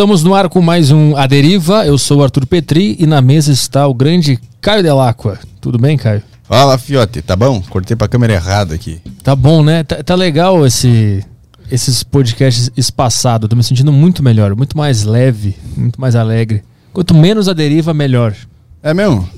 Estamos no ar com mais um A Deriva. Eu sou o Arthur Petri e na mesa está o grande Caio Delacqua. Tudo bem, Caio? Fala, fiote, tá bom? Cortei pra câmera errada aqui. Tá bom, né? Tá, tá legal esse, esses podcasts espaçados. Tô me sentindo muito melhor, muito mais leve, muito mais alegre. Quanto menos a deriva, melhor. É mesmo?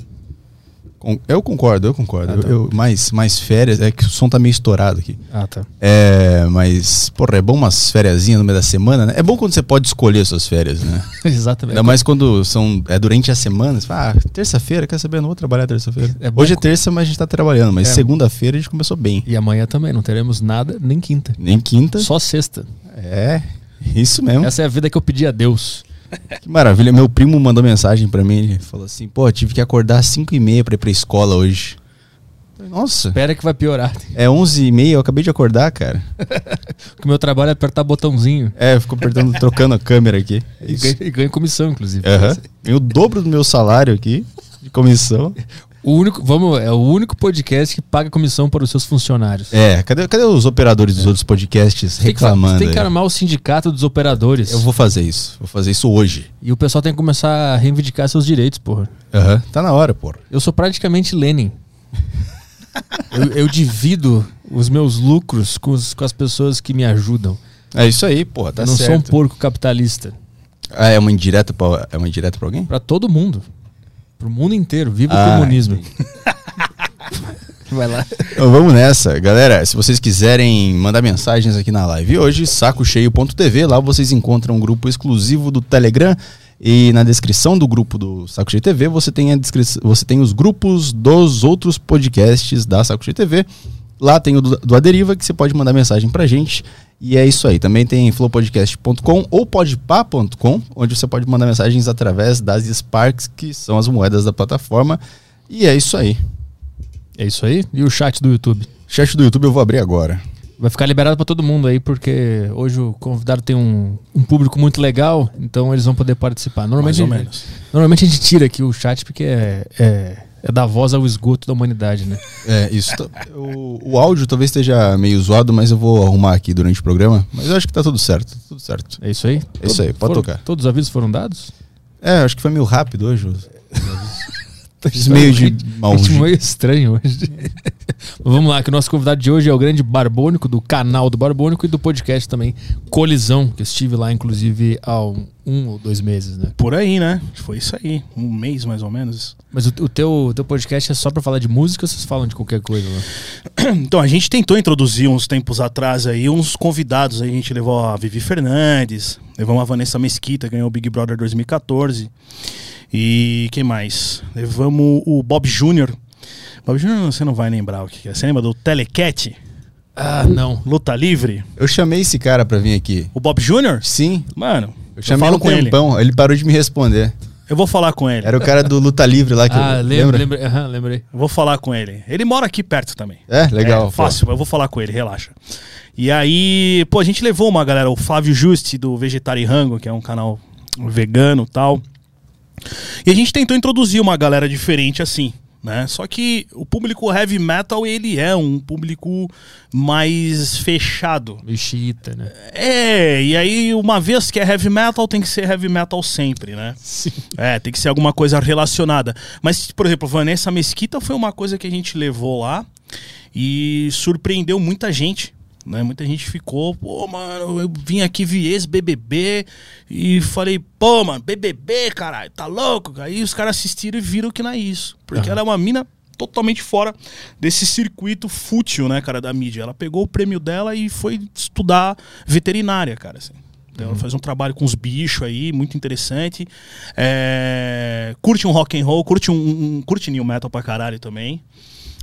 Eu concordo, eu concordo. Ah, tá. Eu- eu- mais, mais férias, é que o som tá meio estourado aqui. Ah, tá. É, mas, porra, é bom umas férias no meio da semana, né? É bom quando você pode escolher suas férias, né? Exatamente. Ainda mais quando são é durante a semana. Você fala, ah, terça-feira, quer saber? Eu não vou trabalhar terça-feira. É Hoje é terça, mas a gente tá trabalhando. Mas É. segunda-feira a gente começou bem. E amanhã também, não teremos nada, nem quinta. Nem quinta. Só sexta. É, isso mesmo. Essa é a vida que eu pedi a Deus. Que maravilha. Meu primo mandou mensagem pra mim. Ele falou assim: pô, tive que acordar às 5 e meia pra ir pra escola hoje. Nossa, Espera que vai piorar. é 11 e meia, eu acabei de acordar, cara. Porque o meu trabalho é apertar botãozinho. É, ficou apertando, trocando a câmera aqui. É E ganho, e ganho comissão, inclusive. Aham. Ganhei o dobro do meu salário aqui, de comissão. O único, vamos, é o único podcast que paga comissão para os seus funcionários. É, cadê, cadê os operadores dos outros podcasts Tem que, fa- reclamando? tem que armar o sindicato dos operadores. Eu vou fazer isso. Vou fazer isso hoje. E o pessoal tem que começar a reivindicar seus direitos, porra. Aham. Tá na hora, porra. Eu sou praticamente Lenin. eu, eu divido os meus lucros com, os- com as pessoas que me ajudam. É isso aí, porra. Tá eu não sou um certo. porco capitalista. Ah, é uma indireta pra, é uma indireta pra alguém? Pra todo mundo. Pro mundo inteiro. Viva Ah, o comunismo. Vai lá. Então vamos nessa. Galera, se vocês quiserem mandar mensagens aqui na live hoje, sacocheio.tv, lá vocês encontram um grupo exclusivo do Telegram e na descrição do grupo do Saco Cheio TV você tem, a descrição, você tem os grupos dos outros podcasts da Saco Cheio TV. Lá tem o do, do Aderiva que você pode mandar mensagem pra gente. E é isso aí. Também tem flowpodcast.com ou podpah.com, onde você pode mandar mensagens através das Sparks, que são as moedas da plataforma. E é isso aí. É isso aí. E o chat do YouTube? Chat do YouTube eu vou abrir agora. Vai ficar liberado pra todo mundo aí, porque hoje o convidado tem um, um público muito legal, então eles vão poder participar. Normalmente, Mais ou menos. normalmente a gente tira aqui o chat porque é, é, é dar voz ao esgoto da humanidade, né? É, isso. tá- o, o áudio talvez esteja meio zoado, mas eu vou arrumar aqui durante o programa. Mas eu acho que tá tudo certo. Tudo certo. É isso aí? É isso aí, pode Foram- tocar. Todos os avisos foram dados? É, acho que foi meio rápido hoje. Fiz Foi meio de ritmo meio estranho hoje. Vamos lá, que o nosso convidado de hoje é o grande Barbônico, do canal do Barbônico e do podcast também, Colisão, que eu estive lá, inclusive, há um, um ou dois meses, né? Por aí, né? Foi isso aí. Um mês mais ou menos. Mas o, o teu, o teu podcast é só pra falar de música ou vocês falam de qualquer coisa lá? Então, a gente tentou introduzir uns tempos atrás aí uns convidados. aí. A gente levou a Vivi Fernandes, levamos a Vanessa Mesquita, ganhou o Big Brother 2014. E quem mais? Levamos o Bob Júnior. Bob Júnior você não vai lembrar o que é. Você lembra do Telecat? Ah, não. Luta Livre? Eu chamei esse cara pra vir aqui. O Bob Júnior? Sim, Mano, eu eu, chamei falo um com ele. tempão. Ele. parou de me responder. Eu vou falar com ele. Era o cara do Luta Livre lá que Ah, eu, lembro, lembra? lembrei. Aham, lembrei. Eu vou falar com ele. Ele mora aqui perto também. É, legal. É, fácil, eu vou falar com ele, relaxa. E aí, pô, a gente levou uma galera, o Flávio Juste do Vegetariango, que é um canal vegano e tal. E a gente tentou introduzir uma galera diferente assim, né? Só que o público heavy metal, ele é um público mais fechado. Meio xiita, né? É, e aí uma vez que é heavy metal, tem que ser heavy metal sempre, né? Sim. É, tem que ser alguma coisa relacionada. Mas, por exemplo, Vanessa Mesquita foi uma coisa que a gente levou lá e surpreendeu muita gente. Né? Muita gente ficou, pô, mano, eu vim aqui, vi ex-BBB e falei, pô, mano, BBB, caralho, tá louco? Aí os caras assistiram e viram que não é isso. Porque ela é uma mina totalmente fora desse circuito fútil, né, cara, da mídia. Ela pegou o prêmio dela e foi estudar veterinária, cara, assim. Então, Ela faz um trabalho com os bichos aí, muito interessante. É, Curte um rock and roll, curte um, um- curte new metal pra caralho também.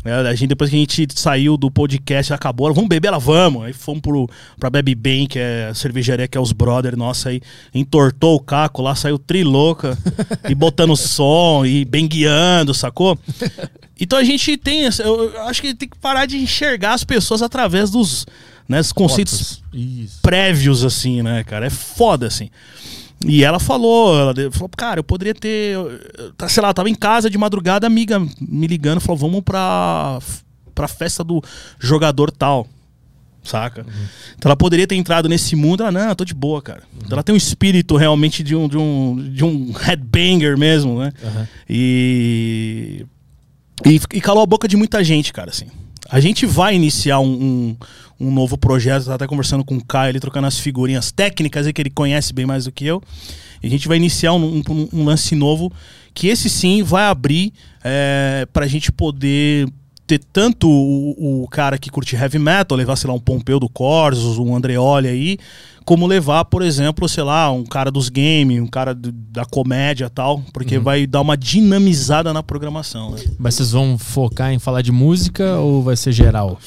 É, a gente, depois que a gente saiu do podcast, acabou, vamos beber, ela vamos. Aí fomos pro, pra Bebe Bem, que é a cervejaria que é os brother, nossa, aí entortou o caco lá, saiu trilouca, e botando som, e bem guiando, sacou? Então a gente tem, eu acho que tem que parar de enxergar as pessoas através dos né, os conceitos prévios, assim, né, cara? É foda, assim. E ela falou, ela falou, cara, eu poderia ter. Sei lá, eu tava em casa de madrugada, amiga me ligando, falou, vamos pra, pra festa do jogador tal. saca? Então ela poderia ter entrado nesse mundo, ela, não, eu tô de boa, cara. Então ela tem um espírito realmente de um, de um, de um headbanger mesmo, né? Aham. E, e. E calou a boca de muita gente, cara, assim. A gente vai iniciar um, um, um novo projeto, tá até conversando com o Caio, ele trocando as figurinhas técnicas aí que ele conhece bem mais do que eu. E a gente vai iniciar um, um- um lance novo, que esse sim vai abrir é, pra gente poder ter tanto o, o cara que curte heavy metal, levar, sei lá, um Pompeu do Corsos, um Andreoli aí, como levar, por exemplo, sei lá, um cara dos games, um cara do- da comédia e tal, porque vai dar uma dinamizada na programação, né? Mas vocês vão focar em falar de música ou vai ser geral?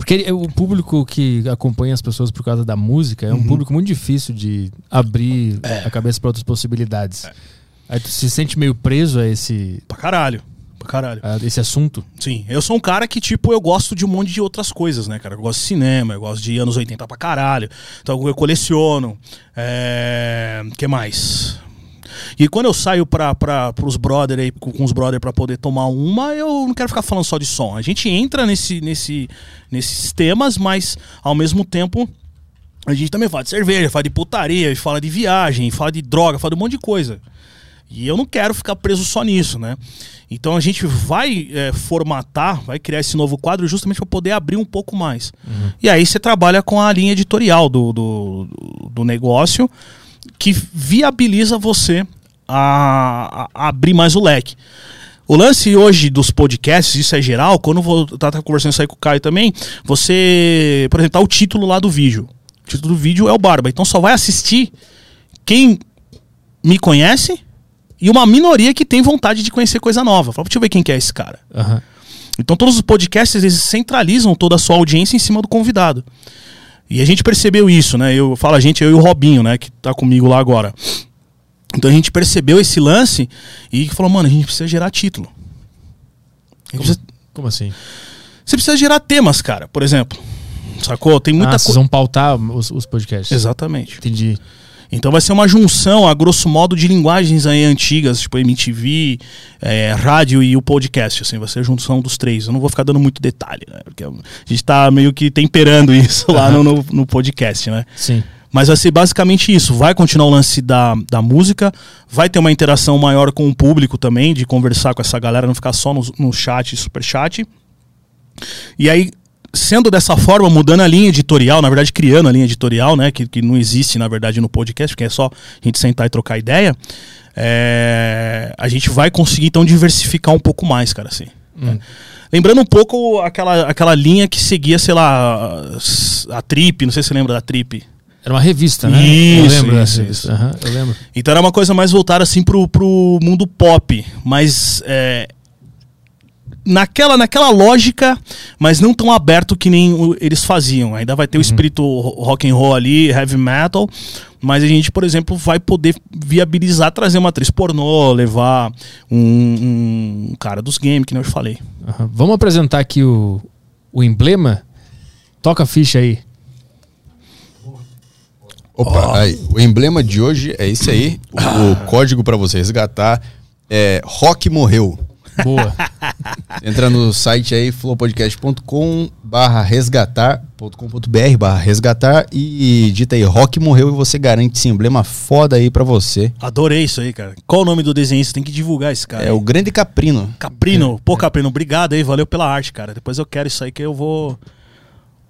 Porque o público que acompanha as pessoas por causa da música Uhum. é um público muito difícil de abrir É. a cabeça para outras possibilidades. Aí tu se sente meio preso a esse, Pra caralho. Pra caralho. a esse assunto. Sim, eu sou um cara que, tipo, eu gosto de um monte de outras coisas, né, cara? Eu gosto de cinema, eu gosto de anos 80 pra caralho. Então eu coleciono. É. que mais? E quando eu saio pra, pros brother aí, com com os brother pra poder tomar uma, eu não quero ficar falando só de som. A gente entra nesse, nesse, nesses temas, mas ao mesmo tempo a gente também fala de cerveja, fala de putaria, fala de viagem, fala de droga, fala de um monte de coisa. E eu não quero ficar preso só nisso, né? Então a gente vai é, formatar, vai criar esse novo quadro justamente para poder abrir um pouco mais. E aí você trabalha com a linha editorial do, do, do negócio que viabiliza você a, a abrir mais o leque. O lance hoje dos podcasts, isso é geral, quando eu vou tá, tá conversando isso aí com o Caio também, você, por exemplo, tá o título lá do vídeo. O título do vídeo é o Barba. Então só vai assistir quem me conhece e uma minoria que tem vontade de conhecer coisa nova. Fala, deixa eu ver quem que é esse cara. Aham. Então todos os podcasts eles centralizam toda a sua audiência em cima do convidado. E a gente percebeu isso, né? Eu falo a gente, eu e o Robinho, né, que tá comigo lá agora. Então a gente percebeu esse lance e falou, mano, a gente precisa gerar título. Como, precisa- como assim? você precisa gerar temas, cara, por exemplo. Sacou? Tem muita ah, vocês coisa. vão pautar os, os podcasts. Exatamente. Entendi. Então vai ser uma junção, a grosso modo, de linguagens aí antigas, tipo MTV, é, rádio e o podcast, assim, vai ser a junção dos três. Eu não vou ficar dando muito detalhe, né? Porque a gente tá meio que temperando isso lá no, no, no podcast, né? Sim. Mas vai ser basicamente isso. Vai continuar o lance da, da música, vai ter uma interação maior com o público também, de conversar com essa galera, não ficar só no, no chat, super chat. E aí, sendo dessa forma, mudando a linha editorial, na verdade, criando a linha editorial, né? Que, que não existe, na verdade, no podcast, porque é só a gente sentar e trocar ideia. é, a gente vai conseguir, então, diversificar um pouco mais, cara, assim. Hum. Lembrando um pouco aquela, aquela linha que seguia, sei lá, a Trip, não sei se você lembra da Trip. Era uma revista, né? Isso, eu lembro dessa isso, isso. Aham, eu lembro. Então era uma coisa mais voltada assim pro, pro mundo pop, mas é, naquela, naquela lógica, mas não tão aberto que nem o- eles faziam. Ainda vai ter o espírito ro- rock and roll ali, heavy metal, mas a gente, por exemplo, vai poder viabilizar trazer uma atriz pornô, levar um, um cara dos games, que nem eu falei. Aham. Vamos apresentar aqui o, o emblema? Toca a ficha aí. Opa, aí, o emblema de hoje é esse aí. O, o código pra você resgatar é Rock Morreu. Boa. Entra no site aí, flowpodcast.com barra resgatar.com.br barra resgatar e dita aí Rock Morreu e você garante esse emblema foda aí pra você. Adorei isso aí, cara. Qual o nome do desenhista? Tem que divulgar esse cara. É o Grande Caprino. Caprino. Pô, Caprino, obrigado aí. Valeu pela arte, cara. Depois eu quero isso aí que eu vou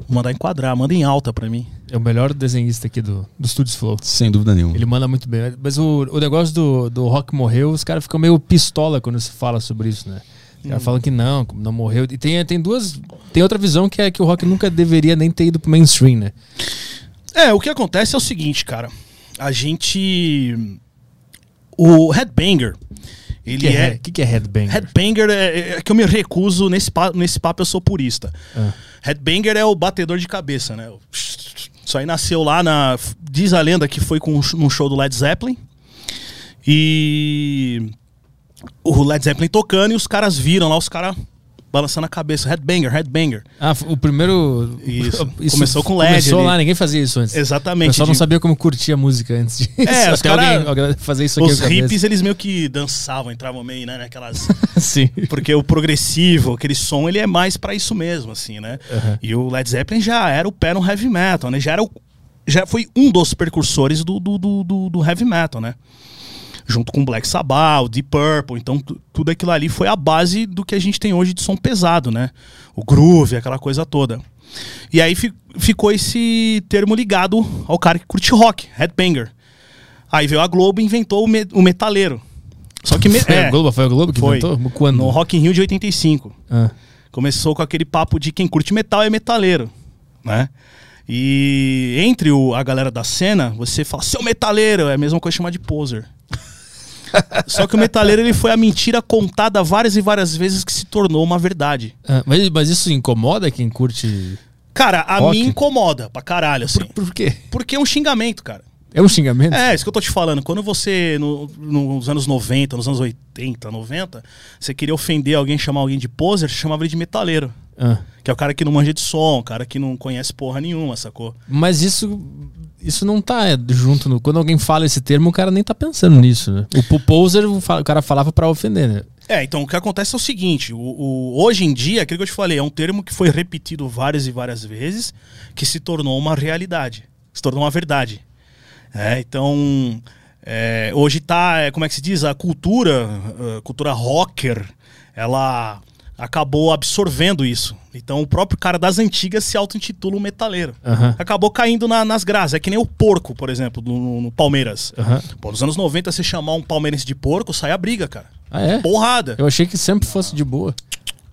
mandar enquadrar. Manda em alta pra mim. É o melhor desenhista aqui do, do Studios Flow. Sem dúvida nenhuma. Ele manda muito bem. Mas o, o negócio do, do Rock morreu, os caras ficam meio pistola quando se fala sobre isso, né? Os caras falam que não, não morreu. E tem, tem duas. Tem outra visão que é que o rock nunca deveria nem ter ido pro mainstream, né? É, o que acontece é o seguinte, cara. A gente. O Headbanger. Ele que é. O que, que é headbanger? Headbanger é, é que eu me recuso nesse, pa- nesse papo, eu sou purista. Ah. Headbanger é o batedor de cabeça, né? Isso aí nasceu lá na. Diz a lenda que foi com, um show do Led Zeppelin. E. O Led Zeppelin tocando e os caras viram lá, os caras balançando a cabeça. Headbanger, headbanger. Ah, o primeiro. Isso. Começou com LED Começou ali. lá, ninguém fazia isso antes. O Exatamente. pessoal não de- sabia como curtir a música antes disso. É, os Até cara- alguém, fazer isso aqui Os hippies, eles meio que dançavam, entravam meio, né, naquelas... Sim. Porque o progressivo, aquele som, ele é mais pra isso mesmo, assim, né? Aham. E o Led Zeppelin já era o pé no heavy metal, né? Já era o, já foi um dos precursores do, do, do, do- do heavy metal, né? Junto com o Black Sabbath, o Deep Purple, então tu- tudo aquilo ali foi a base do que a gente tem hoje de som pesado, né? O groove, aquela coisa toda. E aí fi- ficou esse termo ligado ao cara que curte rock, headbanger. Aí veio a Globo e inventou o, me- o metaleiro. Só que me- Foi é, a Globo, foi a Globo que foi. inventou? Quando? no Rock in Rio de 85. Ah. Começou com aquele papo de quem curte metal é metaleiro, né? E entre o- a galera da cena, você fala, seu metaleiro, é a mesma coisa chamar de poser. Só que o metaleiro ele foi a mentira contada várias e várias vezes que se tornou uma verdade. Ah, mas, mas isso incomoda quem curte. Cara, a Rock? mim incomoda pra caralho, assim. Por, por quê? Porque é um xingamento, cara. É um xingamento? É, isso que eu tô te falando. Quando você, no- nos anos 90, nos anos 80, 90, você queria ofender alguém, chamar alguém de poser, você chamava ele de metaleiro. Ah. Que é o cara que não manja de som, o cara que não conhece porra nenhuma, sacou? Mas isso, isso não tá junto. No, quando alguém fala esse termo, o cara nem tá pensando nisso, né? O, poser, o, cara falava pra ofender, né? É, então o que acontece é o seguinte: o, o- hoje em dia, aquilo que eu te falei, é um termo que foi repetido várias e várias vezes, que se tornou uma realidade, se tornou uma verdade. É, então, é, hoje tá, é, como é que se diz? A cultura, a cultura rocker, ela acabou absorvendo isso. Então o próprio cara das antigas se auto-intitula um metaleiro. Aham. Acabou caindo na- nas graças. É que nem o porco, por exemplo, no, no Palmeiras. Aham. Pô, nos anos 90, você chamar um palmeirense de porco, sai a briga, cara. Ah, é? Porrada. Eu achei que sempre fosse de boa.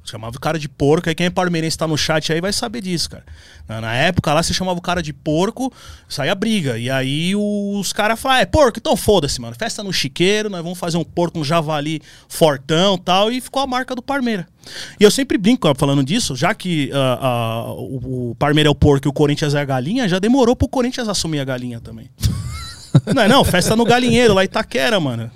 Chamava o cara de porco, aí quem é palmeirense tá no chat aí vai saber disso, cara. Na, na época lá, você chamava o cara de porco, saía briga. E aí os caras falavam, é porco, então foda-se, mano. Festa no chiqueiro, nós vamos fazer um porco, um javali fortão tal. E ficou a marca do Parmeira. E eu sempre brinco falando disso, já que ah, ah, o, o Parmeira é o porco e o Corinthians é a galinha, já demorou pro Corinthians assumir a galinha também. não é não, festa no galinheiro, lá em Itaquera, mano.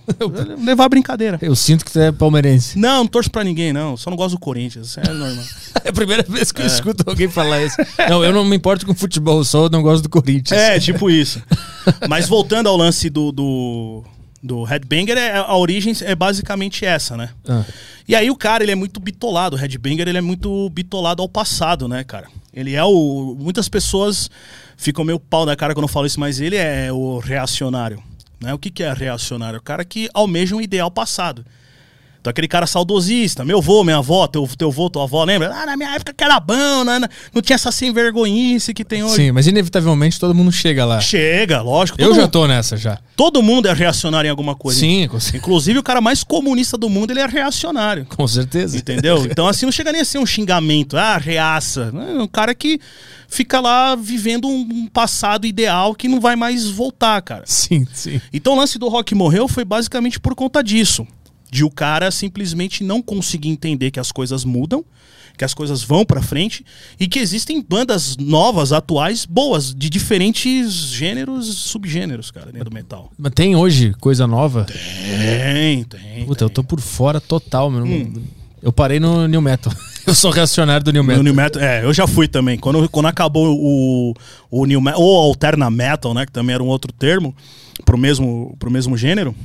Levar a brincadeira. Eu sinto que tu é palmeirense. Não, não torço pra ninguém, não. Só não gosto do Corinthians. É normal. É a primeira vez que eu escuto alguém falar isso. Não, eu não me importo com futebol, só não gosto do Corinthians. É, tipo isso. Mas voltando ao lance do, do, do Headbanger, é, a origem é basicamente essa, né? Ah. E aí o cara, ele é muito bitolado. O Headbanger, ele é muito bitolado ao passado, né, cara? Ele é o... Muitas pessoas ficam meio pau da cara quando eu falo isso, mas ele é o reacionário. Né? O que, que é reacionário? O cara que almeja um ideal passado. Então aquele cara saudosista, meu avô, minha avó, teu, teu avô, tua avó, lembra? Ah, na minha época que era bom, né? não tinha essa sem vergonhice que tem hoje. Sim, mas inevitavelmente todo mundo chega lá. Chega, lógico. Eu todo já mundo- tô nessa já. Todo mundo é reacionário em alguma coisa. Sim, com, cer- Inclusive o cara mais comunista do mundo, ele é reacionário. com certeza. Entendeu? Então, assim, não chega nem a ser um xingamento. Ah, reaça. É um cara que fica lá vivendo um passado ideal que não vai mais voltar, cara. Sim, sim. Então, o lance do rock morreu foi basicamente por conta disso. De o cara simplesmente não conseguir entender que as coisas mudam, que as coisas vão pra frente e que existem bandas novas, atuais, boas, de diferentes gêneros, subgêneros, cara, dentro do metal. Mas tem hoje coisa nova? Tem, tem. Puta, eu tô por fora total, meu. Hum. Eu parei no New Metal. Eu sou reacionário do New No Metal. New Metal, é, eu já fui também. Quando, quando acabou o, o New Metal, ou Alterna Metal, né, que também era um outro termo, pro mesmo, pro mesmo gênero,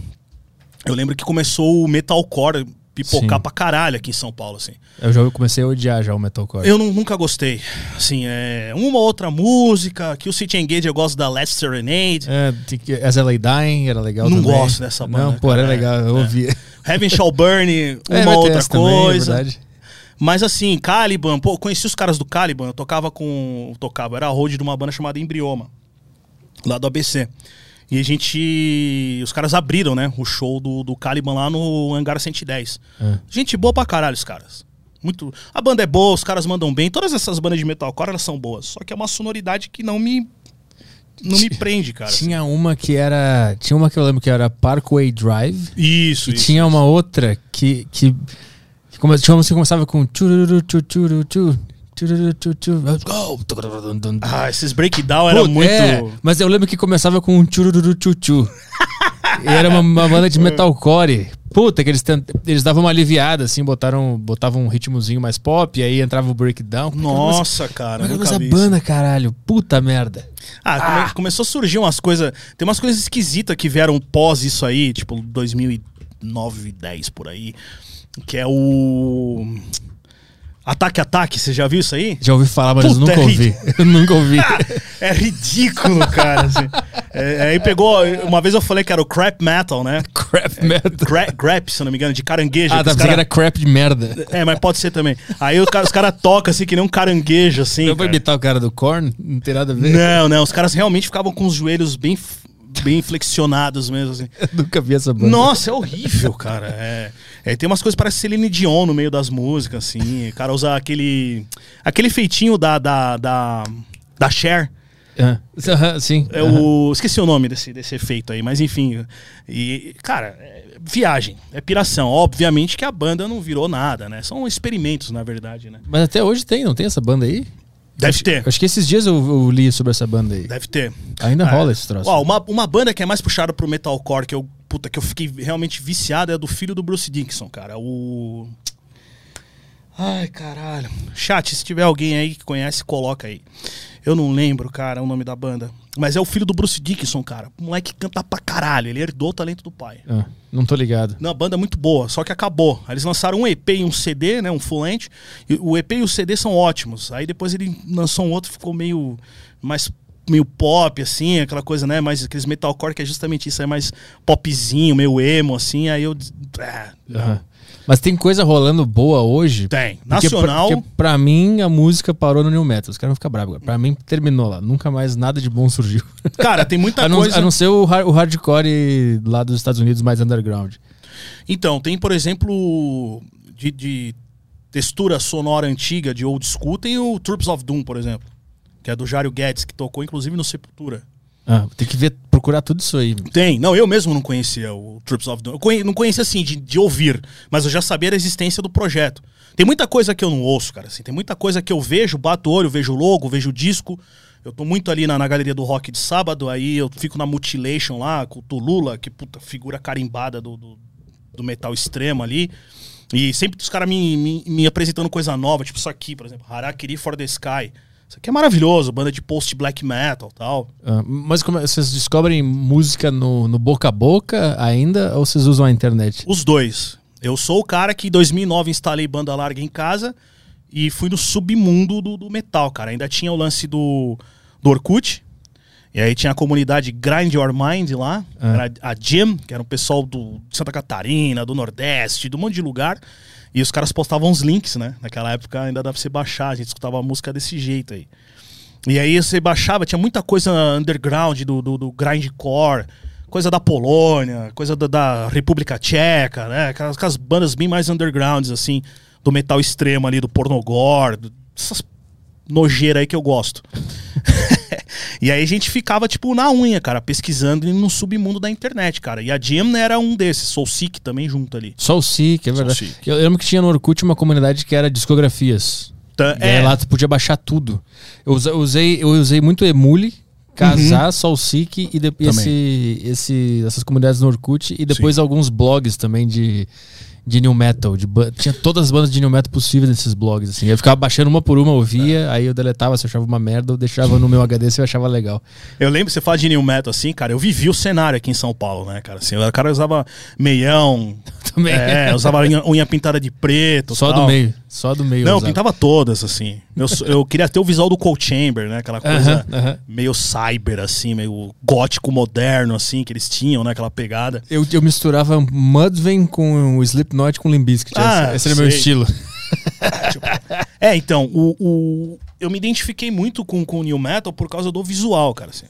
eu lembro que começou o Metalcore pipocar Sim. pra caralho aqui em São Paulo, assim. Eu já comecei a odiar já o Metalcore. Eu nu- nunca gostei. Assim, é uma outra música, que o City Engage eu gosto da Last Serenade. É, As LA Dying era legal Não também. gosto dessa banda, Não, pô, era cara. legal, eu É. ouvia. Heaven Shall Burn, uma É, outra essa também, é coisa. verdade. Mas assim, Caliban, pô, conheci os caras do Caliban, eu tocava com. Tocava, era a road de uma banda chamada Embrioma, lá do ABC. E a gente. Os caras abriram, né? O show do, do Caliban lá no Hangar 110. É. Gente boa pra caralho, os caras. Muito. A banda é boa, os caras mandam bem. Todas essas bandas de metalcore, elas são boas. Só que é uma sonoridade que não me. Não me prende, cara. Tinha uma que era. Tinha uma que eu lembro que era Parkway Drive. Isso, E isso. tinha uma outra que. que, que come, tinha uma que começava com. tchururu, tchu, tchuru, tchu, tchururu, tchu, tchu, Let's go! Ah, esses breakdown era muito. é, mas eu lembro que começava com um tchururu tchu, tchu. E era uma, uma banda de metalcore. Puta, que eles, tent... eles davam uma aliviada, assim, botaram, botavam um ritmozinho mais pop, e aí entrava o breakdown. Nossa, cara. Mas, essa banda, caralho. Puta merda. Ah, come- começou a surgir umas coisas. Tem umas coisas esquisitas que vieram pós isso aí, tipo 2009, 10 por aí. Que é o. Ataque Ataque, você já viu isso aí? Já ouvi falar, mas eu Puta, nunca é ouvi. Eu nunca ouvi. É ridículo, cara. assim. É, aí pegou. Uma vez eu falei que era o crap metal, né? crap merda. Gra grap, se eu não me engano, de caranguejo. Ah, tá pensando que cara- era crap de merda. É, mas pode ser também. Aí os caras cara tocam assim que nem um caranguejo, assim. Eu vou cara. imitar o cara do Korn, não tem nada a ver. Não, não, os caras realmente ficavam com os joelhos bem, bem flexionados mesmo, assim. Eu nunca vi essa banda. Nossa, é horrível, cara. É, é, tem umas coisas que parece Celine Dion no meio das músicas, assim. O cara usa aquele. aquele feitinho da. da, da, da Cher. Aham, sim. É o. Esqueci o nome desse, desse efeito aí, mas enfim. E, cara, é viagem, é piração. Obviamente que a banda não virou nada, né? São experimentos, na verdade, né? Mas até hoje tem, não tem essa banda aí? Deve ter. Acho que esses dias eu, eu li sobre essa banda aí. Deve ter. Ainda É. rola esse troço. Ó, uma, uma banda que é mais puxada pro metalcore, que eu, puta, que eu fiquei realmente viciado, é a do filho do Bruce Dickinson, cara. O. Ai, caralho. Chat, se tiver alguém aí que conhece, coloca aí. Eu não lembro, cara, o nome da banda. Mas é o filho do Bruce Dickinson, cara. O moleque canta pra caralho. Ele herdou o talento do pai. Ah, não tô ligado. Não, a banda é muito boa, só que acabou. Aí Eles lançaram um EP e um CD, né? Um full length. E o EP e o CD são ótimos. Aí depois ele lançou um outro, ficou meio mais meio pop, assim, aquela coisa, né? Mais aqueles metalcore que é justamente isso, é mais popzinho, meio emo, assim. Aí eu. Ah. Mas tem coisa rolando boa hoje. Tem. Porque Nacional. Pra, porque pra mim a música parou no New Metal. Os caras vão ficar bravos. agora. Pra mim terminou lá. Nunca mais nada de bom surgiu. Cara, tem muita a, não, coisa. a não ser o, o hardcore lá dos Estados Unidos mais underground. Então, tem, por exemplo, de, de textura sonora antiga, de old school, tem o Troops of Doom, por exemplo. Que é do Jário Guedes, que tocou inclusive no Sepultura. Ah, tem que ver, procurar tudo isso aí. Tem. Não, eu mesmo não conhecia o Troops of Doom. Eu conhe- não conhecia assim, de, de ouvir, mas eu já sabia da existência do projeto. Tem muita coisa que eu não ouço, cara. Assim, tem muita coisa que eu vejo, bato o olho, vejo o logo, vejo o disco. Eu tô muito ali na, na galeria do rock de sábado, aí eu fico na Mutilation lá, com o Tulula, que puta figura carimbada do, do, do metal extremo ali. E sempre os caras me, me, me apresentando coisa nova, tipo isso aqui, por exemplo, Harakiri for the Sky. Isso aqui é maravilhoso, banda de post black metal tal. Ah, mas como é- vocês descobrem música no, no boca a boca ainda ou vocês usam a internet? Os dois. Eu sou o cara que em 2009 instalei banda larga em casa e fui no submundo do, do metal, cara. Ainda tinha o lance do, do Orkut. E aí tinha a comunidade Grind Your Mind lá, Ah. era a Jam, que era um pessoal do de Santa Catarina, do Nordeste, de um monte de lugar. E os caras postavam os links, né? Naquela época ainda dava pra você baixar, a gente escutava a música desse jeito aí. E aí você baixava, tinha muita coisa underground do, do, do grindcore, coisa da Polônia, coisa da, da República Tcheca, né? Aquelas, aquelas bandas bem mais undergrounds, assim, do metal extremo ali, do pornogore, essas nojeiras aí que eu gosto. e aí a gente ficava, tipo, na unha, cara, pesquisando no submundo da internet, cara. E a Jam era um desses, Soul Sick também junto ali. O SIC, é verdade. SIC. Eu lembro que tinha no Orkut uma comunidade que era discografias. Tá, E aí lá tu podia baixar tudo. Eu usei, eu usei muito Emule, Casar, Solsic e de, esse, esse, essas comunidades no Orkut e depois alguns blogs também de, de New Metal. De, tinha todas as bandas de New Metal possíveis nesses blogs. Assim. Eu ficava baixando uma por uma, ouvia, aí eu deletava se eu achava uma merda, eu deixava no meu HD se eu achava legal. Eu lembro, você fala de New Metal assim, cara, eu vivi o cenário aqui em São Paulo, né, cara? Assim, o cara usava meião, Também. é, usava unha, unha pintada de preto. Só tal. do meio. Só do meio. Não, pintava todas, assim. Eu, eu queria ter o visual do Cold Chamber, né? Aquela coisa Aham, aham. meio cyber, assim, meio gótico moderno, assim, que eles tinham, né? Aquela pegada. Eu, eu misturava Mudvayne com o Slipknot com o Limbiskit. Ah, esse, esse era o meu estilo. É, então, o, o- eu me identifiquei muito com, com o New Metal por causa do visual, cara. Assim.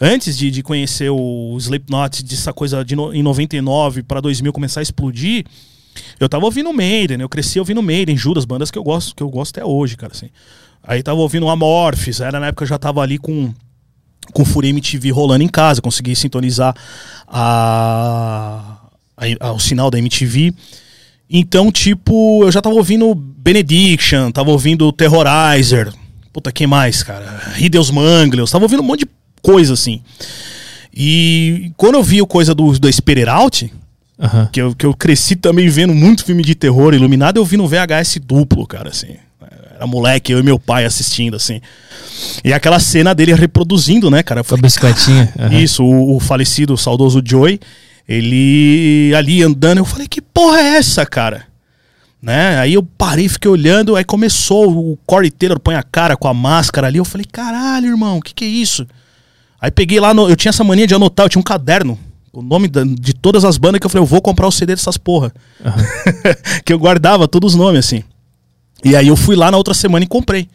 Antes de, de conhecer o Slipknot, dessa coisa de no, em 99 pra 2000 começar a explodir, eu tava ouvindo Maiden, eu cresci ouvindo Maiden, Judas, bandas que eu gosto, que eu gosto até hoje, cara, assim. Aí tava ouvindo Amorphis, era na época eu já tava ali com com Fury MTV rolando em casa, consegui sintonizar a, a- a- o sinal da MTV. Então, tipo, eu já tava ouvindo Benediction, tava ouvindo Terrorizer. Puta, quem mais, cara? Hideous Manglios, tava ouvindo um monte de coisa assim. E quando eu vi o coisa do, do Spirit Out. Que eu, que eu cresci também vendo muito filme de terror. Iluminado eu vi no VHS duplo, cara, assim. Era moleque, eu e meu pai assistindo, assim. E aquela cena dele reproduzindo, né, cara? Com a falei, bicicletinha. Isso, o, o falecido, o saudoso Joey, ele ali andando, eu falei, que porra é essa, cara? Né? Aí eu parei, fiquei olhando, aí começou o Corey Taylor põe a cara com a máscara ali, eu falei, caralho, irmão, o que que é isso? Aí peguei lá, no- eu tinha essa mania de anotar, eu tinha um caderno, o nome de todas as bandas que eu falei, eu vou comprar o CD dessas porra. que eu guardava todos os nomes, assim. E aí eu fui lá na outra semana e comprei.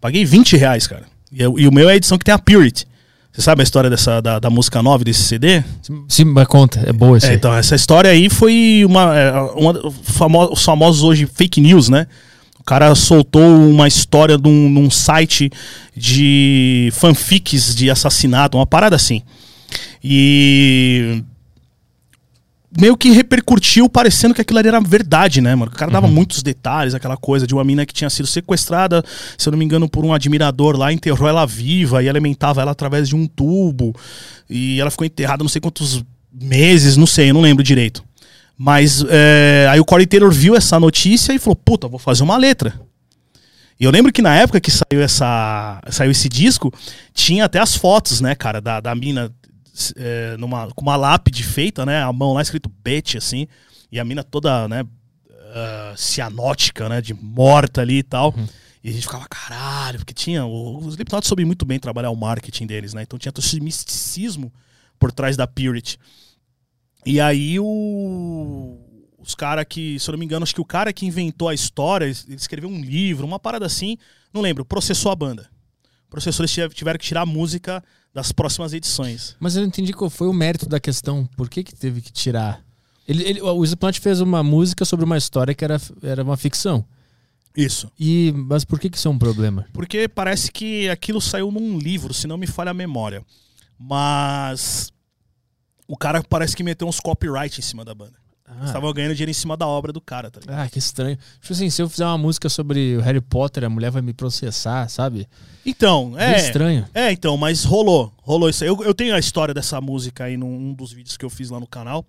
Paguei 20 reais, cara. E, eu- e o meu é a edição que tem a Purity. Você sabe a história dessa, da, da música 9 desse CD? Sim, mas conta, é boa isso É, então, essa história aí foi uma, é, uma famo- os famosos hoje fake news, né? O cara soltou uma história num site de fanfics de assassinato, uma parada assim. E meio que repercutiu parecendo que aquilo ali era verdade, né, mano? O cara dava muitos detalhes, aquela coisa de uma mina que tinha sido sequestrada, se eu não me engano, por um admirador lá, enterrou ela viva e alimentava ela através de um tubo. E ela ficou enterrada não sei quantos meses, não sei, eu não lembro direito. Mas é, aí o Corey Taylor viu essa notícia e falou: Puta, vou fazer uma letra. E eu lembro que na época que saiu, essa, saiu esse disco, tinha até as fotos, né, cara, da, da mina é, numa, com uma lápide feita, né, a mão lá escrito Betty, assim, e a mina toda, né, ah, cianótica, né, de morta ali e tal. E a gente ficava, caralho, porque tinha. Os Slipknot soube muito bem trabalhar o marketing deles, né? Então tinha todo esse misticismo por trás da Purity. E aí o. Os caras que, se eu não me engano, acho que o cara que inventou a história, ele escreveu um livro, uma parada assim, não lembro, processou a banda. Processou, eles tive- tiveram que tirar a música das próximas edições. Mas eu não entendi qual foi o mérito da questão. Por que, que teve que tirar? Ele, ele- o Slipknot fez uma música sobre uma história que era, era uma ficção. Isso. E, mas por que, que isso é um problema? Porque parece que aquilo saiu num livro, se não me falha a memória. Mas o cara parece que meteu uns copyright em cima da banda. Ah, Estava ganhando dinheiro em cima da obra do cara, tá ligado? ah, que estranho. Tipo assim, se eu fizer uma música sobre o Harry Potter, a mulher vai me processar, sabe? Então, É é. estranho. É, então, mas rolou. Rolou isso aí. Eu, eu tenho a história dessa música aí num um dos vídeos que eu fiz lá no canal.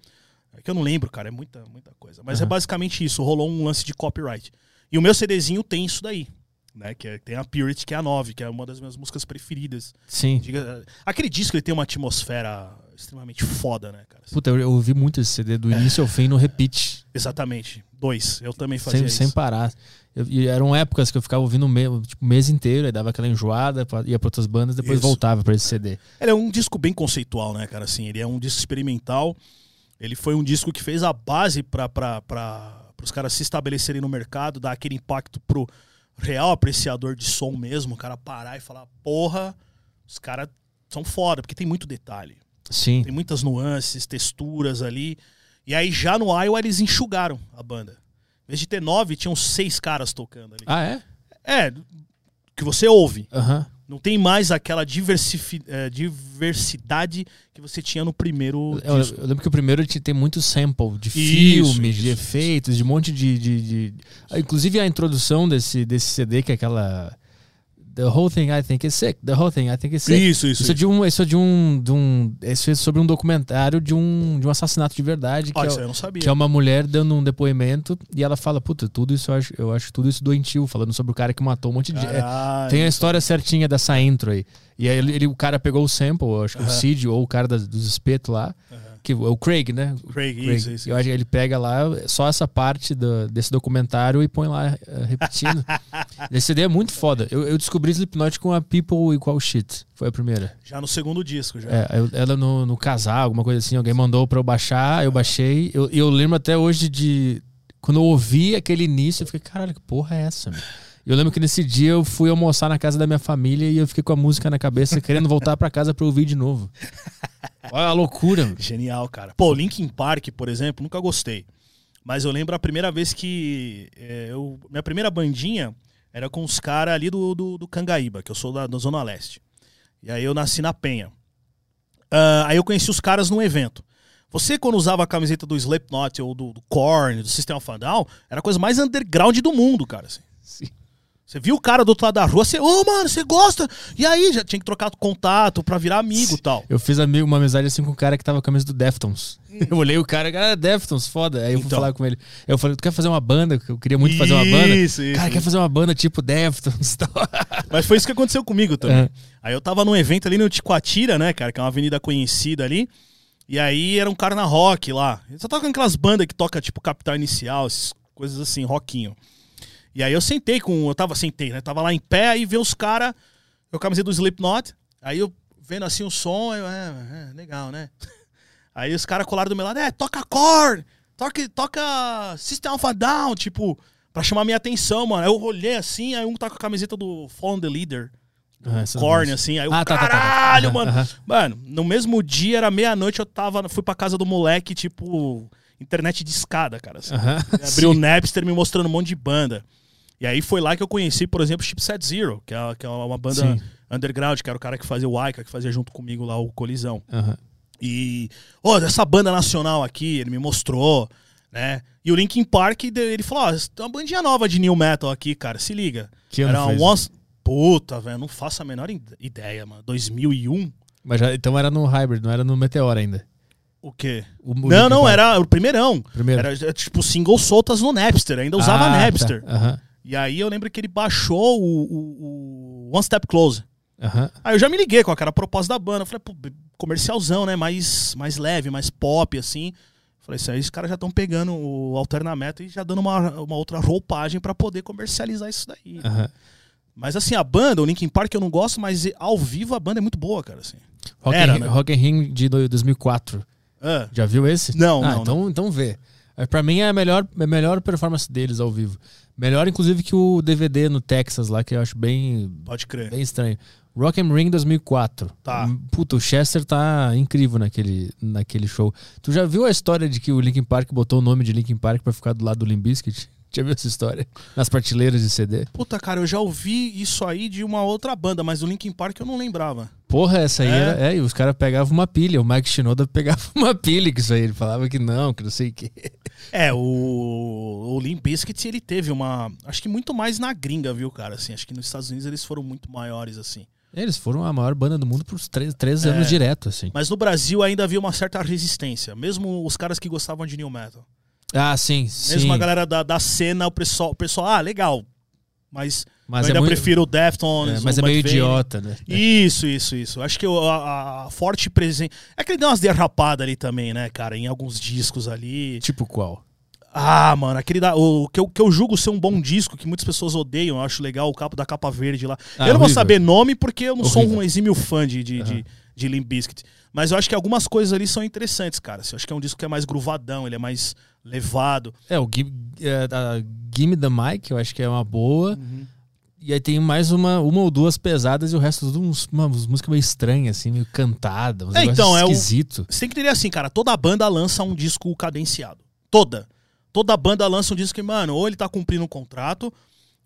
É que eu não lembro, cara. É muita, muita coisa. Mas é Aham. basicamente isso. Rolou um lance de copyright. E o meu CDzinho tem isso daí. Né? Que é- tem a Purity, que é a 9, que é uma das minhas músicas preferidas. Sim. Diga- aquele disco ele tem uma atmosfera extremamente foda, né, cara? Puta, eu, eu ouvi muito esse CD do início ao fim no repeat. Exatamente. Dois. Eu também fazia Sem, isso. sem parar. Eu- e eram épocas que eu ficava ouvindo o me- tipo, mês inteiro, aí dava aquela enjoada, ia pra outras bandas, depois Isso. voltava pra esse CD. Ele é um disco bem conceitual, né, cara? Assim, ele é um disco experimental. Ele foi um disco que fez a base para os caras se estabelecerem no mercado, dar aquele impacto pro real apreciador de som mesmo, o cara parar e falar, porra, os caras são foda, porque tem muito detalhe. Sim. Tem muitas nuances, texturas ali. E aí já no Iowa eles enxugaram a banda. Em vez de ter nove, tinham seis caras tocando ali. Ah, é? É, que você ouve. Não tem mais aquela diversifi- eh, diversidade que você tinha no primeiro Eu, eu lembro que o primeiro te- tem muito sample de Isso, filmes, de isso, efeitos, de um monte de, de- de- Inclusive a introdução desse, desse CD, que é aquela. The whole thing I think is sick. The whole thing I think is sick. Isso, isso. Isso é de um. Isso é de um. De um isso é sobre um documentário de um, de um assassinato de verdade. Que, é, isso aí eu não sabia. que é uma mulher dando um depoimento e ela fala, puta, tudo isso eu acho, eu acho tudo isso doentio, falando sobre o cara que matou um monte de. é, tem a história certinha dessa intro aí. E aí ele, ele- o cara pegou o sample, acho que o. Cid ou o cara das- dos espetos lá. Que é o Craig, né? O Craig, Craig. isso, isso. Eu acho que ele pega lá só essa parte do- desse documentário e põe lá eh, repetindo. Esse CD é muito foda. Eu, eu descobri Slipknot com a People Equal Shit. Foi a primeira. Já no segundo disco, já. É, eu- ela no, no casal, alguma coisa assim, alguém mandou pra eu baixar, eu baixei. Eu, eu lembro até hoje de. Quando eu ouvi aquele início, eu fiquei, caralho, que porra é essa? Meu? Eu lembro que nesse dia eu fui almoçar na casa da minha família e eu fiquei com a música na cabeça, querendo voltar pra casa pra ouvir de novo. Olha a loucura. meu. Genial, cara. Pô, Linkin Park, por exemplo, nunca gostei. Mas eu lembro a primeira vez que. é, eu, minha primeira bandinha era com os caras ali do, do, do Cangaíba, que eu sou da, da Zona Leste. E aí eu nasci na Penha. Ah, aí eu conheci os caras num evento. Você, quando usava a camiseta do Slipknot ou do, do Korn, do System of a Down, era a coisa mais underground do mundo, cara. assim. Sim. Você viu o cara do outro lado da rua, você, ô, mano, você gosta? E aí, já tinha que trocar contato pra virar amigo e tal. Eu fiz amigo, uma amizade assim com um cara que tava com a camisa do Deftones. Eu olhei o cara, cara, Deftones, foda. Aí eu fui Então. falar com ele. Eu falei, tu quer fazer uma banda? Eu queria muito fazer uma banda. Isso, isso, Cara, quer isso. fazer uma banda tipo Deftones e tal. Mas foi isso que aconteceu comigo também. É. Aí eu tava num evento ali no Ticoatira, né, cara, que é uma avenida conhecida ali. E aí era um cara na rock lá. Ele só toca aquelas bandas que toca tipo Capital Inicial, essas coisas assim, rockinho. E aí eu sentei com. Eu tava, sentei, né? Tava lá em pé, aí vê os caras. Eu camiseta do Slipknot. Aí eu vendo assim o som, eu, é, é legal, né? Aí os caras colaram do meu lado, é, toca Korn, toca, toca System of a Down, tipo, pra chamar minha atenção, mano. Aí eu olhei assim, aí um tá com a camiseta do Fallen the Leader, Ah, assim, aí eu, Ah, tá, tá, tá, tá. caralho, Aham, mano. aham. Mano, no mesmo dia, era meia-noite, eu tava, fui pra casa do moleque, tipo, internet de escada, cara, assim. Aham. Abriu o. Napster me mostrando um monte de banda. E aí foi lá que eu conheci, por exemplo, Chipset Zero, que é, que é uma banda Sim. underground, que era o cara que fazia o Aika, que fazia junto comigo lá o Colisão. Aham. E, ó, dessa banda nacional aqui, ele me mostrou, né? E o Linkin Park, ele falou, ó, tem uma bandinha nova de new metal aqui, cara, se liga. Que ano Era um? Once... Puta, velho, não faço a menor ide- ideia, mano. 2001? Mas já, então era no Hybrid, não era no Meteor ainda. O quê? O- o não, não, Park. era o primeirão. Primeiro. Era é, tipo singles soltas no Napster, ainda usava Ah, Napster. tá. Aham. E aí eu lembro que ele baixou o, o- o One Step Close. Aham. Aí eu já me liguei com aquela proposta da banda. Eu falei, pô, comercialzão, né? Mais, mais leve, mais pop, assim. Falei, isso aí os caras já estão pegando o Alternameta e já dando uma, uma outra roupagem pra poder comercializar isso daí. Aham. Mas assim, a banda, o Linkin Park eu não gosto, mas ao vivo a banda é muito boa, cara. Assim. Rock, Era, in, né? Rock in Ring de do- 2004. Ah, Já viu esse? Não, ah, não, Então, então vê. É, Pra mim é a melhor, é a melhor performance deles ao vivo. Melhor, inclusive, que o DVD no Texas lá, que eu acho bem, pode crer. bem estranho. Rock and Ring 2004. Tá. Puta, o Chester tá incrível naquele, naquele show. Tu já viu a história de que o Linkin Park botou o nome de Linkin Park pra ficar do lado do Limp Bizkit? Já viu essa história? Nas prateleiras de CD? Puta, cara, eu já ouvi isso aí de uma outra banda, mas do Linkin Park eu não lembrava. Porra, essa aí É? era. É, e os caras pegavam uma pilha. O Mike Shinoda pegava uma pilha com isso aí. Ele falava que não, que não sei o quê. É, o, o Limp Bizkit, ele teve uma... Acho que muito mais na gringa, viu, cara? Assim, acho que nos Estados Unidos eles foram muito maiores, assim. Eles foram a maior banda do mundo por três, três É. anos direto, assim. Mas no Brasil ainda havia uma certa resistência. Mesmo os caras que gostavam de new metal. Ah, sim, sim. Mesmo a galera da, da cena, o pessoal, o pessoal, ah, legal. Mas, Mas eu é ainda muito- prefiro o Deftones, É, mas o é meio idiota, né? Isso, isso, isso. Acho que o- a, a forte presença. É que ele deu umas derrapadas ali também, né, cara? Em alguns discos ali. Tipo qual? Ah, mano, aquele da, o que eu, que eu julgo ser um bom disco, que muitas pessoas odeiam, eu acho legal o capo da capa verde lá. Ah, eu não vou horrível. saber nome porque eu não sou Horrível. um exímio fã de, de, de, de Limp Bizkit. Mas eu acho que algumas coisas ali são interessantes, cara. Eu acho que é um disco que é mais gruvadão, ele é mais levado. É, o Give, é, a Gimme the Mic, eu acho que é uma boa. E aí tem mais uma, uma ou duas pesadas e o resto tudo uns, uma, umas músicas meio estranhas, assim, meio cantada. Uns É, então, é o- esquisito. Você tem que entender assim, cara, toda banda lança um disco cadenciado. Toda. Toda banda lança um disco que, mano, ou ele tá cumprindo um contrato,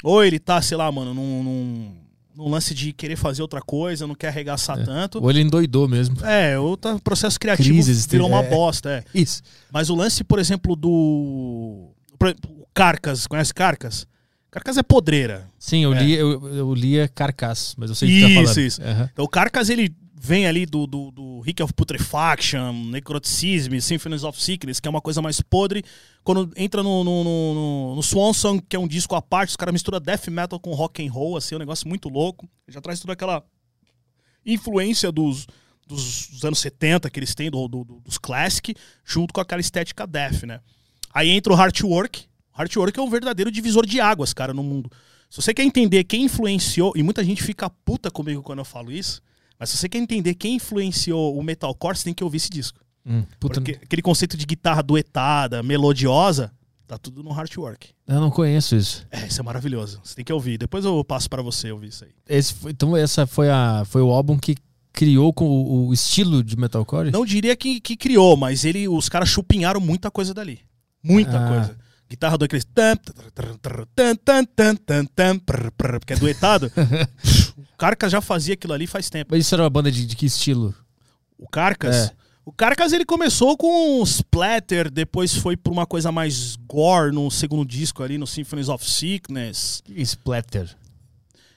ou ele tá, sei lá, mano, num, num, num lance de querer fazer outra coisa, não quer arregaçar tanto. Ou ele endoidou mesmo. É, o tá- processo criativo Crises, virou uma é. bosta, é. Isso. Mas o lance, por exemplo, do. Por exemplo, o Carcas, conhece Carcas? Carcas é podreira. Sim, eu É. li, eu, eu li a Carcass, mas eu sei o que tu tá Isso, falando. isso. Aham. Então o Carcas, ele vem ali do, do, do Rick of Putrefaction, Necroticism, Symphonies of Sickness, que é uma coisa mais podre. Quando entra no, no, no, no- no Swan Song, que é um disco à parte, os caras misturam death metal com rock and roll, assim, é um negócio muito louco. Já traz toda aquela influência dos, dos, dos anos 70 que eles têm, do, do- do- dos classic, junto com aquela estética death, né? Aí entra o Heartwork. O Heartwork é um verdadeiro divisor de águas, cara, no mundo. Se você quer entender quem influenciou, e muita gente fica puta comigo quando eu falo isso, mas se você quer entender quem influenciou o metalcore, você tem que ouvir esse disco. Hum, Porque aquele conceito de guitarra duetada, melodiosa, tá tudo no Heartwork. eu não conheço isso. É, isso é maravilhoso. Você tem que ouvir. Depois eu passo pra você ouvir isso aí. Esse foi- então essa foi, a, foi o álbum que criou com o, o estilo de metalcore? Não diria que, que criou, mas ele, os caras chupinharam muita coisa dali. Muita Ah. coisa guitarra do aqueles. Que é duetado. o Carcas já fazia aquilo ali faz tempo. Mas isso era uma banda de, de que estilo? O Carcas? É. O Carcas ele começou com um splatter, depois foi pra uma coisa mais gore no segundo disco ali, no Symphonies of Sickness. Splatter.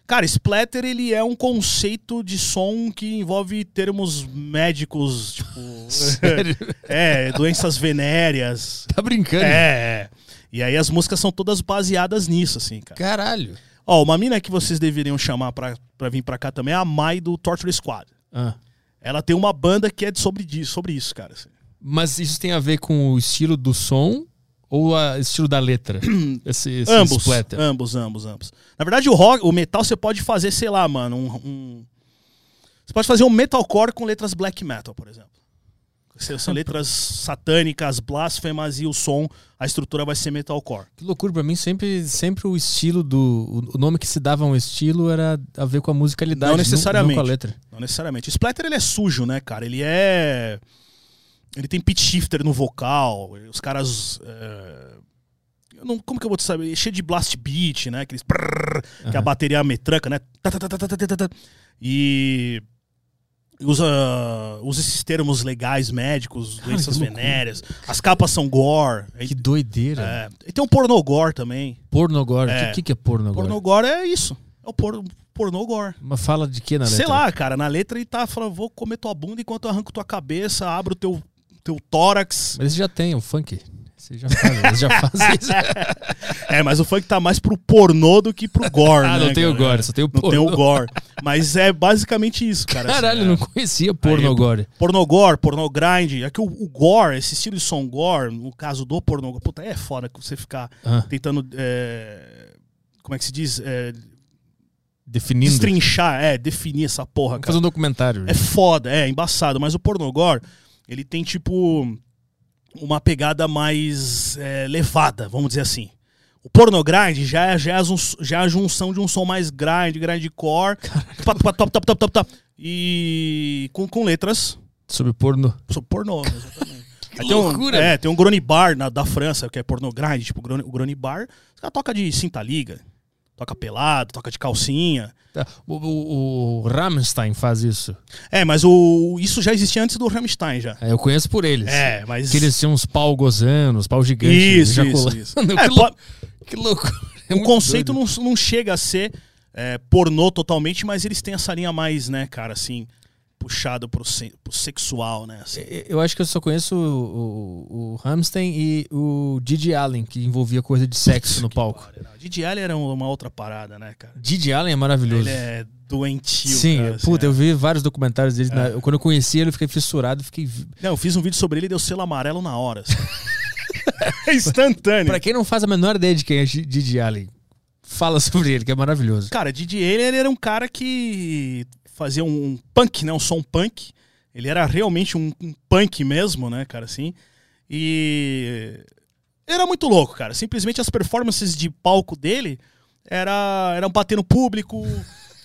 Cara, splatter ele é um conceito de som que envolve termos médicos, tipo. Sério? é, doenças venéreas. Tá brincando? É. E aí as músicas são todas baseadas nisso, assim, cara. Caralho. Ó, uma mina que vocês deveriam chamar pra, pra vir pra cá também é a Mai do Torture Squad. Ah. Ela tem uma banda que é sobre, disso, sobre isso, cara. assim. Mas isso tem a ver com o estilo do som ou o estilo da letra? esse, esse ambos, splatter. ambos, ambos, ambos. Na verdade, o rock, o metal você pode fazer, sei lá, mano, um, um- Você pode fazer um metalcore com letras black metal, por exemplo. São letras satânicas, blasfemas e o som, a estrutura vai ser metalcore. Que loucura, pra mim sempre, sempre o estilo do. O nome que se dava a um estilo era a ver com a musicalidade. Não necessariamente. Não com a letra. Não necessariamente. O Splatter ele é sujo, né, cara? Ele é. Ele tem pitch shifter no vocal. Os caras. é, não- como que eu vou te saber? É cheio de blast beat, né? Aqueles. prrr, Que a bateria metranca, né? E. Usa, usa esses termos legais médicos, doenças que loucura. venéreas. As capas são gore. Que doideira. É, e tem um pornogore também. Pornogore. O É. que, que, é pornogore? Pornogore é isso. É o por, pornogore. Mas fala de que na letra? Sei lá, cara, na letra ele tá falando, vou comer tua bunda enquanto eu arranco tua cabeça, abro teu, teu tórax. Mas já tem, o funk. Você já faz, eles já fazem isso. É, mas o funk tá mais pro pornô do que pro gore, ah, né? não tem o gore, só tem o Não tem o gore. Mas é basicamente isso, cara. Caralho, assim, não é. conhecia pornogore. Pornogore, pornogrind. É que o, o gore, esse estilo de som gore, no caso do pornogore, puta, é foda que você ficar Ah, tentando. é, como é que se diz? É, definindo. destrinchar, é, definir essa porra, Vamos cara. fazer um documentário. É foda, é embaçado. Mas o pornogore, ele tem tipo uma pegada mais é, levada, vamos dizer assim. O pornogrind já é, já, é já é a junção de um som mais grind, grindcore, top, top, top, top, top, e com, com letras Sobre porno. sobre pornô, exatamente. Que Aí tem um, loucura, É, tem um Grone Bar na, da França, que é pornogrind, tipo, o Grone, o Grone Bar, os caras tocam de cinta liga, toca pelado, toca de calcinha. Tá, O, o, o Rammstein faz isso. É, mas o, isso já existia antes do Rammstein já. É, eu conheço por eles. É, mas. Que eles tinham uns pau gozando, uns pau gigantes. Isso, isso, isso. que, É, lou- que loucura. É o conceito doido. não, não chega a ser é, pornô totalmente, mas eles têm essa linha mais, né, cara, assim, puxado pro, pro sexual, né? assim. Eu- acho que eu só conheço o, o, o Rammstein e o Didi Allen, que envolvia coisa de sexo no palco. Didi Allen era uma outra parada, né, cara? Didi Allen é maravilhoso. Ele é doentio, Sim, cara, assim, puta, é. eu vi vários documentários dele. na- eu- quando eu conheci ele, eu fiquei fissurado. Fiquei... Não, eu fiz um vídeo sobre ele e deu selo amarelo na hora. assim. é instantâneo. Pra quem não faz a menor ideia de quem é Di- Didi Allen, fala sobre ele, que é maravilhoso. Cara, Didi ele, ele era um cara que fazia um punk, né? Um som punk. Ele era realmente um, um punk mesmo, né, cara, assim. E era muito louco, cara. Simplesmente as performances de palco dele era, eram bater no público,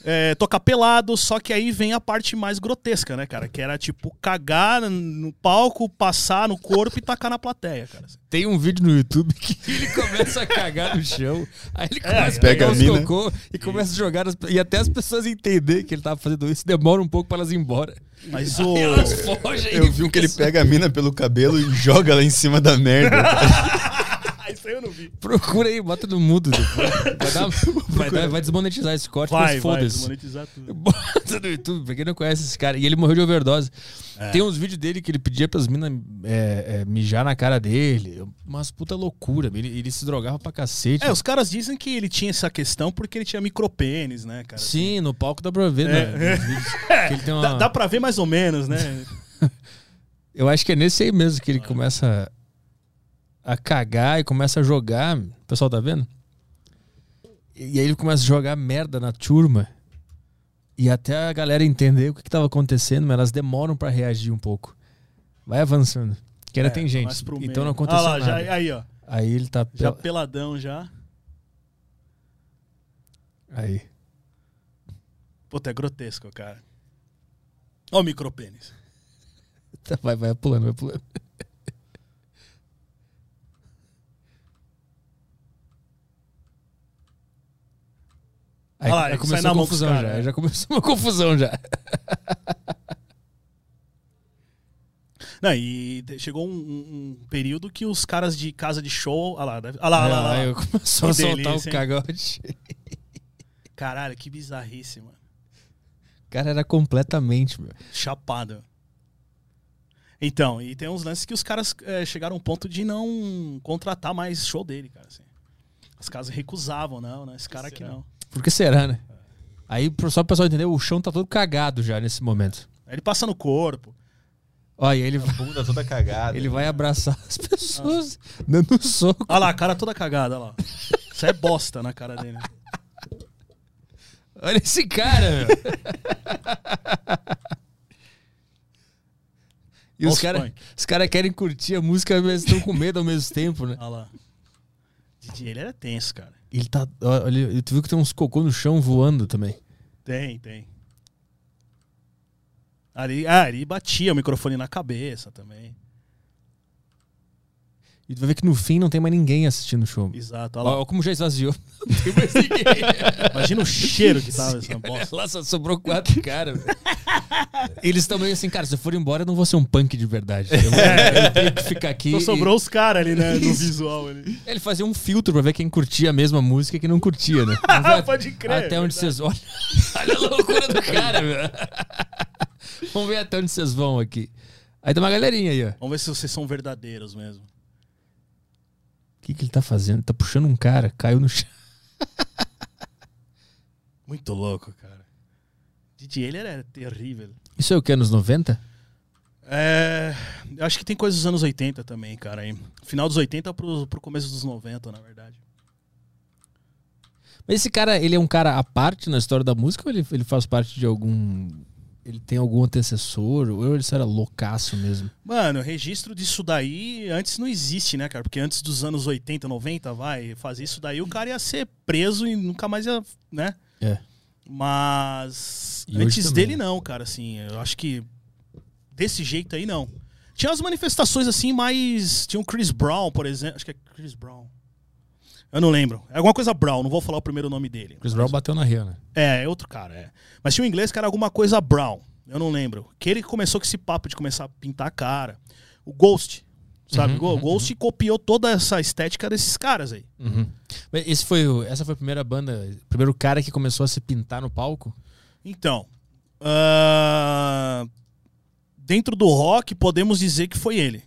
é, tocar pelado, só que aí vem a parte mais grotesca, né, cara? Que era tipo cagar no palco, passar no corpo e tacar na plateia, cara. Tem um vídeo no YouTube que ele começa a cagar no chão, aí ele começa a pega pegar a os mina. cocô e começa a jogar. as- e até as pessoas entenderem que ele tava fazendo isso, demora um pouco pra elas ir embora. Mas o. Elas fogem. Eu vi um que ele pega a mina pelo cabelo e joga ela em cima da merda. Isso aí eu não vi. Procura aí, bota no mudo depois. Vai, dar- vai dar- vai desmonetizar esse corte, Vai, mas foda-se. monetizar tudo. Bota no YouTube, pra quem não conhece esse cara. E ele morreu de overdose. É. Tem uns vídeos dele que ele pedia pras minas é, é, mijar na cara dele. Umas puta loucura. Ele, ele se drogava pra cacete. É, os caras dizem que ele tinha essa questão porque ele tinha micropênis, né, cara? Sim, no palco dá pra ver, É. né? tem uma- Dá, dá pra ver mais ou menos, né? Eu acho que é nesse aí mesmo que ele começa a cagar e começa a jogar. O pessoal tá vendo? E aí ele começa a jogar merda na turma. E até a galera entender o que, que tava acontecendo, mas elas demoram pra reagir um pouco. Vai avançando. Que ainda É, tem mais gente. Então não aconteceu Ah lá, já- nada. aí, ó. Aí ele tá. Já pel- peladão já. Aí. Puta, é grotesco, cara. Ó o micropênis. Tá, Vai, vai pulando, vai pulando. Aí, Olha lá, sai começou na a mão com os confusão caras, já. é. Já começou uma confusão já. Não, e chegou um, um- um período que os caras de casa de show. Olha lá, deve, olha lá, olha lá. Aí eu começou a soltar delícia, o hein? cagote. Caralho, que bizarrice, mano. O cara era completamente, meu. Chapado. Então, e tem uns lances que os caras é, chegaram a um ponto de não contratar mais show dele, cara. Assim. As casas recusavam, não, né? Esse cara aqui não. Por que será, né? Aí, só pro pessoal entender, o chão tá todo cagado já nesse momento. Aí ele passa no corpo. Olha, ele, Bunda toda cagada. ele vai abraçar as pessoas dando um soco. Olha lá, a cara toda cagada, olha lá. Isso é bosta na cara dele. Olha esse cara, meu. E os caras cara querem curtir a música, mas estão com medo ao mesmo tempo, né? Olha lá. Didi, ele era tenso, cara. Ele tá. Olha, tu viu que tem uns cocô no chão voando também. Tem, tem. Ali, ah, ele batia o microfone na cabeça também. E tu vai ver que no fim não tem mais ninguém assistindo o show. Exato, olha lá. Olha como já esvaziou. Não tem mais ninguém. Imagina o cheiro que tava essa bosta. Lá só sobrou quatro caras. Eles estão meio assim, cara, se eu for embora, eu não vou ser um punk de verdade. Eu, eu tenho que ficar aqui. Só e- sobrou os caras ali, né? No visual ali. Ele fazia um filtro pra ver quem curtia a mesma música e quem não curtia, né? Vamos ver Pode crer, Até onde vocês olham. Olha a loucura do cara, meu. Vamos ver até onde vocês vão aqui. Aí tem uma galerinha aí, ó. Vamos ver se vocês são verdadeiros mesmo. Que, que ele tá fazendo? Ele tá puxando um cara, caiu no chão. Muito louco, cara. Didi, ele era terrível. Isso é o que? Anos 90? É, eu acho que tem coisas dos anos 80 também, cara. Aí. Final dos 80 pro, pro começo dos 90, na verdade. Mas esse cara, ele é um cara à parte na história da música ou ele, ele faz parte de algum. Ele tem algum antecessor? Ou ele era loucaço mesmo? Mano, registro disso daí antes não existe, né, cara? Porque antes dos anos 80, 90, vai, fazer isso daí, o cara ia ser preso e nunca mais ia, né? É. Mas E antes dele né? não, cara, assim, eu acho que desse jeito aí não. Tinha as manifestações assim, mas tinha o Chris Brown, por exemplo, acho que é Chris Brown. Eu não lembro. É alguma coisa Brown, não vou falar o primeiro nome dele. Chris Brown bateu na ria, né? É, é outro cara, é. Mas tinha um inglês que era alguma coisa Brown. Eu não lembro. Que ele começou com esse papo de começar a pintar a cara. O Ghost. Sabe? Uhum, o Ghost copiou toda essa estética desses caras aí. Uhum. Esse foi, essa foi a primeira banda, o primeiro cara que começou a se pintar no palco? Então. ah, dentro do rock, podemos dizer que foi ele.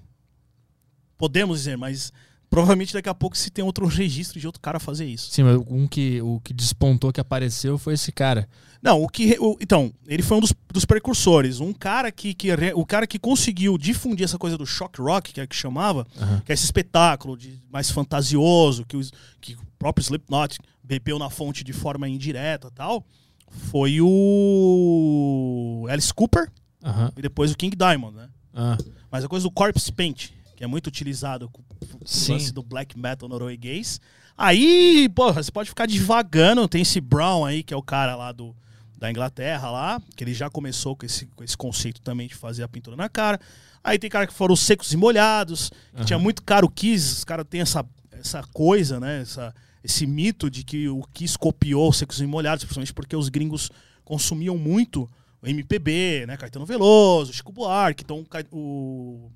Podemos dizer, mas provavelmente daqui a pouco se tem outro registro de outro cara fazer isso. Sim, mas um que, o que despontou, que apareceu, foi esse cara. Não, o que. o- então, ele foi um dos, dos precursores. Um cara que, que. O cara que conseguiu difundir essa coisa do shock rock, que é que chamava, Aham. que é esse espetáculo de, mais fantasioso, que, os, que o próprio Slipknot bebeu na fonte de forma indireta e tal, foi o Alice Cooper Aham. e depois o King Diamond, né? Ah, Mas a coisa do corpse paint, que é muito utilizado com o lance do black metal norueguês. Aí, porra, você pode ficar divagando. Tem esse Brown aí, que é o cara lá do, da Inglaterra lá, que ele já começou com esse, com esse conceito também de fazer a pintura na cara. Aí tem cara que foram os secos e molhados, que tinha muito cara o Kiss, os caras têm essa, essa coisa, né? Essa, esse mito de que o Kiss copiou os secos e molhados, principalmente porque os gringos consumiam muito o MPB, né? Caetano Veloso, Chico Buarque, então o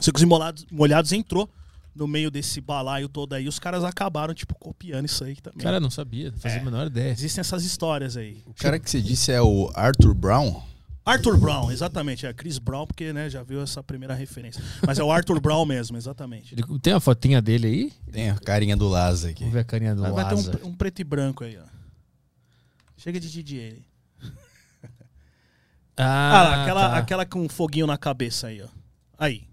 Secos e Molhados, Molhados entrou no meio desse balaio todo aí, os caras acabaram, tipo, copiando isso aí também. cara, não sabia, não fazia É. a menor ideia. Existem essas histórias aí. O cara que você disse é o Arthur Brown? Arthur Brown, exatamente. É Chris Brown, porque né, já viu essa primeira referência. Mas é o Arthur Brown mesmo, exatamente. Ele- tem uma fotinha dele aí? Tem a carinha do Laza aqui. Vamos ver a carinha do Vai, vai ter Laza. um, um preto e branco aí, ó. Chega de DJ aí. Ah, lá, aquela, tá. aquela com foguinho na cabeça aí, ó. Aí.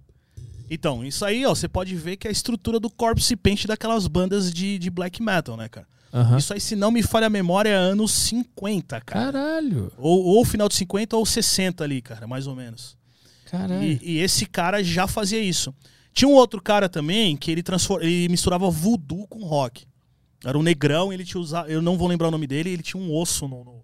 Então, isso aí, ó, você pode ver que é a estrutura do corpse paint daquelas bandas de, de black metal, né, cara? Aham. Isso aí, se não me falha a memória, é anos 50, cara. Caralho. Ou, ou final de 50 ou 60 ali, cara, mais ou menos. Caralho. E, e esse cara já fazia isso. Tinha um outro cara também que ele, ele misturava voodoo com rock. Era um negrão, ele tinha usava, eu não vou lembrar o nome dele, ele tinha um osso no, no,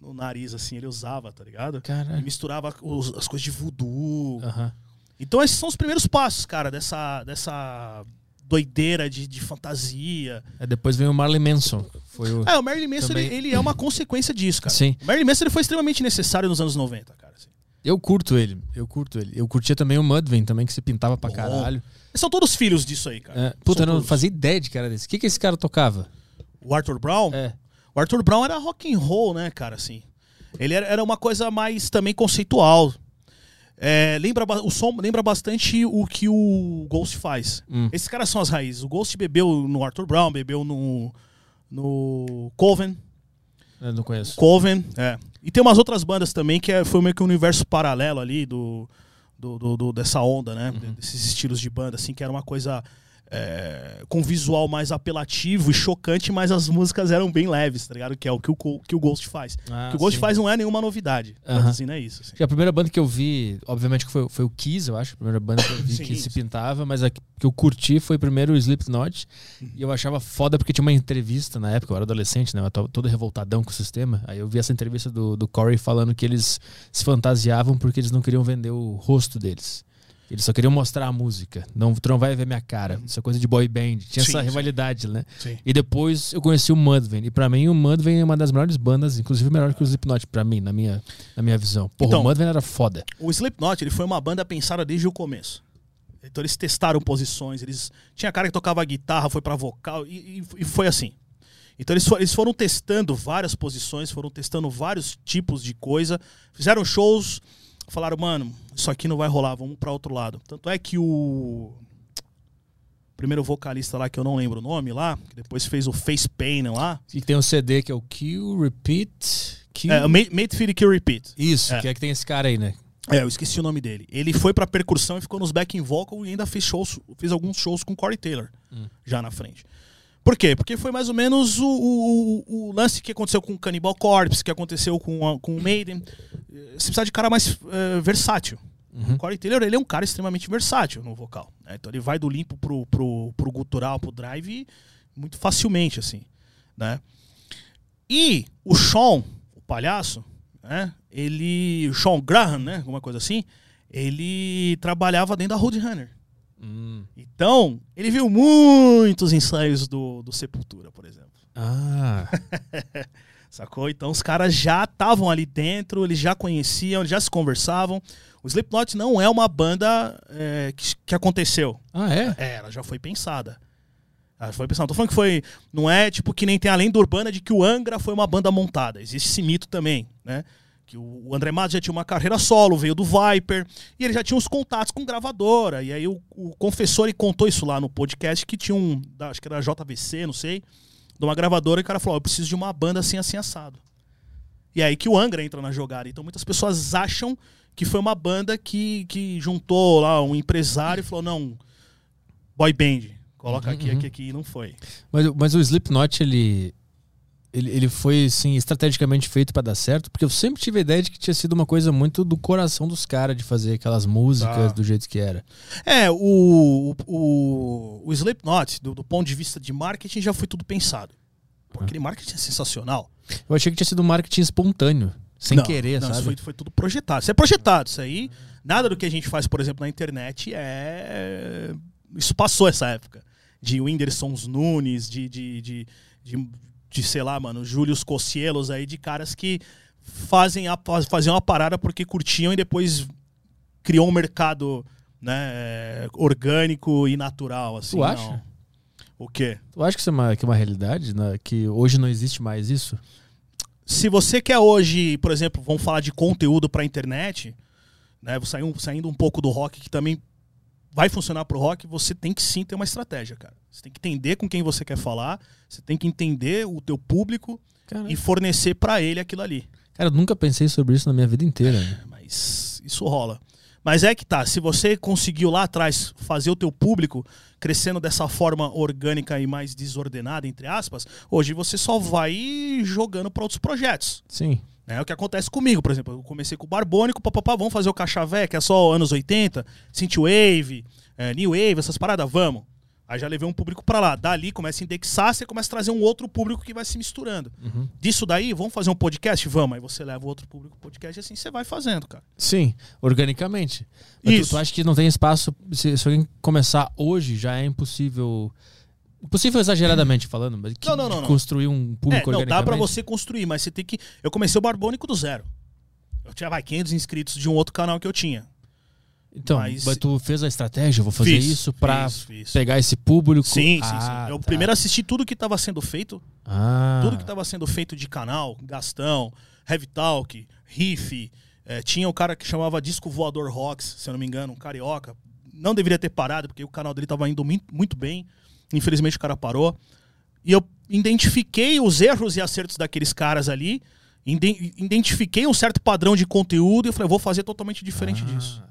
no nariz, assim, ele usava, tá ligado? Ele Caralho. misturava os- as coisas de voodoo. Aham. Então esses são os primeiros passos, cara, dessa, dessa doideira de, de fantasia. Aí depois vem o Marley Manson. Foi o... É, o Marilyn Manson, Também- ele, ele é uma consequência disso, cara. Sim. O Marilyn Manson ele foi extremamente necessário nos anos 90, cara. assim. Eu curto ele. Eu curto ele. Eu curtia também o Mudvayne também, que se pintava pra Bom. caralho. São todos filhos disso aí, cara. É, puta, eu não fazia ideia de cara desse. O que, que esse cara tocava? O Arthur Brown, É. O Arthur Brown era rock and roll, né, cara, assim. Ele era, era uma coisa mais também conceitual. É, lembra, o som lembra bastante o que o Ghost faz. Hum. Esses caras são as raízes. O Ghost bebeu no Arthur Brown, bebeu no, no Coven. Eu não conheço. Coven, é. E tem umas outras bandas também que é- foi meio que um universo paralelo ali do, do, do- do- dessa onda, né? Desses estilos de banda, assim, que era uma coisa é, com visual mais apelativo e chocante, mas as músicas eram bem leves, tá ligado? Que é o que o, que o Ghost faz. Ah, o que o Ghost sim. faz não é nenhuma novidade. Aham. Traduzindo é isso. assim. A primeira banda que eu vi, obviamente que foi, foi o Kiss, eu acho. A primeira banda que eu vi Sim, que se sim. pintava, mas a que eu curti foi primeiro o Slipknot. E eu achava foda porque tinha uma entrevista na época, eu era adolescente, né? Eu tava todo revoltadão com o sistema. Aí eu vi essa entrevista do, do Corey falando que eles se fantasiavam porque eles não queriam vender o rosto deles. Eles só queriam mostrar a música. Não, tu não vai ver minha cara. Isso é coisa de boy band. Tinha Sim, essa sim. rivalidade, né? Sim. E depois eu conheci o Mudvayne. E pra mim o Mudvayne é uma das melhores bandas, inclusive melhor que o Slipknot pra mim, na minha, na minha visão. Porra, Então- o Mudvayne era foda. O Slipknot ele foi uma banda pensada desde o começo. Então eles testaram posições, eles tinha cara que tocava guitarra, foi pra vocal e, e- foi assim. Então eles, eles foram testando várias posições, foram testando vários tipos de coisa, fizeram shows, falaram, mano, isso aqui não vai rolar, vamos pra outro lado. Tanto é que o primeiro vocalista lá que eu não lembro o nome lá, que depois fez o Face Pain lá, E tem um CD que é o Kill, Repeat, Kill. é, o Ma- Made Feed Kill Repeat. Isso, É. que é que tem esse cara aí, né? É, eu esqueci o nome dele. Ele foi pra percussão e ficou nos backing vocal e ainda fez shows, fez alguns shows com Corey Taylor já na frente. Por quê? Porque foi mais ou menos o, o- o- lance que aconteceu com o Cannibal Corpse, que aconteceu com, a- com o Maiden. Eh, Você precisa de cara mais eh, versátil. O Corey Taylor ele é um cara extremamente versátil no vocal. né? Então ele vai do limpo pro, pro, pro gutural, pro drive muito facilmente, assim. Né? E o Sean, o palhaço, né? Ele. O Sean Graham, né? Alguma coisa assim. Ele trabalhava dentro da Roadrunner. Hum. Então, ele viu muitos ensaios do, do Sepultura, por exemplo. Ah, Sacou? Então os caras já estavam ali dentro, eles já conheciam, eles já se conversavam. O Slipknot não é uma banda é, que, que aconteceu. ah é? É, ela já foi pensada. Ela foi pensada. Tô falando que foi. Não é tipo que nem tem a lenda urbana de que o Angra foi uma banda montada. Existe esse mito também, né? Que o André Matos já tinha uma carreira solo, veio do Viper, e ele já tinha uns contatos com gravadora. E aí o, o confessor ele contou isso lá no podcast que tinha um. da- acho que era JVC, não sei. De uma gravadora e o cara falou: "Ó, eu preciso de uma banda assim, assim, assado. E aí que o Angra entra na jogada. Então muitas pessoas acham que foi uma banda que, que juntou lá um empresário e falou: não, boy band, coloca aqui, aqui, aqui, e não foi. Mas, mas o Slipknot, ele, ele, ele foi, assim, estrategicamente feito pra dar certo, porque eu sempre tive a ideia de que tinha sido uma coisa muito do coração dos caras de fazer aquelas músicas Tá. do jeito que era. É, o, o, o Slipknot, do, do ponto de vista de marketing, já foi tudo pensado. Pô, aquele marketing é sensacional. Eu achei que tinha sido um marketing espontâneo, sem Não, querer, não, sabe? Isso foi, foi tudo projetado. Isso é projetado. Isso aí, nada do que a gente faz, por exemplo, na internet é. Isso passou essa época. De Whindersson Nunes, de, de, de, de, de, sei lá, mano, Július Cocielos aí, de caras que fazem a, faziam uma parada porque curtiam e depois criou um mercado né, orgânico e natural. Assim, Tu acha? não. O quê? Tu acha que isso é uma, que é uma realidade? né? Que hoje não existe mais isso? se você quer hoje, por exemplo, vamos falar de conteúdo para internet, né, saindo, saindo um pouco do rock que também vai funcionar pro rock, você tem que sim ter uma estratégia, cara. Você tem que entender com quem você quer falar, você tem que entender o teu público e fornecer para ele aquilo ali. cara, eu nunca pensei sobre isso na minha vida inteira. né? Mas isso rola. Mas é que tá, se você conseguiu lá atrás fazer o teu público crescendo dessa forma orgânica e mais desordenada, entre aspas, hoje você só vai jogando para outros projetos. Sim. É o que acontece comigo, por exemplo. Eu comecei com o Barbônico, papapá, vamos fazer o Cachavé, que é só anos 80, Synthwave, é, New Wave, essas paradas, vamos. Aí já levei um público pra lá. Dali começa a indexar, você começa a trazer um outro público que vai se misturando. Uhum. Disso daí, vamos fazer um podcast? Vamos. Aí você leva o outro público pro podcast e assim você vai fazendo, cara. Sim, organicamente. Mas Tu, Isso. tu acha que não tem espaço? Se, se alguém começar hoje, já é impossível. Impossível exageradamente falando, mas que, Não, não, não, construir um público É, não, dá pra organicamente? você construir, mas você tem que. Eu comecei o Barbônico do zero. Eu tinha, vai, 500 inscritos de um outro canal que eu tinha. Então, Mas- mas, tu fez a estratégia, eu vou fazer Fiz, isso fiz. pegar esse público. Sim, sim, Ah, sim. Eu tá. primeiro assisti tudo que estava sendo feito, Ah. tudo que estava sendo feito de canal, Gastão, Heavy Talk, Riff. eh, tinha o cara que chamava Disco Voador Rocks, se eu não me engano, um carioca. Não deveria ter parado, porque o canal dele estava indo muito, muito bem. Infelizmente o cara parou. E eu identifiquei os erros e acertos daqueles caras ali. Identifiquei um certo padrão de conteúdo e falei, vou fazer totalmente diferente Ah. disso.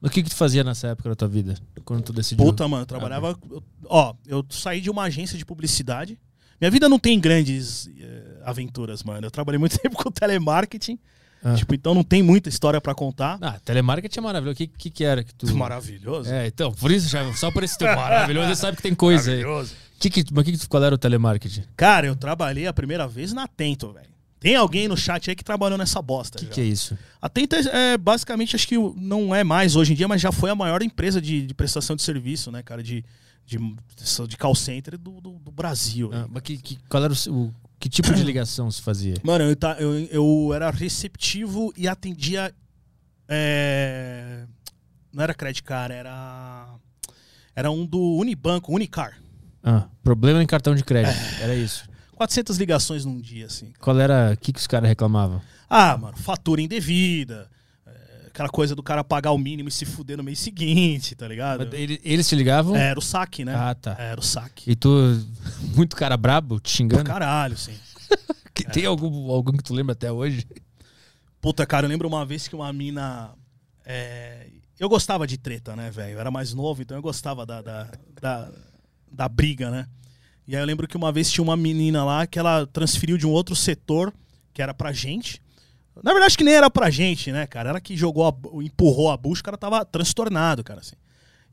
O que que tu fazia nessa época da tua vida? Quando tu decidiu? Puta, mano, eu trabalhava. eu- ó, eu saí de uma agência de publicidade. Minha vida não tem grandes eh, aventuras, mano. Eu trabalhei muito tempo com telemarketing. Ah. Tipo, então não tem muita história pra contar. Ah, telemarketing é maravilhoso. O que, que, que era que tu. Maravilhoso. É, então, por isso, já, só por esse teu maravilhoso, você sabe que tem coisa aí. Maravilhoso. Que que, mas que que, qual era o telemarketing? Cara, eu trabalhei a primeira vez na Atento, velho. Tem alguém no chat aí que trabalhou nessa bosta. O que, que é isso? A Atento é, é, basicamente, acho que não é mais hoje em dia, mas já foi a maior empresa de, de prestação de serviço, né, cara? De, de, de call center do, do, do Brasil. Ah, mas que, que- qual era o, o- que tipo de ligação se fazia? Mano, eu, ta- eu, eu era receptivo e atendia. é, Não era Credit Card, era. Era um do Unibanco, Unicar. Ah, problema em cartão de crédito. Era isso. 400 ligações num dia, assim. Qual era. O que, que os caras reclamavam? Ah, mano, fatura indevida. É, Aquela coisa do cara pagar o mínimo e se fuder no mês seguinte, tá ligado? Ele- eles te ligavam? Era o saque, né? Ah, tá. Era o saque. E tu, muito cara brabo, te Pra xingando? caralho, sim. Que- Tem algum, algum que tu lembra até hoje? Puta, cara, eu lembro uma vez que uma mina. é, Eu gostava de treta, né, velho? Eu era mais novo, então eu gostava da, da, da, da briga, né? E aí eu lembro que uma vez tinha uma menina lá que ela transferiu de um outro setor, que era pra gente. Na verdade, acho que nem era pra gente, né, cara? Ela que jogou, a, empurrou a bucha, o cara tava transtornado, cara, assim.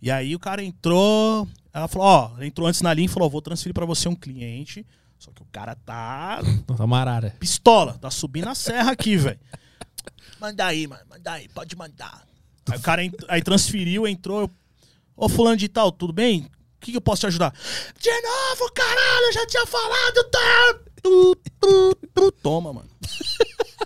E aí o cara entrou, ela falou, ó, entrou antes na linha e falou, ó, vou transferir pra você um cliente, só que o cara tá Uma marara. pistola, tá subindo a serra aqui, velho. Manda aí, mano, manda aí, pode mandar. Aí o cara aí transferiu, entrou. eu, Ô, fulano de tal, tudo bem? O que, que eu posso te ajudar? De novo, caralho, eu já tinha falado, tá? Tu, tu, tu. Toma, mano.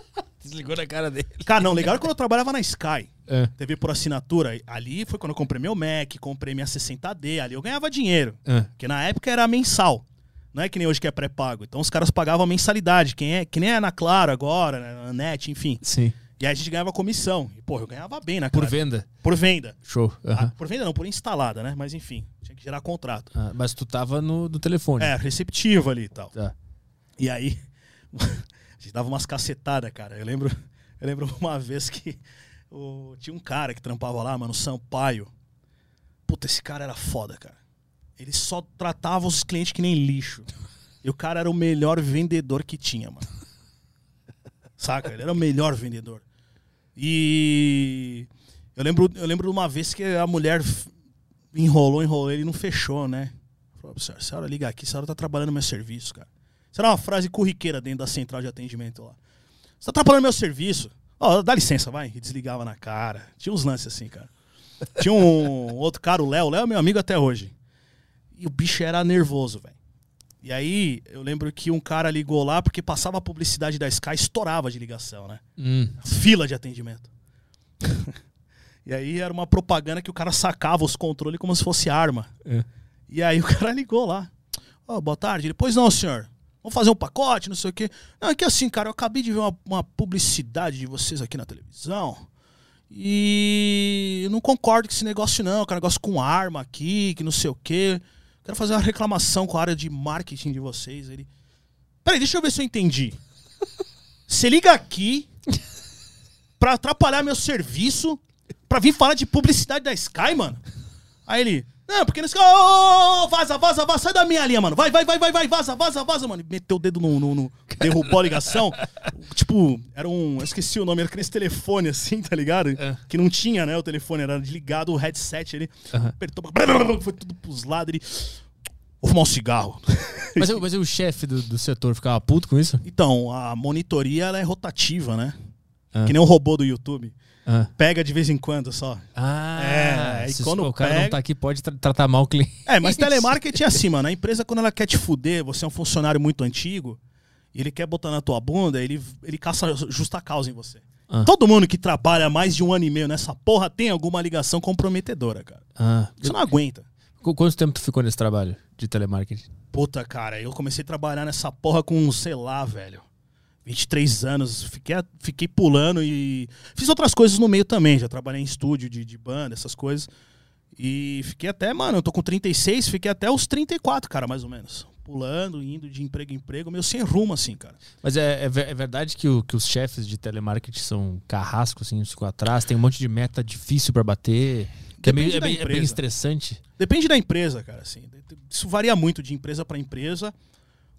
Desligou na cara dele. Cara, não, legal é quando eu trabalhava na Sky. É. TV por assinatura. Ali foi quando eu comprei meu Mac, comprei minha 60D. Ali eu ganhava dinheiro. É. Porque na época era mensal. Não é que nem hoje que é pré-pago. Então os caras pagavam a mensalidade. Quem é, que nem é na Claro agora, né, na NET, enfim. Sim. E aí a gente ganhava comissão. E, porra, eu ganhava bem na Por cara. venda. Por venda. Show. Ah, Aham. por venda não, por instalada, né? Mas enfim, tinha que gerar contrato. Ah, mas tu tava no do telefone. É, receptivo ali e tal. Tá. E aí, gente dava umas cacetadas, cara. Eu lembro, eu lembro uma vez que o- tinha um cara que trampava lá, mano, Sampaio. Puta, esse cara era foda, cara. Ele só tratava os clientes que nem lixo. E o cara era o melhor vendedor que tinha, mano. Saca? Ele era o melhor vendedor. E eu lembro, eu lembro uma vez que a mulher enrolou, enrolou, ele não fechou, né? Falou, senhora, senhora liga aqui, a senhora tá trabalhando meu serviço, cara. Era uma frase corriqueira dentro da central de atendimento lá. Você tá trabalhando no meu serviço? Ó, dá licença, vai. E desligava na cara. Tinha uns lances assim, cara. Tinha um outro cara, o Léo. O Léo é meu amigo até hoje. E o bicho era nervoso, velho. E aí, eu lembro que um cara ligou lá porque passava a publicidade da Sky, estourava de ligação, né? Hum. Fila de atendimento. e aí era uma propaganda que o cara sacava os controles como se fosse arma. É. E aí o cara ligou lá. Ó, boa tarde. Ele, pois não, senhor. Vamos fazer um pacote, não sei o quê. Não, é que assim, cara, eu acabei de ver uma, uma publicidade de vocês aqui na televisão. E eu não concordo com esse negócio, não. Um negócio com arma aqui, que não sei o quê. Quero fazer uma reclamação com a área de marketing de vocês. Ele. Peraí, deixa eu ver se eu entendi. Você liga aqui pra atrapalhar meu serviço, pra vir falar de publicidade da Sky, mano? Aí ele, não, porque nesse. Ô, ô, ô, vaza, vaza, vaza, sai da minha linha, mano. Vai, vai, vai, vai, vai, vaza, vaza, vaza, mano. Meteu o dedo no. no, no- derrubou a ligação. tipo, era um. Eu esqueci o nome, era aquele telefone assim, tá ligado? É. Que não tinha, né? O telefone, era ligado o headset ali. Aham. Apertou, foi tudo pros lados. Ele. Vou fumar um cigarro. Mas, o- mas o chefe do, do setor ficava puto com isso? Então, a monitoria ela é rotativa, né? Ah. Que nem o robô do YouTube. Ah. Pega de vez em quando só. Ah, É, e se quando o cara não pega- tá aqui, pode tra- tratar mal o cliente. É, mas telemarketing é assim, mano. A empresa, quando ela quer te fuder, você é um funcionário muito antigo, e ele quer botar na tua bunda, ele, ele caça justa causa em você. Ah. Todo mundo que trabalha mais de um ano e meio nessa porra tem alguma ligação comprometedora, cara. Ah, Você não aguenta. qu- quanto tempo tu ficou nesse trabalho de telemarketing? Puta, cara, eu comecei a trabalhar nessa porra com, sei lá, velho. 23 anos, fiquei, fiquei pulando e. Fiz outras coisas no meio também. Já trabalhei em estúdio de, de banda, essas coisas. E fiquei até, mano, eu tô com 36, fiquei até os 34, cara, mais ou menos. Pulando, indo de emprego em emprego, meio sem rumo, assim, cara. Mas é, é é verdade que, o- que os chefes de telemarketing são carrascos, assim, ficam atrás, tem um monte de meta difícil pra bater. Que é, meio- é bem, é bem estressante. Depende da empresa, cara, assim. Isso varia muito de empresa pra empresa.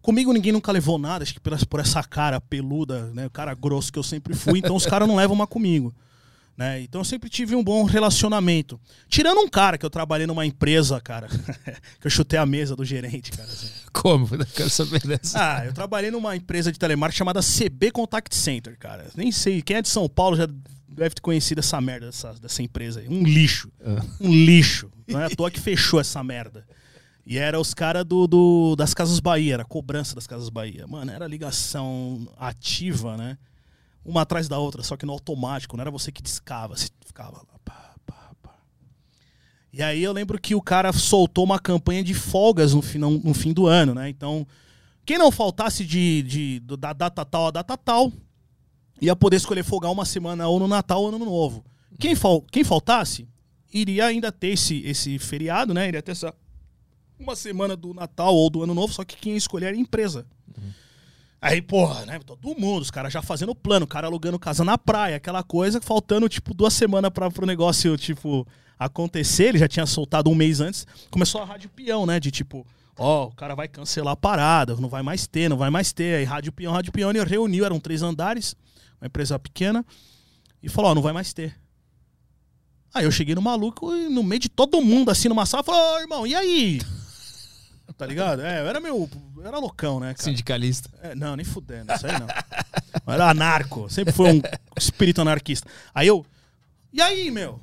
Comigo ninguém nunca levou nada, acho que por essa- cara peluda, né, o cara grosso que eu sempre fui, então os caras não levam uma comigo. Né? Então eu sempre tive um bom relacionamento. Tirando um cara que eu trabalhei numa empresa, cara, que eu chutei a mesa do gerente, cara. assim. Como? Eu quero saber dessa. Ah, eu trabalhei numa empresa de telemarketing chamada CB Contact Center, cara. Nem sei, quem é de São Paulo já deve ter conhecido essa merda dessa, dessa empresa aí. Um lixo. Ah. Um lixo. Não é à toa que fechou essa merda. E era os caras do, do- das Casas Bahia, era cobrança das Casas Bahia. Mano, era ligação ativa, né? Uma atrás da outra, só que no automático, não era você que discava, você ficava lá. Pá, pá, pá. E aí eu lembro que o cara soltou uma campanha de folgas no, final, no fim do ano, né? Então, quem não faltasse de, de, do- da data tal a data tal, ia poder escolher folgar uma semana ou no Natal ou no Ano Novo. Quem, fal, quem faltasse, iria ainda ter esse, esse feriado, né? Iria ter essa uma semana do Natal ou do Ano Novo, só que quem ia escolher era a empresa. Aí, porra, né? Todo mundo, os caras já fazendo plano, o cara alugando casa na praia, aquela coisa, faltando, tipo, duas semanas para pro negócio, tipo, acontecer. Ele já tinha soltado um mês antes. Começou a rádio peão, né? De tipo, ó, o cara vai cancelar a parada, não vai mais ter, não vai mais ter. Aí rádio peão, rádio peão, ele reuniu, eram três andares, uma empresa pequena, e falou, ó, não vai mais ter. Aí eu cheguei no maluco e no meio de todo mundo, assim, numa sala, falou, ô, irmão, e aí? Tá ligado? É, eu era meu. eu era loucão, né, cara? Sindicalista. É, não, nem fudendo, isso aí não. Eu era anarco, sempre foi um espírito anarquista. Aí eu. E aí, meu?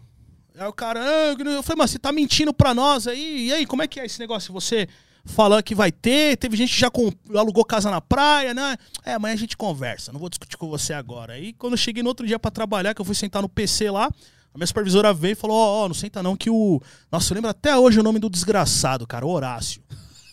Aí o cara, ah, eu falei, mas você tá mentindo pra nós aí? E aí, como é que é esse negócio? Você falando que vai ter, teve gente que já com- alugou casa na praia, né? É, amanhã a gente conversa, não vou discutir com você agora. Aí quando eu cheguei no outro dia pra trabalhar, que eu fui sentar no PC lá, a minha supervisora veio e falou: Ó, ó, não senta não, que o. Nossa, eu lembro até hoje o nome do desgraçado, cara, Horácio.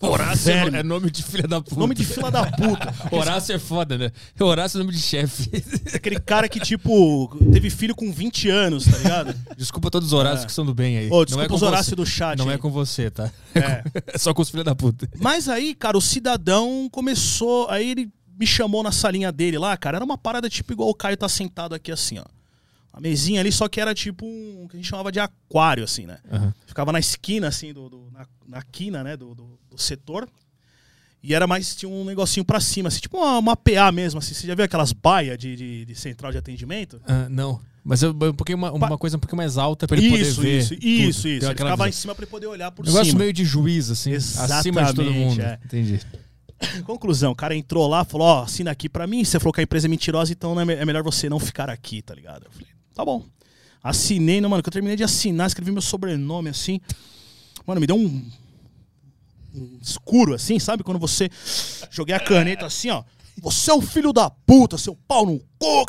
Horácio é, é nome de filha da puta. Nome de fila da puta. Horácio é foda, né? Horácio é nome de chefe. Aquele cara que, tipo, teve filho com 20 anos, tá ligado? Desculpa todos os Horácios que são do bem aí. Ô, desculpa não é os Horácios do chat Não aí. é com você, tá? É. É só com os filhos da puta. Mas aí, cara, o cidadão começou. Aí ele me chamou na salinha dele lá, cara. Era uma parada tipo igual o Caio tá sentado aqui assim, ó. Uma mesinha ali, só que era tipo um. que a gente chamava de aquário, assim, né? Aham. Ficava na esquina, assim, do, do- na, na quina, né, do, do, do setor. E era mais, tinha um negocinho pra cima, assim, tipo uma, uma PA mesmo, assim. Você já viu aquelas baias de, de, de central de atendimento? Ah, não. Mas eu, um pouquinho, uma, uma coisa um pouquinho mais alta pra ele isso, poder ver. isso, tudo. isso, isso. Ele ficava em visão. cima pra ele poder olhar por Negócio cima. meio de juiz, assim. Acima de todo Exatamente, mundo. é. Entendi. Conclusão, o cara entrou lá, falou, ó, assina aqui pra mim, você falou que a empresa é mentirosa, então né, é melhor você não ficar aqui, tá ligado? Eu falei, tá bom. Assinei, não, mano, que eu terminei de assinar, escrevi meu sobrenome assim. Mano, me deu um, um escuro assim, sabe? Quando você joguei a caneta assim, ó. Você é um filho da puta, seu pau no cu.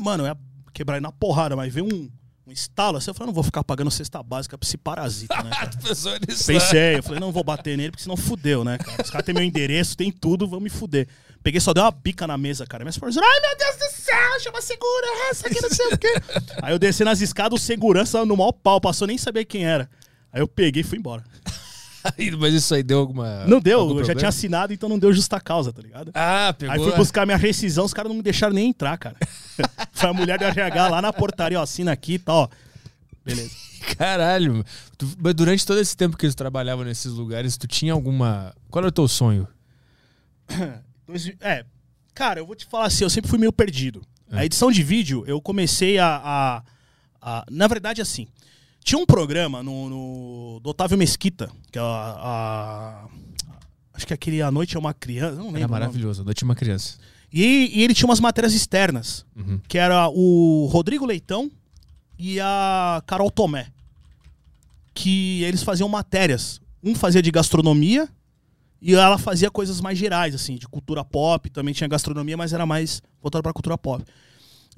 Mano, ia quebrar ele na porrada, mas veio um, um estalo assim, eu falei, não vou ficar pagando cesta básica pra esse parasita, né? Pensei, eu falei, não vou bater nele, porque senão fudeu, né, cara? Os caras têm meu endereço, tem tudo, vão me fuder. Peguei, só dei uma bica na mesa, cara. Minha supervisora, ai meu Deus do céu, chama segurança aqui, não sei o quê. Aí eu desci nas escadas, o segurança no maior pau, passou, nem sabia quem era. Aí eu peguei e fui embora. Mas isso aí deu alguma. Não deu, eu já problema? tinha assinado, então não deu justa causa, tá ligado? Ah, pegou. Aí fui buscar minha rescisão, os caras não me deixaram nem entrar, cara. Foi a mulher do RH lá na portaria, ó, assina aqui e tal, ó. Beleza. Caralho. Tu- mas durante todo esse tempo que eles trabalhavam nesses lugares, tu tinha alguma. Qual era o teu sonho? É, cara, eu vou te falar assim, eu sempre fui meio perdido. A edição de vídeo, eu comecei a, a- a- Na verdade, assim, tinha um programa no, no- do Otávio Mesquita, que é a, a- Acho que aquele A Noite é uma Criança, não lembro. Era maravilhoso. Eu tinha uma criança. E, e ele tinha umas matérias externas, Uhum. que era o Rodrigo Leitão e a Carol Tomé. Que eles faziam matérias. Um fazia de gastronomia e ela fazia coisas mais gerais, assim, de cultura pop. Também tinha gastronomia, mas era mais voltado pra cultura pop.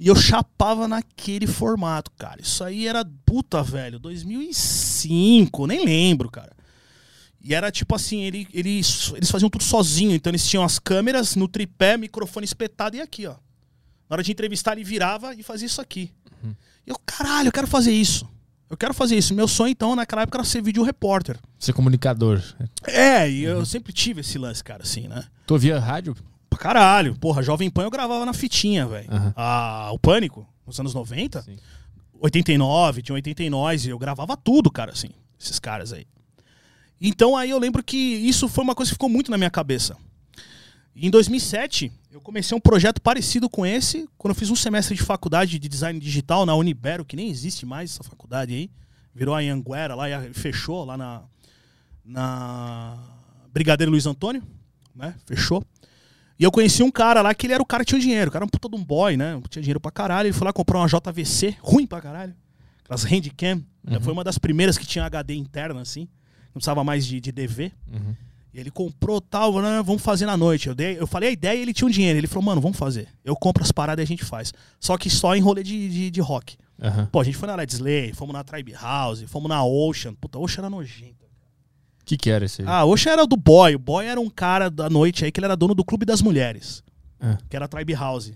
E eu chapava naquele formato, cara. Isso aí era puta, velho, 2005, nem lembro, cara. E era tipo assim, ele, eles, eles faziam tudo sozinho. Então eles tinham as câmeras no tripé, microfone espetado e aqui, ó. Na hora de entrevistar, ele virava e fazia isso aqui. Uhum. E eu, caralho, eu quero fazer isso. Eu quero fazer isso. Meu sonho, então, naquela época era ser vídeo repórter. Ser comunicador. É, e eu sempre tive esse lance, cara, assim, né? Tu ouvia rádio? Caralho. Porra, Jovem Pan eu gravava na fitinha, velho. Aham. Ah, o Pânico, nos anos 90, Sim. 89, tinha 89, eu gravava tudo, cara, assim, esses caras aí. Então aí eu lembro que isso foi uma coisa que ficou muito na minha cabeça. Em 2007, eu comecei um projeto parecido com esse, quando eu fiz um semestre de faculdade de design digital na Unibero, que nem existe mais essa faculdade aí. Virou a Anguera lá e fechou lá na, na Brigadeiro Luiz Antônio, né? Fechou. E eu conheci um cara lá que ele era o cara que tinha dinheiro. O cara era um puta de um boy, né? Tinha dinheiro pra caralho. Ele foi lá comprar uma JVC, ruim pra caralho. Aquelas handcam. Foi uma das primeiras que tinha HD interna, assim. Não precisava mais de, de DV. Uhum. E ele comprou tal, né, vamos fazer na noite. Eu, dei, eu falei a ideia e ele tinha um dinheiro. Ele falou, mano, vamos fazer. Eu compro as paradas e a gente faz. Só que só em rolê de, de, de rock. Aham. Pô, a gente foi na Led Slay, fomos na Tribe House, fomos na Ocean. Puta, Ocean era nojento. O que, que era esse aí? Ah, Ocean era do Boy. O Boy era um cara da noite aí que ele era dono do Clube das Mulheres. Ah. Que era a Tribe House.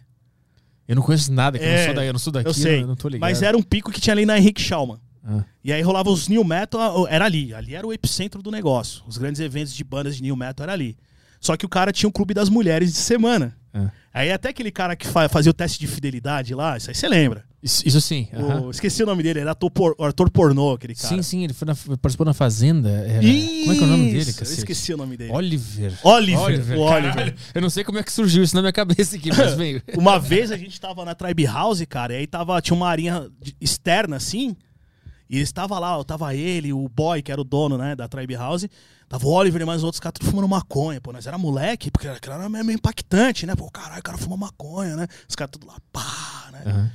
Eu não conheço nada, que eu, É, não sou daí, eu não sou daqui, eu sei. eu não tô ligado. Mas era um pico que tinha ali na Henrique Schaumann. Ah. E aí rolava os new metal, era ali. Ali era o epicentro do negócio. Os grandes eventos de bandas de new metal era ali. Só que o cara tinha um clube das mulheres de semana. Ah. Aí até aquele cara que fa- fazia o teste de fidelidade lá, isso aí você lembra. Isso, isso sim. aham. O- esqueci o nome dele, era ator, por- ator pornô, aquele cara. Sim, sim, ele na- participou na Fazenda. era- Como é que é o nome dele, Isso, Eu cacete? esqueci o nome dele. Oliver. Oliver, o Oliver. caralho. Eu não sei como é que surgiu isso na minha cabeça aqui, mas veio. Uma vez a gente tava na Tribe House, cara, e aí tava, tinha uma arinha externa assim. E estava lá, tava ele, o boy, que era o dono, né, da Tribe House. Tava o Oliver e mais outros caras tudo fumando maconha, pô. Nós era moleque, porque aquilo era meio impactante, né? Pô, caralho, o cara fuma maconha, né? Os caras tudo lá, pá, né? Aham.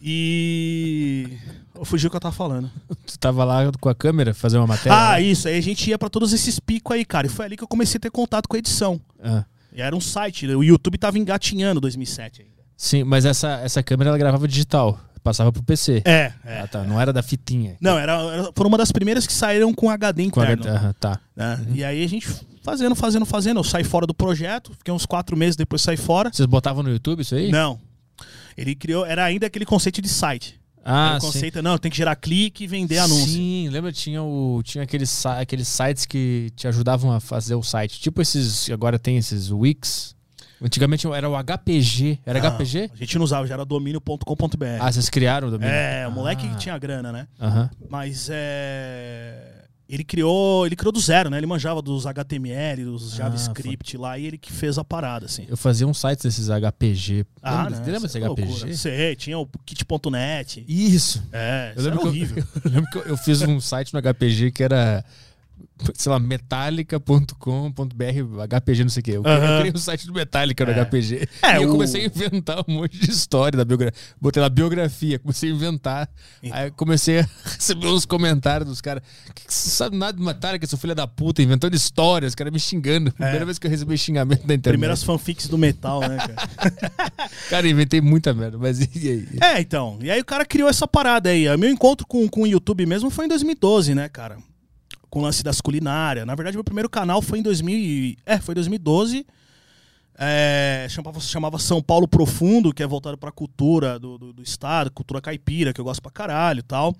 E. Eu fugi o que eu tava falando. Tu tava lá com a câmera fazer uma matéria? Ah, né? isso. Aí a gente ia pra todos esses picos aí, cara. E foi ali que eu comecei a ter contato com a edição. Ah. E era um site, o YouTube tava engatinhando 2007 ainda. Sim, mas essa, essa câmera ela gravava digital. Passava pro PC. É, é. Ah, tá. Não era da fitinha. Não, era, era, foram uma das primeiras que saíram com HD Com a- interno. Aham, tá. né? E aí a gente fazendo, fazendo, fazendo. Eu saí fora do projeto, fiquei uns quatro meses, depois saí fora. Vocês botavam no YouTube isso aí? Não. Ele criou, era ainda aquele conceito de site. Ah, o sim. conceito, não, tem que gerar clique e vender anúncio. Sim, lembra? Tinha, o, tinha aqueles, aqueles sites que te ajudavam a fazer o site. Tipo esses. Agora tem esses Wix. Antigamente era o HPG. Era HPG? A gente não usava, já era domínio.com.br. Ah, vocês criaram o domínio? é, o moleque Ah. que tinha grana, né? Mas é. Ele criou, ele criou do zero, né? Ele manjava dos HTML, dos Ah, JavaScript lá e ele que fez a parada, assim. Eu fazia um site desses HPG. Ah, lembra, né? lembra desse é HPG? loucura. Sei, tinha o kit.net. Isso. É, Eu isso era lembro, que horrível. eu, eu lembro que eu, eu fiz um site no HPG que era, sei lá, metallica.com.br, HPG, não sei o quê. Eu, Aham. criei um site do Metallica no É. HPG. É, e eu o- comecei a inventar um monte de história da biografia. Botei lá biografia, comecei a inventar. Então. Aí comecei a receber uns comentários dos caras. Que, que você sabe nada de Metallica, seu filho da puta, inventando histórias, os caras me xingando. Primeira vez que eu recebi xingamento na internet. É. Primeiras fanfics do metal, né, cara? Cara, inventei muita merda, mas e aí? É, então. E aí o cara criou essa parada aí. O meu encontro com, com o YouTube mesmo foi em 2012, né, cara? Com o lance das culinárias. Na verdade, meu primeiro canal foi em 2000 e... É, foi em 2012. É, chamava, chamava São Paulo Profundo, que é voltado pra cultura do, do, do estado, cultura caipira, que eu gosto pra caralho e tal.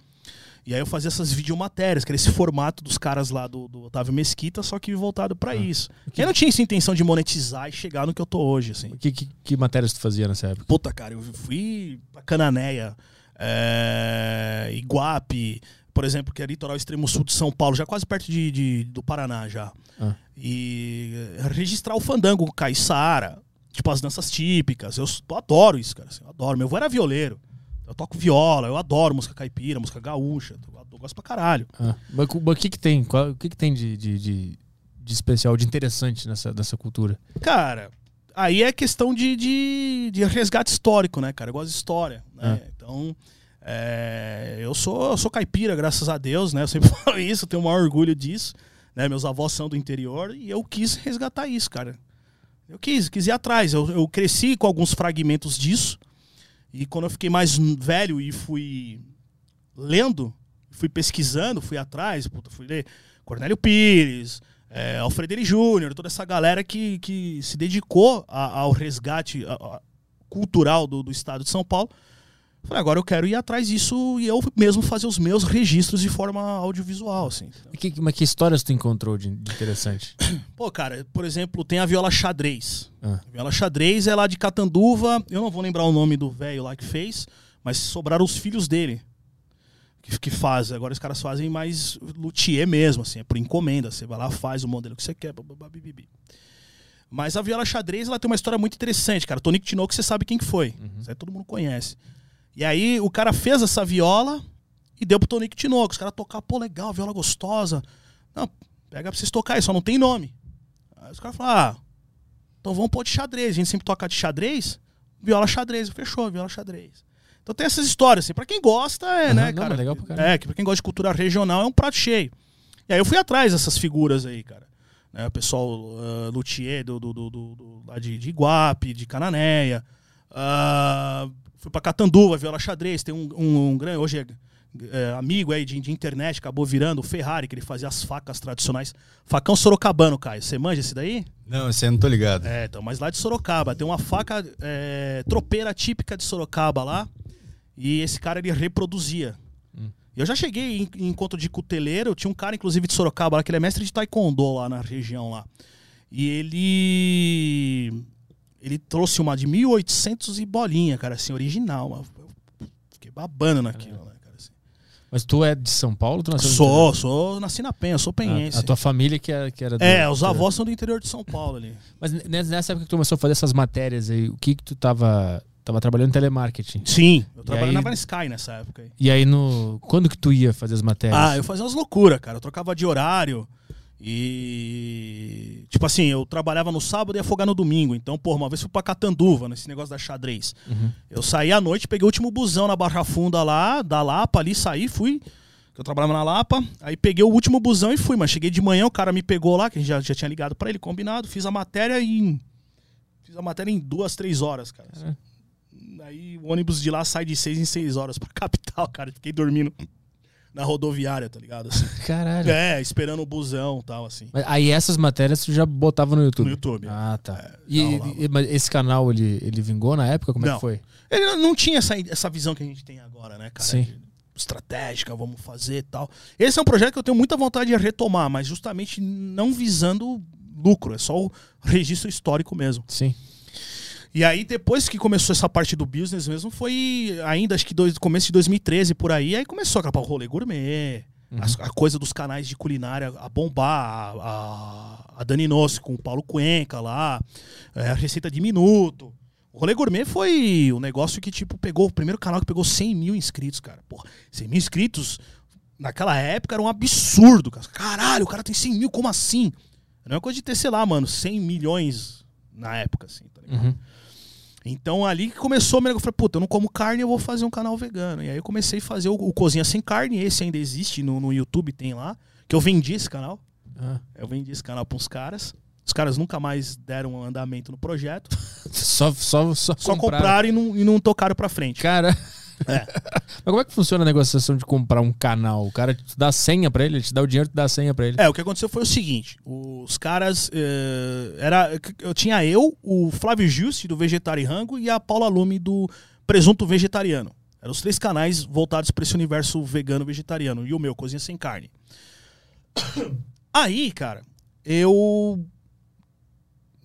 E aí eu fazia essas videomatérias, que era esse formato dos caras lá do, do Otávio Mesquita, só que voltado pra isso. Eu não tinha essa intenção de monetizar e chegar no que eu tô hoje, assim. Que, que, que matérias tu fazia nessa época? Puta, cara, eu fui pra Cananéia, é, Iguape, por exemplo, que é litoral extremo sul de São Paulo, já quase perto de, de- do Paraná já. Ah. E registrar o fandango caiçara, tipo as danças típicas. Eu, eu adoro isso, cara. assim, eu adoro. Meu avô era violeiro. Eu toco viola, eu adoro música caipira, música gaúcha. Eu, gosto pra caralho. Ah, mas o o que que tem? O que que tem de, de, de, de especial, de interessante nessa, nessa cultura? Cara, aí é questão de, de, de resgate histórico, né, cara? Eu gosto de história, né? Então, é, eu, sou, eu sou caipira, graças a Deus, né? Eu sempre falo isso, tenho o maior orgulho disso. Né? Meus avós são do interior e eu quis resgatar isso, cara. Eu quis, quis ir atrás. Eu, eu cresci com alguns fragmentos disso. E quando eu fiquei mais velho e fui lendo, fui pesquisando, fui atrás, puta, fui ler Cornélio Pires, é, Alfredo Júnior, toda essa galera que, que se dedicou a, ao resgate a, a, cultural do, do estado de São Paulo. Falei, agora eu quero ir atrás disso e eu mesmo fazer os meus registros de forma audiovisual, assim. E que, mas que histórias tu encontrou de, de interessante? Pô, cara, por exemplo, tem a viola xadrez. Ah. A viola xadrez é lá de Catanduva, eu não vou lembrar o nome do velho lá que fez, mas sobraram os filhos dele que, que faz. Agora os caras fazem mais luthier mesmo, assim, é por encomenda. Você vai lá, faz o modelo que você quer. bababá, bibibi. Mas a viola xadrez ela tem uma história muito interessante, cara. Tonico Tinoco, você sabe quem que foi. Isso aí todo mundo conhece. E aí o cara fez essa viola e deu pro Tonico Tinoco. Os caras tocaram, pô, legal, viola gostosa. Não, pega pra vocês tocarem, só não tem nome. Aí os caras falaram, ah, então vamos pôr de xadrez. A gente sempre toca de xadrez, viola xadrez. Fechou, viola xadrez. Então tem essas histórias, assim. Pra quem gosta, é, Aham, né, não, cara? legal pra caramba. é, que pra quem gosta de cultura regional é um prato cheio. E aí eu fui atrás dessas figuras aí, cara. Né, o pessoal uh, luthier do, do, do, do- lá de, de Iguape, de Cananéia. Ah, fui pra Catanduva, viola xadrez. Tem um, um, um grande, hoje é, é, amigo aí de, de internet, acabou virando o Ferrari, que ele fazia as facas tradicionais. Facão sorocabano, Caio. Você manja esse daí? Não, esse aí eu não tô ligado. É, então, mas lá de Sorocaba. Tem uma faca é, tropeira típica de Sorocaba lá. E esse cara ele reproduzia. Eu já cheguei em, em encontro de cuteleiro. Tinha um cara, inclusive, de Sorocaba lá, que ele é mestre de taekwondo lá na região lá. E ele. Ele trouxe uma de 1800 e bolinha, cara, assim, original. Eu fiquei babando naquilo, né, cara, assim. Mas tu é de São Paulo? Tu nasceu Sou, sou, nasci na Penha, sou penhense. A, a tua família que era, que era do- É, os avós são do interior de São Paulo ali. Mas nessa época que tu começou a fazer essas matérias aí, o que que tu tava, tava trabalhando em telemarketing? Sim, eu trabalhava aí- na Sky nessa época aí. E aí, no quando que tu ia fazer as matérias? Ah, eu fazia umas loucuras, cara. Eu trocava de horário e. Tipo assim, eu trabalhava no sábado e ia no domingo. Então, porra, uma vez fui pra Catanduva, nesse negócio da xadrez. Uhum. Eu saí à noite, peguei o último busão na Barra Funda lá, da Lapa ali, saí, fui. Eu trabalhava na Lapa, aí peguei o último busão e fui, mas cheguei de manhã, o cara me pegou lá, que a gente já, já tinha ligado pra ele, combinado, fiz a matéria em. Fiz a matéria em duas, três horas, cara. É. Aí o ônibus de lá sai de seis em seis horas pra capital, cara. Fiquei dormindo na rodoviária, tá ligado? Assim. Caralho. É, esperando o busão e tal, assim. Mas aí essas matérias tu já botava no YouTube? No YouTube. Ah, tá. É, e, e- mas esse canal, ele, ele vingou na época? Como é Não. que foi? Ele não- não tinha essa, essa visão que a gente tem agora, né, cara? Sim. De estratégica, vamos fazer e tal. Esse é um projeto que eu tenho muita vontade de retomar, mas justamente não visando lucro, é só o registro histórico mesmo. Sim. E aí, depois que começou essa parte do business mesmo, foi ainda, acho que dois, começo de 2013 por aí, aí começou a o rolê gourmet, as- a, coisa dos canais de culinária a bombar, a, a, a Dani Nossi com o Paulo Cuenca lá, é, a receita de minuto. O rolê gourmet foi um negócio que, tipo, pegou o primeiro canal que pegou 100 mil inscritos, cara. Porra, 100 mil inscritos naquela época era um absurdo, cara. Caralho, o cara tem 100 mil, como assim? Não é coisa de ter, sei lá, mano, 100 milhões na época, assim, tá ligado? Uhum. Então ali que começou. Eu falei, puta, eu não como carne, eu vou fazer um canal vegano. E aí eu comecei a fazer o, o Cozinha Sem Carne, esse ainda existe no, no YouTube, tem lá. Que eu vendi esse canal. Ah. Eu vendi esse canal pra uns caras. Os caras nunca mais deram um andamento no projeto. Só, só, só, Só compraram e não, e não tocaram pra frente. Cara. É. Mas como é que funciona a negociação de comprar um canal? O cara te dá a senha pra ele, ele te dá o dinheiro, tu dá a senha pra ele. É, o que aconteceu foi o seguinte: os caras. eh, era, eu tinha eu, o Flávio Juste, do Vegetariango, e a Paula Lume, do Presunto Vegetariano. Eram os três canais voltados para esse universo vegano vegetariano. E o meu, Cozinha Sem Carne. Aí, cara, eu.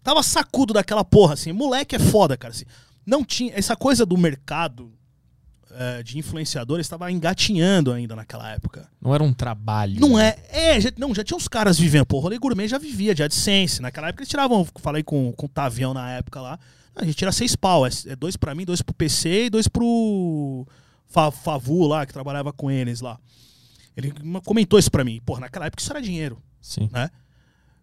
Tava sacudo daquela porra, assim. Moleque é foda, cara. Assim. Não tinha. Essa coisa do mercado eh, de influenciadores estava engatinhando ainda naquela época. Não era um trabalho. Não é. É, já, não, já tinha uns caras vivendo. Pô, o rolê gourmet já vivia de AdSense. Naquela época eles tiravam. Falei com, com o Tavião na época lá. A gente tira seis pau. É, é dois pra mim, dois pro PC e dois pro Fa- Favu lá, que trabalhava com eles lá. Ele comentou isso pra mim. Pô, naquela época isso era dinheiro. Sim. né?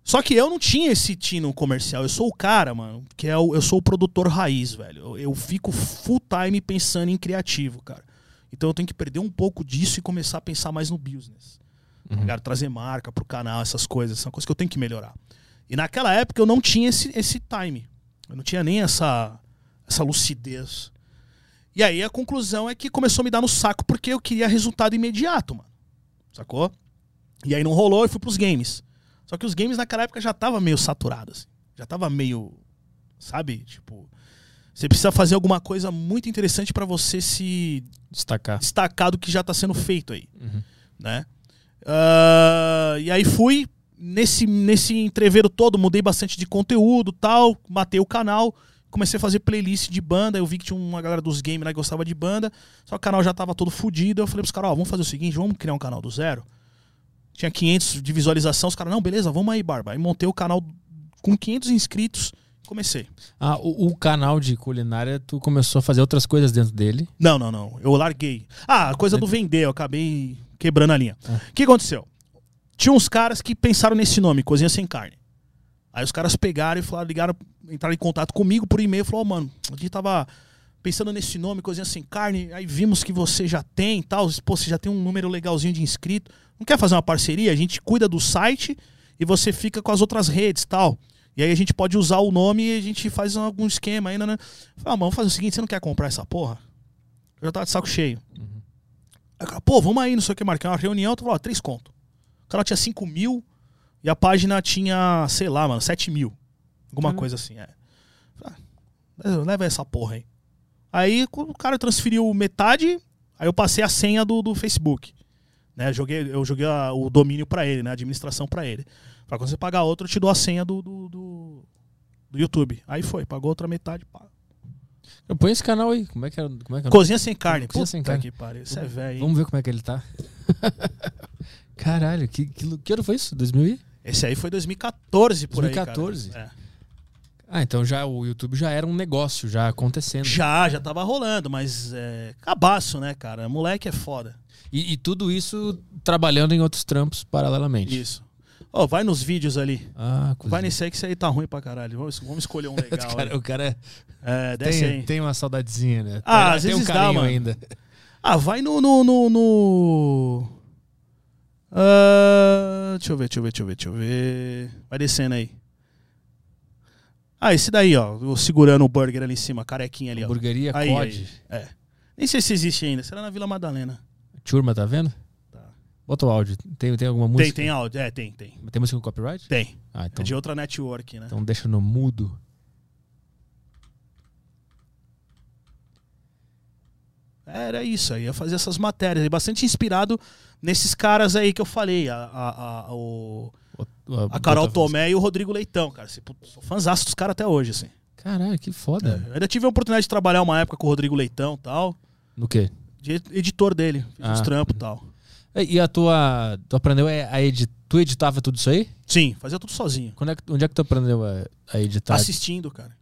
Só que eu não tinha esse tino comercial. Eu sou o cara, mano, que é o, eu sou o produtor raiz, velho. Eu, eu fico full time pensando em criativo, cara. Então eu tenho que perder um pouco disso e começar a pensar mais no business. tá ligado? Trazer marca pro canal, essas coisas. São coisas que eu tenho que melhorar. E naquela época eu não tinha esse, esse time. Eu não tinha nem essa, essa lucidez. E aí a conclusão é que começou a me dar no saco porque eu queria resultado imediato, mano. Sacou? E aí não rolou e fui pros games. Só que os games naquela época já tava meio saturados. assim. Já tava meio. Sabe? Tipo. Você precisa fazer alguma coisa muito interessante pra você se Destacar. destacar do que já tá sendo feito aí Uhum. né? Ah, e aí fui nesse nesse entreveiro todo, mudei bastante de conteúdo, tal, matei o canal, comecei a fazer playlist de banda, eu vi que tinha uma galera dos games lá que gostava de banda, só que o canal já tava todo fudido, eu falei pros caras, ó, vamos fazer o seguinte, vamos criar um canal do zero. Tinha 500 de visualização, os caras, não, beleza, vamos aí, Barba. Aí montei o canal com 500 inscritos, comecei. Ah, o, o canal de culinária, tu começou a fazer outras coisas dentro dele. Não, não, não. Eu larguei. Ah, coisa do vender, eu acabei quebrando a linha. O Ah. que aconteceu? Tinha uns caras que pensaram nesse nome, Cozinha Sem Carne. Aí os caras pegaram e falaram, ligaram, entraram em contato comigo por e-mail, falou, "Ô, mano, a gente tava pensando nesse nome, Cozinha Sem Carne, aí vimos que você já tem e tal, pô, você já tem um número legalzinho de inscrito. Não quer fazer uma parceria? A gente cuida do site e você fica com as outras redes e tal. E aí a gente pode usar o nome e a gente faz algum esquema ainda, né? Falei, ah, vamos fazer o seguinte, você não quer comprar essa porra? Eu já tava de saco cheio. Aí o cara, pô, vamos aí, não sei o que, marcar uma reunião. Tu falou, ó, três conto. O cara tinha 5 mil e a página tinha, sei lá, mano, 7 mil. Alguma Caramba. coisa assim, é. Ah, leva essa porra aí. Aí o cara transferiu metade, aí eu passei a senha do, do Facebook. Né? Joguei, eu joguei a, o domínio para ele, né? a administração para ele. Pra quando você pagar outro, eu te dou a senha do, do, do, do YouTube. Aí foi, pagou outra metade, pá. Põe esse canal aí. Como é que é? Como é que é? Cozinha sem carne. Cozinha sem carne. Que pariu. Isso é velho. Vamos ver como é que ele tá. Caralho, que, que, que ano foi isso? 2000? Esse aí foi 2014 por 2014. aí. 2014. Ah, então já o YouTube já era um negócio, já acontecendo. Já, já tava rolando, mas é. Cabaço, né, cara? Moleque é foda. E, e tudo isso trabalhando em outros trampos paralelamente. Isso. Ó, vai nos vídeos ali. Ah, coisa. Vai nesse aí que isso aí tá ruim pra caralho. Vamos, vamos escolher um legal. o, cara, o cara É, desce aí. tem, tem uma saudadezinha, né? Ah, tem, às tem vezes um dá, mano. ainda. Ah, vai no. no, no, no- Ah, deixa eu ver, deixa eu ver, deixa eu ver, deixa eu ver. Vai descendo aí. Ah, esse daí, ó. Segurando o burger ali em cima, carequinha ali, ó. Hamburgueria Aí, COD. aí. É. Nem sei se existe ainda. Será na Vila Madalena. Turma, tá vendo? Tá. Bota o áudio. Tem, tem alguma música? Tem, tem áudio. É, tem, tem. Tem música com copyright? Tem. Ah, É então, de outra network, né? então deixa no mudo. Era isso aí, ia fazer essas matérias. E bastante inspirado nesses caras aí que eu falei. A, a, a, o- O- a Carol Tomé e o Rodrigo Leitão, cara. Assim, sou fãzaço dos caras até hoje, assim. Caralho, que foda. Eu ainda tive a oportunidade de trabalhar uma época com o Rodrigo Leitão e tal. No quê? De editor dele. Fiz uns Ah. trampos e tal. E a tua. Tu aprendeu a editar. Tu editava tudo isso aí? Sim, fazia tudo sozinho. Quando é que- onde é que tu aprendeu a, a editar? Assistindo, cara.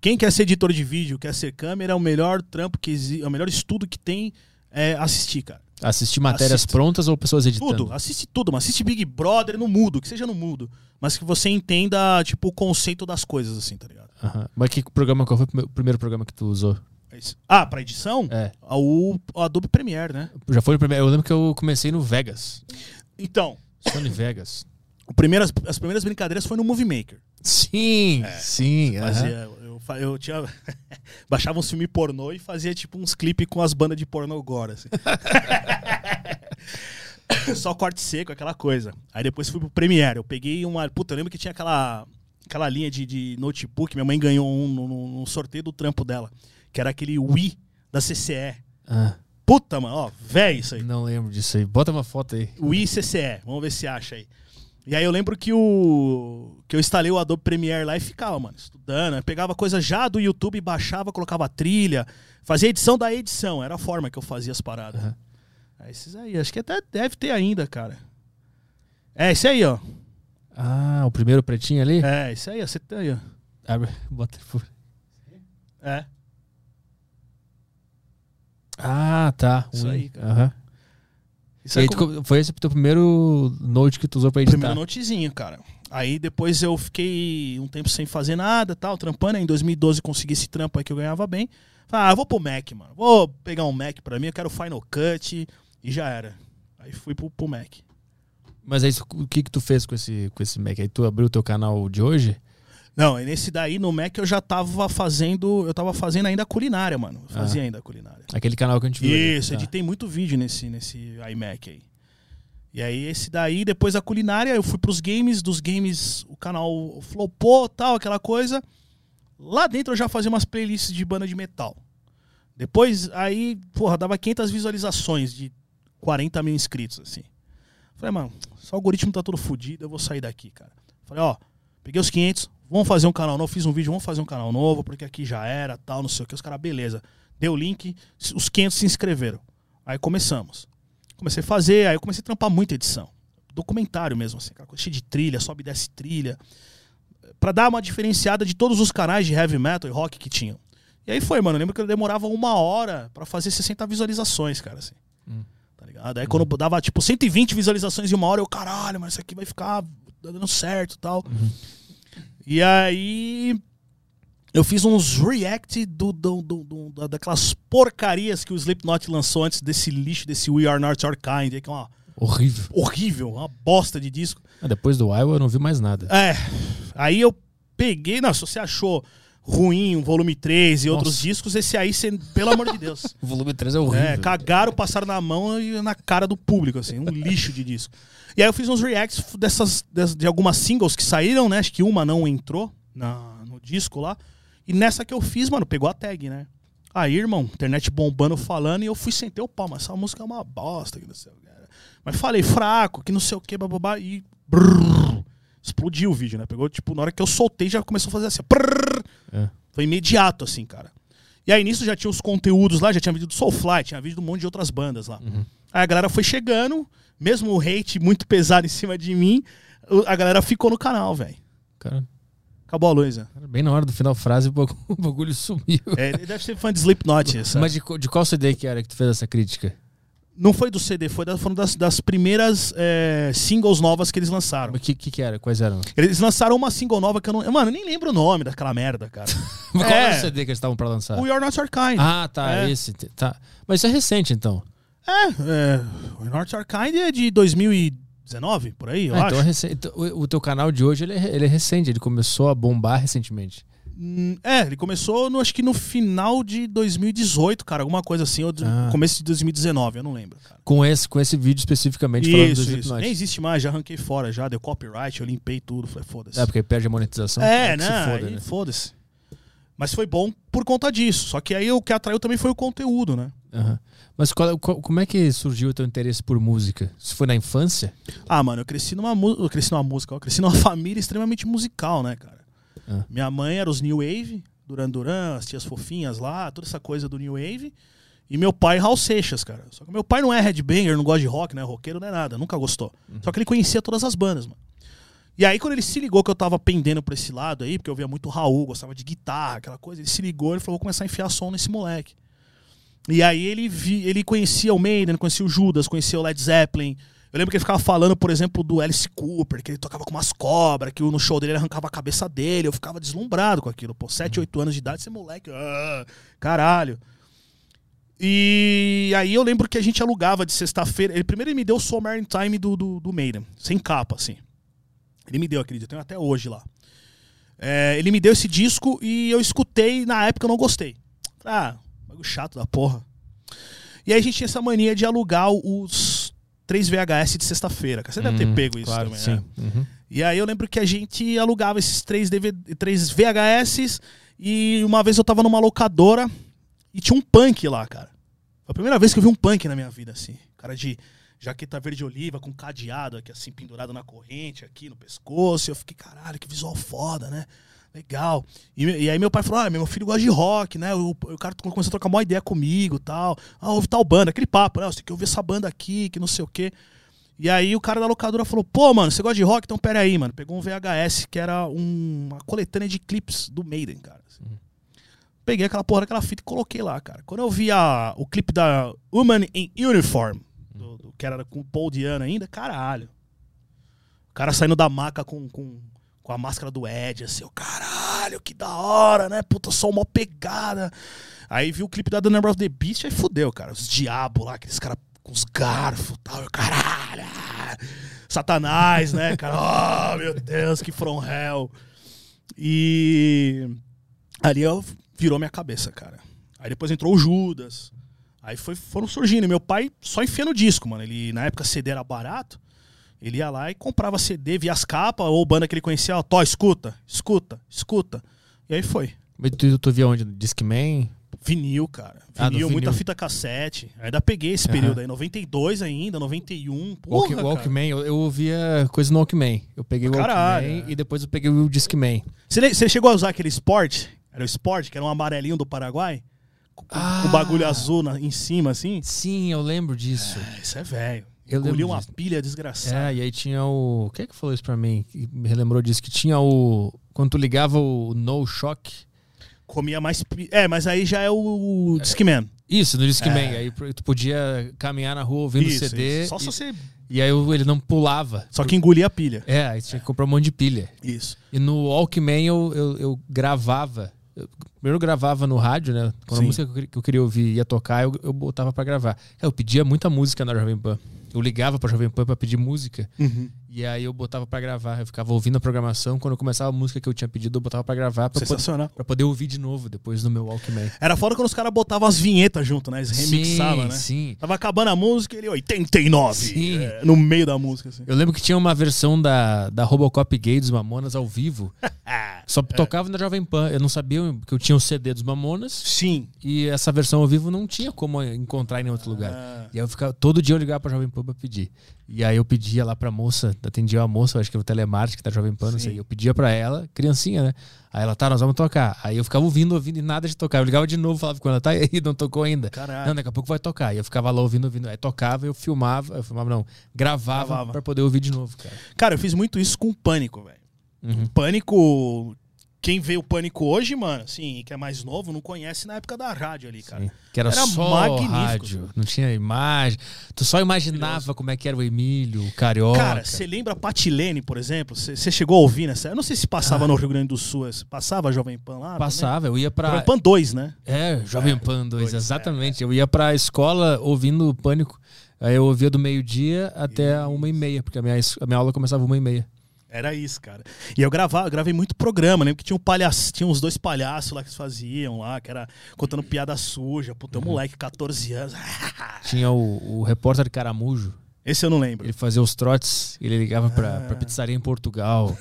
Quem quer ser editor de vídeo, quer ser câmera, é o melhor trampo que existe, é o melhor estudo que tem é assistir, cara. Assistir matérias Assisto. prontas ou pessoas editando? Tudo, assiste tudo, mas assiste Big Brother no mudo, que seja no mudo. Mas que você entenda, tipo, o conceito das coisas, assim, tá ligado? Mas que programa, qual foi o prime- o primeiro programa que tu usou? É. Ah, pra edição? É. O, o Adobe Premiere, né? Já foi o primeiro. Eu lembro que eu comecei no Vegas. Então, Sony Vegas. o primeiro, as, as primeiras brincadeiras foi no Movie Maker. Sim, É, sim. Fazia, eu, fa- eu tinha. baixava uns filmes pornô e fazia tipo uns clipes com as bandas de pornô gore, assim. Só corte seco, aquela coisa. Aí depois fui pro Premiere. Eu peguei uma. Puta, eu lembro que tinha aquela, aquela linha de, de notebook. Minha mãe ganhou um no, sorteio do trampo dela. Que era aquele Wii da CCE. Ah, Puta, mano, ó, velho isso aí. não lembro disso aí. Bota uma foto aí. Wii CCE. Vamos ver se acha aí. E aí eu lembro que o que eu instalei o Adobe Premiere lá e ficava, mano, estudando. Eu pegava coisa já do YouTube, baixava, colocava trilha, fazia edição da edição. Era a forma que eu fazia as paradas. Aham. É esses aí, acho que até deve ter ainda, cara. É, esse aí, ó. Ah, o primeiro pretinho ali? É, esse aí, ó. Você tem aí, ó. Abre, bota. por- É. Ah, tá. Isso Um- aí, cara. aham. Isso aí aí, tu co- foi esse o teu primeiro note que tu usou pra editar? Primeiro notezinho, cara. Aí depois eu fiquei um tempo sem fazer nada, tal, trampando. Aí em 2012 consegui esse trampo aí que eu ganhava bem. Falei, ah, vou pro Mac, mano. Vou pegar um Mac pra mim, eu quero Final Cut. E já era. Aí fui pro, pro Mac. Mas aí, o que que tu fez com esse, com esse Mac? Aí tu abriu o teu canal de hoje? Não, e nesse daí, no Mac, eu já tava fazendo. Eu tava fazendo ainda a culinária, mano. Eu fazia ainda a culinária. Aquele canal que a gente viu. ali. Isso, Tá. editei muito vídeo nesse, nesse iMac aí. E aí, esse daí, depois a culinária, eu fui pros games, dos games, o canal flopou, tal, aquela coisa. Lá dentro eu já fazia umas playlists de banda de metal. Depois, aí, porra, dava 500 visualizações de 40 mil inscritos, assim. Falei, mano, se o algoritmo tá todo fodido, eu vou sair daqui, cara. Falei, ó, peguei os 500, vamos fazer um canal novo, fiz um vídeo, vamos fazer um canal novo, porque aqui já era, tal, não sei o que. Os caras, beleza. Deu o link, os 500 se inscreveram. Aí começamos. Comecei a fazer, aí eu comecei a trampar muita edição. Documentário mesmo, assim, aquela coisa cheia de trilha, sobe e desce trilha. Pra dar uma diferenciada de todos os canais de heavy metal e rock que tinham. E aí foi, mano. Eu lembro que eu demorava uma hora pra fazer 60 visualizações, cara, assim. Hum. Tá ligado? Aí quando eu dava, tipo, 120 visualizações em uma hora, eu, caralho, mas isso aqui vai ficar dando certo e tal. E aí. Eu fiz uns react do, do, do- do- da- daquelas porcarias que o Slipknot lançou antes desse lixo, desse We Are Not Your Kind, que é uma Horrível. horrível, uma bosta de disco. Ah, depois do Iowa eu não vi mais nada. É. Aí eu peguei. Não, se você achou ruim o volume 3 e outros Nossa. discos, esse aí, você, pelo amor de Deus. O volume 3 é horrível. É, cagaram, passaram na mão e na cara do público, assim, um lixo de disco. E aí eu fiz uns reacts dessas, des- de algumas singles que saíram, né? Acho que uma não entrou na, no disco lá. E nessa que eu fiz, mano, pegou a tag, né? Aí, irmão, internet bombando falando, e eu fui sentei o pau, mas essa música é uma bosta, que não sei o que. Mas falei, fraco, que não sei o que, bababá, e brrr, explodiu o vídeo, né? Pegou, tipo, na hora que eu soltei, já começou a fazer assim, brrr, É. foi imediato, assim, cara. E aí nisso já tinha os conteúdos lá, já tinha vídeo do Soulfly, tinha vídeo de um monte de outras bandas lá. Aí a galera foi chegando, mesmo o hate muito pesado em cima de mim, a galera ficou no canal, velho. Cara, Acabou a luz, né? bem na hora do final da frase o bagulho, sumiu. É, ele deve ser fã de Slipknot, essa. Mas de, de qual CD que era que tu fez essa crítica? Não foi do CD, foi da, foram das, das primeiras é, singles novas que eles lançaram. O que, que que era? Quais eram? Eles lançaram uma single nova que eu não. Mano, eu nem lembro o nome daquela merda, cara. Qual É. era o CD que eles estavam pra lançar? o You're Not Your Kind. Ah, tá, É. esse. Tá. Mas isso é recente, então. É, é, o You're Not Your Kind é de 2019, por aí, eu Ah, acho. então é recente. Então, o, o teu canal de hoje ele é, ele é recente, ele começou a bombar recentemente. Hum, É, ele começou, no, acho que no final de 2018, cara, alguma coisa assim, ou Ah. começo de 2019, eu não lembro, cara. Com esse, com esse vídeo especificamente falando do Isso, isso. Slipknot. Nem existe mais, já arranquei fora, já deu copyright, eu limpei tudo, falei, foda-se. É, porque perde a monetização. É, se né? foda, aí né? Foda-se. Mas foi bom por conta disso. Só que aí o que atraiu também foi o conteúdo, né? Aham. Mas qual- qual- como é que surgiu o teu interesse por música? Isso foi na infância? Ah, mano, eu cresci numa, eu cresci numa música, eu cresci numa família extremamente musical, né, cara? Ah. Minha mãe era os New Wave, Duran Duran, as tias fofinhas lá, toda essa coisa do New Wave. E meu pai, Raul Seixas, cara. Só que meu pai não é headbanger, não gosta de rock, não é roqueiro, não é nada, nunca gostou. Só que ele conhecia todas as bandas, mano. E aí, quando ele se ligou que eu tava pendendo pra esse lado aí, porque eu via muito Raul, gostava de guitarra, aquela coisa, ele se ligou e falou: vou começar a enfiar som nesse moleque. E aí ele, vi, ele conhecia o Maiden, conhecia o Judas, conhecia o Led Zeppelin. Eu lembro que ele ficava falando, por exemplo, do Alice Cooper, que ele tocava com umas cobras, que no show dele ele arrancava a cabeça dele. Eu ficava deslumbrado com aquilo. Pô, 7, 8 anos de idade, esse moleque, ah, caralho. E aí eu lembro que a gente alugava de sexta-feira. Ele primeiro ele me deu o Summer in Time do, do, do Maiden, sem capa, assim. Ele me deu, acredito, eu tenho até hoje lá. É, ele me deu esse disco e eu escutei, na época eu não gostei. Ah, bagulho chato da porra. E aí a gente tinha essa mania de alugar os três VHS de sexta-feira. Você deve ter Hum, pego isso claro, também, sim. né? Uhum. E aí eu lembro que a gente alugava esses três, DVD, três VHS e uma vez eu tava numa locadora e tinha um punk lá, cara. Foi a primeira vez que eu vi um punk na minha vida, assim. Cara de jaqueta verde oliva com cadeado aqui assim pendurado na corrente, aqui no pescoço. Eu fiquei, caralho, que visual foda, né? Legal. E, e aí meu pai falou: Ah, meu filho gosta de rock, né? O, o cara começou a trocar uma ideia comigo e tal. Ah, ouve tal banda, aquele papo, né? Você tem que ouvir essa banda aqui, que não sei o quê. E aí o cara da locadora falou: Pô, mano, você gosta de rock? Então pera aí, mano. Pegou um VHS que era um- uma coletânea de clipes do Maiden, cara. assim. Peguei aquela porra daquela fita e coloquei lá, cara. Quando eu vi a, o clipe da Woman in Uniform, do, do- que era com o Paul Diano ainda, caralho. O cara saindo da maca com, com, com a máscara do Ed, assim, o caralho, que da hora, né? Puta, só uma pegada. Aí vi o clipe da The Number of the Beast, aí fudeu, cara. Os diabos lá, aqueles caras com os garfos e tal. Eu, caralho! Satanás, né, cara? Oh, meu Deus, que from hell. E ali eu, virou minha cabeça, cara. Aí depois entrou o Judas. Aí foi, foram surgindo. E meu pai só enfiando disco, mano. Ele, na época, CD era barato. Ele ia lá e comprava CD, via as capas, ou banda que ele conhecia, ó, Tó, escuta, escuta, escuta. E aí foi. Mas tu, tu via onde? Discman? Vinil, cara. Ah, do Vinil, muita vinil. fita cassete. Ainda peguei esse período aí, 92 ainda, 91. Porra, Walk. Walkman, eu, eu ouvia coisa no Walkman. Eu peguei o Walkman é. e depois eu peguei o Discman. Você, você chegou a usar aquele Sport? Era o Sport, que era um amarelinho do Paraguai? Com, Ah. o bagulho azul na- em cima, assim? Sim, eu lembro disso. É, Isso é velho. Eu Engoliu uma disso. pilha desgraçada. É, e aí tinha o. Quem é que falou isso pra mim? Que me relembrou disso? Que tinha o. Quando tu ligava o No Shock. Comia mais. É, mas aí já é o Discman. Isso, no Discman. É. Aí tu podia caminhar na rua ouvindo Isso, CD. isso. Só se e, você. e aí o- ele não pulava. Só que engolia a pilha. É, aí tinha que comprar um monte de pilha. Isso. E no Walkman eu, eu, eu gravava. Eu, primeiro eu gravava no rádio, né? Quando Sim. a música que eu, queria- ouvir ia tocar, eu, eu botava pra gravar. Eu pedia muita música na Jovem Pan. Eu ligava pra Jovem Pan pra pedir música. E aí eu botava pra gravar. Eu ficava ouvindo a programação. Quando eu começava a música que eu tinha pedido, eu botava pra gravar pra, poder, pra poder ouvir de novo depois no meu Walkman. Era foda quando os caras botavam as vinhetas junto, né? Eles remixavam, né? sim. Tava acabando a música ele 89. Sim. é, no meio da música, assim. Eu lembro que tinha uma versão da, da Robocop Gay dos Mamonas ao vivo. Só tocava na Jovem Pan. Eu não sabia que eu tinha o CD dos Mamonas. sim. E essa versão ao vivo não tinha como encontrar em nenhum outro lugar. Ah. E aí eu ficava, todo dia eu ligava pra Jovem Pan pra pedir. E aí eu pedia lá pra moça, atendia a moça, eu acho que era o telemarketing da Jovem Pan, não sei. Eu pedia pra ela, criancinha, né? Aí ela, tá, nós vamos tocar. Aí eu ficava ouvindo, ouvindo e nada de tocar. Eu ligava de novo, falava com ela, tá, e aí, não tocou ainda. Caralho. Não, daqui a pouco vai tocar. E eu ficava lá ouvindo, ouvindo. Aí tocava, eu filmava, eu filmava não, gravava, Gravava. pra poder ouvir de novo, cara. Cara, eu fiz muito isso com Pânico, velho. Uhum. Pânico. Quem vê o Pânico hoje, mano, assim, que é mais novo, não conhece na época da rádio ali, cara. Sim. Que era, Era só magnífico, rádio, cara. não tinha imagem. Tu só imaginava como é que era o Emílio, o Carioca. Cara, você lembra a Patilene, por exemplo? Você chegou a ouvir nessa? Eu não sei se passava no Rio Grande do Sul. Passava a Jovem Pan lá? Ah. Passava, eu ia pra. Jovem Pan 2, né? É, Jovem Pan 2, dois, exatamente. Eu ia pra escola ouvindo Pânico. Aí eu ouvia do meio-dia até a uma e meia, porque a minha, a minha aula começava uma e meia. Era isso, cara. E eu gravava, gravei muito programa, lembro que tinha um palhaço, tinha uns dois palhaços lá que faziam lá, que era contando piada suja. Puta, um Uhum. moleque, 14 anos. Tinha o, o repórter Caramujo, Esse eu não lembro. ele fazia os trotes, ele ligava pra, Ah. pra pizzaria em Portugal.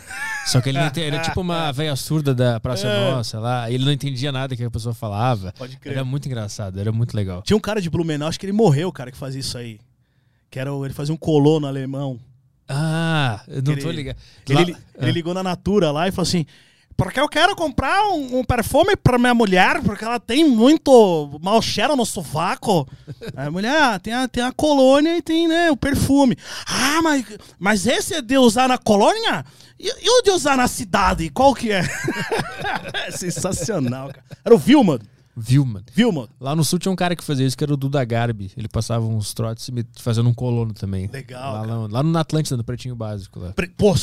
Só que ele não entendia, era tipo uma velha surda da Praça É. Nossa lá, ele não entendia nada que a pessoa falava. Pode crer. Era muito engraçado, era muito legal. Tinha um cara de Blumenau, acho que ele morreu, cara, que fazia isso aí. Que era, o- ele fazia um colono alemão. Ah, eu não Ele- tô ligado. Ele, Lá- ele ligou na Natura lá e falou assim: porque eu quero comprar um, um perfume pra minha mulher, porque ela tem muito mau cheiro no sovaco. A mulher, ah, tem a, tem a colônia e tem, né, o perfume. Ah, mas, mas esse é de usar na colônia? E, e o de usar na cidade? Qual que é? é sensacional, cara. Era o Vilma. Vilma. Vilma. Lá no sul tinha um cara que fazia isso, que era o Duda Garbi. Ele passava uns trotes fazendo um colono também. Legal, Lá, lá, lá no Atlântida, no Pretinho Básico. Lá. Pre... Pô,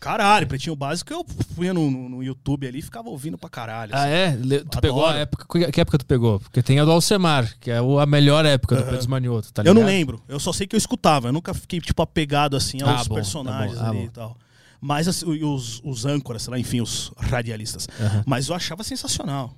caralho, Pretinho Básico, eu fui no, no, YouTube ali e ficava ouvindo pra caralho. Ah, assim. é? Le- Tu Adoro. pegou a época. Que época tu pegou? Porque tem a do Alcemar, que é a melhor época do Pedro Manioto, tá Eu não ligado? lembro. Eu só sei que eu escutava. Eu nunca fiquei, tipo, apegado, assim, aos Ah, bom, personagens tá bom, ah, ali bom. e tal. Mas assim, os, os âncoras, sei lá, enfim, os radialistas. Aham. Mas eu achava sensacional.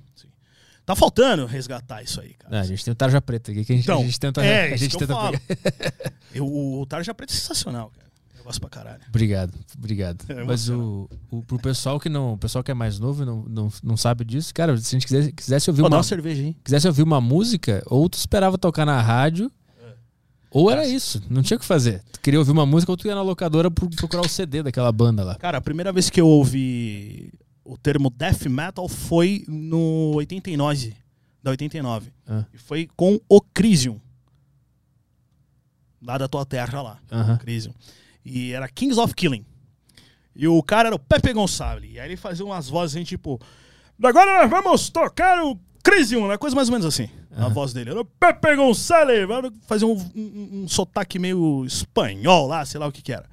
Tá faltando resgatar isso aí, cara. É, a gente tem o Tarja Preta aqui, que a gente, Então, a gente tenta. é, a gente eu tenta falo. pegar. Eu, o, Tarja Preta é sensacional, cara. Eu gosto pra caralho. Obrigado, obrigado. É Mas o, o, pro pessoal que não. O pessoal que é mais novo e não, não, não sabe disso, cara, se a gente quisesse, quisesse ouvir dar uma, uma cerveja, hein? quisesse ouvir uma música, ou tu esperava tocar na rádio, ou era isso. Não tinha o que fazer. Tu queria ouvir uma música, ou tu ia na locadora pro- procurar o CD daquela banda lá. Cara, a primeira vez que eu ouvi o termo death metal foi no 89. Da 89. Ah. E foi com o Crisium. Lá da tua terra lá. Aham. Crisium. E era Kings of Killing. E o cara era o Pepe Gonçalves. E aí ele fazia umas vozes assim, tipo. Agora nós vamos tocar o Crisium, uma coisa mais ou menos assim. A voz dele. Era o Pepe Gonçalves. Fazia um, um, um sotaque meio espanhol lá, sei lá o que que era.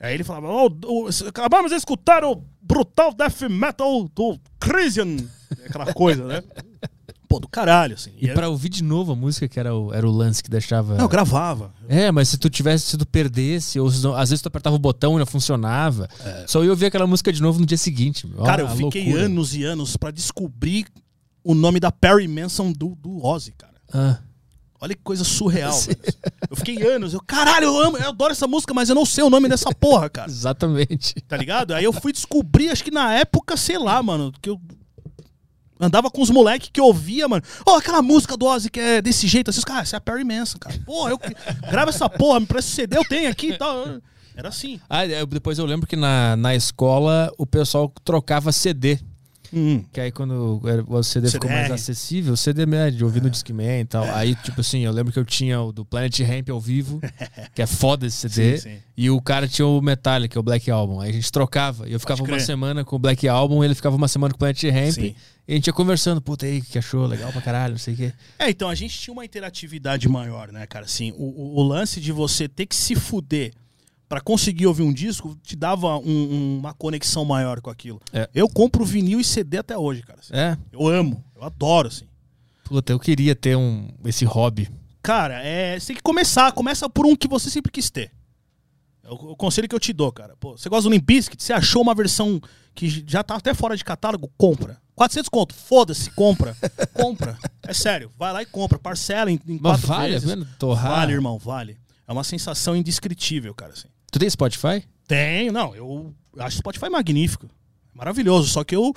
Aí ele falava, "Oh, o- acabamos de escutar o brutal death metal do Crisium. Aquela coisa, né? pô, do caralho, assim. E pra ouvir de novo a música, que era o, era o lance que deixava. Não, eu gravava. É, mas se tu tivesse, se tu perdesse, ou não- às vezes tu apertava o botão e não funcionava, só ia ouvir aquela música de novo no dia seguinte. É. Cara, Ó, eu fiquei loucura. anos e anos pra descobrir o nome da Perry Manson do, do Ozzy, cara. Ah, Olha que coisa surreal. Eu fiquei anos, eu, caralho, eu amo, eu adoro essa música, mas eu não sei o nome dessa porra, cara. exatamente. Tá ligado? Aí eu fui descobrir, acho que na época, sei lá, mano, que eu andava com os moleques que ouvia, mano. Ó, aquela música do Ozzy que é desse jeito, assim, os caras, essa é a Perry Manson, cara. Porra, eu grava essa porra, me presta CD, eu tenho aqui e tal. Era assim. Ah, depois eu lembro que na, na escola o pessoal trocava CD. Hum. Que aí quando o CD ficou mais acessível, CD médio, de ouvir no Discman e tal. Aí, tipo assim, eu lembro que eu tinha o do Planet Ramp ao vivo, que é foda esse CD. Sim, sim. E o cara tinha o Metallica, o Black Album. Aí a gente trocava. E eu ficava uma semana com o Black Album, ele ficava uma semana com o Planet Ramp. Sim. E a gente ia conversando, puta aí, o que achou? Legal pra caralho, não sei o quê. É, então a gente tinha uma interatividade maior, né, cara? Assim, o- o lance de você ter que se fuder pra conseguir ouvir um disco te dava um- um- uma conexão maior com aquilo. É. Eu compro vinil e CD até hoje, cara. assim. É, Eu amo, eu adoro, assim. puta, eu queria ter um, esse hobby. Cara, é, você tem que começar. Começa por um que você sempre quis ter. É o, o conselho que eu te dou, cara. Pô, você gosta do Limp Bizkit? Você achou uma versão que já tá até fora de catálogo? Compra. 400 conto, foda-se, compra. compra. É sério, vai lá e compra. Parcela em, em Mas quatro vale vezes. torrar? Vale, irmão, vale. É uma sensação indescritível, cara. Assim. Tu tem Spotify? Tenho, não. Eu acho Spotify magnífico. Maravilhoso. Só que eu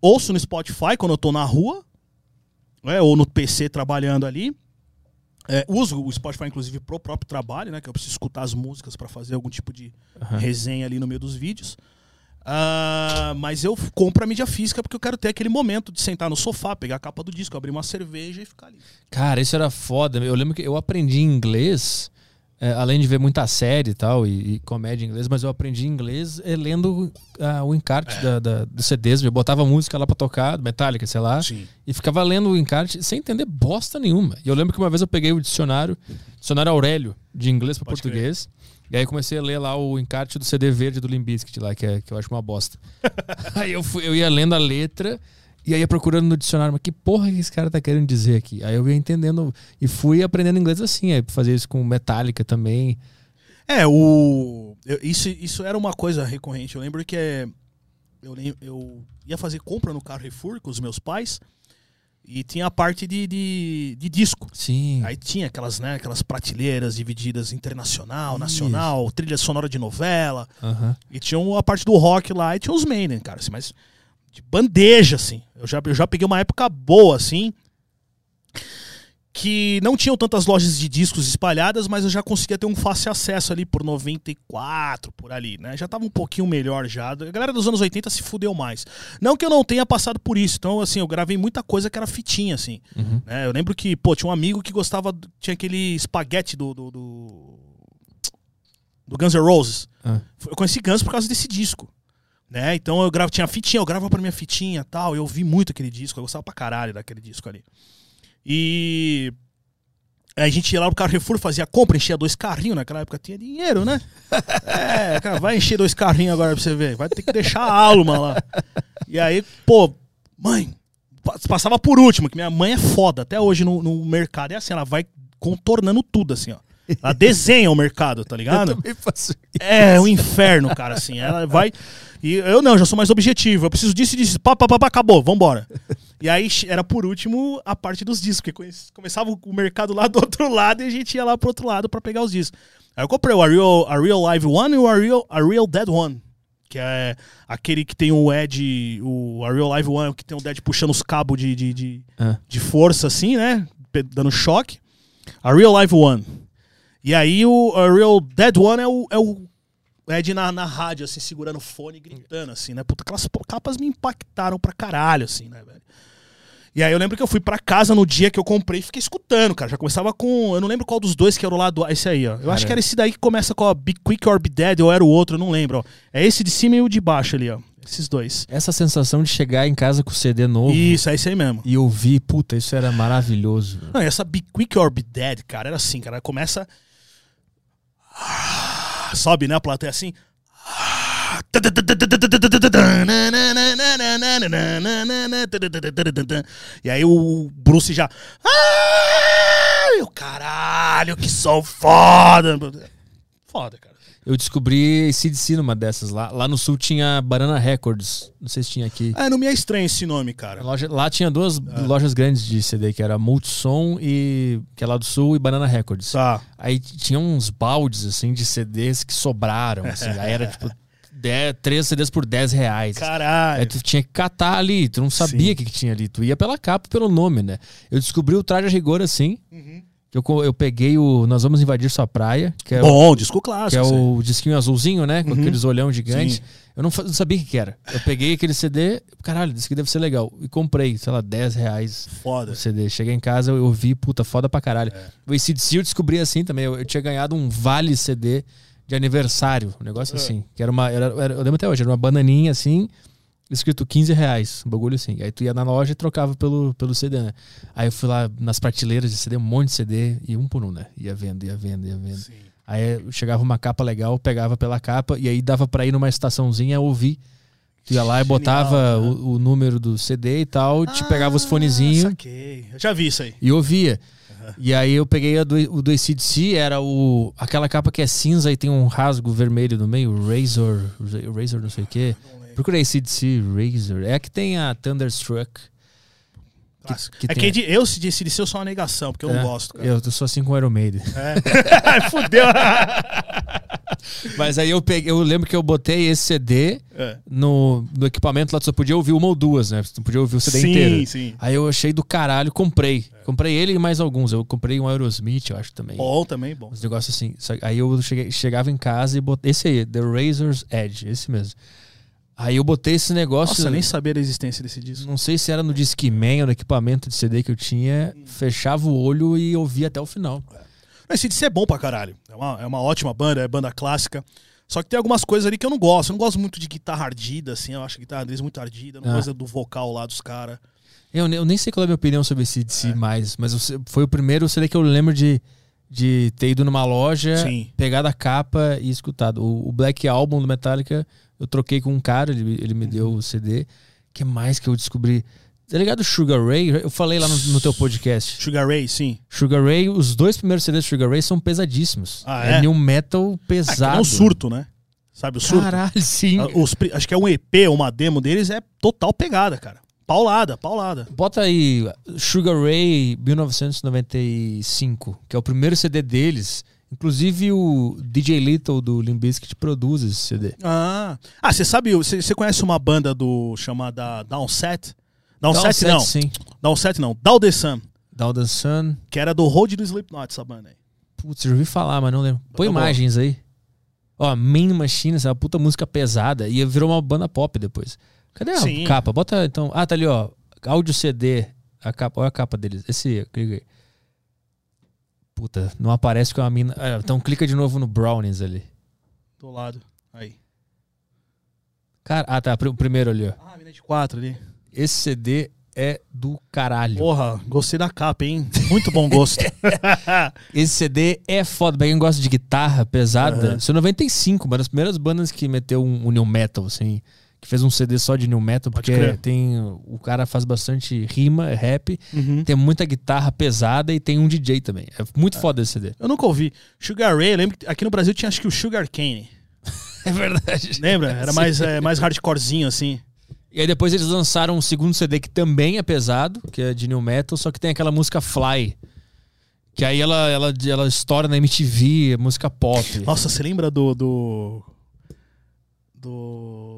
ouço no Spotify quando eu tô na rua, né, ou no PC trabalhando ali. É, uso o Spotify, inclusive, pro próprio trabalho, né? Que eu preciso escutar as músicas pra fazer algum tipo de resenha ali no meio dos vídeos. Ah, mas eu compro a mídia física porque eu quero ter aquele momento de sentar no sofá, pegar a capa do disco, abrir uma cerveja e ficar ali. Cara, isso era foda. Eu lembro que eu aprendi inglês, é, além de ver muita série e tal, e, e comédia em inglês, mas eu aprendi inglês é, lendo ah, o encarte É. da, da, dos CDs. Eu botava música lá pra tocar, Metallica, sei lá, Sim. e ficava lendo o encarte sem entender bosta nenhuma. E eu lembro que uma vez eu peguei o dicionário, dicionário Aurélio, de inglês pra Pode português. E aí comecei a ler lá o encarte do CD verde do Limp Bizkit lá, que, é, que eu acho uma bosta. aí eu, fui, eu ia lendo a letra e aí ia procurando no dicionário, mas que porra que esse cara tá querendo dizer aqui? Aí eu ia entendendo e fui aprendendo inglês assim, aí fazer isso com Metallica também. É, o. eu- isso, isso era uma coisa recorrente. Eu lembro que é, eu, eu ia fazer compra no Carrefour com os meus pais e tinha a parte de, de, de disco. Sim. Aí tinha aquelas, né, aquelas prateleiras divididas internacional, nacional, trilha sonora de novela. E tinha a parte do rock lá e tinha os Maiden, cara. Assim, mas de bandeja, assim. Eu já, eu já peguei uma época boa, assim. Que não tinham tantas lojas de discos espalhadas, mas eu já conseguia ter um fácil acesso ali por 94, por ali, né? Já tava um pouquinho melhor já. A galera dos anos 80 se fudeu mais. Não que eu não tenha passado por isso. Então, assim, eu gravei muita coisa que era fitinha, assim. Uhum. né? Eu lembro que, pô, tinha um amigo que gostava. Tinha aquele espaguete do. do, do, do Guns N' Roses. Ah. Eu conheci Guns por causa desse disco. Né? Então eu gravo, tinha fitinha, eu gravava pra minha fitinha e tal. Eu vi muito aquele disco, eu gostava pra caralho daquele disco ali. E. Aí a gente ia lá pro Carrefour, fazia compra, enchia dois carrinhos. Naquela época tinha dinheiro, né? É, cara, vai encher dois carrinhos agora pra você ver. Vai ter que deixar a alma lá. E aí, pô, mãe, pa- passava por último, que minha mãe é foda. Até hoje no, no mercado é assim, ela vai contornando tudo, assim, ó. Ela desenha o mercado, tá ligado? É um inferno, cara, assim. Ela vai. E eu não, já sou mais objetivo. Eu preciso disso e disso. Pá, pá, pá, pá, acabou, vambora. E aí era por último a parte dos discos, porque começava o mercado lá do outro lado e a gente ia lá pro outro lado pra pegar os discos. Aí eu comprei o A Real, a Real Live One e o A Real, a Real Dead One. Que é aquele que tem o Ed, o A Real Live One, que tem o Dead puxando os cabos de, de, de, Ah. de força, assim, né? Dando choque. A Real Live One. E aí o a Real Dead One é o, é o Ed na, na rádio, assim, segurando o fone e gritando, assim, né? Puta, aquelas capas me impactaram pra caralho, assim, né, velho? E aí eu lembro que eu fui pra casa no dia que eu comprei e fiquei escutando, cara. Já começava com. Eu não lembro qual dos dois que era o lado. Esse aí, ó. Eu acho que era esse daí que começa com a Be Quick or Be Dead, ou era o outro, eu não lembro, ó. É esse de cima e o de baixo ali, ó. Esses dois. Essa sensação de chegar em casa com o CD novo Isso, é esse aí mesmo. e ouvir, puta, isso era maravilhoso. Não, e essa Be Quick or Be Dead, cara, era assim, cara. Começa. Sobe, né? A plateia assim. E aí o Bruce já. Meu caralho, que som foda! Foda, cara. Eu descobri CDC numa dessas lá. Lá no sul tinha Banana Records. Não sei se tinha aqui. É, não me é estranho esse nome, cara. Loja- lá tinha duas lojas grandes de CD, que era Multissom e que é lá do sul e Banana Records. Tá. Aí tinha uns baldes assim de CDs que sobraram, assim. Aí era tipo 10, três CDs por 10 reais. Aí Caralho. tu tinha que catar ali, tu não sabia o que, que tinha ali. Tu ia pela capa pelo nome, né? Eu descobri o Traje a Rigor assim. Uhum. Que Eu, eu peguei o Nós Vamos Invadir Sua Praia, que é, o- Bom, disco que clássico. é isso aí. o disquinho azulzinho, né? Com Uhum. aqueles olhão gigantes. Sim. Eu não, não sabia o que, que era. Eu peguei aquele CD, caralho, disse que deve ser legal. E comprei, sei lá, 10 reais Foda. o CD. Cheguei em casa, eu ouvi, puta, foda pra caralho. É. O ACDC eu descobri assim também. Eu, eu tinha ganhado um vale CD de aniversário, um negócio É. assim. Que era uma. Era, era- eu lembro até hoje, era uma bananinha assim, escrito 15 reais, um bagulho assim. Aí tu ia na loja e trocava pelo, pelo CD, né? Aí eu fui lá nas prateleiras de CD, um monte de CD, e um por um, né? Ia vendo, ia vendo, ia vendo. Sim. Aí chegava uma capa legal, pegava pela capa, e aí dava pra ir numa estaçãozinha ouvir. Tu ia lá e botava né? o, o número do CD e tal, te pegava os fonezinhos Ah, Saquei. Eu já vi isso aí. e ouvia. E aí eu peguei do, o do ACDC, era o, aquela capa que é cinza e tem um rasgo vermelho no meio, Razor, Razor não sei o quê. Procurei ACDC, Razor. É a que tem a Thunderstruck. Clássico. que é que eu se disse eu sou uma negação, porque eu É, não gosto, cara. Eu sou assim com o Iron Maiden. É. Fudeu. Mas aí eu peguei, eu lembro que eu botei esse CD É. no, no equipamento lá, só podia ouvir uma ou duas, né? Não podia ouvir o CD sim, inteiro. sim. Aí eu achei do caralho, comprei. Comprei ele e mais alguns. Eu comprei um Aerosmith, eu acho também. Bom também, bom. Uns negócios assim. Aí eu cheguei- chegava em casa e botei. Esse aí, The Razor's Edge, esse mesmo. Aí eu botei esse negócio. Nossa, nem sabia da existência desse disco. Não sei se era no Discman ou no equipamento de CD que eu tinha. Fechava o olho e ouvia até o final. Mas esse é bom pra caralho. É uma, é uma ótima banda, é banda clássica. Só que tem algumas coisas ali que eu não gosto. Eu não gosto muito de guitarra ardida, assim. Eu acho a guitarra deles muito ardida. Eu não Ah. gosto do vocal lá dos caras. Eu, eu nem sei qual é a minha opinião sobre esse DC mais, mas eu foi o primeiro CD que eu lembro de, de ter ido numa loja, Sim. pegado a capa e escutado. O, o Black Album do Metallica eu troquei com um cara, ele, ele me deu o CD. que mais que eu descobri? Tá ligado Sugar Ray? Eu falei lá no, no teu podcast. Sugar Ray, sim. Sugar Ray, os dois primeiros CDs do Sugar Ray são pesadíssimos. Ah, é? é? new metal Ah, pesado. nem um surto, né? Sabe o surto? Caralho, sim. Ah, os acho que é um EP, uma demo deles, é total pegada, cara. Paulada, paulada. Bota aí Sugar Ray 1995, que é o primeiro CD deles. Inclusive o DJ Little do Limp Bizkit produz esse CD. Ah, ah você sabe, você conhece uma banda do chamada Downset? Downset, não. sim. Downset não. Down the Sun, Down the Sun. que era do Road do Slipknot, essa banda aí. Putz, eu ouvi falar, mas não lembro. Põe Tá bom. imagens aí. Ó, Main Machine, essa puta música pesada. E virou uma banda pop depois. Cadê a Sim. capa? Bota então. Ah, tá ali, ó. Áudio CD. A capa, olha a capa deles. Esse, clica aí. Puta, não aparece com a mina. Ah, então clica de novo no Brownies ali. Do lado. Aí. Cara, ah, tá. O primeiro ali, ó. Ah, mina de quatro ali. Esse CD é do caralho. Porra, gostei da capa, hein? Muito bom gosto. Esse CD é foda. Pra quem gosta de guitarra pesada, Aham. isso é 95, uma das primeiras bandas que meteu um, um new metal, assim. Que fez um CD só de new metal, Pode porque crer. tem. O cara faz bastante rima, é rap, Uhum. tem muita guitarra pesada e tem um DJ também. É muito foda esse CD. Eu nunca ouvi. Sugar Ray, eu lembro que aqui no Brasil tinha acho que o Sugar Cane. É verdade. Lembra? Era mais, é, mais hardcorezinho, assim. E aí depois eles lançaram um segundo CD que também é pesado, que é de new metal, só que tem aquela música Fly. Que aí ela, ela, ela estoura na MTV, é música pop. Nossa, você lembra do. Do. Do.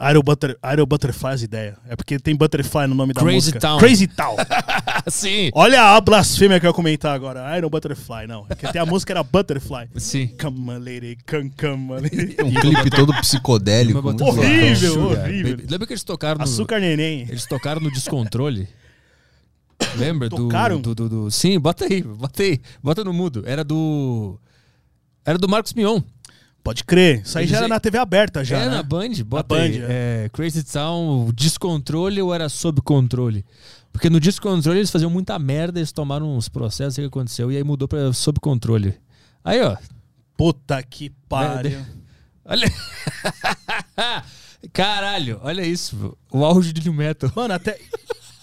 Aero, Butter, Aero Butterfly as ideia. É porque tem Butterfly no nome da Crazy música. Town. Crazy Town. Sim. Olha a blasfêmia que eu ia comentar agora. Iron Butterfly, não. É que até a música era Butterfly. Sim. Come on, lady, come, come on, lady. Um clipe todo psicodélico. Legal. Horrível, Sugar, horrível. Lembra que eles tocaram no, Açúcar neném. eles tocaram no Descontrole? Lembra? Do, Tocaram? do, do, do- Sim, bota aí, bota aí. Bota no mudo. Era do... Era do Marcos Mion. Pode crer. Isso aí Eles- já era na TV aberta, já. é, né? na Band. Bota Band, aí. É, Crazy Town, Descontrole ou era Sob Controle? Porque no Descontrole eles faziam muita merda, eles tomaram uns processos, sei o que aconteceu, e aí mudou pra Sob Controle. Aí, ó. Puta que pariu. Olha. Caralho, olha isso, o auge de New Metal. Mano, até.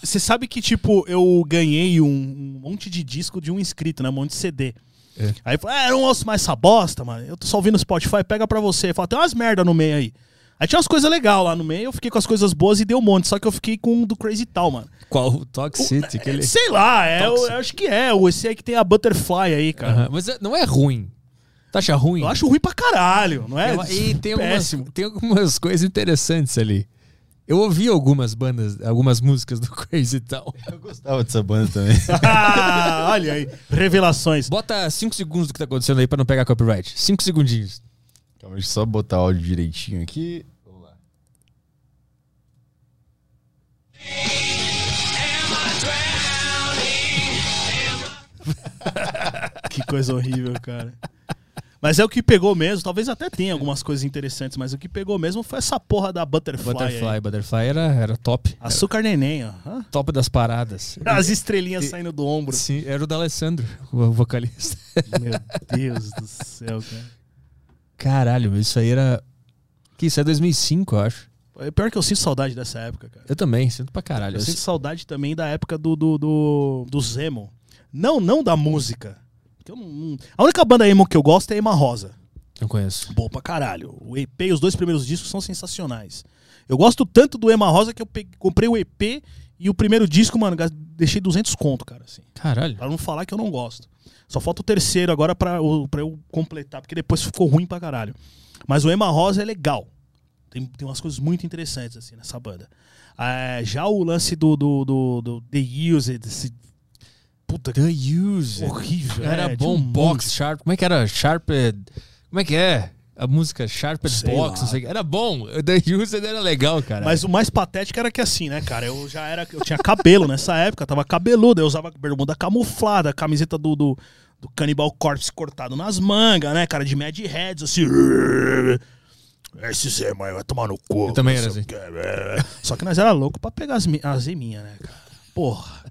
Você sabe que, tipo, eu ganhei um, um monte de disco de um inscrito, né? Um monte de CD. É. Aí eu falei, ah, eu não ouço mais essa bosta, mano. Eu tô só ouvindo Spotify, pega pra você. Fala, tem umas merda no meio aí. Aí tinha umas coisas legais lá no meio, eu fiquei com as coisas boas e deu um monte. Só que eu fiquei com um do Crazy Tal, mano. Qual? O Toxicity, aquele... Sei lá, é, eu, eu acho que é. o- Esse aí que tem a Butterfly aí, cara. Aham, Mas é- não é ruim. Tu acha ruim? Eu acho ruim pra caralho, não é? E tem algumas, tem algumas coisas interessantes ali. Eu ouvi algumas bandas, algumas músicas do Crazy Town. Eu gostava dessa banda também. Ah, olha aí, revelações. Bota 5 segundos do que tá acontecendo aí pra não pegar copyright. 5 segundinhos. Calma, deixa eu só botar o áudio direitinho aqui. Vamos lá. Que coisa horrível, cara. Mas é o que pegou mesmo, talvez até tenha algumas coisas interessantes, mas o que pegou mesmo foi essa porra da Butterfly. Butterfly, aí. Butterfly era, era top. Açúcar neném, ó. Hã? Top das paradas. As estrelinhas saindo do ombro. Sim, era o da Alessandro, o vocalista. Meu Deus do céu, cara. Caralho, isso aí era. Que isso é 2005, eu acho. É pior que eu sinto saudade dessa época, cara. Eu também, sinto pra caralho. Eu sinto- saudade também da época do, do, do, do Zemo. Não, não da música. Eu não- A única banda emo que eu gosto é Ema Rosa. Não conheço. Boa pra caralho. O EP e os dois primeiros discos são sensacionais. Eu gosto tanto do Ema Rosa que eu pe- comprei o EP e o primeiro disco, mano, deixei 200 conto, cara, assim. Caralho. Pra não falar que eu não gosto. Só falta o terceiro agora pra, pra eu completar, porque depois ficou ruim pra caralho. Mas o Ema Rosa é legal. Tem, tem umas coisas muito interessantes, assim, nessa banda. É, já o lance do, do, do, do The Used, esse... Puta, The Use. horrível. Era é, bom um box, sharp. Como é que era? Sharped. Como é que é? A música Sharped Sei Box, lá. não sei o que. Era bom. The Used era legal, cara. Mas o mais patético era que assim, né, cara? Eu já era. Eu tinha cabelo nessa época, tava cabeludo. Eu usava bermuda camuflada, camiseta do, do, do Cannibal Corpse cortado nas mangas, né, cara? De Mad Heads, assim. Esse Zé, mãe, vai tomar no cu. Eu também era assim. quê. Só que nós era louco pra pegar as, as eminhas, né, cara? Porra.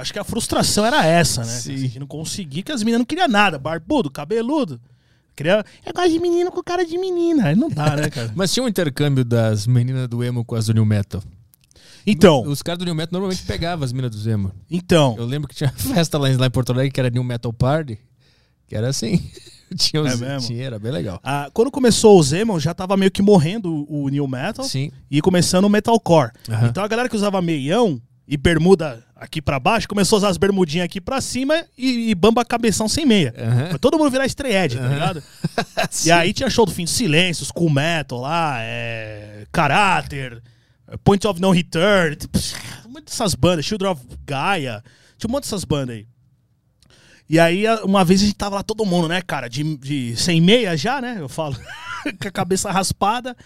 Acho que a frustração era essa, né? Sim. Não conseguir, que as meninas não queriam nada. Barbudo, cabeludo. Queria. Eu gosto de menino com cara de menina. Aí não dá, né, cara? Mas tinha um intercâmbio das meninas do emo com as do New Metal. Então, Os caras do New Metal normalmente pegavam as meninas do emo. então. Eu lembro que tinha festa lá em Porto Alegre que era New Metal Party, que era assim. tinha, os, É tinha, era bem legal. Ah, quando começou o Zemon, já tava meio que morrendo o o New Metal Sim. e começando o Metalcore. Aham. Então a galera que usava meião e bermuda aqui pra baixo começou a usar as bermudinhas aqui pra cima e, e bamba cabeção sem meia. Aham. Pra todo mundo virar estreed, tá ligado? E aí tinha show do Fim do Silêncio, School Metal lá, é... Caráter, Point of No Return, tipo, monte dessas bandas, Children of Gaia, tinha um monte dessas bandas aí. E aí, uma vez a gente tava lá todo mundo, né, cara, de, de sem meia já, né, eu falo, com a cabeça raspada.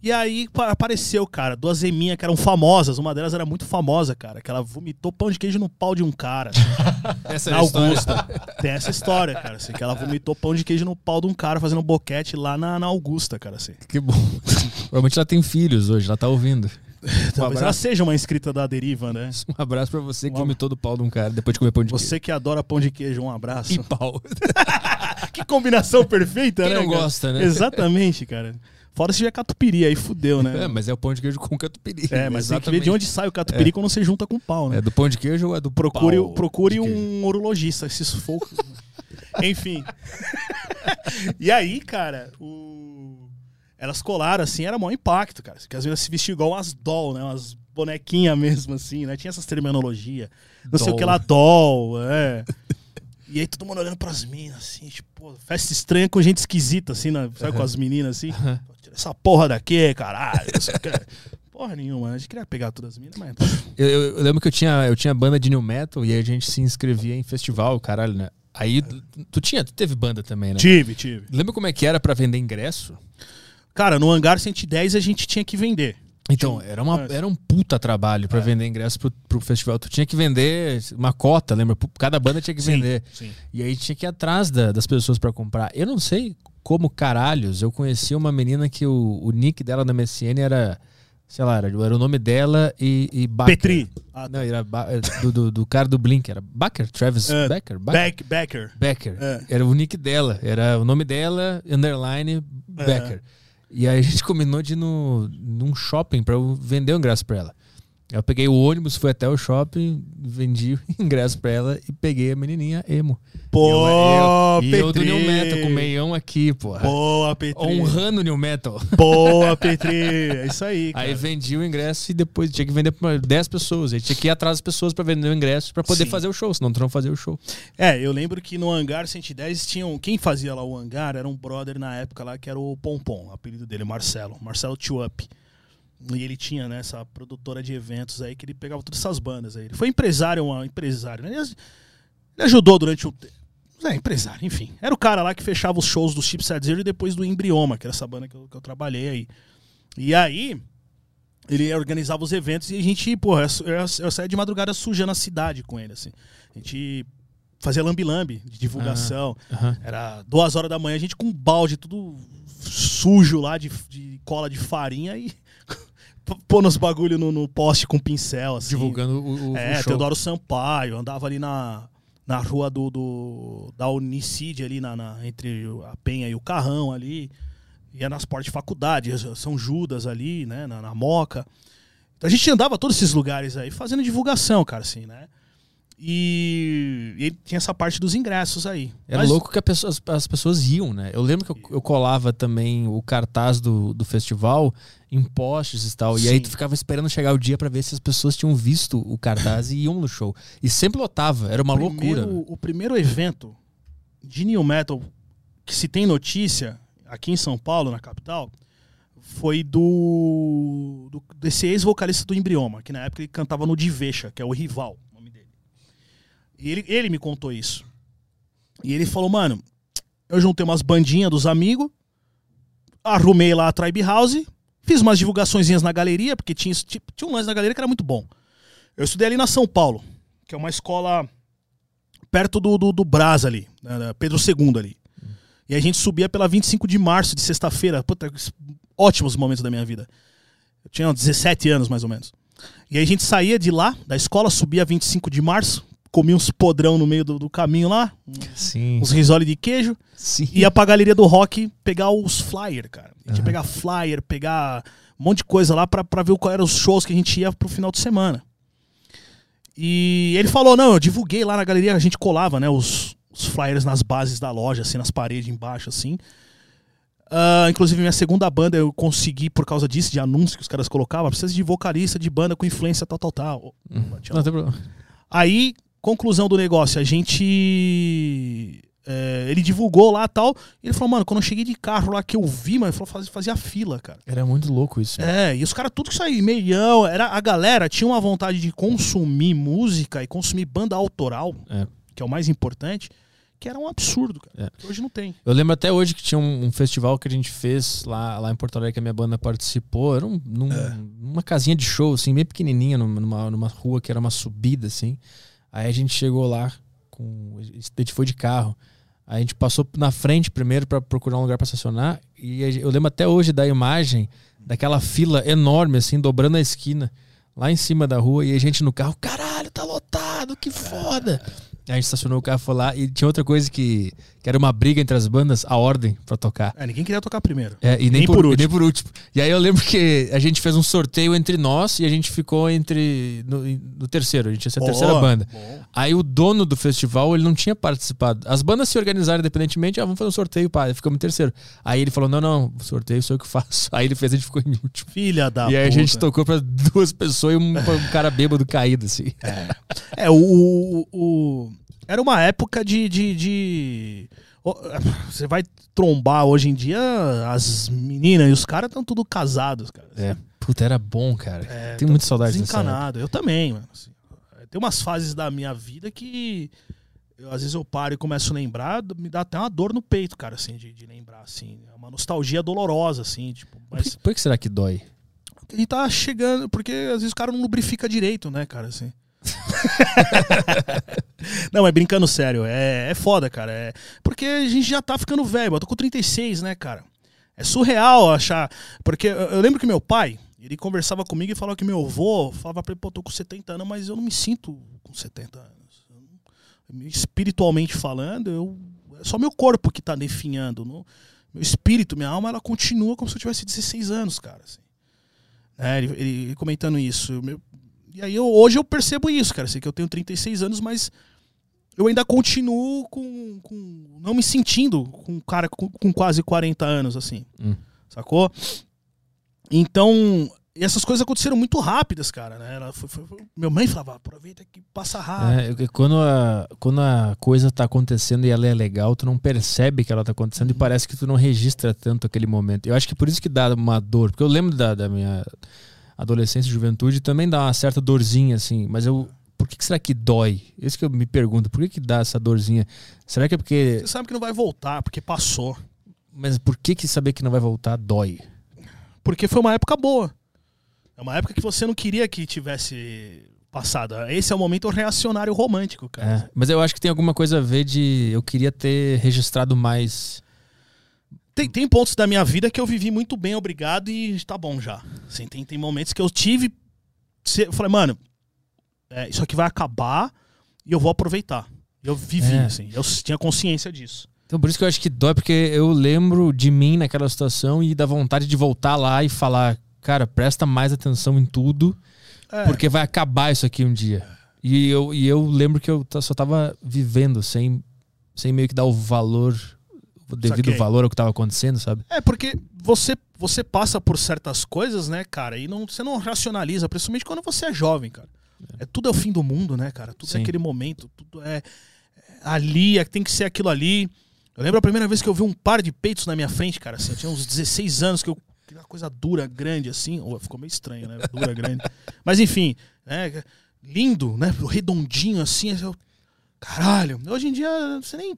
E aí pa- apareceu, cara, duas eminhas que eram famosas, uma delas era muito famosa, cara, que ela vomitou pão de queijo no pau de um cara. Essa Na é a história. Augusta. Tem essa história, cara. Assim, que ela vomitou pão de queijo no pau de um cara fazendo boquete lá na, na Augusta, cara. Assim. Que bom. Provavelmente ela tem filhos hoje, ela tá ouvindo. Talvez ela seja uma inscrita da deriva, né? Um abraço pra você que Um vomitou do pau de um cara depois de comer pão de queijo. Você que adora pão de queijo, um abraço. E pau. Que combinação perfeita, Quem né? não cara? gosta, né? Exatamente, cara. Fora se tiver catupiry, aí fudeu, né? É, mas é o pão de queijo com catupiry. É, mas tem que ver de onde sai o catupiry quando você junta com o pau, né? É do pão de queijo ou é do Procure, pau procure um urologista, se isso for. Enfim. e aí, cara, o... elas colaram assim, era maior impacto, cara. Que as meninas se vestiam igual umas doll, né? Umas bonequinhas mesmo, assim, né? Tinha essas terminologia. Não sei o Doll. que lá, doll, é. E aí todo mundo olhando pras minas, assim, tipo, festa estranha com gente esquisita, assim, né? sabe, com as meninas, assim. Pô, Tira essa porra daqui, caralho. Porra nenhuma, a gente queria pegar todas as minas, mas. Eu, eu- eu lembro que eu tinha, eu tinha banda de new metal e a gente se inscrevia em festival, caralho, né? Aí tu, tu tinha, tu teve banda também, né? Tive, tive. Lembra como é que era pra vender ingresso? Cara, no hangar 110 a gente tinha que vender. Então, era, uma, É. era um puta trabalho pra vender ingresso pro, pro festival. Tu tinha que vender uma cota, lembra? Cada banda tinha que vender. Sim. E aí tinha que ir atrás da- das pessoas pra comprar. Eu não sei como caralhos, eu conheci uma menina que o, o nick dela na MSN era, sei lá, era, era o nome dela e, e. Petri. Ah, Não, era Ba- do, do, do cara do Blink, era Baker, Travis É, Becker? Beck, Becker. Becker. É. Era o nick dela, era o nome dela, underline, Becker. E aí a gente combinou de ir no, num shopping pra eu vender o ingresso pra ela. Eu peguei o ônibus, fui até o shopping, vendi o ingresso pra ela e peguei a menininha emo. Pô, eu, eu, e eu do Petri. New Metal, com o meião aqui, porra. Boa, Petri. Honrando o New Metal. Boa, Petri. É isso aí, cara. Aí vendi o ingresso e depois tinha que vender pra 10 pessoas. Aí tinha que ir atrás das pessoas pra vender o ingresso pra poder Sim. fazer o show, senão tu não fazia o show. É, eu lembro que no Hangar 110 tinham. Quem fazia lá o Hangar era um brother na época lá que era o Pompom, o apelido dele, Marcelo. Marcelo Tup. E ele tinha né, essa produtora de eventos aí que ele pegava todas essas bandas aí. Ele foi empresário, um empresário. Né? Ele ajudou durante o. É, empresário, enfim. Era o cara lá que fechava os shows do Chipset Zero e depois do Embrioma, que era essa banda que eu, que eu trabalhei aí. E aí, ele organizava os eventos e a gente, porra, eu, eu, eu saía de madrugada sujando a cidade com ele, assim. A gente fazia lambi-lambi de divulgação. Aham. Era duas horas da manhã, a gente com um balde tudo sujo lá de, de cola de farinha e pôr nos bagulho no, no poste com pincel, assim. Divulgando o, o, É, o. Teodoro Sampaio, andava ali na, na rua do, do da Unicid, ali na, na- entre a Penha e o Carrão ali. Ia nas portas de faculdade, São Judas ali, né, na, na Moca. Então a gente andava todos esses lugares aí fazendo divulgação, cara, assim, né? E, tinha essa parte dos ingressos aí. Era Mas- louco que pessoa- as, as pessoas iam, né? Eu lembro que eu, eu colava também o cartaz do, do festival em postes e tal. E aí Sim. tu ficava esperando chegar o dia pra ver se as pessoas tinham visto o cartaz e iam no show. E sempre lotava, era uma primeiro- loucura. O primeiro evento de New Metal que se tem notícia aqui em São Paulo, na capital, foi do, do desse ex-vocalista do Embrioma, que na época ele cantava no Divecha, que é o rival, o nome dele. E ele, ele me contou isso. E ele falou, mano, eu juntei umas bandinhas dos amigos, arrumei lá a Tribe House, fiz umas divulgaçõezinhas na galeria, porque tinha, tinha, um lance na galeria que era muito bom. Eu estudei ali na São Paulo, que é uma escola perto do, do, do Brás ali, né, Pedro II ali. E a gente subia pela 25 de março, de sexta-feira. Puta, ótimos momentos da minha vida. Eu tinha 17 anos, mais ou menos. E aí a gente saía de lá, da escola, subia 25 de março, comia uns podrão no meio do, do caminho lá, Sim. uns risole de queijo, Sim. ia pra galeria do rock pegar os flyers, cara. A gente ia pegar flyer, pegar um monte de coisa lá pra, pra ver qual eram os shows que a gente ia pro final de semana. E ele falou, não, eu divulguei lá na galeria, a gente colava, né, os, os flyers nas bases da loja, assim, nas paredes embaixo, assim. Ah, inclusive, minha segunda banda eu consegui, por causa disso, de anúncio que os caras colocavam, precisa de vocalista de banda com influência tal, tal, tal. Tinha Não tem problema. Aí, conclusão do negócio, a gente. é, ele divulgou lá e tal. E ele falou, mano, quando eu cheguei de carro lá que eu vi, mano, ele falou, fazia, fazia fila, cara. Era muito louco isso. É, e os caras tudo que saía, meião, era, a galera tinha uma vontade de consumir música e consumir banda autoral, É. que é o mais importante, que era um absurdo, cara. É. que Hoje não tem. Eu lembro até hoje que tinha um, um festival que a gente fez lá, lá em Porto Alegre que a minha banda participou. Era um, num- numa casinha de show, assim, bem pequenininha, numa, numa rua que era uma subida, assim. Aí a gente chegou lá, com, a gente foi de carro. Aí a gente passou na frente primeiro pra procurar um lugar pra estacionar. E eu lembro até hoje da imagem daquela fila enorme, assim, dobrando a esquina, lá em cima da rua. E a gente no carro, caralho, tá lotado, que foda! A gente estacionou o carro, foi lá. E tinha outra coisa que, que era uma briga entre as bandas, a ordem pra tocar. É, ninguém queria tocar primeiro. É, e nem, Nem por, por e último. nem por último. E aí eu lembro que a gente fez um sorteio entre nós e a gente ficou entre no, no terceiro. A gente ia ser a terceira banda. bom. Aí o dono do festival, ele não tinha participado. As bandas se organizaram independentemente, ah, vamos fazer um sorteio, pá, ficamos em terceiro. Aí ele falou, não, não, sorteio sou eu que faço. Aí ele fez, a gente ficou em último. Filha da e aí a puta. gente tocou pra duas pessoas e um, um cara bêbado caído, assim. É, o, o- o- Era uma época de. de, de- Você vai trombar hoje em dia, as meninas e os caras estão tudo casados, cara. É. Puta, era bom, cara. É, Tenho muita saudade. Desencanado. Eu também, mano. assim. tem umas fases da minha vida que. eu, às vezes eu paro e começo a lembrar, me dá até uma dor no peito, cara, assim, de, de lembrar, assim. É uma nostalgia dolorosa, assim, tipo. Por Mas que, por que será que dói? gente tá chegando, porque às vezes o cara não lubrifica direito, né, cara, assim. não, mas brincando sério, é, é foda, cara. É, porque a gente já tá ficando velho, eu tô com 36, né, cara? É surreal achar. Porque eu, eu lembro que meu pai, ele conversava comigo e falava que meu avô falava pra ele, pô, tô com 70 anos, mas eu não me sinto com 70 anos. Espiritualmente falando, eu, é só meu corpo que tá definhando. Não, meu espírito, minha alma, ela continua como se eu tivesse 16 anos, cara. Assim. É, ele, ele comentando isso. Meu, e aí eu, hoje eu percebo isso, cara. Sei que eu tenho 36 anos, mas eu ainda continuo com. com não me sentindo com um cara com, com, quase 40 anos, assim. Hum. Sacou? Então, essas coisas aconteceram muito rápidas, cara, né? Ela foi, foi, foi... Minha mãe falava, aproveita que passa rápido. É, quando, a, quando a coisa tá acontecendo e ela é legal, tu não percebe que ela tá acontecendo uhum. e parece que tu não registra tanto aquele momento. Eu acho que por isso que dá uma dor, porque eu lembro da, da minha adolescência e juventude também dá uma certa dorzinha, assim, mas eu. Por que, que será que dói? Isso que eu me pergunto, por que, que dá essa dorzinha? Será que é porque. Você sabe que não vai voltar, porque passou. Mas por que, que saber que não vai voltar dói? Porque foi uma época boa. É uma época que você não queria que tivesse passado. Esse é o momento reacionário romântico, cara. É, mas eu acho que tem alguma coisa a ver de eu queria ter registrado mais. Tem, tem pontos da minha vida que eu vivi muito bem, obrigado, e tá bom já. Assim, tem, tem momentos que eu tive. Eu falei, mano, é, isso aqui vai acabar e eu vou aproveitar. Eu vivi, é. assim, eu tinha consciência disso. Então por isso que eu acho que dói, porque eu lembro de mim naquela situação e da vontade de voltar lá e falar, cara, presta mais atenção em tudo, é. porque vai acabar isso aqui um dia. E eu, e eu lembro que eu só tava vivendo sem, sem meio que dar o valor, o devido Saquei. valor ao que tava acontecendo, sabe? É, porque você, você passa por certas coisas, né, cara, e não, você não racionaliza, principalmente quando você é jovem, cara. É, tudo é o fim do mundo, né, cara? Tudo é Sim. é aquele momento, tudo é, é ali, é, tem que ser aquilo ali. Eu lembro a primeira vez que eu vi um par de peitos na minha frente, cara. Assim, eu tinha uns 16 anos que eu uma coisa dura, grande, assim. Oh, ficou meio estranho, né? Dura, grande. Mas enfim, né? Lindo, né? Redondinho, assim. Eu, caralho. Hoje em dia, você nem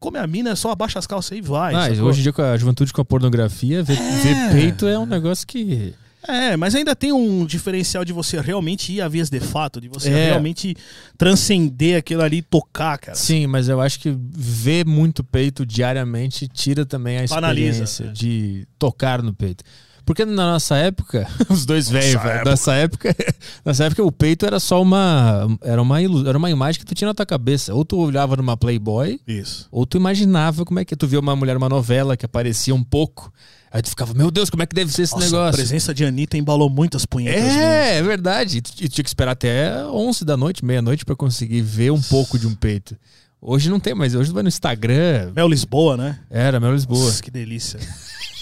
come a mina, só abaixa as calças e vai. Ah, hoje em dia, com a juventude com a pornografia, ver, é... ver peito é um negócio que. É, mas ainda tem um diferencial de você realmente ir a vias de fato, de você é. realmente transcender aquilo ali e tocar, cara. Sim, mas eu acho que ver muito peito diariamente tira também a experiência Banaliza, é. de tocar no peito. Porque na nossa época, os dois velhos, nessa época, nessa época o peito era só uma era uma era uma imagem que tu tinha na tua cabeça. Ou tu olhava numa Playboy, Isso. ou tu imaginava como é que tu via uma mulher numa novela que aparecia um pouco. Aí tu ficava, meu Deus, como é que deve ser esse Nossa, negócio? A presença de Anitta embalou muitas punhetas. É, é verdade. E tinha que esperar até 11 da noite, meia-noite, para conseguir ver um pouco de um peito. Hoje não tem, mas hoje vai no Instagram. Mel Lisboa, né? Era, Mel Lisboa. Nossa, que delícia.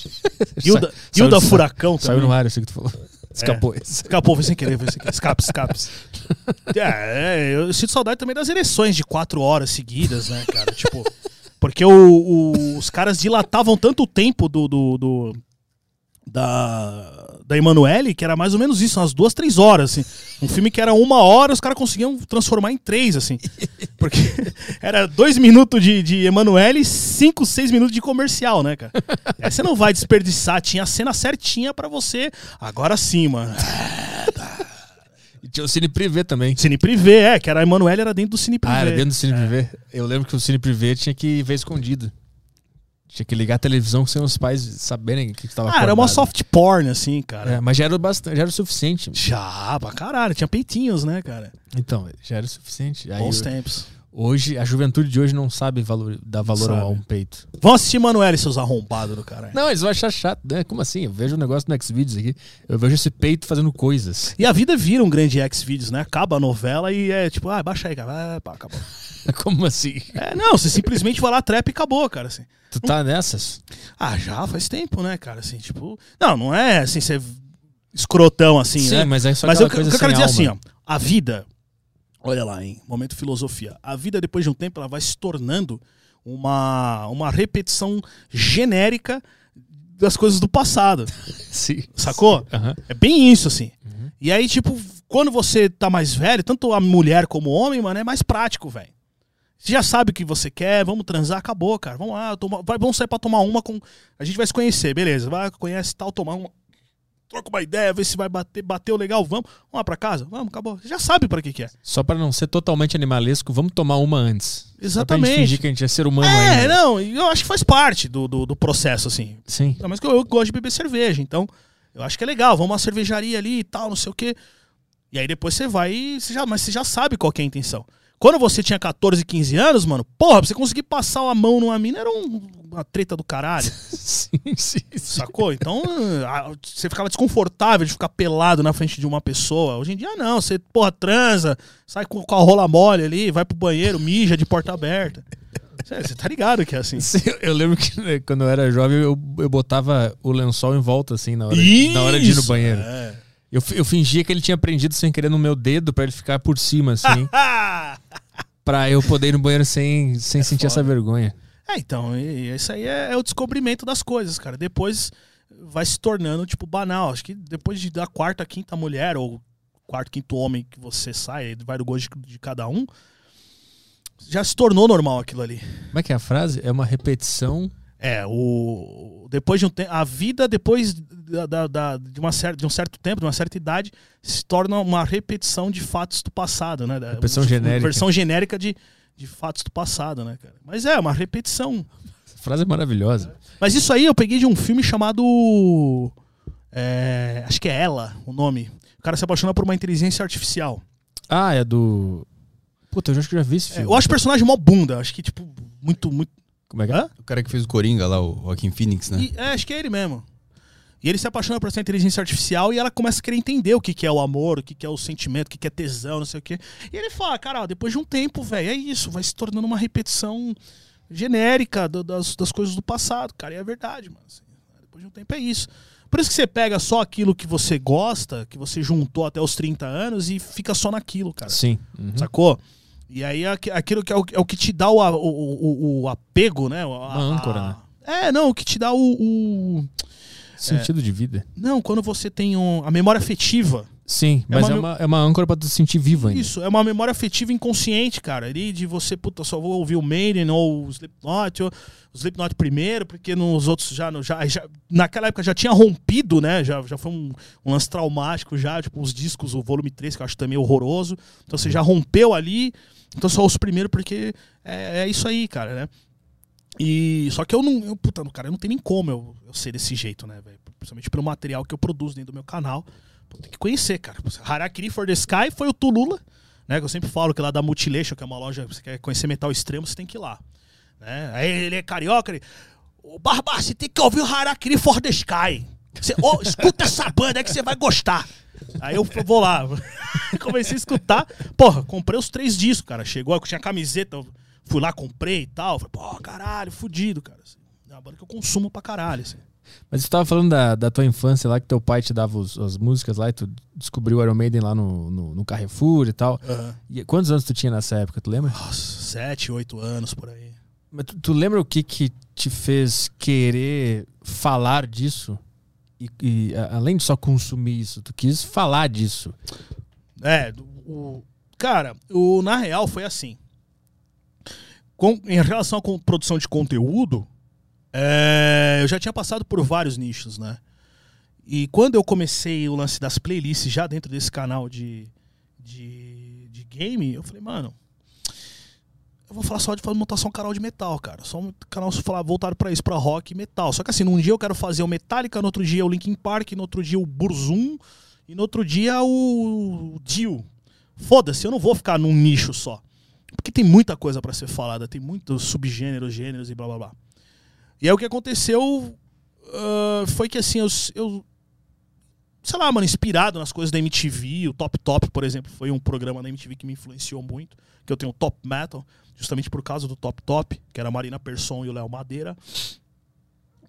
Hilda, Hilda Furacão também. Saiu no ar, eu sei que tu falou. Escapou. É, escapou, foi sem querer, foi sem querer. Escape, escape. É, eu sinto saudade também das eleições de quatro horas seguidas, né, cara? Tipo. Porque o, o, os caras dilatavam tanto o tempo do, do, do da, da Emanuele, que era mais ou menos isso, umas duas, três horas, assim. Um filme que era uma hora, os caras conseguiam transformar em três, assim. Porque era dois minutos de, de Emanuele e cinco, seis minutos de comercial, né, cara? Aí você não vai desperdiçar, tinha a cena certinha para você. Agora sim, mano. E tinha o Cine Privé também. Cine Privé, é, que era a Emanuele era dentro do Cine Privé. Ah, era dentro do Cine é. Privé. Eu lembro que o Cine Privé tinha que ver escondido. Tinha que ligar a televisão sem os pais saberem que estava Ah, era uma soft porn, assim, cara. É, mas já era, bastante, já era o suficiente. Já, pra caralho. Tinha peitinhos, né, cara? Então, já era o suficiente. Aí Bons eu, tempos. Hoje, a juventude de hoje não sabe valor, dar valor sabe. a um peito. Vão assistir Manoel e seus arrombados do cara. Não, eles vão achar chato, né? Como assim? Eu vejo o um negócio no Xvideos aqui, eu vejo esse peito fazendo coisas. E a vida vira um grande Xvideos, né? Acaba a novela e é tipo, ah, baixa aí, cara. Ah, pá, acabou. Como assim? É, não, você simplesmente vai lá, trap e acabou, cara, assim. Tu tá nessas? Ah, já faz tempo, né, cara, assim, tipo... Não, não é assim, você escrotão assim, Sim, né? mas é só Mas eu, coisa eu quero dizer alma. assim, ó, a vida Olha lá, hein? Momento filosofia. A vida, depois de um tempo, ela vai se tornando uma, uma repetição genérica das coisas do passado. Sim. Sacou? Sim. Uhum. É bem isso, assim. Uhum. E aí, tipo, quando você tá mais velho, tanto a mulher como o homem, mano, é mais prático, velho. Você já sabe o que você quer, vamos transar, acabou, cara. Vamos lá, toma, vai, vamos sair pra tomar uma com. A gente vai se conhecer, beleza. Vai, conhece tal, tomar uma troca uma ideia, ver se vai bater, bateu legal, vamos. Vamos lá pra casa? Vamos, acabou. Você já sabe para que que é. Só para não ser totalmente animalesco, vamos tomar uma antes. Exatamente. Só pra gente fingir que a gente é ser humano é, ainda. não, eu acho que faz parte do, do, do processo, assim. Sim. Mas que eu, eu, gosto de beber cerveja, então eu acho que é legal, vamos uma cervejaria ali e tal, não sei o quê. E aí depois você vai e você já, mas você já sabe qual é a intenção. Quando você tinha 14, 15 anos, mano, porra, pra você conseguir passar uma mão numa mina era um- uma treta do caralho. sim, sim, sim. Sacou? Então, ah, você ficava desconfortável de ficar pelado na frente de uma pessoa. Hoje em dia, não. Você, porra, transa, sai com, com a rola mole ali, vai pro banheiro, mija de porta aberta. Você tá ligado que é assim. Sim, Eu lembro que né, quando eu era jovem, eu, eu botava o lençol em volta, assim, na hora, na hora de ir no Isso, banheiro. é. Eu, eu fingia que ele tinha prendido sem querer no meu dedo pra ele ficar por cima, assim, pra eu poder ir no banheiro sem, sem sentir essa foda. vergonha. É, então, isso aí é, é o descobrimento das coisas, cara. Depois vai se tornando, tipo, banal. Acho que depois de da quarta, quinta mulher, ou quarto, quinto homem que você sai, vai do gosto de cada um, já se tornou normal aquilo ali. Como é que é a frase? É uma repetição. É, o. Depois de um tempo. A vida, depois da, da- de, uma cer de um certo tempo, de uma certa idade, se torna uma repetição de fatos do passado, né? Repetição uma genérica. versão genérica de, de fatos do passado, né, cara? Mas é, uma repetição. Essa frase é maravilhosa. Mas isso aí eu peguei de um filme chamado. é, acho que é Ela, o nome. O cara se apaixona por uma inteligência artificial. Ah, é do. Puta, eu acho que eu já vi esse É, filme. eu acho o personagem mó bunda. Acho que, tipo, muito, muito. Como é que é? O cara que fez o Coringa lá, o Joaquim Phoenix, né? E, é, acho que é ele mesmo. E ele se apaixona por essa inteligência artificial e ela começa a querer entender o que, que é o amor, o que, que é o sentimento, o que, que é tesão, não sei o quê. E ele fala, cara, ó, depois de um tempo, velho, é isso, vai se tornando uma repetição genérica do- das, das coisas do passado, cara. E é verdade, mano. assim, depois de um tempo é isso. Por isso que você pega só aquilo que você gosta, que você juntou até os 30 anos e fica só naquilo, cara. Sim. Uhum. Sacou? E aí aqu- aquilo que é o, é o que te dá o, o, o- apego, né? A- Uma âncora, né? É, não, o que te dá o. Sentido de vida. Não, quando você tem um- a memória afetiva. Sim, É mas uma é uma, é uma âncora pra tu se sentir vivo ainda. Isso, é uma memória afetiva inconsciente, cara. Ali de você, puta, só vou ouvir o Maiden ou o Slipknot, ou o Slipknot primeiro, porque nos outros já, já, já naquela época já tinha rompido, né? Já, já foi um, um lance traumático já, tipo os discos, o volume 3, que eu acho também horroroso. Então você já rompeu ali, então só os primeiros porque é, é isso aí, cara, né? E só que eu não, eu, puta, cara, eu não tenho nem como eu, eu ser desse jeito, né, velho? Principalmente pelo material que eu produzo dentro do meu canal. Tem que conhecer, cara. Harakiri for the Sky foi o Tulula, né? Que eu sempre falo que lá da Mutilation, que é uma loja, você quer conhecer metal extremo, você tem que ir lá. Né? Aí ele é carioca, ele. Ô, Barba, você tem que ouvir o Harakiri for the Sky. Você, ô, escuta essa banda aí que você vai gostar. Aí eu vou lá. Comecei a escutar. Porra, comprei os três discos, cara. Chegou, tinha camiseta, fui lá, comprei e tal. Falei, pô, caralho, fudido, cara. Assim, é uma banda que eu consumo pra caralho, assim. Mas você tava falando da, da tua infância lá, que teu pai te dava os- as músicas lá e tu descobriu o Iron Maiden lá no, no, no Carrefour e tal. E quantos anos tu tinha nessa época, tu lembra? Nossa, sete, oito anos por aí. Mas tu, tu lembra o que que te fez querer falar disso? E, e, além de só consumir isso, tu quis falar disso. É, o, cara, o, na real foi assim. Com- em relação à produção de conteúdo, é, eu já tinha passado por vários nichos, né? E quando eu comecei o lance das playlists já dentro desse canal de, de, de game, eu falei, mano, eu vou falar só de um canal de metal, cara. Só um canal falar, voltado pra isso, pra rock e metal. Só que assim, num dia eu quero fazer o Metallica, no outro dia o Linkin Park, no outro dia o Burzum e no outro dia o Dio. Foda-se, eu não vou ficar num nicho só. Porque tem muita coisa pra ser falada, tem muitos subgêneros, gêneros e blá blá blá. E aí o que aconteceu ah, foi que assim, eu, eu. Sei lá, mano, inspirado nas coisas da MTV, o Top Top, por exemplo, foi um programa da MTV que me influenciou muito. Que eu tenho o Top Metal, justamente por causa do Top Top, que era a Marina Persson e o Léo Madeira.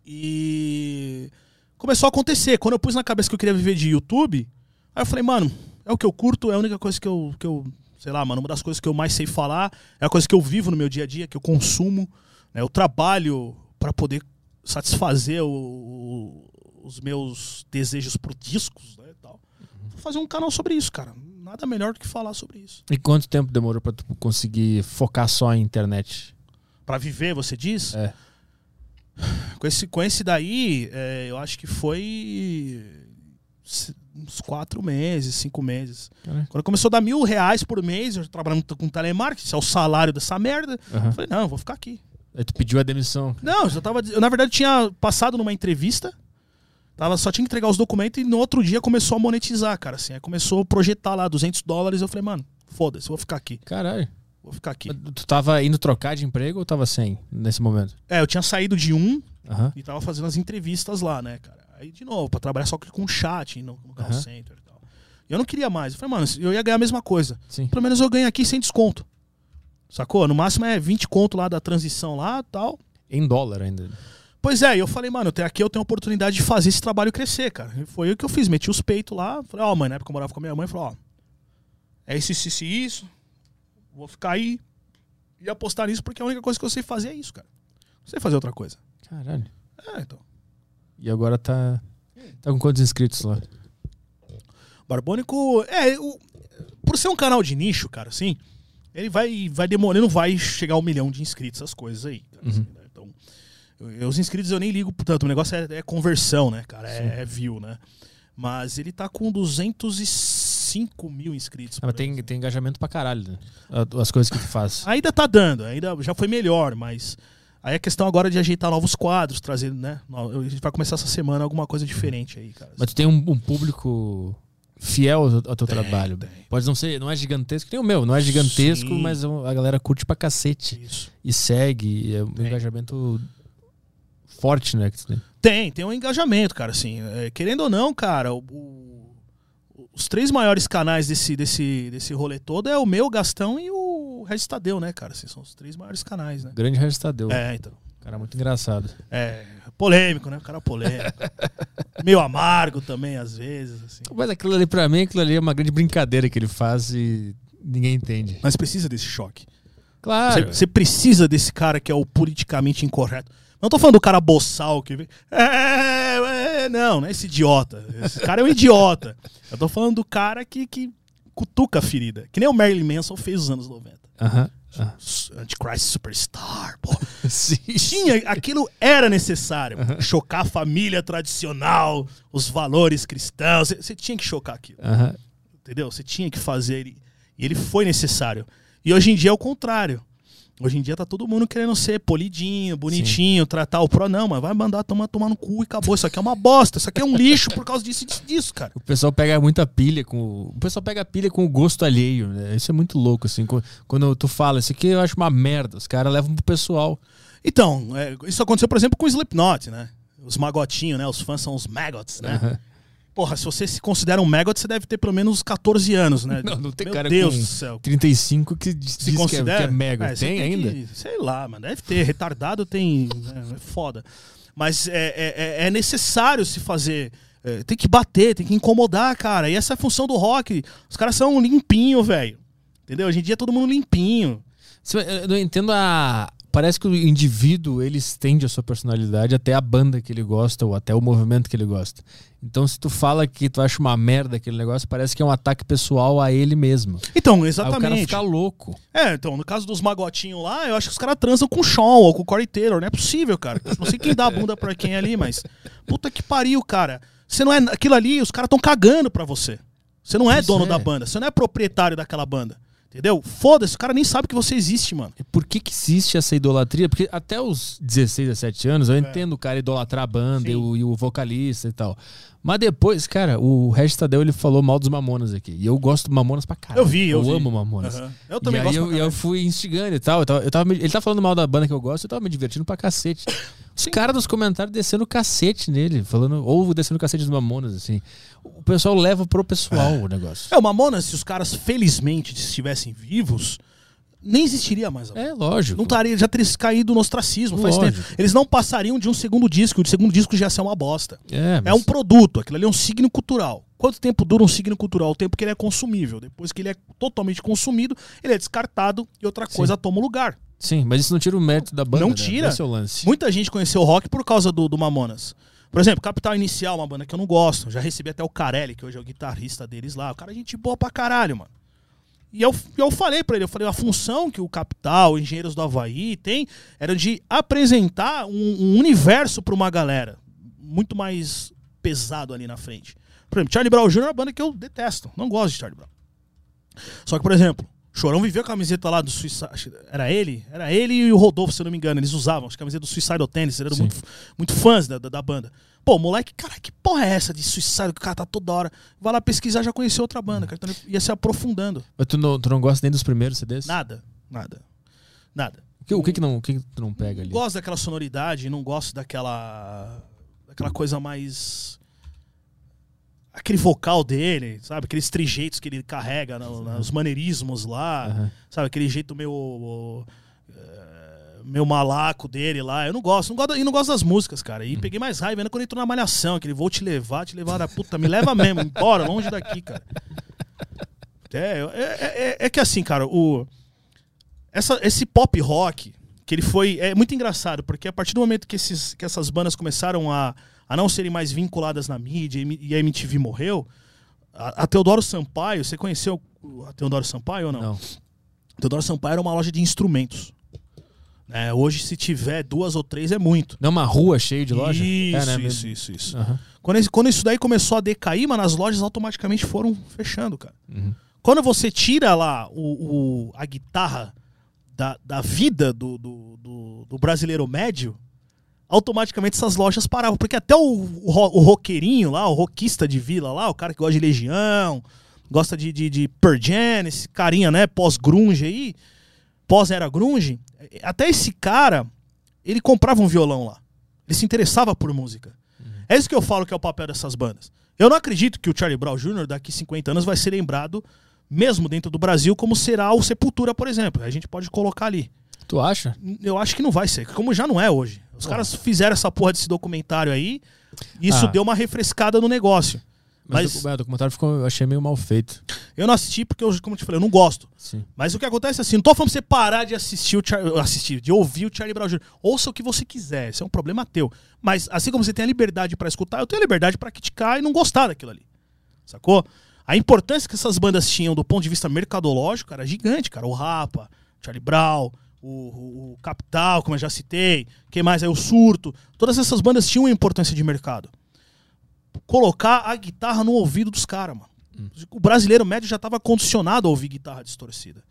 E começou a acontecer. Quando eu pus na cabeça que eu queria viver de YouTube, aí eu falei, mano, é o que eu curto, é a única coisa que eu, que eu sei lá, mano, uma das coisas que eu mais sei falar, é a coisa que eu vivo no meu dia a dia, que eu consumo. Né? Eu trabalho para poder satisfazer o- o- os meus desejos por discos, né, e tal. Vou fazer um canal sobre isso, cara. Nada melhor do que falar sobre isso. E quanto tempo demorou pra tu conseguir focar só em internet? Pra viver, você diz? É. Com esse, com esse daí, é, eu acho que foi uns quatro meses, cinco meses. Quando começou a dar mil reais por mês, eu trabalhando com telemarketing, isso é o salário dessa merda. Aham. Eu falei, não, eu vou ficar aqui. Aí tu pediu a demissão. Não, eu já tava. Eu, na verdade, tinha passado numa entrevista. Tava, só tinha que entregar os documentos e no outro dia começou a monetizar, cara. Assim, aí começou a projetar lá 200 dólares. Eu falei, mano, foda-se, eu vou ficar aqui. Caralho. Vou ficar aqui. Tu tava indo trocar de emprego ou tava sem nesse momento? É, eu tinha saído de um e tava fazendo as entrevistas lá, né, cara? Aí, de novo, pra trabalhar só com chat no, no call center e tal. E eu não queria mais. Eu falei, mano, eu ia ganhar a mesma coisa. Sim. Pelo menos eu ganho aqui sem desconto. Sacou? No máximo é 20 conto lá da transição lá tal. Em dólar ainda. Pois é, e eu falei, mano, até aqui eu tenho a oportunidade de fazer esse trabalho crescer, cara. E foi o que eu fiz, meti os peitos lá. Falei, ó, mãe, na época eu morava com a minha mãe, falei, ó, é isso, isso, isso, isso. Vou ficar aí e apostar nisso porque a única coisa que eu sei fazer é isso, cara. Não sei fazer outra coisa. Caralho. É, então. E agora tá. Tá com quantos inscritos lá? Barbônico, é, o- por ser um canal de nicho, cara, assim, ele vai, vai não vai chegar a um milhão de inscritos, essas coisas aí. cara, Uhum. assim, né? Então, eu- eu- os inscritos eu nem ligo tanto, o negócio é, é conversão, né, cara, é, é view, né. Mas ele tá com 205 mil inscritos. Ah, tem, tem engajamento pra caralho, né? A- As coisas que tu faz. Ainda tá dando, ainda já foi melhor, mas aí é questão agora de ajeitar novos quadros, trazer, né, a gente vai começar essa semana alguma coisa diferente aí, cara. Mas tu tem um, um público fiel ao, teu Tem, trabalho. tem. Pode não ser, não é gigantesco, nem o meu, não é gigantesco, Sim. mas a galera curte pra cacete. Isso. E segue, e é um Tem. engajamento forte, né? tem. Tem, um engajamento, cara, assim. é, querendo ou não, cara, o- o- os três maiores canais desse, desse, desse rolê todo é o meu, Gastão e o Regis Tadeu, né, cara? Assim, são os três maiores canais, né? Grande Regis Tadeu. É, então. Cara, muito engraçado. É, polêmico, né? O cara polêmico. Meio amargo também, às vezes, assim. Mas aquilo ali, pra mim, aquilo ali é uma grande brincadeira que ele faz e ninguém entende. Mas precisa desse choque. Claro. Você, você precisa desse cara que é o politicamente incorreto. Não tô falando do cara boçal que vem. É, é, não, não é esse idiota. Esse cara é um idiota. Eu tô falando do cara que, que cutuca a ferida. Que nem o Marilyn Manson fez nos anos 90. Aham. aham. Antichrist Superstar, pô. Sim. Tinha, aquilo era necessário. Chocar a família tradicional, os valores cristãos. Você- tinha que chocar aquilo. Entendeu? Você tinha que fazer e ele foi necessário. E hoje em dia é o contrário. Hoje em dia tá todo mundo querendo ser polidinho, bonitinho, tratar o pro. Não, mas vai mandar tomar, tomar no cu e acabou. Isso aqui é uma bosta. Isso aqui é um lixo por causa disso disso, disso, cara. O pessoal pega muita pilha com. o- pessoal pega pilha com o gosto alheio, né? Isso é muito louco, assim. Qu- Quando tu fala, isso aqui eu acho uma merda. Os caras levam pro pessoal. Então, é, isso aconteceu, por exemplo, com o Slipknot, né? Os magotinhos, né? Os fãs são os maggots, né? Aham. Porra, se você se considera um maggot, você deve ter pelo menos 14 anos, né? Não, não tem Meu cara Deus com do céu. 35 que diz, Se diz que, é, que considera? é mega. É, tem, que- ainda? sei lá, mano. Deve ter. Retardado tem. É, é foda. Mas é, é- é- é necessário se fazer. é, tem que bater, tem que incomodar, cara. E essa é a função do rock. Os caras são limpinho, velho. Entendeu? Hoje em dia é todo mundo limpinho. Se- Eu não entendo a. Parece que o indivíduo ele estende a sua personalidade até a banda que ele gosta ou até o movimento que ele gosta. Então, se tu fala que tu acha uma merda aquele negócio, parece que é um ataque pessoal a ele mesmo. Então, Aí o cara exatamente. fica louco. É, então, no caso dos magotinhos lá, eu acho que os caras transam com o Sean ou com o Corey Taylor. Não é possível, cara. Não sei quem dá a bunda pra quem ali, mas. Puta que pariu, cara. Você não é. Aquilo ali, os caras estão cagando pra você. Você não é Pois dono é. da banda. Você não é proprietário daquela banda. Entendeu? Foda-se, o cara nem sabe que você existe, mano. E Por que, que existe essa idolatria? Porque até os 16, 17 anos eu entendo o cara idolatrar a banda É. E o, e o vocalista e tal. Mas depois, cara, o Regis Tadeu ele falou mal dos Mamonas aqui. E eu gosto do Mamonas pra caralho. Eu vi, eu vi. amo Mamonas. Aham. Eu também e gosto eu, e eu caralho. fui instigando e tal. Eu tava, eu tava ele tá falando mal da banda que eu gosto, eu tava me divertindo pra cacete. Os caras nos comentários descendo o cacete nele, falando, ou descendo o cacete dos Mamonas, assim. O pessoal leva pro pessoal o negócio. É, o Mamonas, se os caras felizmente estivessem vivos, nem existiria mais. É, lógico. Não estaria, já teria caído no ostracismo faz Lógico. tempo. Eles não passariam de um segundo disco, o segundo disco já ia ser uma bosta. É, É mas- um produto, aquilo ali é um signo cultural. Quanto tempo dura um signo cultural? O tempo que ele é consumível. Depois que ele é totalmente consumido, ele é descartado e outra coisa toma o lugar. Sim, mas isso não tira o mérito da banda. Não né? tira. Esse é o lance. Muita gente conheceu o rock por causa do, do Mamonas. Por exemplo, Capital Inicial, uma banda que eu não gosto. Já recebi até o Carelli, que hoje é o guitarrista deles lá. O cara é gente boa pra caralho, mano. E eu, eu falei pra ele, eu falei, a função que o Capital, Engenheiros do Havaí tem era de apresentar um, um universo pra uma galera muito mais pesado ali na frente. Por exemplo, Charlie Brown Jr. é uma banda que eu detesto. Não gosto de Charlie Brown. Só que, por exemplo, Chorão viveu a camiseta lá do Suicide. Era ele? Era ele e o Rodolfo, se eu não me engano. Eles usavam as camisetas do Suicide Tennis. Eles eram muito, muito fãs da, da, da banda. Pô, moleque, cara, que porra é essa de Suicide que o cara tá toda hora? Vai lá pesquisar, já conheceu outra banda, cara. Então ia se aprofundando. Mas tu não, tu não gosta nem dos primeiros CDs? Nada. Nada. Nada. O que, o que, que não, o que, que tu não pega ali? Gosto daquela sonoridade, não gosto daquela. daquela coisa mais. Aquele vocal dele, sabe? Aqueles trejeitos que ele carrega, no- nos maneirismos lá, Aham. sabe? Aquele jeito meio. eh, meio malaco dele lá. Eu não gosto, não gosto, e não gosto das músicas, cara. E peguei mais raiva ainda quando ele entrou na malhação, aquele vou te levar, te levar da puta, me leva mesmo, embora, longe daqui, cara. É, é, é, é que assim, cara, o. Essa, esse pop rock, que ele foi. É muito engraçado, porque a partir do momento que, esses, que essas bandas começaram a, a não serem mais vinculadas na mídia e a MTV morreu, a, a Teodoro Sampaio, você conheceu o- a Teodoro Sampaio ou não? Não. Teodoro Sampaio era uma loja de instrumentos. É, hoje, se tiver duas ou três, é muito. Não é uma rua cheia de loja? Isso, é, né? isso, isso, isso. Aham. Quando, esse- quando isso daí começou a decair, mano, as lojas automaticamente foram fechando, cara. Uhum. Quando você tira lá o, o- a guitarra da, da vida do, do, do- do brasileiro médio, automaticamente essas lojas paravam. Porque até o, o, o roqueirinho lá, o rockista de vila lá, o cara que gosta de Legião, gosta de, de, de Pearl Jam, esse carinha, né, pós-grunge aí, pós-era grunge, até esse cara, ele comprava um violão lá. Ele se interessava por música. É isso que eu falo que é o papel dessas bandas. Eu não acredito que o Charlie Brown Jr. daqui 50 anos vai ser lembrado, mesmo dentro do Brasil, como será o Sepultura, por exemplo. A gente pode colocar ali. Tu acha? Eu acho que não vai ser, como já não é hoje. Os caras fizeram essa porra desse documentário aí, e isso Ah. deu uma refrescada no negócio. Mas, Mas o, é, o documentário ficou, eu achei meio mal feito. eu não assisti porque, eu, como eu te falei, eu não gosto. Sim. Mas o que acontece é assim, não tô falando pra você parar de assistir o Char... assistir, de ouvir o Charlie Brown Jr. Ouça o que você quiser, isso é um problema teu. Mas assim como você tem a liberdade pra escutar, eu tenho a liberdade pra criticar e não gostar daquilo ali. Sacou? A importância que essas bandas tinham do ponto de vista mercadológico era gigante, cara. O Rapa, Charlie Brown, o, o- Capital, como eu já citei, quem mais aí? O Surto. Todas essas bandas tinham uma importância de mercado. Colocar a guitarra no ouvido dos caras, mano. O brasileiro médio já estava condicionado a ouvir guitarra distorcida.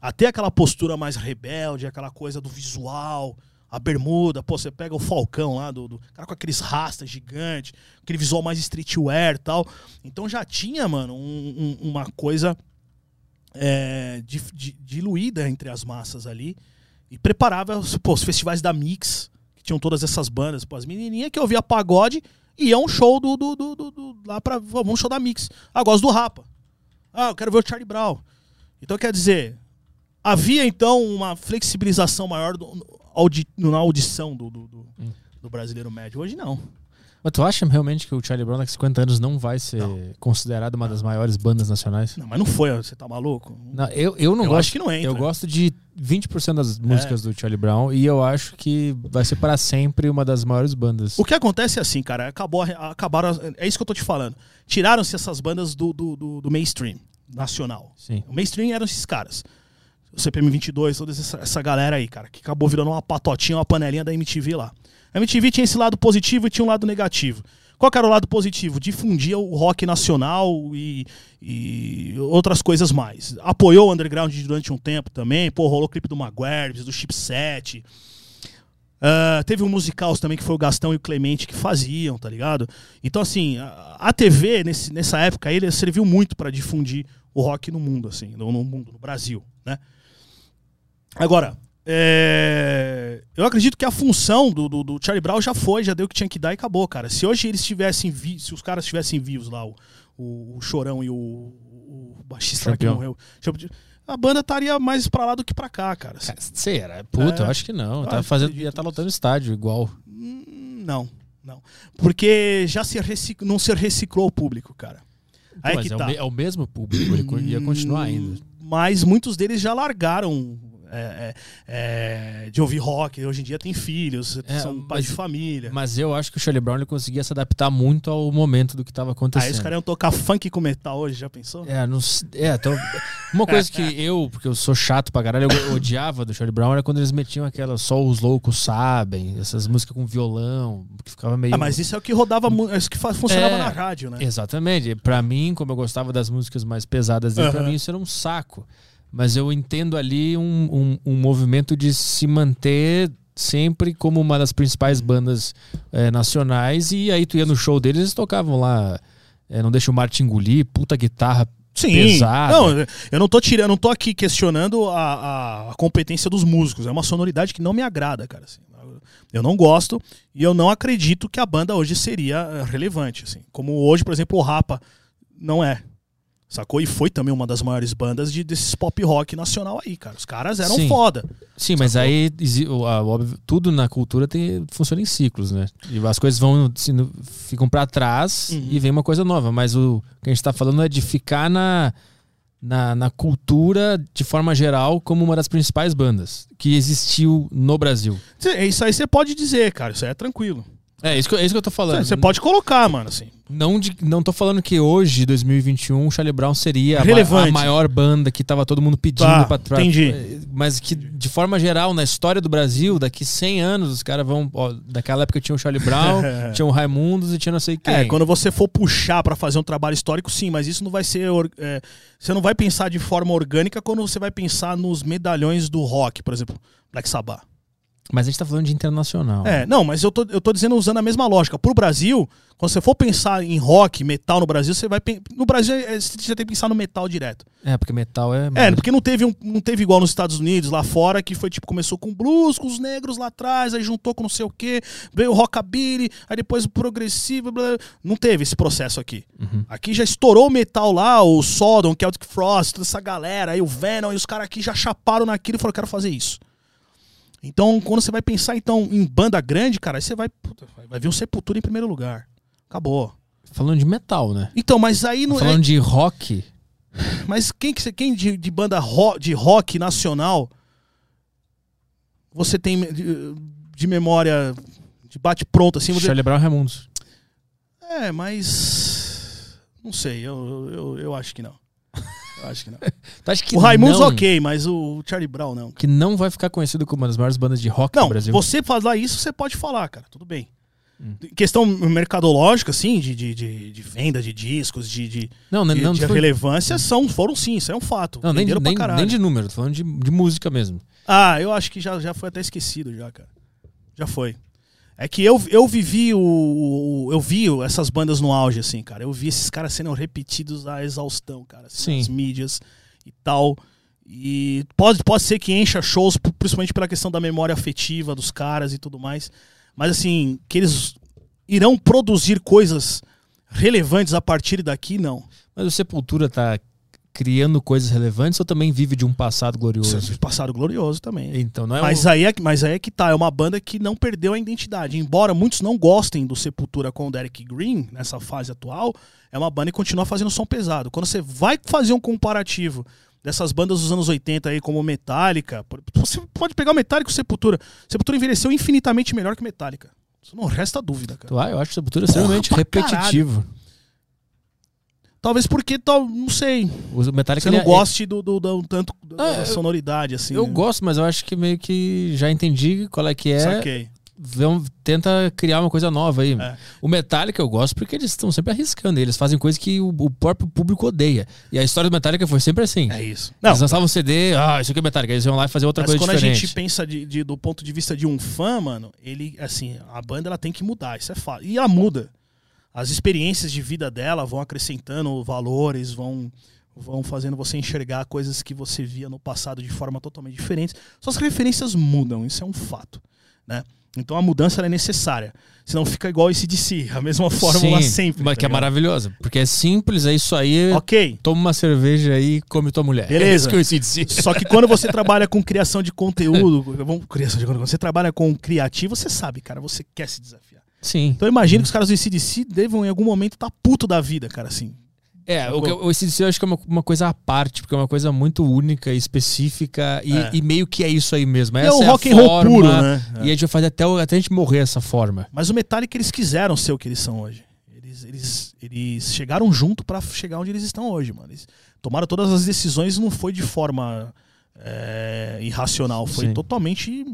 Até aquela postura mais rebelde, aquela coisa do visual, a bermuda, pô, você pega o Falcão lá, do, do cara com aqueles rastas gigantes, aquele visual mais streetwear e tal. Então já tinha, mano, um- um- uma coisa é, di- di- diluída entre as massas ali e preparava pô, os festivais da Mix, que tinham todas essas bandas. Pô, as menininhas que ouvia pagode iam um show do, do, do, do- do- lá pra vamos um show da Mix. Ah, gosto do Rapa. Ah, eu quero ver o Charlie Brown. Então quer dizer, havia então uma flexibilização maior do- audi- na audição do, do, do- do brasileiro médio. Hoje não. Mas tu acha realmente que o Charlie Brown daqui a 50 anos não vai ser Não. considerado uma das maiores bandas nacionais? Não, mas não foi, você tá maluco? Não, eu, eu não Eu gosto. acho que não entra. Eu gosto de 20% das músicas do Charlie Brown e eu acho que vai ser para sempre uma das maiores bandas. O que acontece é assim, cara, acabou, acabaram. É isso que eu tô te falando. Tiraram-se essas bandas do, do, do- do mainstream nacional. Sim. O mainstream eram esses caras. O CPM 22, toda essa, essa galera aí, cara, que acabou virando uma patotinha, uma panelinha da MTV lá. A MTV tinha esse lado positivo e tinha um lado negativo. Qual era o lado positivo? Difundia o rock nacional e, e outras coisas mais. Apoiou o underground durante um tempo também. Pô, rolou o clipe do Maguires, do Chipset. Ah, teve um musical também que foi o Gastão e o Clemente que faziam, tá ligado? Então, assim, a, TV, nesse, nessa época, ele serviu muito para difundir o rock no mundo, assim, no, no mundo, no Brasil, né? Agora, é, eu acredito que a função do, do, do Charlie Brown já foi, já deu o que tinha que dar e acabou, cara. Se hoje eles tivessem vi, se os caras estivessem vivos lá, o, o, o Chorão e o, o baixista lá que morreu, a banda estaria mais pra lá do que pra cá, cara. Cara, Será? Puta, É. eu acho que não. Eu Tá acho- fazendo, ia estar nisso. lotando estádio igual. Hum, Não, não. Porque já se recic... não se reciclou o público, cara. Aí Mas que é, tá. o, me- é o mesmo público, ele ia continuar ainda. Mas muitos deles já largaram é, é, é, de ouvir rock. Hoje em dia tem filhos, É, são pais de família. Mas eu acho que o Charlie Brown ele conseguia se adaptar muito ao momento do que estava Aí acontecendo. os caras iam tocar funk com metal hoje, já pensou? É, não, é então, uma coisa que eu, porque eu sou chato pra caralho, eu odiava do Charlie Brown era quando eles metiam aquela só os loucos sabem, essas músicas com violão, que ficava meio Ah, mas isso é o que rodava, é isso que funcionava É. na rádio, né? Exatamente. Pra mim, como eu gostava das músicas mais pesadas dele, pra Aham. mim isso era um saco. Mas eu entendo ali um, um, um movimento de se manter sempre como uma das principais bandas eh, nacionais. E aí tu ia no show deles, eles tocavam lá eh, Não Deixa o Marte Engolir, puta guitarra Sim. pesada. Não, eu não tô tirando, não tô aqui questionando a, a- a competência dos músicos. É uma sonoridade que não me agrada, cara. assim. Eu não gosto e eu não acredito que a banda hoje seria eh, relevante. Assim. Como hoje, por exemplo, o Rapa não é. Sacou? E foi também uma das maiores bandas de, desses pop rock nacional aí, cara. Os caras eram Sim. foda. Sim, mas aí tudo na cultura tem, funciona em ciclos, né? E as coisas vão ficam pra trás Uhum. e vem uma coisa nova. Mas o que a gente tá falando é de ficar na, na, na cultura de forma geral como uma das principais bandas que existiu no Brasil. Isso aí você pode dizer, cara. Isso aí é tranquilo. É isso que, eu- é isso que eu tô falando. Você pode colocar, mano, assim. Não, de, não tô falando que hoje, 2021, o Charlie Brown seria a, a maior banda que tava todo mundo pedindo Tá, pra, pra- entendi. Mas que, de forma geral, na história do Brasil, daqui 100 anos, os caras vão. Ó, daquela época tinha o Charlie Brown, tinha o Raimundos e tinha não sei quem. É, quando você for puxar pra fazer um trabalho histórico, sim, mas isso não vai ser. é, você não vai pensar de forma orgânica quando você vai pensar nos medalhões do rock, por exemplo, Black Sabbath. Mas a gente tá falando de internacional. É, não, mas eu tô, eu tô dizendo usando a mesma lógica. Pro Brasil, quando você for pensar em rock, metal no Brasil, você vai. No Brasil, é, você já tem que pensar no metal direto. É, porque metal é. É, porque não teve, um, não teve igual nos Estados Unidos, lá fora, que foi tipo, começou com blues, com os negros lá atrás, aí juntou com não sei o quê, veio o rockabilly, aí depois o progressivo, blá, não teve esse processo aqui. Uhum. Aqui já estourou o metal lá, o Sodom, Celtic Frost, toda essa galera, aí o Venom, e os caras aqui já chaparam naquilo e falaram, quero fazer isso. Então, quando você vai pensar então em banda grande, cara, aí você vai, puta, vai vir um Sepultura em primeiro lugar. Acabou. Falando de metal, né? Então, mas aí não é, Falando de rock. mas quem que você quem de, de banda de rock nacional você tem de, de memória de bate pronto assim? Você... Charlie Brown e Raimundos. É, mas não sei, eu, eu, eu acho que não. Eu acho que não. Tu acha que o Raimundos não, ok, mas o Charlie Brown não. Que não vai ficar conhecido como uma das maiores bandas de rock Não, do Brasil. você falar isso, você pode falar, cara, tudo bem. Hum. Questão mercadológica, assim, de, de, de, de venda de discos, de, de, Não, não, de, não, de foi- relevância, são, foram sim, isso é um fato. não nem, Venderam nem, nem de número, tô falando de, de música mesmo. Ah, eu acho que já, já foi até esquecido já, cara. Já foi. É que eu, eu vivi o, o- Eu vi essas bandas no auge, assim, cara. Eu vi esses caras sendo repetidos à exaustão, cara. assim, Sim. Nas mídias e tal. E pode, pode ser que encha shows, principalmente pela questão da memória afetiva dos caras e tudo mais. Mas assim, que eles irão produzir coisas relevantes a partir daqui, não. Mas o Sepultura tá criando coisas relevantes ou também vive de um passado glorioso? Passado glorioso também. Então, não é Mas um... aí, é, que- mas aí é que tá, é uma banda que não perdeu a identidade. Embora muitos não gostem do Sepultura com o Derek Green, nessa fase atual, é uma banda que continua fazendo som pesado. Quando você vai fazer um comparativo dessas bandas dos anos 80 aí, como Metallica, você pode pegar o Metallica e o Sepultura. Sepultura envelheceu infinitamente melhor que Metallica. Isso não resta dúvida, cara. Ah, eu acho o Sepultura extremamente repetitivo. Talvez porque, tal, não sei, O Metallica você não é- goste do, do, do- tanto da Ah, sonoridade, assim. Eu né? gosto, mas eu acho que meio que já entendi qual é que é. Saquei. Vão, tenta criar uma coisa nova aí. É. O Metallica eu gosto porque eles estão sempre arriscando. Eles fazem coisas que o, o próprio público odeia. E a história do Metallica foi sempre assim. É isso. Não, Eles lançavam um CD, ah, isso aqui é Metallica. Eles iam lá e fazer outra Mas coisa quando diferente. a gente pensa de, de- do ponto de vista de um fã, mano, ele, assim, a banda ela tem que mudar, isso é fato. E ela muda. As experiências de vida dela vão acrescentando valores, vão, vão fazendo você enxergar coisas que você via no passado de forma totalmente diferente. Suas referências mudam, isso é um fato, né? Então a mudança é necessária. Senão fica igual esse de si, a mesma fórmula Sim, sempre. Mas tá que é ligado? maravilhosa. Porque é simples, é isso aí. Ok. Toma uma cerveja aí e come tua mulher. Beleza. É isso que eu. Só que quando você trabalha com criação de conteúdo, vamos, criação de conteúdo, quando você trabalha com criativo, você sabe, cara, você quer se desafiar. Sim. Então eu imagino que os caras do ICDC devam em algum momento estar puto da vida, cara, assim. É, o, o ACDC eu acho que é uma, uma coisa à parte, porque é uma coisa muito única e específica e, É. e meio que é isso aí mesmo. Essa é o a rock and roll puro, né? E a gente vai fazer até, até a gente morrer essa forma. Mas o Metallica, eles quiseram ser o que eles são hoje. Eles, eles, eles chegaram junto pra chegar onde eles estão hoje, mano. Eles tomaram todas as decisões não foi de forma é, irracional. Foi Sim. totalmente...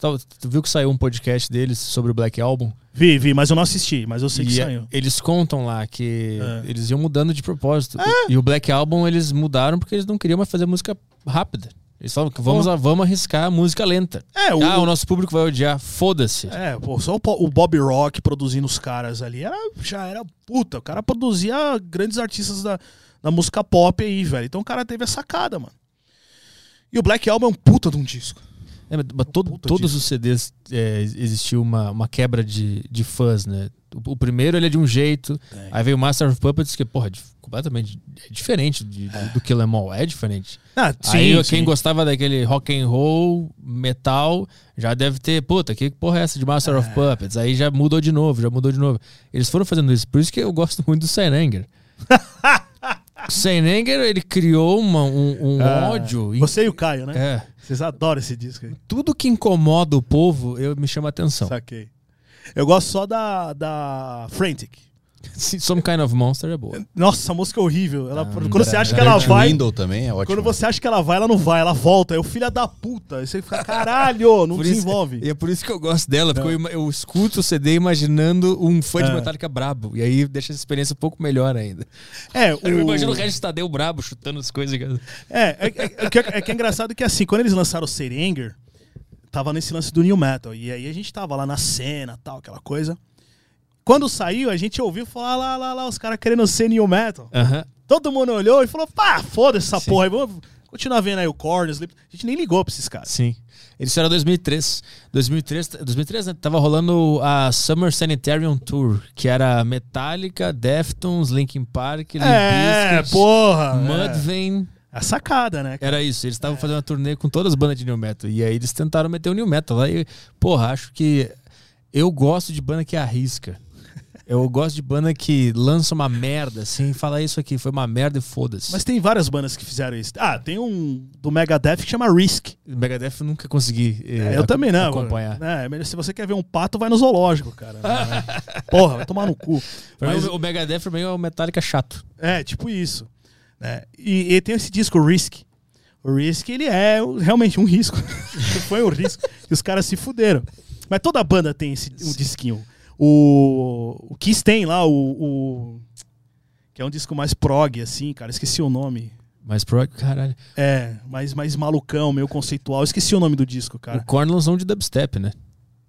Tu, viu que saiu um podcast deles sobre o Black Album? Vi, vi, mas eu não assisti, mas eu sei que E é- saiu. eles contam lá que É. eles iam mudando de propósito. E o Black Album eles mudaram porque eles não queriam mais fazer música rápida. Eles falam que vamos, vamos arriscar a música lenta. É, o, Ah, o nosso público vai odiar. Foda-se. É, pô, só o Bob Rock produzindo os caras ali era, já era puta. O cara produzia grandes artistas da, da música pop aí, velho. Então o cara teve a sacada, mano. E o Black Album é um puta de um disco. É, mas mas todo- todos disso. os CDs é, existiu uma, uma quebra de, de fãs, né? O, o primeiro ele é de um jeito, É. aí veio o Master of Puppets, que, porra, dif- completamente é diferente de- do- do Kill Em All, é diferente. Ah, aí sim, quem sim. gostava daquele rock and roll, metal, já deve ter, puta, que porra é essa de Master of Puppets? Aí já mudou de novo, já mudou de novo. Eles foram fazendo isso, por isso que eu gosto muito do Seinenger. o Seinenger, ele criou uma- um, um Ah, ódio. Você e o Caio, né? É. Vocês adoram esse disco aí. Tudo que incomoda o povo, eu me chama atenção. Saquei. Eu gosto só da, da Frantic. Some Kind of Monster é boa. Nossa, essa música é horrível. Ela, Ah, quando você acha que ela vai. Window também é ótimo. Quando você acha que ela vai, ela não vai, ela volta. É o filho da puta. Aí você fica, caralho, não Por isso- desenvolve. E é por isso que eu gosto dela, porque eu, eu escuto o CD imaginando um fã de É. Metallica brabo. E aí deixa essa experiência um pouco melhor ainda. É, o... Eu imagino o Regis Tadeu brabo chutando as coisas. É, é, é, é que- é que é engraçado que assim, quando eles lançaram o Serenger, tava nesse lance do New Metal. E aí a gente tava lá na cena tal, aquela coisa. Quando saiu, a gente ouviu falar lá, lá, lá, os caras querendo ser New Metal. Todo mundo olhou e falou, pá, foda-se essa Sim. porra aí, vamos continuar vendo aí o Korn, Slip. A gente nem ligou pra esses caras. Sim. Eles fizeram 2003. 2003, 2003 né, tava rolando a Summer Sanitarium Tour, que era Metallica, Deftones, Linkin Park, Limp É, Bizkit, porra. Mudvayne. É. A sacada, né? cara? Era isso, eles estavam fazendo uma turnê com todas as bandas de New Metal. E aí eles tentaram meter o New Metal lá. E, porra, acho que eu gosto de banda que arrisca. Eu gosto de banda que lança uma merda, assim, fala isso aqui, foi uma merda e foda-se. Mas tem várias bandas que fizeram isso. Ah, tem um do Megadeth que chama Risk. Megadeth eu nunca consegui eh, É, eu ac- também não. acompanhar. É, mas se você quer ver um pato, vai no zoológico, cara. Porra, vai tomar no cu. Mas- o Megadeth pra mim é o Metallica chato. É, tipo isso. né? E, e tem esse disco, Risk. O Risk, ele é realmente um risco. Foi um risco. E os caras se fuderam. Mas toda banda tem esse um disquinho. O, o Kiss tem lá, o, o- Que é um disco mais prog, assim, cara. Esqueci o nome. Mas pro caralho. É, mais, mais malucão, meio conceitual. Esqueci o nome do disco, cara. O Korn lançou um de dubstep, né?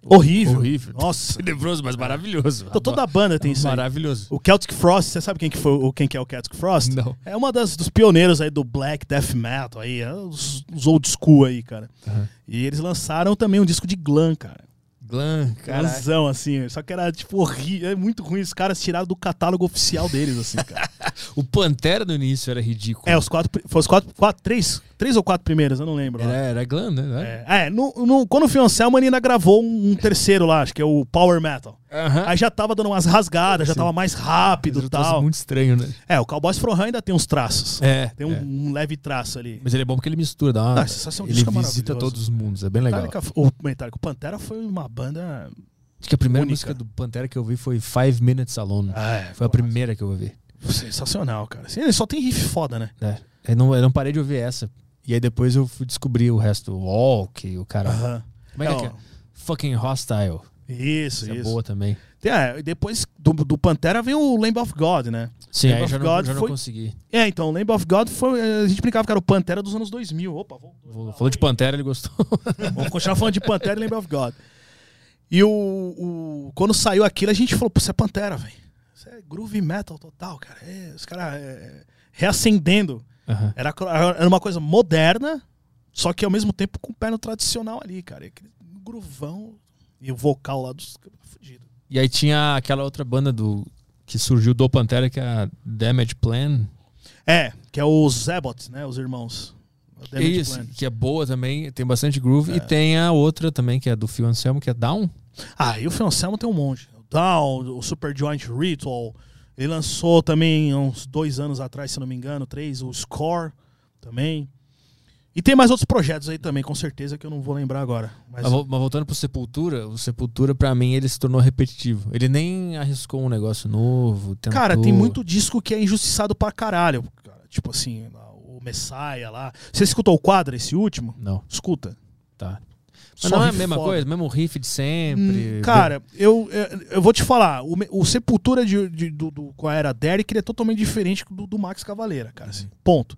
Horrível. Horrível. Nossa. Tenebroso, mas maravilhoso. Então, toda banda tem isso aí. Maravilhoso. O Celtic Frost, você sabe quem que foi o quem que é o Celtic Frost? Não. É uma das dos pioneiros aí do black death metal aí, é os, os old school aí, cara. Aham. E eles lançaram também um disco de glam, cara. Glam, caralho. Glamzão, assim, só que era tipo horrível, é muito ruim, os caras tiraram do catálogo oficial deles assim, cara. O Pantera no início era ridículo. é, os quatro, foi os quatro, quatro três, três ou quatro primeiros, eu não lembro. lá. Era, era glam, né? É, é, no, no- quando o Fioncelmo ele ainda gravou um, um terceiro lá, acho que é o Power Metal. Aham. Aí já tava dando umas rasgadas, já Sim. tava mais rápido e troço tal. muito estranho, né? É, o Cowboys From Hell ainda tem uns traços. É. Tem um, é. um leve traço ali. Mas ele é bom porque ele mistura, dá uma... Ah, sensação de ele disco é visita todos os mundos, é bem legal. Metallica, o Metallica, o Pantera foi uma banda. Acho que a primeira única. música do Pantera que eu vi foi Five Minutes Alone. É, foi a primeira que eu ouvi. Sensacional, cara. Ele só tem riff foda, né? É. Eu, não, eu não parei de ouvir essa. E aí depois eu fui descobrir o resto. O Walk, o cara. Aham. Como é que é? que é? Fucking Hostile. Isso, Essa é isso. boa também. Tem, é, depois do, do Pantera vem o Lamb of God, né? Sim, Lamb aí of já, não, God já não foi- consegui. É, então, o Lamb of God foi. A gente brincava que era o Pantera dos anos 2000. Opa, vou, Vou- Falou de Pantera, ele gostou. vamos continuar falando de Pantera e Lamb of God. E o, o- Quando saiu aquilo, a gente falou, pô, isso é Pantera, velho. Isso é groove metal total, cara. É, os caras é, reacendendo. Aham. Era, era uma coisa moderna, só que ao mesmo tempo com o pé no tradicional ali, cara. Aquele gruvão e o vocal lá dos. Fudido. E aí tinha aquela outra banda do que surgiu do Pantera, que é a Damage Plan. É, que é os Zabots, né? Os irmãos. Isso, Plan. que é boa também, tem bastante groove. E tem a outra também, que é do Phil Anselmo, que é Down. Ah, e o Phil Anselmo tem um monte. O Down, o Super Joint Ritual. Ele lançou também uns dois anos atrás, se não me engano, três, o Score também. E tem mais outros projetos aí também, com certeza, que eu não vou lembrar agora. Mas, Mas, vol- mas voltando pro Sepultura, o Sepultura, pra mim, ele se tornou repetitivo. Ele nem arriscou um negócio novo. Tentou... cara, tem muito disco que é injustiçado pra caralho. cara. Tipo assim, o Messiah lá. Você escutou o quadro, esse último? Não, Escuta. tá. Mas Só não é a mesma foda. coisa? Mesmo riff de sempre? Hum, Cara, eu, eu, vou te falar, o, o Sepultura de, de- do, do- com a era Derek ele é totalmente diferente do, do Max Cavaleira, cara. assim. Ponto.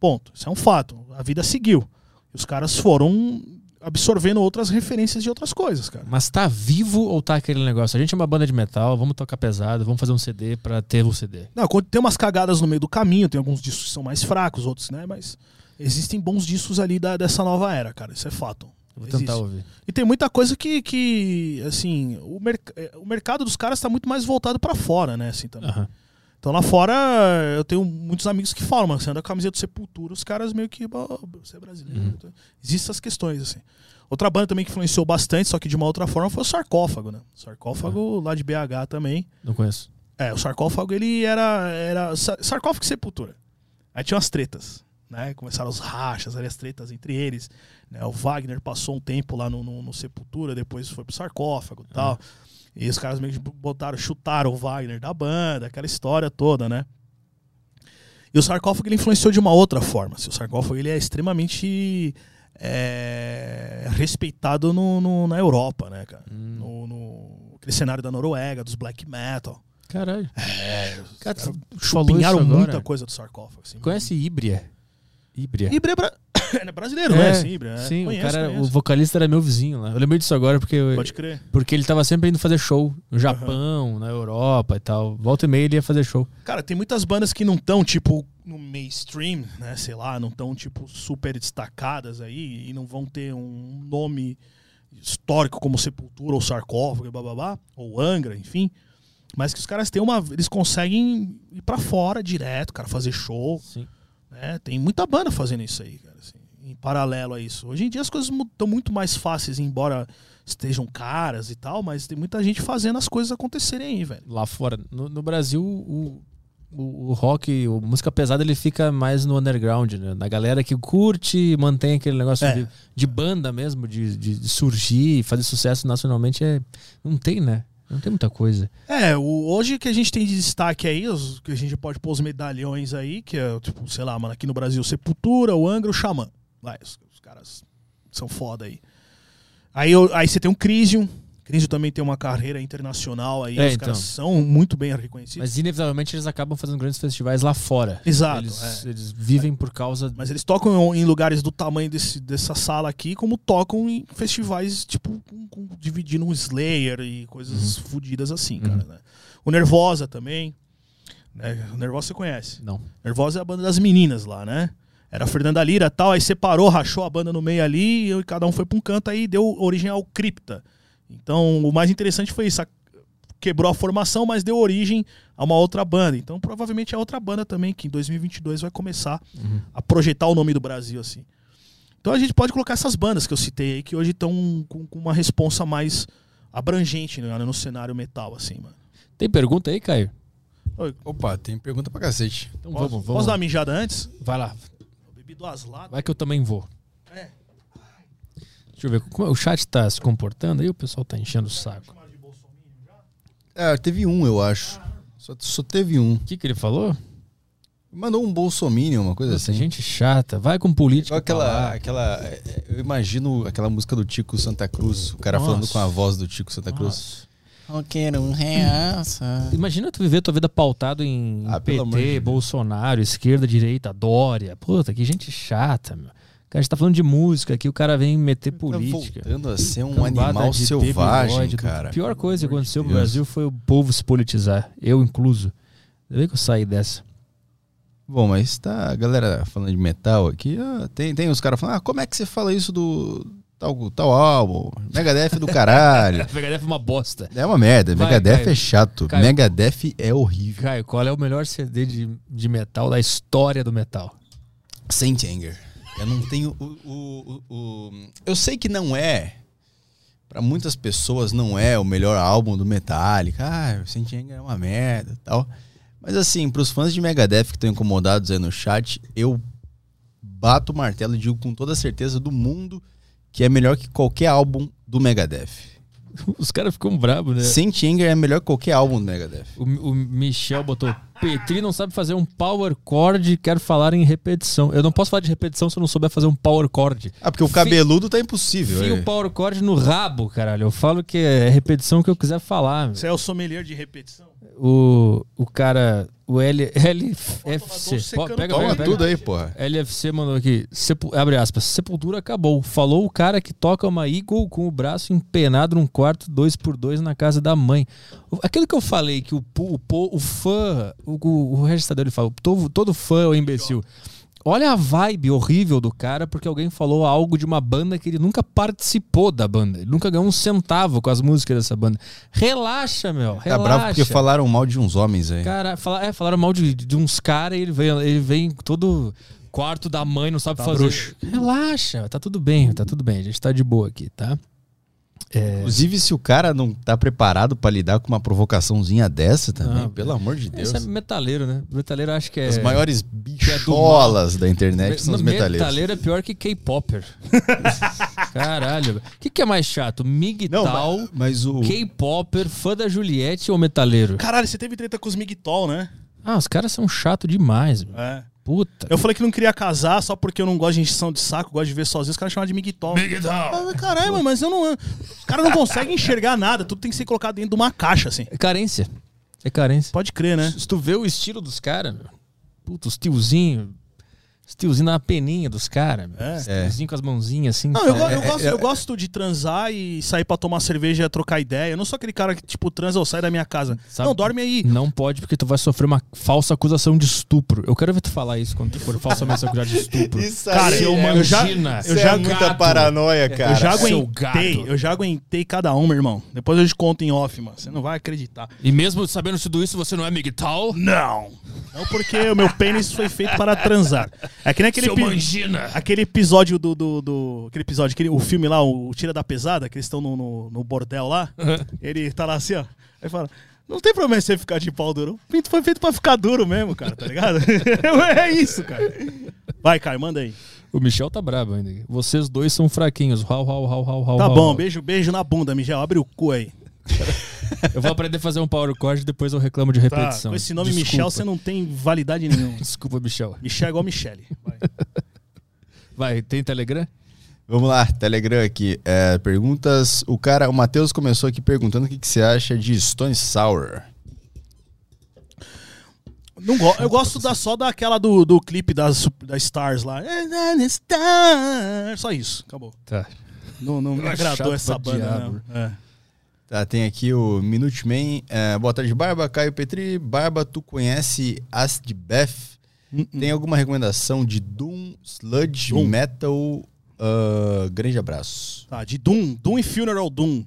Ponto. Isso é um fato. A vida seguiu. Os caras foram absorvendo outras referências de outras coisas, cara. Mas tá vivo ou tá aquele negócio? A gente é uma banda de metal, vamos tocar pesado, vamos fazer um CD pra ter o CD. Não, quando tem umas cagadas no meio do caminho, tem alguns discos que são mais fracos, outros, né? Mas existem bons discos ali da- dessa nova era, cara. Isso é fato. Vou tentar Existe. ouvir. E tem muita coisa que, que assim, o, merc- eh, o mercado dos caras tá muito mais voltado pra fora, né, assim, também. Aham. Então lá fora, eu tenho muitos amigos que falam, mano, você anda com a camiseta do Sepultura, os caras meio que, "Bah, você é brasileiro. Uhum. Então, Existem essas questões, assim. Outra banda também que influenciou bastante, só que de uma outra forma, foi o Sarcófago, né? O Sarcófago lá de BH também. Não conheço. É, o sarcófago ele era. era sa- sarcófago e sepultura. Aí tinha umas tretas. Né? Começaram os rachas, as tretas entre eles. Né? O Wagner passou um tempo lá no, no- no Sepultura, depois foi pro sarcófago e tal. E os caras meio que botaram, chutaram o Wagner da banda, aquela história toda, né? E o sarcófago ele influenciou de uma outra forma. assim, o sarcófago ele é extremamente é, respeitado no, no- na Europa, né, cara? Hum. No, no aquele cenário da Noruega, dos black metal. Caralho. É, Cara, os tu caras falou chupinharam muita coisa do sarcófago. Assim. Conhece Ibria? Ibria. É, bra... é brasileiro, não é? Sim, Ibra. é. Sim, Conheço, o cara, conheço. o vocalista era meu vizinho lá. Eu lembrei disso agora porque, Pode crer. porque ele tava sempre indo fazer show no Japão, na Europa e tal. Volta e meia ele ia fazer show. Cara, tem muitas bandas que não estão, tipo, no mainstream, né? Sei lá, não estão, tipo, super destacadas aí e não vão ter um nome histórico como Sepultura ou Sarcófago, blá, blá, blá, ou Angra, enfim. Mas que os caras têm uma. Eles conseguem ir pra fora direto, cara, fazer show. Sim. Né? Tem muita banda fazendo isso aí, cara, assim, em paralelo a isso. Hoje em dia as coisas estão muito mais fáceis, embora estejam caras e tal, mas tem muita gente fazendo as coisas acontecerem aí, velho. Lá fora. No, no Brasil, o, o, o rock, a música pesada, ele fica mais no underground, né? Da galera que curte e mantém aquele negócio É. de, de banda mesmo, de, de surgir, fazer sucesso nacionalmente. É, não tem, né? Não tem muita coisa. É, o, hoje que a gente tem de destaque aí, os, que a gente pode pôr os medalhões aí, que é, tipo, sei lá, mano, aqui no Brasil, Sepultura, o Angra, o Xamã. Os, os caras são foda aí. Aí, aí você tem o Crisium. Crisium também tem uma carreira internacional aí, É, os então. caras são muito bem reconhecidos. Mas inevitavelmente eles acabam fazendo grandes festivais lá fora. Exato, Eles, é. eles vivem por causa. Mas eles tocam em lugares do tamanho desse, dessa sala aqui, como tocam em festivais, tipo, com, com, dividindo um Slayer e coisas fodidas assim, cara. Uhum. né? O Nervosa também. Né? O Nervosa você conhece. Não. Nervosa é a banda das meninas lá, né? Era a Fernanda Lira e tal, aí separou, rachou a banda no meio ali, e cada um foi pra um canto, aí deu origem ao Cripta. Então, o mais interessante foi isso. a- Quebrou a formação, mas deu origem a uma outra banda. Então, provavelmente é outra banda também, que em 2022 vai começar Uhum. a projetar o nome do Brasil, assim. Então a gente pode colocar essas bandas que eu citei aí, que hoje estão com, com uma responsa mais abrangente né, no cenário metal, assim, mano. Tem pergunta aí, Caio? Oi, Opa, tem pergunta pra cacete. Então posso, vamos, posso vamos. dar uma mijada antes? Vai lá. Eu bebi duas latas. Vai que eu também vou. É. Deixa eu ver. Como o chat tá se comportando aí, o pessoal tá enchendo o saco. É, teve um, eu acho. Só, só teve um. O que, que ele falou? Mandou um bolsominion, uma coisa Nossa, assim. gente chata. Vai com política. Aquela, aquela. é, Eu imagino aquela música do Tico Santa Cruz, o cara Nossa. falando com a voz do Tico Santa Cruz. Nossa. Eu quero um reaça. Imagina tu viver tua vida pautado em Ah, de PT. Bolsonaro, esquerda, direita, Dória. Puta, que gente chata, meu. Cara, a gente tá falando de música aqui, o cara vem meter política. Tá voltando a ser um Cambada animal selvagem, bigode, cara. A pior coisa que aconteceu Deus. Brasil foi o povo se politizar. Eu incluso. Ainda bem que eu saí dessa. Bom, mas tá a galera falando de metal aqui. ah, tem, tem os caras falando, ah, como é que você fala isso do tal, tal álbum? Megadeth é do caralho. Megadeth é uma bosta. É uma merda, Vai, Megadeth Caio. é chato. Caio. Megadeth é horrível. Caio, qual é o melhor CD de, de metal da história do metal? Saint Anger. Eu não tenho o, o, o, Eu sei que não é. Pra muitas pessoas não é o melhor álbum do Metallica. Ah, o Saint Anger é uma merda e tal. Mas assim, pros fãs de Megadeth que estão incomodados aí no chat, eu bato o martelo e digo com toda a certeza do mundo que é melhor que qualquer álbum do Megadeth. Os caras ficam bravos, né? Saint Anger é melhor que qualquer álbum do Megadeth. O, o Michel botou: Petri não sabe fazer um power chord, quero falar em repetição. Eu não posso falar de repetição se eu não souber fazer um power chord. Ah, porque o cabeludo tá impossível. Fio é. o power chord no rabo, caralho. Eu falo que é repetição que eu quiser falar. meu. Você é o sommelier de repetição? O, o cara, o L, LFC. Pô, pega, Toma pega, pega. tudo aí, porra. LFC mandou aqui, sepu- abre aspas, Sepultura acabou. Falou o cara que toca uma Eagle com o braço empenado num quarto dois por dois na casa da mãe. O- Aquilo que eu falei, que o, o, o fã, o, o, o registrador ele fala, todo, todo fã é um imbecil. Olha a vibe horrível do cara porque alguém falou algo de uma banda que ele nunca participou da banda. Ele nunca ganhou um centavo com as músicas dessa banda. Relaxa, meu. Relaxa. Tá bravo porque falaram mal de uns homens aí. Cara, fala, é, falaram mal de, de uns caras e ele vem, ele vem todo quarto da mãe, não sabe Tá fazer. bruxo. Relaxa, tá tudo bem, tá tudo bem. A gente tá de boa aqui, tá? É, Inclusive, se o cara não tá preparado pra lidar com uma provocaçãozinha dessa também, Não, pelo amor de Deus. esse é metaleiro, né? Metaleiro acho que é. As maiores é bicholas da internet são os metaleiros. Metaleiro é pior que K-Popper. Caralho. O que, que é mais chato? Não, Migtal, mas, mas o. K-Popper, fã da Juliette ou metaleiro? Caralho, você teve treta com os Migtol, né? Ah, os caras são chato demais. meu. É. Puta. Eu falei que não queria casar só porque eu não gosto de encheção de saco, gosto de ver sozinho. Os caras chamam de Migtol. Ah, Caralho, mas eu não. Os caras não conseguem enxergar nada. Tudo tem que ser colocado dentro de uma caixa, assim. É carência. É carência. Pode crer, né? Se tu vê o estilo dos caras, meu. Puta, os tiozinhos. Os tiozinhos na peninha dos caras, meu. É. Os tiozinhos com as mãozinhas assim. Não, eu, go- É, eu gosto, eu gosto de transar e sair pra tomar cerveja e trocar ideia. Eu não sou aquele cara que, tipo, transa ou sai da minha casa. Sabe- Não, dorme aí. Não pode, porque tu vai sofrer uma falsa acusação de estupro. Eu quero ver tu falar isso quando tu for falsamente acusado de estupro. Isso Cara, aí eu, é- eu já, imagina. eu já, é muita gato. paranoia, cara. eu já aguentei, eu já aguentei cada uma, irmão. Depois eu te conto em off, mano. Você não vai acreditar. E mesmo sabendo tudo isso, você não é migtal? Não. Não porque o meu pênis foi feito para transar. É que nem aquele, aquele episódio do, do, do- Aquele episódio, aquele, o filme lá, o Tira da Pesada, que eles estão no, no, no bordel lá. Ele tá lá assim, ó. Aí fala. Não tem problema você ficar de pau duro. O pinto foi feito pra ficar duro mesmo, cara, tá ligado? é isso, cara. Vai, Caio, manda aí. O Michel tá brabo ainda. Vocês dois são fraquinhos. Rau, rau, rau, rau, rau. Tá bom, rau. beijo, beijo na bunda, Miguel. Abre o cu aí. Eu vou aprender a fazer um power chord e depois eu reclamo de Tá, repetição. com esse nome Desculpa. Michel, você não tem validade nenhuma. Desculpa, Michel. Michel é igual Michele. Vai. Vai, tem Telegram? Vamos lá, Telegram aqui. É, perguntas. O cara, o Matheus começou aqui perguntando o que, que você acha de Stone Sour. Não go eu gosto da, só daquela do, do clipe das, da Stars lá. Stars. Só isso, acabou. Tá. Não, não me É agradou essa banda, diabo. não. É. Tá, tem aqui o Minuteman. É, boa tarde, Barba. Caio Petri. Barba, tu conhece Acid Beth? Hum, Tem alguma recomendação de Doom, Sludge, Doom. Metal? Ah, grande abraço. Tá, de Doom. Doom e Funeral Doom.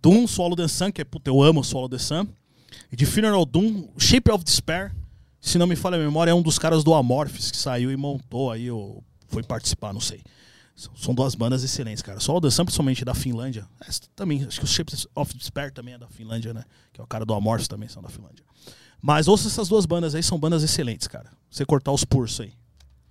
Doom, Swallow the Sun, que é, puta, eu amo Swallow the Sun. E de Funeral Doom, Shape of Despair. Se não me falha a memória, é um dos caras do Amorphis que saiu e montou aí, ou foi participar, não sei. São, são duas bandas excelentes, cara. Swallow the Sun, principalmente da Finlândia. Essa também, acho que o Shape of Despair também é da Finlândia, né? Que é o cara do Amorphis também são da Finlândia. Mas ouça essas duas bandas aí, são bandas excelentes, cara. Você cortar os pulsos aí.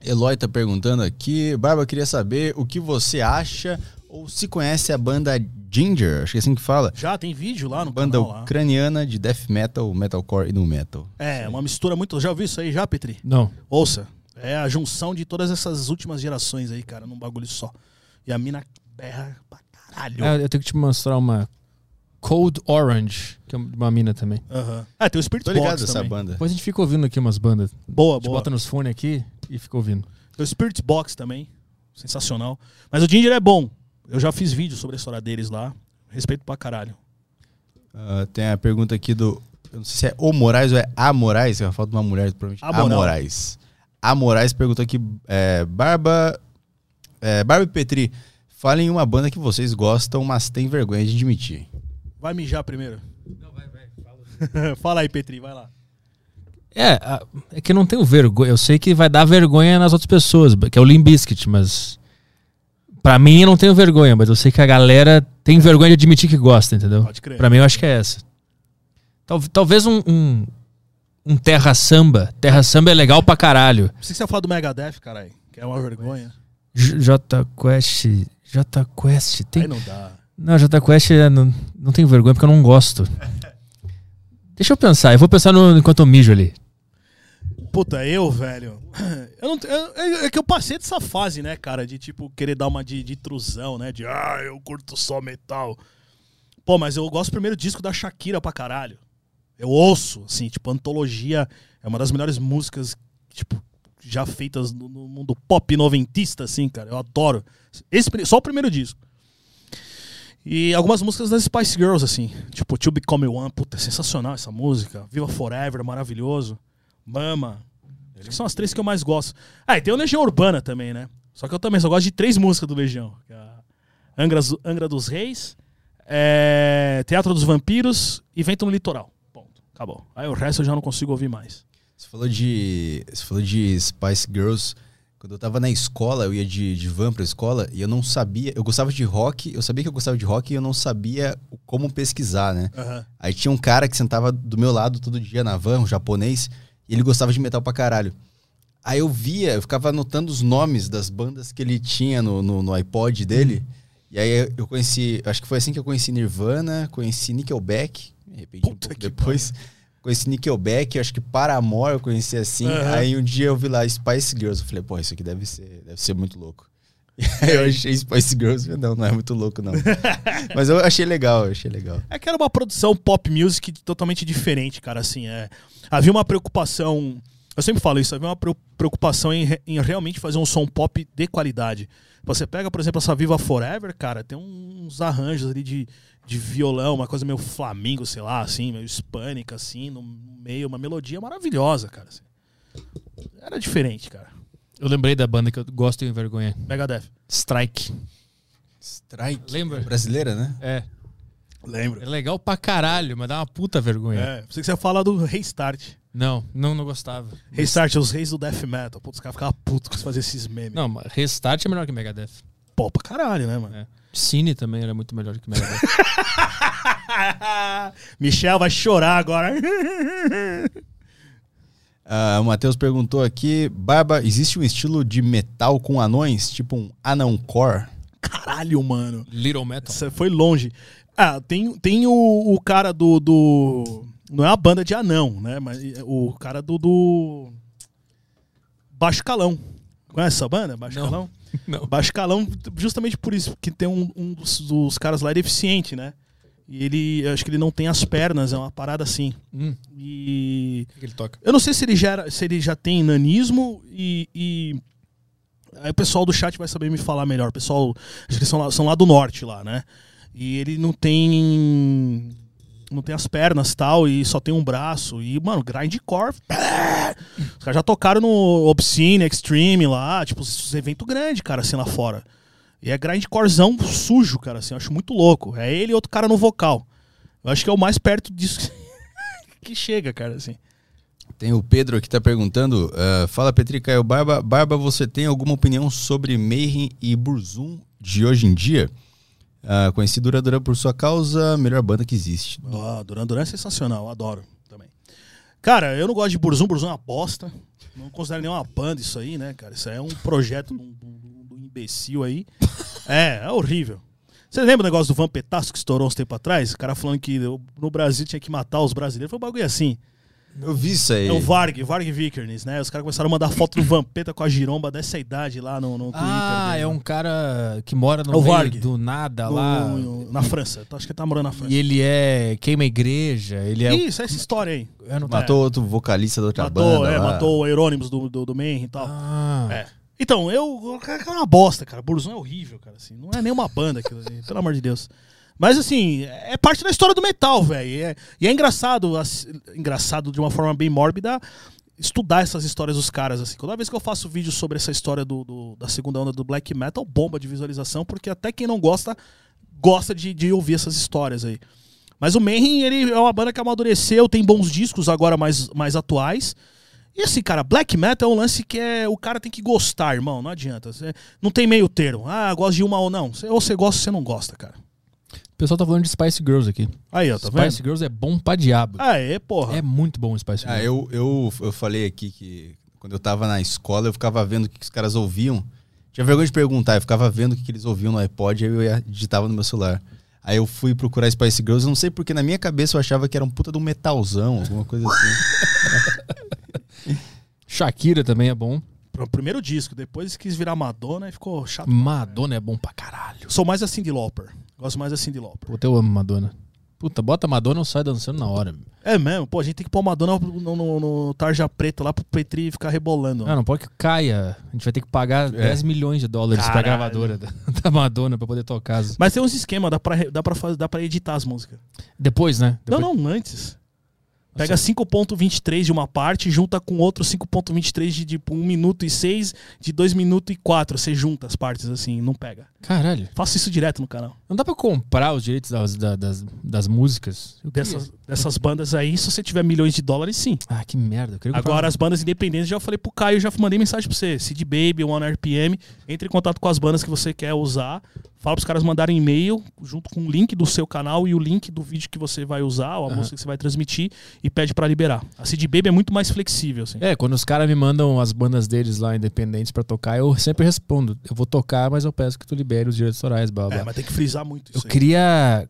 Eloy tá perguntando aqui. Barba, queria saber o que você acha ou se conhece a banda Ginger, acho que é assim que fala. Já tem vídeo lá no Banda canal lá. ucraniana de death metal, metalcore e no metal. É, uma mistura muito. Já ouviu isso aí já, Petri? Não. Ouça, é a junção de todas essas últimas gerações aí, cara, num bagulho só. E a mina berra pra caralho. É, eu tenho que te mostrar uma Cold Orange, que é uma mina também. Aham. Ah, tem o Spirit Tô ligado Box dessa também. banda. Depois a gente fica ouvindo aqui umas bandas. Boa, A gente boa. bota nos fones aqui e fica ouvindo. Tem o Spirit Box também. Sensacional. Mas o Ginger é bom. Eu já fiz vídeo sobre a história deles lá. Respeito pra caralho. Ah, tem a pergunta aqui do. Eu não sei se é O Moraes ou é A Moraes, que falta uma mulher, provavelmente. A Amoral. Moraes. A Moraes perguntou aqui: é, Barba. É, Barba e Petri, falem uma banda que vocês gostam, mas tem vergonha de admitir. Vai mijar primeiro. Não, vai, vai. Fala, Fala aí, Petri, vai lá. É, é que eu não tenho vergonha. Eu sei que vai dar vergonha nas outras pessoas, que é o Limp Bizkit, mas. Pra mim eu não tenho vergonha, mas eu sei que a galera tem vergonha de admitir que gosta, entendeu? Pode crer. Pra mim eu acho que é essa. Tal- talvez um, um, um Terra Samba. Terra Samba é legal pra caralho. Pensei que você ia falar do Megadeth, caralho. Que é uma vergonha. J J Quest. J Quest. Tem, Aí não dá. Não, Jota Quest é, não, não tenho vergonha porque eu não gosto. Deixa eu pensar, eu vou pensar no, enquanto eu mijo ali. Puta, eu, velho. Eu não, eu- é, é que eu passei dessa fase, né, cara, de tipo, querer dar uma de, de trusão, né? De, ah, eu curto só metal. Pô, mas eu gosto do primeiro disco da Shakira pra caralho. Eu ouço, assim, tipo, Antologia é uma das melhores músicas, tipo, já feitas no, no mundo pop noventista, assim, cara. Eu adoro. Esse, só o primeiro disco. E algumas músicas das Spice Girls, assim. Tipo, To Become One. Puta, é sensacional essa música. Viva Forever, maravilhoso. Mama. Que são as três que eu mais gosto. Ah, e tem o Legião Urbana também, né? Só que eu também só gosto de três músicas do Legião. é Angra, Angra dos Reis, é, Teatro dos Vampiros e Vento no Litoral. Acabou. Aí o resto eu já não consigo ouvir mais. Você falou de. Você falou de Spice Girls. Quando eu tava na escola, eu ia de, de van pra escola e eu não sabia. Eu gostava de rock, eu sabia que eu gostava de rock e eu não sabia como pesquisar, né? Aham. Aí tinha um cara que sentava do meu lado todo dia na van, um japonês, e ele gostava de metal pra caralho. Aí eu via, eu ficava anotando os nomes das bandas que ele tinha no, no, no iPod dele. E aí eu conheci, acho que foi assim que eu conheci Nirvana, conheci Nickelback, me arrependi um Puta pouco depois. Conheci Nickelback, acho que Paramore eu conheci assim. Aham. Aí um dia eu vi lá Spice Girls, eu falei, pô, isso aqui deve ser, deve ser muito louco. E aí eu achei Spice Girls, não, não é muito louco não. Mas eu achei legal, eu achei legal. É que era uma produção pop music totalmente diferente, cara. Assim, é, havia uma preocupação. Eu sempre falo isso, havia uma preo- preocupação em, em realmente fazer um som pop de qualidade. Você pega, por exemplo, essa Viva Forever, cara, tem uns arranjos ali de, de violão, uma coisa meio flamengo, sei lá, assim, meio hispânica, assim, no meio, uma melodia maravilhosa, cara. assim. Era diferente, cara. Eu lembrei da banda que eu gosto e envergonha. Megadeth. Strike. Strike. Lembra? Brasileira, né? É. Lembro. É legal pra caralho, mas dá uma puta vergonha. É, pensei que você ia falar do Restart. Não, não, não gostava. Restart, os reis do death metal. Putz, os caras ficavam putos com fazer esses memes. Não, mas Restart é melhor que Megadeth. Pô, pra caralho, né, mano? É. Cine também era muito melhor que Megadeth. Michel vai chorar agora. Ah, o Matheus perguntou aqui, Barba, existe um estilo de metal com anões, tipo um anãocore? Caralho, mano. Little Metal. Você foi longe. Ah, tem, tem o, o cara do, do. Não é uma banda de anão, né? Mas o cara do. do... Baixo Calão. Conhece essa banda? Baixo Não. Calão? Não. Baixo Calão, justamente por isso, que tem um, um dos, dos caras lá, ele é deficiente, né? E ele, acho que ele não tem as pernas, é uma parada assim. Hum, E. o que ele toca? Eu não sei se ele já, se ele já tem nanismo e, e- Aí o pessoal do chat vai saber me falar melhor. O pessoal. Acho que eles são lá, são lá do norte lá, né? E ele não tem. Não tem as pernas tal, e só tem um braço. E, mano, grindcore. Os caras já tocaram no Obscene, Extreme lá, tipo, esses eventos grandes, cara, assim, lá fora. E é grindcorezão sujo, cara, assim, eu acho muito louco. É ele e outro cara no vocal. Eu acho que é o mais perto disso que chega, cara, assim. Tem o Pedro aqui tá perguntando, ah, fala Petri Caio Barba, Barba, você tem alguma opinião sobre Mayhem e Burzum de hoje em dia? Ah, conheci Dura Dura por sua causa, melhor banda que existe. Ó, Duran Duran é sensacional, adoro também. Cara, eu não gosto de Burzum, Burzum é uma bosta. Não considero nenhuma banda isso aí, né, cara? Isso aí é um projeto do, do- do imbecil aí. É, é horrível. Você lembra o negócio do Vampetaço que estourou uns tempos atrás? O cara falando que no Brasil tinha que matar os brasileiros. Foi um bagulho assim. Eu vi isso aí. É o Varg, Varg Vikernes, né? Os caras começaram a mandar foto do Vampeta com a giromba dessa idade lá no, no Twitter. Ah, dele. é um cara que mora no É o meio Varg. do nada No- lá. no- na França. Acho que ele tá morando na França. E ele é queima a igreja, ele é. Isso, essa história aí. Não tá- Matou outro vocalista da outra Matou, banda é, lá. matou o Eurônimos do, do, do Mayhem e tal. Ah, É. Então, eu. Cara, é uma bosta, cara. Burzum é horrível, cara. Assim, não é nenhuma banda aquilo ali, pelo amor de Deus. Mas assim, é parte da história do metal, velho. E é, e é engraçado, ass- engraçado de uma forma bem mórbida, estudar essas histórias dos caras. Assim. Toda vez que eu faço vídeo sobre essa história do, do- da segunda onda do black metal, bomba de visualização, porque até quem não gosta, gosta de, de ouvir essas histórias aí. Mas o Mayhem, ele é uma banda que amadureceu, tem bons discos agora mais, mais atuais. E assim, cara, black metal é um lance que é. O cara tem que gostar, irmão. Não adianta. Cê- não tem meio termo. Ah, gosto de uma ou não. Cê- ou você gosta ou você não gosta, cara. O pessoal tá falando de Spice Girls aqui. Aí, ó, tá vendo? Spice Girls é bom pra diabo. Ah, é, porra. É muito bom o Spice Ah, Girls. eu, eu, eu falei aqui que quando eu tava na escola, eu ficava vendo o que os caras ouviam. Tinha vergonha de perguntar, eu ficava vendo o que que eles ouviam no iPod, aí eu ia, digitava no meu celular. Aí eu fui procurar Spice Girls, eu não sei porque na minha cabeça eu achava que era um puta de um metalzão, alguma coisa assim. Shakira também é bom. Pro primeiro disco, depois quis virar Madonna e ficou chato. Madonna é bom pra caralho. Sou mais a Cyndi Lauper. Gosto mais da Cyndi Lauper. Puta, eu amo Madonna. Puta, bota Madonna e sai dançando na hora. É mesmo, pô, a gente tem que pôr Madonna no, no, no tarja preta lá pro Petri ficar rebolando. Não, não pode que caia. A gente vai ter que pagar 10 milhões de dólares pra Caralho. gravadora da, da Madonna pra poder tocar. as- Mas tem uns esquemas, dá pra, re- dá, pra fazer, dá pra editar as músicas. Depois, né? Depois... Não, não, antes. Pega 5.23 de uma parte, junta com outro 5.23 de tipo 1 minuto e 6, de 2 minutos e 4. Você junta as partes assim, não pega. Caralho. Faço isso direto no canal. Não dá pra comprar os direitos das, da- das, das músicas? Dessas, dessas bandas aí, se você tiver milhões de dólares, sim. Ah, que merda. Agora, as bandas independentes, já falei pro Caio, já mandei mensagem pra você. Cid Baby, One RPM, entre em contato com as bandas que você quer usar. Fala pros caras mandarem e-mail junto com o link do seu canal e o link do vídeo que você vai usar, ou a Aham. música que você vai transmitir, e pede pra liberar. A Cid Baby é muito mais flexível, assim. É, quando os caras me mandam as bandas deles lá independentes pra tocar, eu sempre respondo. Eu vou tocar, mas eu peço que tu libere os direitos autorais, blá, blá. É, mas tem que frisar muito Eu isso aí. queria.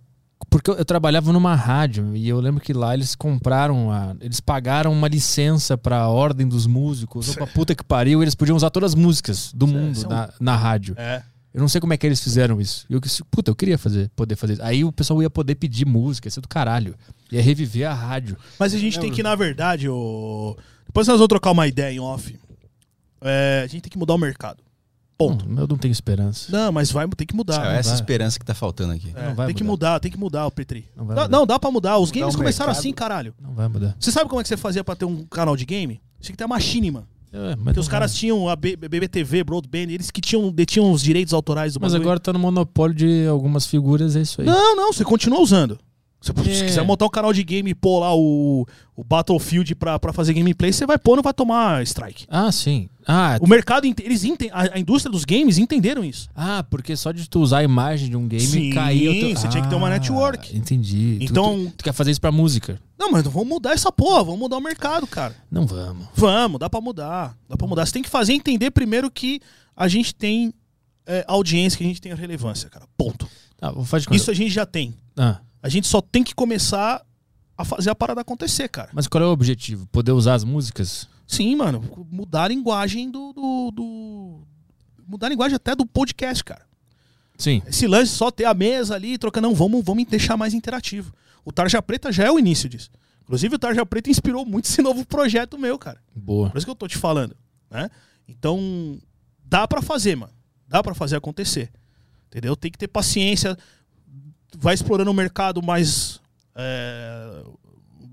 Porque eu, eu trabalhava numa rádio e eu lembro que lá eles compraram a. Eles pagaram uma licença pra ordem dos músicos, ou pra puta que pariu, eles podiam usar todas as músicas do mundo é na, na rádio. É. Eu não sei como é que eles fizeram isso. Eu, quis- puta, eu queria fazer, poder fazer isso. Aí o pessoal ia poder pedir música, ia ser do caralho. Ia reviver a rádio. Mas a gente tem que, na verdade, o... depois nós vamos trocar uma ideia em off. É, a gente tem que mudar o mercado. Ponto. Hum, eu não tenho esperança. Não, mas vai ter que mudar. É essa vai. esperança que tá faltando aqui. É, não vai tem que mudar. mudar, tem que mudar o Petri. Não mudar. não, dá pra mudar. Os games o começaram mercado. assim, caralho. Não vai mudar. Você sabe como é que você fazia pra ter um canal de game? Você tinha que ter a machine, mano. É, Porque não os caras vai. tinham a B- BBTV, Broadband, eles que tinham, detinham os direitos autorais do Mas bagulho. agora tá no monopólio de algumas figuras, é isso aí. Não, não, você continua usando. Você, Se É. quiser montar um canal de game e pôr lá o, o Battlefield pra, pra fazer gameplay, você vai pôr, não vai tomar strike. Ah, sim. Ah, O mercado, eles a, a indústria dos games entenderam isso. Ah, porque só de tu usar a imagem de um game Sim, cair. o teu- você tinha que ter uma Ah, network. Entendi. Tu- Então- Tu, tu quer fazer isso pra música? Não, mas vamos mudar essa porra, vamos mudar o mercado, cara. Não vamos. Vamos, dá pra mudar. Dá pra mudar. Você tem que fazer entender primeiro que a gente tem é, audiência, que a gente tem relevância, cara. Ponto. Tá, vou fazer de conta. Isso a gente já tem. Ah, A gente só tem que começar a fazer a parada acontecer, cara. mas qual é o objetivo? Poder usar as músicas? Sim, mano. Mudar a linguagem do. do- do- Mudar a linguagem até do podcast, cara. Sim. Esse lance só ter a mesa ali, trocando. Não, vamos, vamos deixar mais interativo. O Tarja Preta já é o início disso. Inclusive, o Tarja Preta inspirou muito esse novo projeto meu, cara. Boa. Por isso que eu tô te falando, né? Então, dá pra fazer, mano. Dá pra fazer acontecer. Entendeu? Tem que ter paciência. Vai explorando o mercado mais é,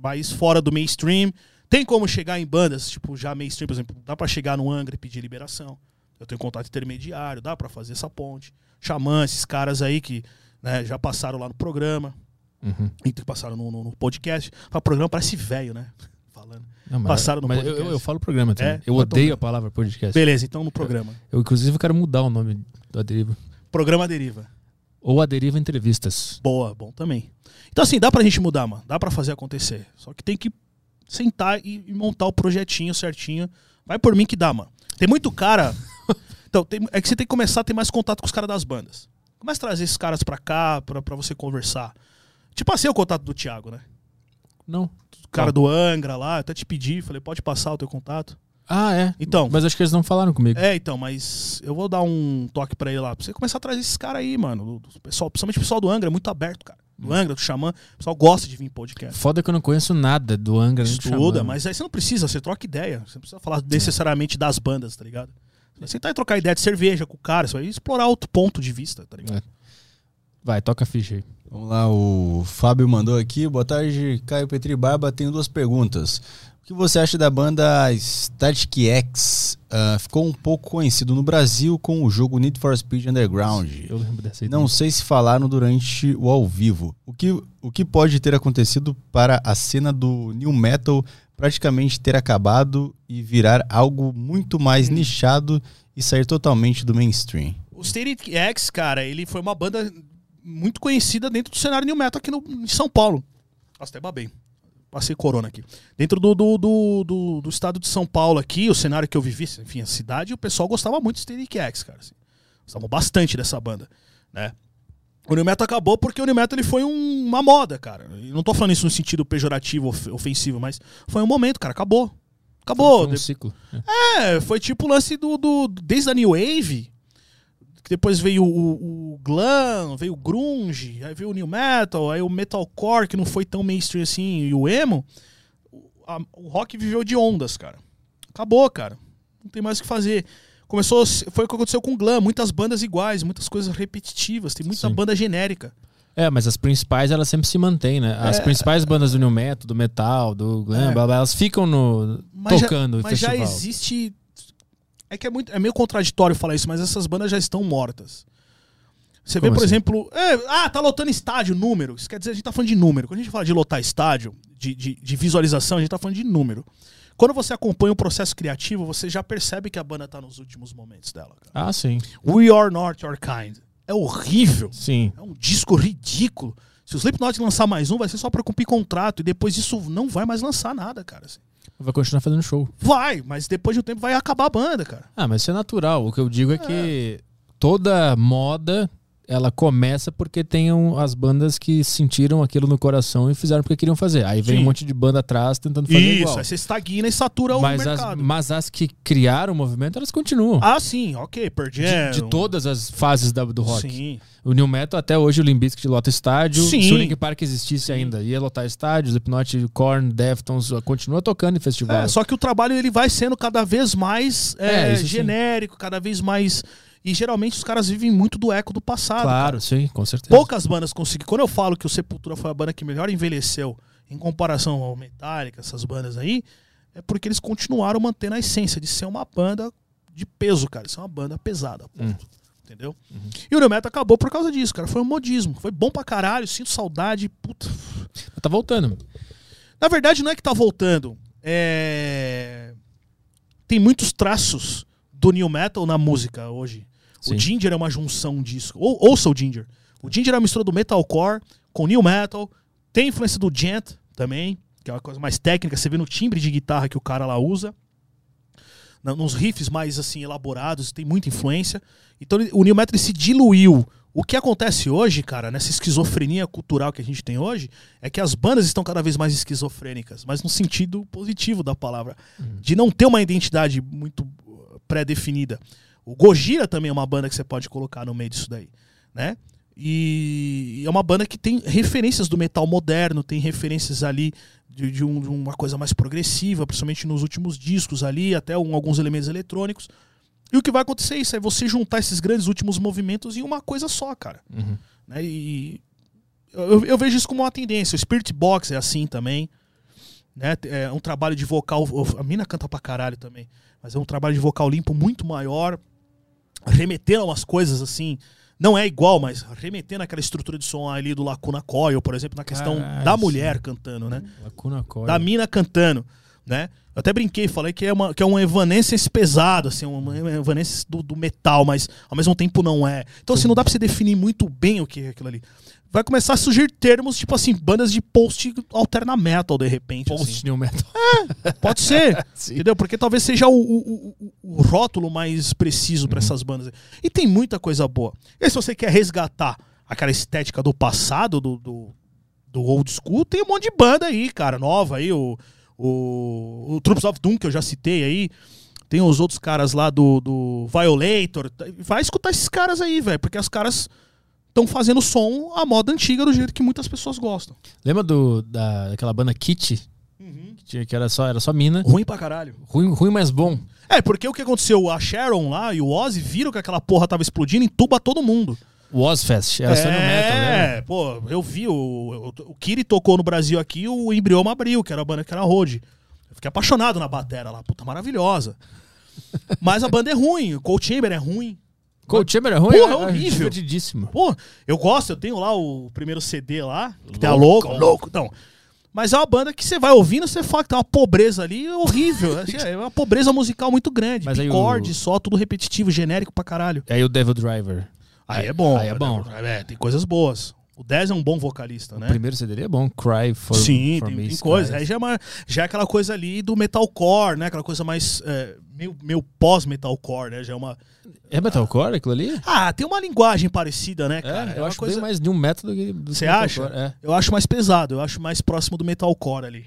mais fora do mainstream. Tem como chegar em bandas, tipo, já mainstream, por exemplo, dá pra chegar no Angra e pedir liberação. Eu tenho contato intermediário, dá pra fazer essa ponte. Xamã, esses caras aí que né, já passaram lá no programa, Uhum. e que passaram no, no- no podcast. O programa parece velho, né? Falando. Não, mas, Passaram no mas eu, podcast. eu, eu falo programa também. É? eu odeio a palavra podcast. Beleza, então no programa. Eu, inclusive, quero mudar o nome da Deriva. Programa Deriva. Ou a Deriva Entrevistas. Boa, bom também. Então, assim, dá pra gente mudar, mano. Dá pra fazer acontecer. Só que tem que sentar e, e montar o projetinho certinho. Vai por mim que dá, mano. Tem muito cara. então, tem- é que você tem que começar a ter mais contato com os caras das bandas. Começa a trazer esses caras pra cá, pra, pra você conversar. Te passei o contato do Thiago, né? Não. O cara do Angra lá, eu até te pedi, falei, pode passar o teu contato. Ah, é. Então, Mas acho que eles não falaram comigo. É, então, mas eu vou dar um toque pra ele lá. Pra você começar a trazer esses caras aí, mano. O pessoal, principalmente o pessoal do Angra, é muito aberto, cara. Do Angra, do Xamã. O pessoal gosta de vir em podcast. Foda que eu não conheço nada do Angra do Estuda, mas aí você não precisa, você troca ideia. Você não precisa falar necessariamente das bandas, tá ligado? Você vai sentar e trocar ideia de cerveja com o cara, você vai explorar outro ponto de vista, tá ligado? É. Vai, toca a ficha aí. Vamos lá, o Fábio mandou aqui. Boa tarde, Caio Petri Barba. Tenho duas perguntas. O que você acha da banda Static X? Ah, ficou um pouco conhecido no Brasil com o jogo Need for Speed Underground. Eu lembro dessa aí. Não sei se falaram durante o ao vivo. O que, o que pode ter acontecido para a cena do New Metal praticamente ter acabado e virar algo muito mais nichado e sair totalmente do mainstream? O Static X, cara, ele foi uma banda muito conhecida dentro do cenário new metal aqui no, em São Paulo. Nossa, até babei. Passei corona aqui. Dentro do, do, do, do- do estado de São Paulo aqui, o cenário que eu vivi, enfim, a cidade, o pessoal gostava muito do Static X, cara. Assim. Gostavam bastante dessa banda, né? O New Metal acabou porque o New Metal ele foi um- uma moda, cara. E não tô falando isso no sentido pejorativo, of- ofensivo, mas foi um momento, cara. Acabou. Acabou. Foi um ciclo. É. É, foi tipo o lance do, do. Desde a New Wave. Que depois veio o, o glam, veio o grunge, aí veio o new metal, aí o metalcore que não foi tão mainstream assim e o emo, o, a- o rock viveu de ondas, cara. Acabou, cara. Não tem mais o que fazer. Começou, foi o que aconteceu com o glam, muitas bandas iguais, muitas coisas repetitivas, tem muita Sim. banda genérica. É, mas as principais elas sempre se mantêm, né? As principais bandas do New Metal, do Metal, do Glam, É. blá, blá, elas ficam no tocando já, mas já festival. existe. É que é, muito, é meio contraditório falar isso, mas essas bandas já estão mortas. Você vê, Como por assim? exemplo, é, ah, tá lotando estádio, número. Isso quer dizer, a gente tá falando de número. Quando a gente fala de lotar estádio, de, de, de visualização, a gente tá falando de número. Quando você acompanha o processo criativo, você já percebe que a banda tá nos últimos momentos dela. cara. Ah, sim. We Are Not Your Kind. É horrível. Sim. É um disco ridículo. Se o Slipknot lançar mais um, vai ser só pra cumprir contrato. E depois disso não vai mais lançar nada, cara. assim. Vai continuar fazendo show. Vai, mas depois de um tempo vai acabar a banda, cara. Ah, mas isso é natural. O que eu digo é que toda moda ela começa porque tem as bandas que sentiram aquilo no coração e fizeram porque queriam fazer. Aí vem Sim. um monte de banda atrás tentando fazer Isso, igual. aí você estagna e satura o Mas as, mercado. mas as que criaram o movimento, elas continuam. Ah, sim, ok, Pearl de, de todas as fases da- do rock. Sim. O New Metal, até hoje, o Limp Bizkit lota estádio. Sim. Se o Linkin Park existisse ainda, ia lotar estádio. Slipknot, Korn, Deftones, continua tocando em festival. É, só que o trabalho ele vai sendo cada vez mais é, É, isso sim. genérico, cada vez mais. E geralmente os caras vivem muito do eco do passado. cara. claro, sim, com certeza. Poucas bandas conseguem. Quando eu falo que o Sepultura foi a banda que melhor envelheceu em comparação ao Metallica, essas bandas aí, é porque eles continuaram mantendo a essência de ser uma banda de peso, cara. Isso é uma banda pesada, ponto. Entendeu? E o New Metal acabou por causa disso, cara. Foi um modismo. Foi bom pra caralho, sinto saudade. Puta. Tá voltando. Na verdade, não é que tá voltando. É... Tem muitos traços do New Metal na música hoje. O Sim. Ginger é uma junção disso. Ou, ouça o Ginger. O Ginger é uma mistura do metalcore com New Metal. Tem influência do Gent também, que é uma coisa mais técnica. Você vê no timbre de guitarra que o cara lá usa. Nos riffs mais assim elaborados, tem muita influência. Então o New Metal se diluiu. O que acontece hoje, cara, nessa esquizofrenia cultural que a gente tem hoje, é que as bandas estão cada vez mais esquizofrênicas, mas no sentido positivo da palavra. De não ter uma identidade muito uh, pré-definida. O Gojira também é uma banda que você pode colocar no meio disso daí, né? E é uma banda que tem referências do metal moderno, tem referências ali de, de um- de uma coisa mais progressiva, principalmente nos últimos discos ali, até um- alguns elementos eletrônicos. E o que vai acontecer é isso, é você juntar esses grandes últimos movimentos em uma coisa só, cara. Uhum. Né? E eu, eu vejo isso como uma tendência. O Spirit Box é assim também. Né? É um trabalho de vocal. A mina canta pra caralho também. Mas é um trabalho de vocal limpo muito maior. Remetendo a umas coisas assim. Não é igual, mas remetendo aquela estrutura de som ali do Lacuna Coil, por exemplo, na questão Caralho, da sim. mulher cantando, né? Lacuna Coil. da mina cantando, né? Eu até brinquei, falei que é, uma, que é um Evanescence pesado, assim, um Evanescence do, do metal, mas ao mesmo tempo não é. Então, assim, não dá pra você definir muito bem o que é aquilo ali. Vai começar a surgir termos, tipo assim, bandas de post alterna metal, de repente. Post assim. New Metal. Pode ser, entendeu? Porque talvez seja o, o, o- o rótulo mais preciso pra essas bandas. E tem muita coisa boa. E se você quer resgatar aquela estética do passado, do, do, do old school, tem um monte de banda aí, cara, nova aí. O, o, o Troops of Doom, que eu já citei aí. Tem os outros caras lá do, do Violator. Vai escutar esses caras aí, velho, porque os caras estão fazendo som à moda antiga do jeito que muitas pessoas gostam. Lembra do, da, daquela banda Kit? Que, tinha- que era, só, era só mina. Ruim pra caralho. Ruim, ruim, mas bom. É, porque o que aconteceu? A Sharon lá e o Ozzy viram que aquela porra tava explodindo e tuba todo mundo. O Ozfest. Era só New Metal, né? É, pô, eu vi. O, o, o Kiri tocou no Brasil aqui, o Embrioma abriu, que era a banda que era a Road. Eu fiquei apaixonado na batera lá. Puta, maravilhosa. Mas a banda é ruim, o Cold Chamber é ruim. Cold Chamber é ruim? Porra, é é horrível. divertidíssimo. Pô, eu gosto, eu tenho lá o primeiro CD lá, que tem a Louco. louco. Então, mas é uma banda que você vai ouvindo, você fala que tem uma pobreza ali horrível. Assim, É uma pobreza musical muito grande. Mas aí Picorde o- só, tudo repetitivo, genérico pra caralho. Aí o Devil Driver. Aí é bom. Aí é bom. É, tem coisas boas. O Dez é um bom vocalista, O né? primeiro CD dele é bom. Cry for, Sim, for tem, Me tem coisa. Aí já é, uma- já é aquela coisa ali do metalcore, né? Aquela coisa mais. é, meio, meio pós-metalcore, né? Já é uma. É metalcore aquilo ali? Ah, tem uma linguagem parecida, né, É, cara? eu uma acho coisa. bem mais de um método do que do Você acha? É. Eu acho mais pesado, eu acho mais próximo do metalcore ali.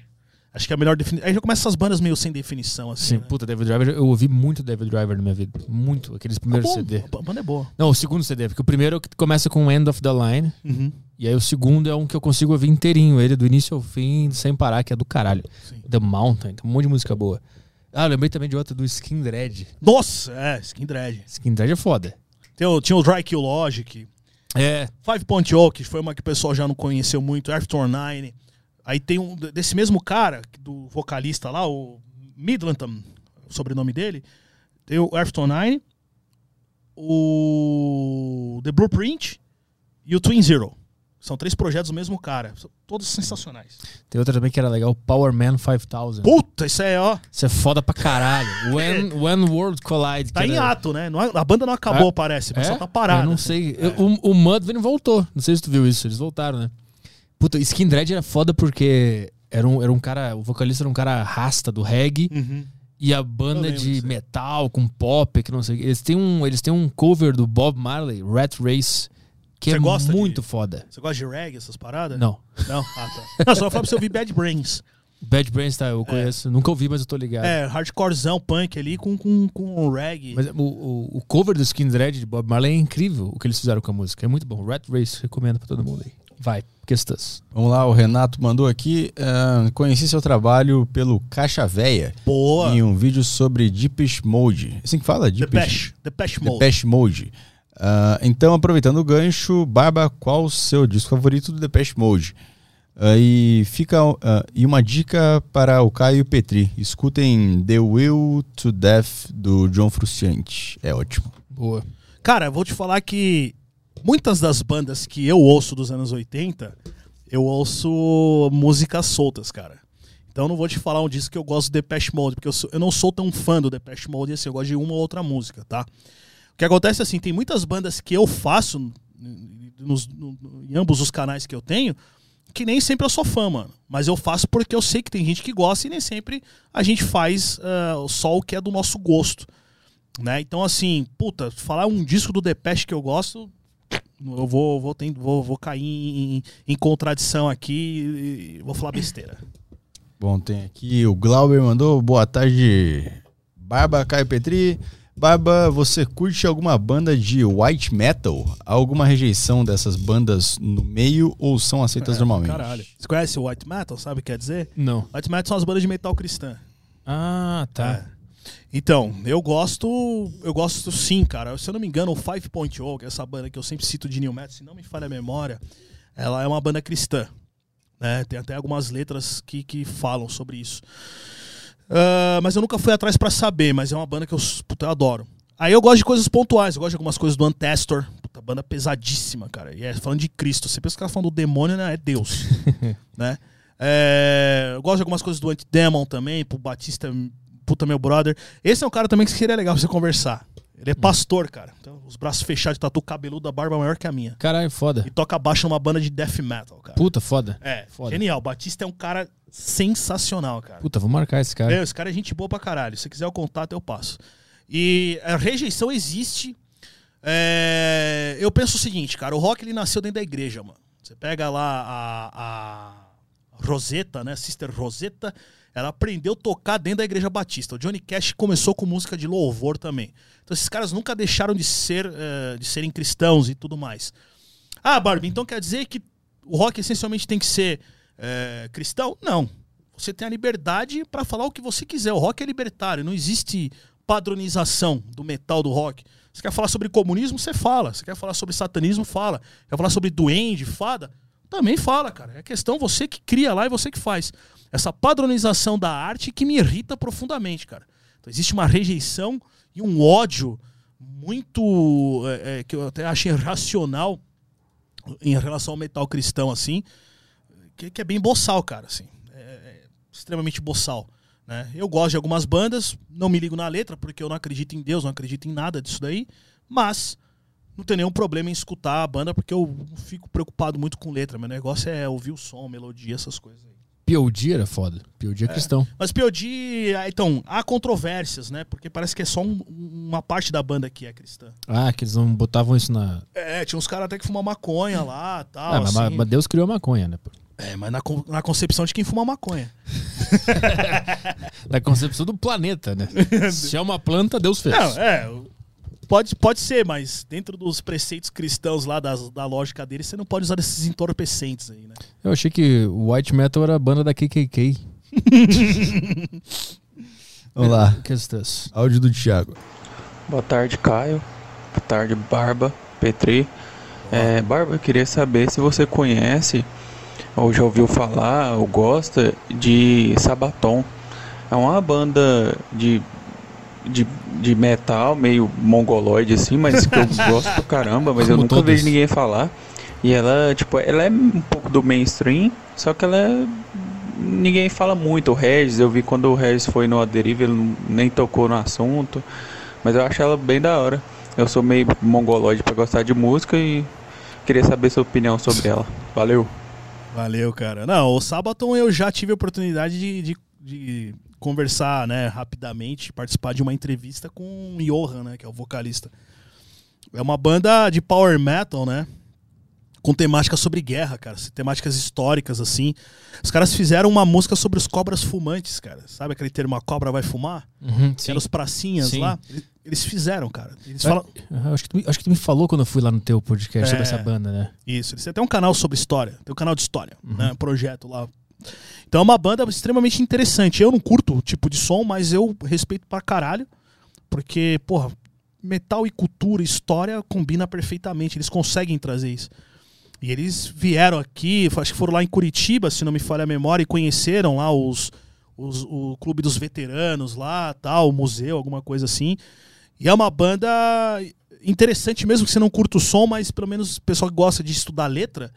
Acho que é a melhor definição. Aí já começa essas bandas meio sem definição, assim. Sim, né? puta, David Driver, eu ouvi muito David Driver na minha vida. Muito, aqueles Tá primeiros bom, CD. A banda é boa. Não, o segundo CD, porque o primeiro é o começa com End of the Line, Uhum. e aí o segundo é um que eu consigo ouvir inteirinho, ele do início ao fim, sem parar, que é do caralho. Sim. The Mountain, tem um monte de música boa. Ah, eu lembrei também de outra do Skin Dread. Nossa, é, Skin Dread. Skin Dread é foda. Tem o- tinha o Dry Kill Logic. É, Five Point Oak, que foi uma que o pessoal já não conheceu muito. After Nine. Aí tem um desse mesmo cara, do vocalista lá, o Midlanton, o sobrenome dele. Tem o After Nine, o The Blueprint e o Twin Zero. São três projetos do mesmo cara. São todos sensacionais. tem outra também que era legal, Power Man 5000. Puta, isso é, ó. Isso é foda pra caralho. When, When World Collide. Tá em era- ato, né? Não é- a banda não acabou, É? parece, mas É? só tá parada. Eu não sei. Eu- o, o Mudvayne voltou. Não sei se tu viu isso. Eles voltaram, né? Puta, Skin Dread era foda porque era um, era um cara. O vocalista era um cara rasta do reggae. Uhum. E a banda de metal com pop, que não sei o que. Eles têm um, eles têm um cover do Bob Marley, Rat Race, que Você é gosta de- muito foda. Você gosta de reggae, essas paradas? Não. Não? Ah, tá. Não, só falar pra você ouvir Bad Brains. Bad Brains, tá? Eu conheço. Nunca ouvi, mas eu tô ligado. É, hardcorezão, punk ali com, com, com reggae. Mas o, o, o cover do Skin Dread de Bob Marley é incrível o que eles fizeram com a música. É muito bom. Rat Race, recomendo pra todo mundo aí. Vai, questões. Vamos lá, o Renato mandou aqui. ah, conheci seu trabalho pelo Caixa Véia Boa. em um vídeo sobre Deepish Mode. Assim que fala? Depeche. Depeche Mode. Depeche Mode. Ah, então, aproveitando o gancho, Barba, qual o seu disco favorito do Depeche Mode? Ah, e fica ah, e uma dica para o Caio e o Petri. Escutem The Will to Death do John Frusciante. É ótimo. Boa. Cara, eu vou te falar que muitas das bandas que eu ouço dos anos 80, eu ouço músicas soltas, cara. Então não vou te falar um disco que eu gosto do Depeche Mode, porque eu, sou- eu não sou tão fã do Depeche Mode, assim, eu gosto de uma ou outra música, tá? O que acontece é assim, tem muitas bandas que eu faço nos- no- em ambos os canais que eu tenho, que nem sempre eu sou fã, mano. Mas eu faço porque eu sei que tem gente que gosta e nem sempre a gente faz ah, só o que é do nosso gosto. Né? Então, assim, puta, falar um disco do Depeche que eu gosto, eu vou, vou, ter- vou, vou cair em, em contradição aqui e vou falar besteira. Bom, tem aqui o Glauber mandou boa tarde, Barba, Caio Petri. Barba, você curte alguma banda de white metal? Há alguma rejeição dessas bandas no meio ou são aceitas normalmente? Caralho. Você conhece o White Metal, sabe o que quer dizer? Não. White Metal são as bandas de metal cristã. Ah, tá. É. Então, eu gosto, eu gosto sim, cara. Se eu não me engano, o Five Point Oak, essa banda que eu sempre cito de New Metal, se não me falha a memória, ela é uma banda cristã. Né? Tem até algumas letras que, que falam sobre isso. Ah, mas eu nunca fui atrás pra saber, mas é uma banda que eu, puta, eu adoro. Aí eu gosto de coisas pontuais, eu gosto de algumas coisas do Antestor, puta, banda pesadíssima, cara. E é falando de Cristo, você pensa que ela falando do demônio, né? É Deus. né? É, eu gosto de algumas coisas do Antidemon também, pro Batista, puta meu brother. Esse é um cara também que seria legal você conversar. Ele é pastor, cara. Então, os braços fechados, tatu cabeludo, a barba maior que a minha. Caralho, foda. E toca baixo numa banda de death metal, cara. Puta, foda. É, Foda. genial. Batista é um cara sensacional, cara. Puta, vou marcar esse cara. Meu, esse cara é gente boa pra caralho. Se quiser o contato, eu passo. E a rejeição existe. É, eu penso o seguinte, cara. O rock ele nasceu dentro da igreja, mano. Você pega lá a, a Rosetta, né? Sister Rosetta. Ela aprendeu a tocar dentro da igreja batista. O Johnny Cash começou com música de louvor também. Então esses caras nunca deixaram de ser eh, de serem cristãos e tudo mais. Ah, Barbie, então quer dizer que o rock essencialmente tem que ser eh, cristão? Não. Você tem a liberdade para falar o que você quiser. O rock é libertário, não existe padronização do metal do rock. Você quer falar sobre comunismo? Você fala. Você quer falar sobre satanismo? Fala. Quer falar sobre duende, fada? Também fala, cara. É questão você que cria lá e você que faz. Essa padronização da arte que me irrita profundamente, cara. Então, existe uma rejeição e um ódio muito. é, é, que eu até achei irracional em relação ao metal cristão, assim, que, que é bem boçal, cara, assim. É, é extremamente boçal. Né? Eu gosto de algumas bandas, não me ligo na letra, porque eu não acredito em Deus, não acredito em nada disso daí, mas não tenho nenhum problema em escutar a banda, porque eu não fico preocupado muito com letra. Meu negócio é ouvir o som, melodia, essas coisas aí. POD era foda. POD é, cristão. Mas POD, ah, então, há controvérsias, né? Porque parece que é só um- uma parte da banda que é cristã. Ah, que eles não botavam isso na. É, tinha uns caras até que fumam maconha lá tal. Ah, mas, assim. mas Deus criou a maconha, né? É, mas na, na concepção de quem fuma maconha. da concepção do planeta, né? Se é uma planta, Deus fez. Não, é. Pode, pode ser, mas dentro dos preceitos cristãos lá das, da lógica deles, você não pode usar esses entorpecentes aí, né? Eu achei que o White Metal era a banda da KKK. Vamos lá. Que estás? Áudio do Thiago. Boa tarde, Caio. Boa tarde, Barba, Petri. É, Barba, eu queria saber se você conhece ou já ouviu falar ou gosta de Sabaton. É uma banda de, de, de metal meio mongoloide assim, mas que eu gosto pra caramba, mas eu Como nunca todos. vejo ninguém falar. E ela, tipo, ela é um pouco do mainstream, só que ela é ninguém fala muito. O Regis, eu vi quando o Regis foi no Aderiva, ele nem tocou no assunto. Mas eu acho ela bem da hora. Eu sou meio mongoloide pra gostar de música e queria saber sua opinião sobre ela. Valeu. Valeu, cara. Não, o Sabaton eu já tive a oportunidade de, de, de conversar, né, rapidamente, participar de uma entrevista com o Johan, né, que é o vocalista. É uma banda de power metal, né? Com temática sobre guerra, cara. Temáticas históricas, assim. Os caras fizeram uma música sobre os cobras fumantes, cara. Sabe aquele termo, a cobra vai fumar? Uhum, Que eram os pracinhas Sim. lá. Eles- fizeram, cara. Eles É, falam. Acho, que tu, me- acho que tu me falou quando eu fui lá no teu podcast sobre É. essa banda, né? Isso, eles têm até um canal sobre história. Tem um canal de história, né? Um projeto lá. Então é uma banda extremamente interessante. Eu não curto o tipo de som, mas eu respeito pra caralho. Porque, porra, metal e cultura, história combina perfeitamente. Eles conseguem trazer isso. E eles vieram aqui, acho que foram lá em Curitiba, se não me falha a memória, e conheceram lá os, os- o Clube dos Veteranos lá, tal, o museu, alguma coisa assim. E é uma banda interessante, mesmo que você não curta o som, mas pelo menos o pessoal que gosta de estudar letra,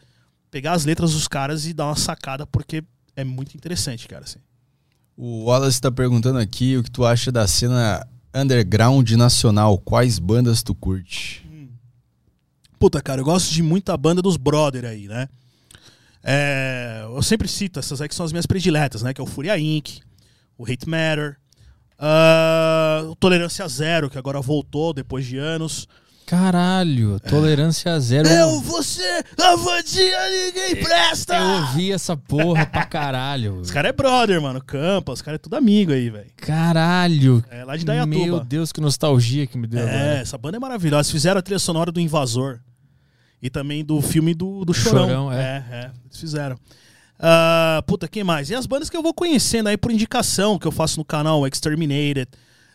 pegar as letras dos caras e dar uma sacada, porque é muito interessante, cara. Assim. O Wallace tá perguntando aqui o que tu acha da cena underground nacional. Quais bandas tu curte? Puta, cara, eu gosto de muita banda dos brother aí, né? É, eu sempre cito essas aí que são as minhas prediletas, né? Que é o Fúria Inc., o Hate Matter, ah, o Tolerância Zero, que agora voltou depois de anos. Caralho, tolerância zero. Eu, você, a vadia, ninguém presta! Eu ouvi essa porra pra caralho. Os caras é brother, mano. Campa, os caras é tudo amigo aí, velho. Caralho. É lá de Dayatuba. Meu Deus, que nostalgia que me deu É, agora. essa banda é maravilhosa. Eles fizeram a trilha sonora do Invasor. E também do filme do, do Chorão. Chorão, é. é. é, eles fizeram. Ah, puta, quem mais? E as bandas que eu vou conhecendo aí por indicação, que eu faço no canal Exterminated.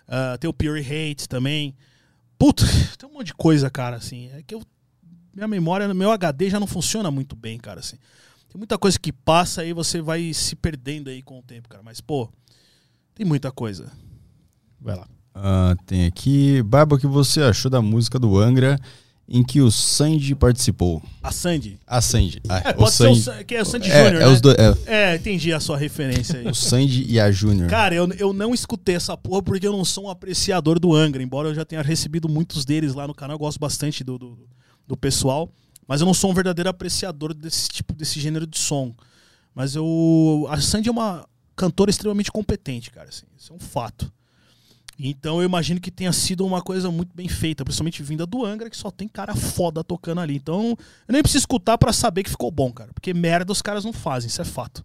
ah, tem o Pure Hate também. Puta, tem um monte de coisa, cara, assim. É que eu. Minha memória, meu HD já não funciona muito bem, cara, assim. Tem muita coisa que passa aí, você vai se perdendo aí com o tempo, cara. Mas, pô, tem muita coisa. Vai lá. Ah, tem aqui. Barba, o que você achou da música do Angra em que o Sandy participou? A Sandy. A Sandy. Ah, É, o pode ser Sandy. o, Sa- que é o Sandy é, Júnior, é né? os dois. É, É, entendi a sua referência aí. o Sandy e a Júnior. Cara, eu, eu não escutei essa porra porque eu não sou um apreciador do Angra, embora eu já tenha recebido muitos deles lá no canal, eu gosto bastante do, do, do pessoal, mas eu não sou um verdadeiro apreciador desse tipo, desse gênero de som. Mas eu. A Sandy é uma cantora extremamente competente, cara, assim, isso é um fato. Então eu imagino que tenha sido uma coisa muito bem feita, principalmente vinda do Angra, que só tem cara foda tocando ali. Então eu nem preciso escutar pra saber que ficou bom, cara, porque merda os caras não fazem, isso é fato.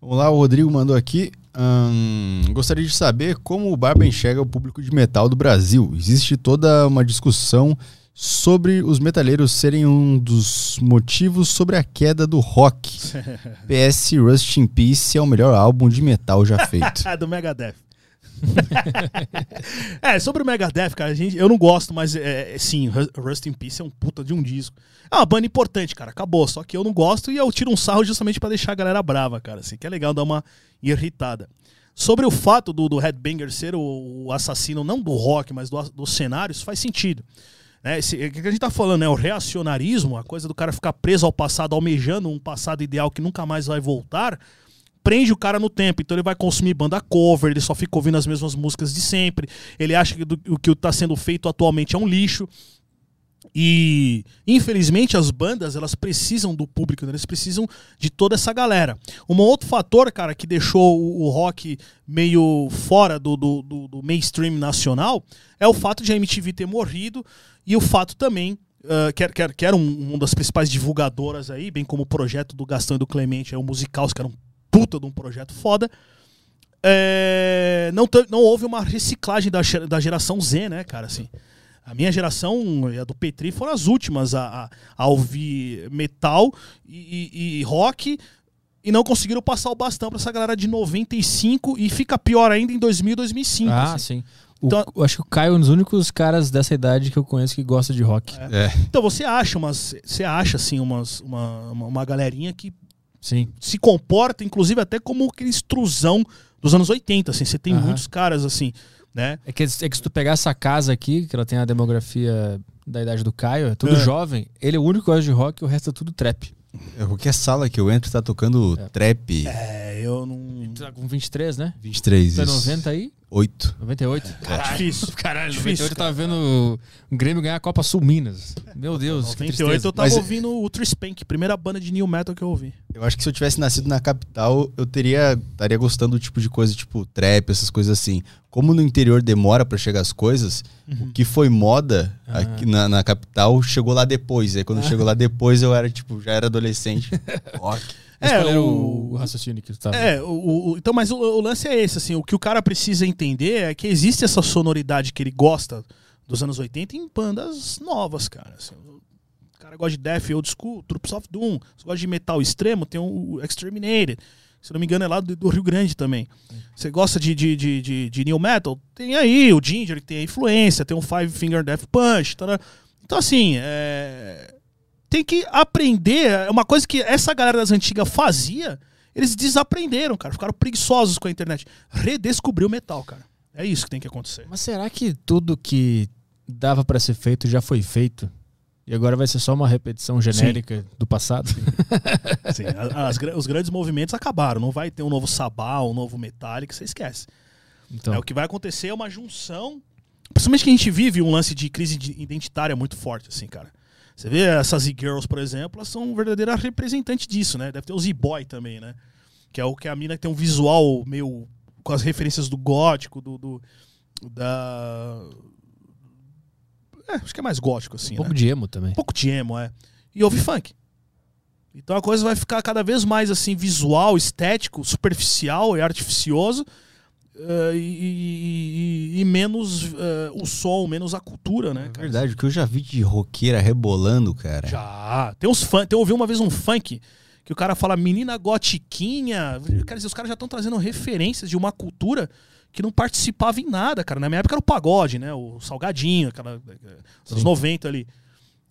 Vamos lá, o Rodrigo mandou aqui. Ahn, gostaria de saber como o Barba enxerga o público de metal do Brasil. Existe toda uma discussão sobre os metaleiros serem um dos motivos sobre a queda do rock. PS Rust in Peace é o melhor álbum de metal já feito. É, do Megadeth. é, sobre o Megadeth, cara, a gente, eu não gosto, mas é, é, sim, Ru- Rust in Peace é um puta de um disco. É uma banda importante, cara, acabou. Só que eu não gosto e eu tiro um sarro justamente pra deixar a galera brava, cara, assim, que é legal dar uma irritada. Sobre o fato do, do Headbanger ser o, o assassino, não do rock, mas do, do cenário, isso faz sentido. Né? Esse- O que a gente tá falando é o reacionarismo, a coisa do cara ficar preso ao passado, almejando um passado ideal que nunca mais vai voltar prende o cara no tempo. Então ele vai consumir banda cover, ele só fica ouvindo as mesmas músicas de sempre. Ele acha que o que está sendo feito atualmente é um lixo. E infelizmente as bandas elas precisam do público, né? eles precisam de toda essa galera. Um outro fator, cara, que deixou o, o rock meio fora do, do, do- do mainstream nacional é o fato de a MTV ter morrido e o fato também ah, que, que, que era um, uma das principais divulgadoras aí, bem como o projeto do Gastão e do Clemente, é o musical, os caras um puta de um projeto foda. É, não, não houve uma reciclagem da, da geração Z, né, cara? Assim, a minha geração e a do Petri foram as últimas a, a, a ouvir metal e, e- e rock e não conseguiram passar o bastão pra essa galera de 95 e fica pior ainda em 2000 e 2005. Ah, assim. sim. O- Então- eu acho que o Caio é um dos únicos caras dessa idade que eu conheço que gosta de rock. É. Então você acha umas, você acha assim umas, uma, uma, uma galerinha que Sim. se comporta, inclusive até como aquele extrusão dos anos 80, assim. Você tem Aham. muitos caras assim, né? É que, é que se tu pegar essa casa aqui, que ela tem a demografia da idade do Caio, é tudo É. jovem, ele é o único que gosta de rock e o resto é tudo trap. É, Qualquer sala que eu entro tá tocando trap. É, eu não. Tu tá com 23, né? 23, Tu é isso. 90 aí? 8. 98? É difícil. Caralho, Difícil, 98 eu tava vendo o Grêmio ganhar a Copa Sul Minas. Meu Deus, que 98 tristeza. eu tava Mas- ouvindo o Ultra Spank, primeira banda de new metal que eu ouvi. Eu acho que se eu tivesse nascido na capital, eu teria estaria gostando do tipo de coisa, tipo trap, essas coisas assim. Como no interior demora pra chegar as coisas, o que foi moda Ah. aqui na, na capital chegou lá depois. Aí quando chegou lá depois, eu era tipo, já era adolescente. Rock. Mas É, era o- o, raciocínio que tu tava? É, o, o- então, mas o, o lance é esse, assim, o que o cara precisa entender é que existe essa sonoridade que ele gosta dos anos 80 em bandas novas, cara. assim. o cara gosta de Death Old School, Troops of Doom, você gosta de metal extremo, tem o Exterminated, se não me engano é lá do, do Rio Grande também. Você gosta de, de, de, de, de new metal? Tem aí o Ginger, que tem a influência, tem o Five Finger Death Punch, então assim, é tem que aprender. É uma coisa que essa galera das antigas fazia, eles desaprenderam, cara. Ficaram preguiçosos com a internet. Redescobriu o metal, cara. É isso que tem que acontecer. Mas será que tudo que dava pra ser feito já foi feito? E agora vai ser só uma repetição genérica do passado? Assim, a- as gra- os grandes movimentos acabaram. Não vai ter um novo Sabá, um novo Metallica, você esquece. Então, É, o que vai acontecer é uma junção. Principalmente que a gente vive um lance de crise de- identitária muito forte, assim, cara. Você vê essas e-girls, por exemplo, elas são verdadeiras representantes disso, né? Deve ter os e-boy também, né? Que é o que a mina que tem um visual meio. com as referências do gótico, do. do- da. É, acho que é mais gótico, assim. um pouco né? de emo também. um pouco de emo, é. E ouve funk. Então a coisa vai ficar cada vez mais assim, visual, estético, superficial e artificioso. Eh, e, e- e- menos eh, o som, menos a cultura, né? É verdade, o que eu já vi de roqueira rebolando, cara. Já. Tem uns funk. Eu ouvi uma vez um funk que o cara fala menina gotiquinha. Quer dizer, os caras já estão trazendo referências de uma cultura que não participava em nada, cara. Na minha época era o pagode, né? O salgadinho, aquela. eh, Os anos Sim. 90 ali.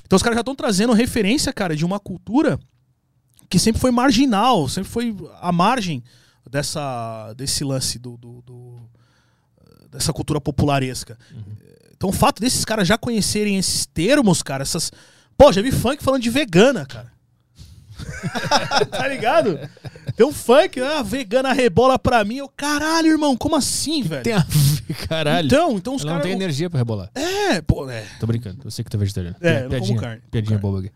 Então os caras já estão trazendo referência, cara, de uma cultura que sempre foi marginal, sempre foi à margem dessa, desse lance do, do- do- dessa cultura popularesca. Então o fato desses caras já conhecerem esses termos, cara, essas. Pô, já vi funk falando de vegana, cara. tá ligado? Tem um funk, ah, vegana rebola pra mim. Eu, caralho, irmão, como assim, velho? Tem a caralho. Então, então os Ela não caras. tem energia pra rebolar. É, pô, é. Tô brincando, eu sei que tu é vegetariano. É, eu não como piadinha, carne, piadinha boba aqui.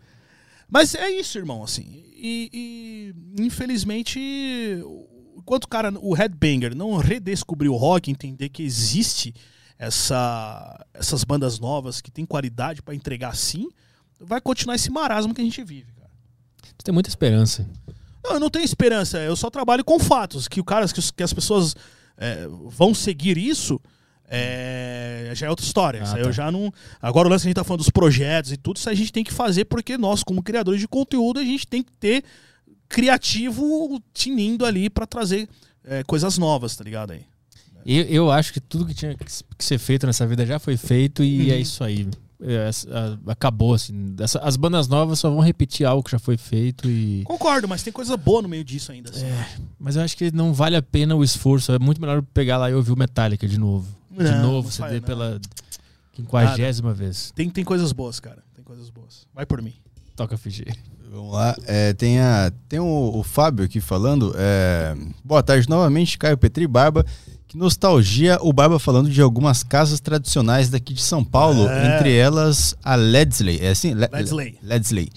Mas é isso, irmão, assim. E, e, infelizmente, enquanto o cara, o headbanger, não redescobriu o rock, entender que existe essa, essas bandas novas que tem qualidade pra entregar sim, vai continuar esse marasmo que a gente vive, cara. Tu tem muita esperança. Não, eu não tenho esperança, eu só trabalho com fatos. Que o cara, que, que as pessoas é, vão seguir isso. é, já é outra história. Ah, tá. eu já não. Agora o lance que a gente tá falando dos projetos e tudo, isso a gente tem que fazer porque nós, como criadores de conteúdo, a gente tem que ter criativo tinindo ali pra trazer é, coisas novas, tá ligado aí? Eu, eu acho que tudo que tinha que ser feito nessa vida já foi feito e Uhum. é isso aí. É, a- acabou, assim. Essa- as bandas novas só vão repetir algo que já foi feito e. Concordo, mas tem coisa boa no meio disso ainda. Assim. Mas eu acho que não vale a pena o esforço. É muito melhor pegar lá e ouvir o Metallica de novo. de Não, novo, não CD não. pela quinquagésima vez. Tem, tem coisas boas, cara. Tem coisas boas. Vai por mim. Toca fingir. Vamos lá. É, tem a, tem o, o Fábio aqui falando. é, boa tarde novamente, Caio Petri Barba. Que nostalgia o Barba falando de algumas casas tradicionais daqui de São Paulo, É. entre elas a Ledsley. É assim? Le- Ledsley. Ledsley.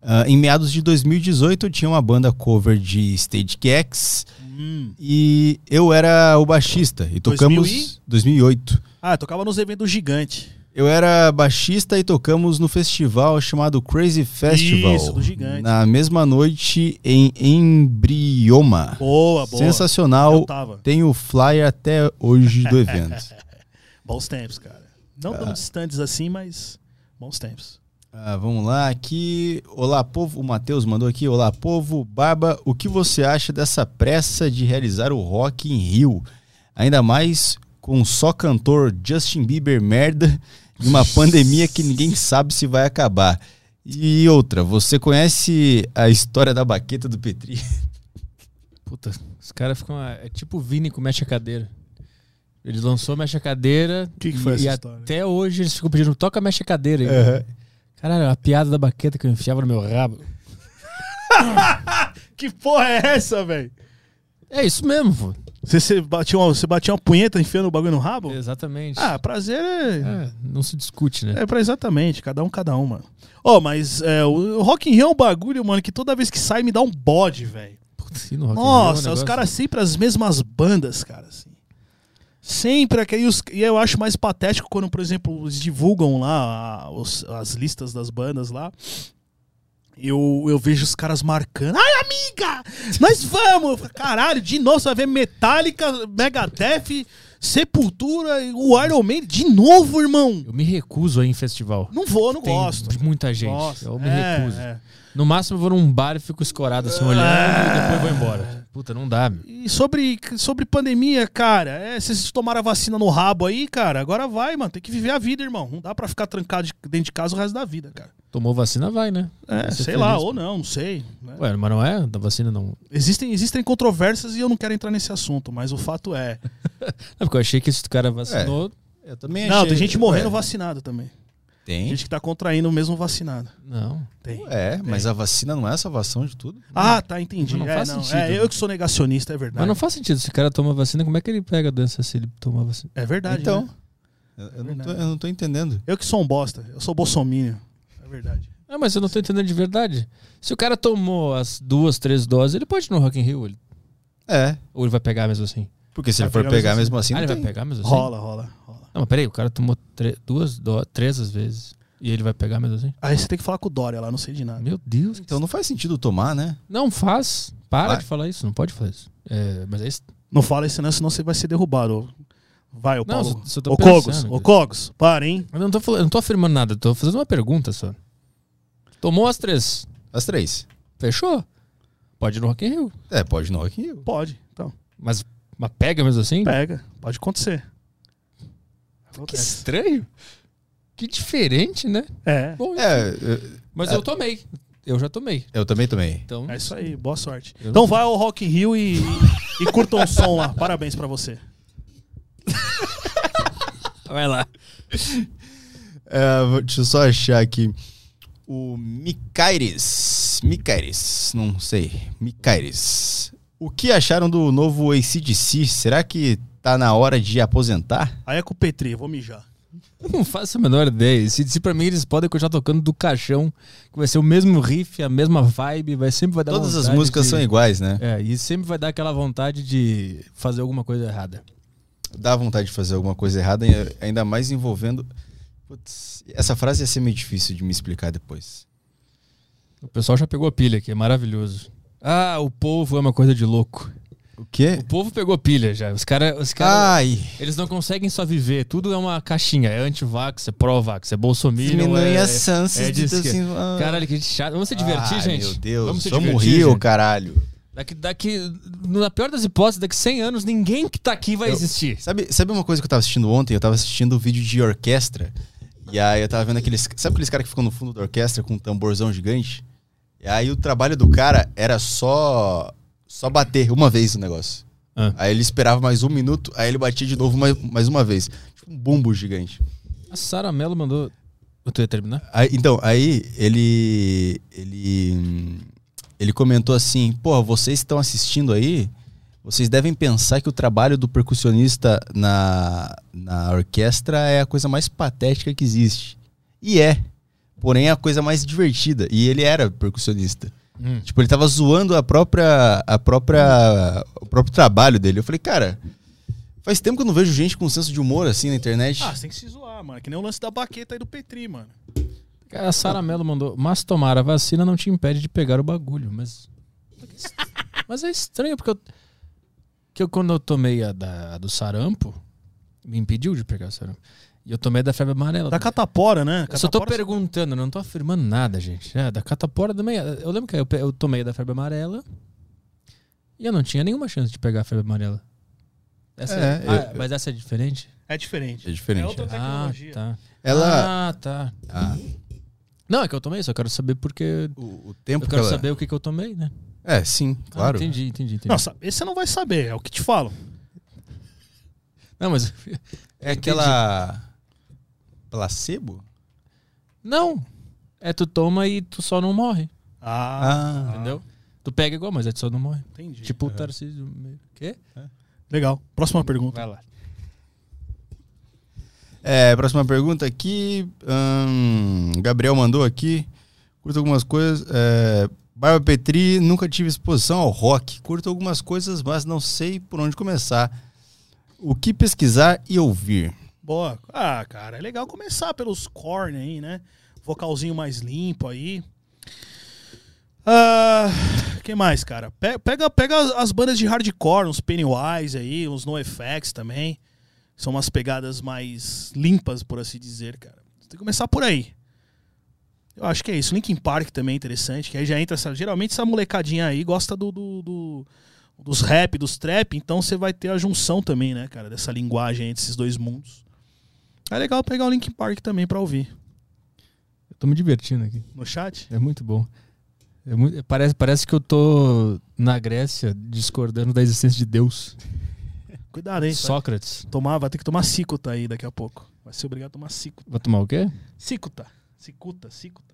Ah, em meados de 2018 tinha uma banda cover de Stage X Hum. e eu era o baixista e tocamos 2000 e? 2008. Ah, tocava nos eventos gigantes. Eu era baixista e tocamos no festival chamado Crazy Festival. Isso, do Gigante. Na mesma noite em Embrioma. Boa, boa. Sensacional. Eu tava. Tem o flyer até hoje do evento. Bons tempos, cara. Não tão distantes assim, mas bons tempos. Ah, vamos lá, aqui. Olá, povo. O Matheus mandou aqui. Olá, povo. Barba, o que você acha dessa pressa de realizar o Rock em Rio? Ainda mais com só cantor Justin Bieber merda e uma pandemia que ninguém sabe se vai acabar. E outra, você conhece a história da baqueta do Petri? Puta, os caras ficam. É tipo o Vini com mexe a cadeira. Ele lançou mexe a cadeira. Que que foi e, essa e história? até hoje eles ficam pedindo, toca mexe a cadeira. aí. Caralho, a piada da baqueta que eu enfiava no meu rabo. Que porra é essa, velho? É isso mesmo, pô. Você, você, batia uma, você batia uma punheta enfiando o bagulho no rabo? Exatamente. Ah, prazer é. É, não se discute, né? É pra exatamente, cada um, cada um, mano. Ó, mas é, o Rock in Rio é um bagulho, mano, que toda vez que sai me dá um bode, velho. Rio é Nossa, os negócio- caras sempre as mesmas bandas, cara, assim. Sempre aquele. os- E eu acho mais patético quando, por exemplo, eles divulgam lá a- os- as listas das bandas lá. Eu, eu vejo os caras marcando. Ai, amiga! Nós vamos! Caralho, de novo você vai ver Metallica, Megadeth, Sepultura, e o Iron Man. De novo, irmão! Eu me recuso a ir em festival. Não vou, não Tem gosto. de muita gente. Gosto. Eu me É, recuso. é. No máximo eu vou num bar e fico escorado assim, olhando e depois vou embora. Puta, não dá, meu. E sobre, sobre pandemia, cara, é, vocês tomaram a vacina no rabo aí, cara, agora vai, mano. Tem que viver a vida, irmão. Não dá pra ficar trancado de- dentro de casa o resto da vida, cara. Tomou vacina, vai, né? É, sei feliz, lá, pô. ou não, não sei. né? Ué, mas não é? Da vacina não. Existem, existem controvérsias e eu não quero entrar nesse assunto, mas o fato é. Não, porque eu achei que esse cara vacinou. Eu também não, achei- tem gente morrendo Ué, vacinado também. Tem? Gente que tá contraindo o mesmo vacinado. Não. Tem. É, mas a vacina não é a salvação de tudo. Ah, tá, entendi. Mas não é, faz não, sentido. é, eu que sou negacionista, é verdade. Mas não faz sentido. Se o cara toma vacina, como é que ele pega a doença se ele toma vacina? É verdade. então, né? eu, eu não tô, verdade. eu não tô entendendo. Eu que sou um bosta. Eu sou bolsominion. É verdade. Ah, mas eu não tô entendendo de verdade. Se o cara tomou as duas, três doses, ele pode ir no Rock in Rio. Ele... É, Ou ele vai pegar mesmo assim? porque se Vai ele for pegar pegar mesmo mesmo assim, ah, ele vai tem. pegar mesmo assim? Rola, rola, rola. Não, mas peraí, o cara tomou duas, do... três às vezes. E ele vai pegar mesmo assim? Aí você tem que falar com o Dória lá, não sei de nada. Meu Deus. Então não faz sentido tomar, né? Não faz. Para Vai. de falar isso. Não pode falar isso. É, mas é isso. Não fala isso, não, senão você vai ser derrubado. Vai, ô Não, Paulo. só- só tô Ô Cogos, ô. Cogos, para, hein? Eu não tô, falando, eu não tô afirmando nada. eu Tô fazendo uma pergunta só. Tomou as três. As três. Fechou. Pode ir no Rock in Rio. É, pode ir no Rock in Rio. Pode, então. Mas, mas pega mesmo assim? Pega, pode acontecer. Que Acontece. estranho. Que diferente, né? É, Bom, É, mas é. eu tomei. Eu já tomei. eu também tomei. Então, é isso aí, boa sorte. Eu Então não- vai ao Rock in Rio e, e curta um som lá. Parabéns pra você. vai lá. É, vou- deixa eu só achar aqui. O Micaires. Micaires, não sei. Micaires. O que acharam do novo ACDC? Será que tá na hora de aposentar? Aí é com o Petri, vou mijar. Não faço a menor ideia. Se, se pra mim eles podem continuar tocando do caixão, que vai ser o mesmo riff, a mesma vibe, vai sempre vai dar Todas as músicas de- são iguais, né? É, e sempre vai dar aquela vontade de fazer alguma coisa errada. Dá vontade de fazer alguma coisa errada, ainda mais envolvendo. Putz, essa frase ia ser meio difícil de me explicar depois. O pessoal já pegou a pilha aqui, é maravilhoso. Ah, o povo é uma coisa de louco. O quê? O povo pegou pilha já. Os caras, os cara, Ai, eles não conseguem só viver. Tudo é uma caixinha. É anti-vax, é pró-vax, é bolsominion, diminui é... as chances é de assim. Caralho, que chato. Vamos se divertir, Ai, gente. Meu Deus, Vamos se vamos divertir, rir, gente. caralho. Daqui, daqui, na pior das hipóteses, daqui 100 anos, ninguém que tá aqui vai Eu- existir. Sabe, sabe uma coisa que eu tava assistindo ontem? Eu tava assistindo o vídeo de orquestra. E aí eu tava vendo aqueles. Sabe aqueles caras que ficam no fundo da orquestra com um tamborzão gigante? E aí o trabalho do cara era só. Só bater uma vez o negócio. Ah. Aí ele esperava mais um minuto, aí ele batia de novo mais, mais uma vez. Tipo um bumbo gigante. A Sara Mello mandou. Tu ia terminar? Aí- então, aí ele. Ele. Ele comentou assim: Porra, vocês estão assistindo aí? Vocês devem pensar que o trabalho do percussionista na, na orquestra é a coisa mais patética que existe. E é. Porém, é a coisa mais divertida. E ele era percussionista. Hum. Tipo, ele tava zoando a própria. a própria. o próprio trabalho dele. Eu falei, cara, faz tempo que eu não vejo gente com senso de humor assim na internet. Ah, você tem que se zoar, mano, que nem o lance da baqueta aí do Petri, mano. A Sara Mello mandou, mas tomar a vacina não te impede de pegar o bagulho, mas. Mas é estranho, porque eu. Que eu, quando eu tomei a, da, a do sarampo, me impediu de pegar o sarampo. E eu tomei da febre amarela. Da catapora, né? Eu só tô Catapora- perguntando, não tô afirmando nada, gente. É, da catapora também. Eu lembro que eu, eu tomei da febre amarela e eu não tinha nenhuma chance de pegar a febre amarela. Essa É, é- ah, eu- mas essa é diferente? É diferente. É diferente. É outra Ah, tecnologia. tá. Ela. Ah, tá. Ah, Não, é que eu tomei, só quero saber porque. o, o tempo Eu que quero ela. saber o que, que eu tomei, né? É, sim, claro. Ah, entendi, entendi, entendi. Nossa, esse você não vai saber, é o que te falo. Não, mas. é aquela. Placebo? Não. É tu toma e tu só não morre. Ah, Ah. Entendeu? Tu pega igual, mas é tu só não morre. entendi. Tipo o Tarcísio. meio- Quê? Legal. Próxima pergunta. Vai lá. É, próxima pergunta aqui. hum, Gabriel mandou aqui. Curto algumas coisas. É, Barba Petri, nunca tive exposição ao rock. Curto algumas coisas, mas não sei por onde começar. O que pesquisar e ouvir? Boa. Ah, cara, é legal começar pelos corne aí, né? Vocalzinho mais limpo aí. Ah, que mais, cara? Pe- Pega, pega as bandas de hardcore, uns Pennywise aí, uns NoFX também. São umas pegadas mais limpas, por assim dizer, cara. Você tem que começar por aí. Eu acho que é isso. Linkin Park também é interessante, que aí já entra essa. Geralmente essa molecadinha aí gosta do, do- do- dos rap, dos trap, então você vai ter a junção também, né, cara, dessa linguagem entre esses dois mundos. É legal pegar o Linkin Park também pra ouvir. Eu tô me divertindo aqui. No chat? É muito bom. É muito- parece, parece que eu tô na Grécia discordando da existência de Deus. Cuidado, hein? Vai Sócrates. tomar, vai ter que tomar cicuta aí daqui a pouco. Vai ser obrigado a tomar cicuta. Vai tomar o quê? Cicuta. Cicuta, cicuta.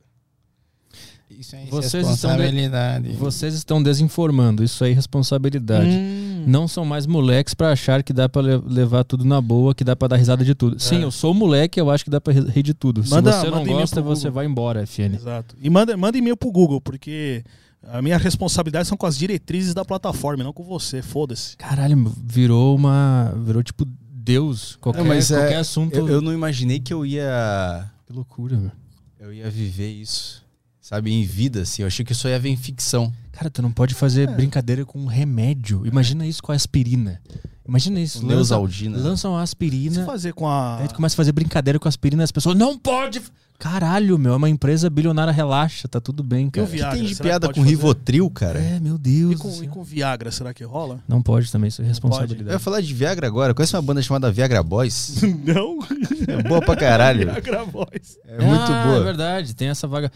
Isso é Vocês estão de- Vocês estão desinformando. Isso aí é responsabilidade. Hum. Não são mais moleques pra achar que dá pra le- levar tudo na boa, que dá pra dar risada de tudo. Sim, eu sou moleque, eu acho que dá pra ri- rir de tudo. Manda- Se você não gosta, você vai embora, FN. Exato. E manda, manda e-mail pro Google, porque a minha responsabilidade são com as diretrizes da plataforma, e não com você. Foda-se. Caralho, virou uma. Virou tipo Deus. Qualquer, Não, mas é- qualquer assunto. Eu, eu não imaginei que eu ia. Que loucura, velho. Eu ia viver isso. Sabe, em vida, assim. Eu achei que isso ia ver em ficção. Cara, tu não pode fazer brincadeira com um remédio. Imagina isso com a aspirina. Imagina isso. Lança, Neusaldina. lançam a Se aspirina. fazer com a. Aí tu começa a fazer brincadeira com a aspirina e as pessoas. Não pode! Caralho, meu, é uma empresa bilionária, relaxa, tá tudo bem, E o cara. O que Viagra? tem de piada com fazer? Rivotril, cara? É, meu Deus. E com, e com Viagra, será que rola? Não pode também, isso é Eu responsabilidade. ia falar de Viagra agora. Conhece uma banda chamada Viagra Boys? não? É boa pra caralho. Viagra Voz. É muito ah, boa. É verdade, tem essa vaga.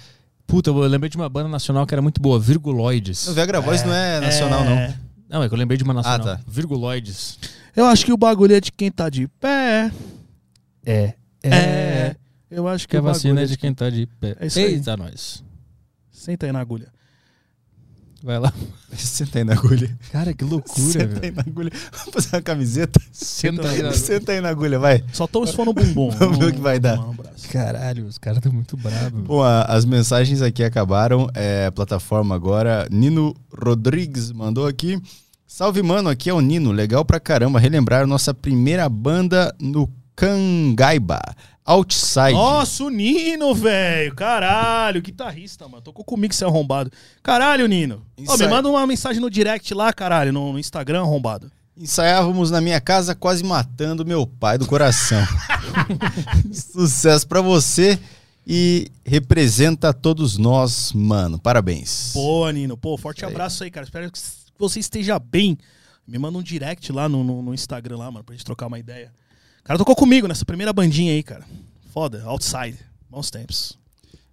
Puta, eu lembrei de uma banda nacional que era muito boa, Virguloides. O Viagra Boys não é nacional, É. não. Não, é que eu lembrei de uma nacional. Ah, tá. Virguloides. Eu acho que o bagulho é de quem tá de pé. É. É. Eu acho que, Que a vacina é é de quem tá de pé. É isso aí. Eita, nós. Senta aí na agulha. Vai lá. Senta aí na agulha. Cara, que loucura, Senta aí velho. na agulha. Vamos fazer uma camiseta? Senta aí na- Senta aí na agulha, vai. Só toma se for no bumbum. Vamos ver o que vai dar. Braço. Caralho, os caras estão muito bravos. Bom, a- as mensagens aqui acabaram. É, a plataforma agora. Nino Rodrigues mandou aqui. Salve, mano. Aqui é o Nino. Legal pra caramba relembrar nossa primeira banda no Cangaiba. Outside. Nossa, o Nino, velho. Caralho, guitarrista, mano. Tocou comigo, seu arrombado. Caralho, Nino. Ó, me manda uma mensagem no direct lá, caralho, no, no Instagram, arrombado. Ensaiávamos na minha casa, quase matando meu pai do coração. Sucesso pra você e representa todos nós, mano. Parabéns. Boa, Nino. Pô, forte abraço aí, cara. Espero que você esteja bem. Me manda um direct lá no, no, no Instagram lá, mano, pra gente trocar uma ideia. O cara tocou comigo nessa primeira bandinha aí, cara. Foda, outside. Bons tempos.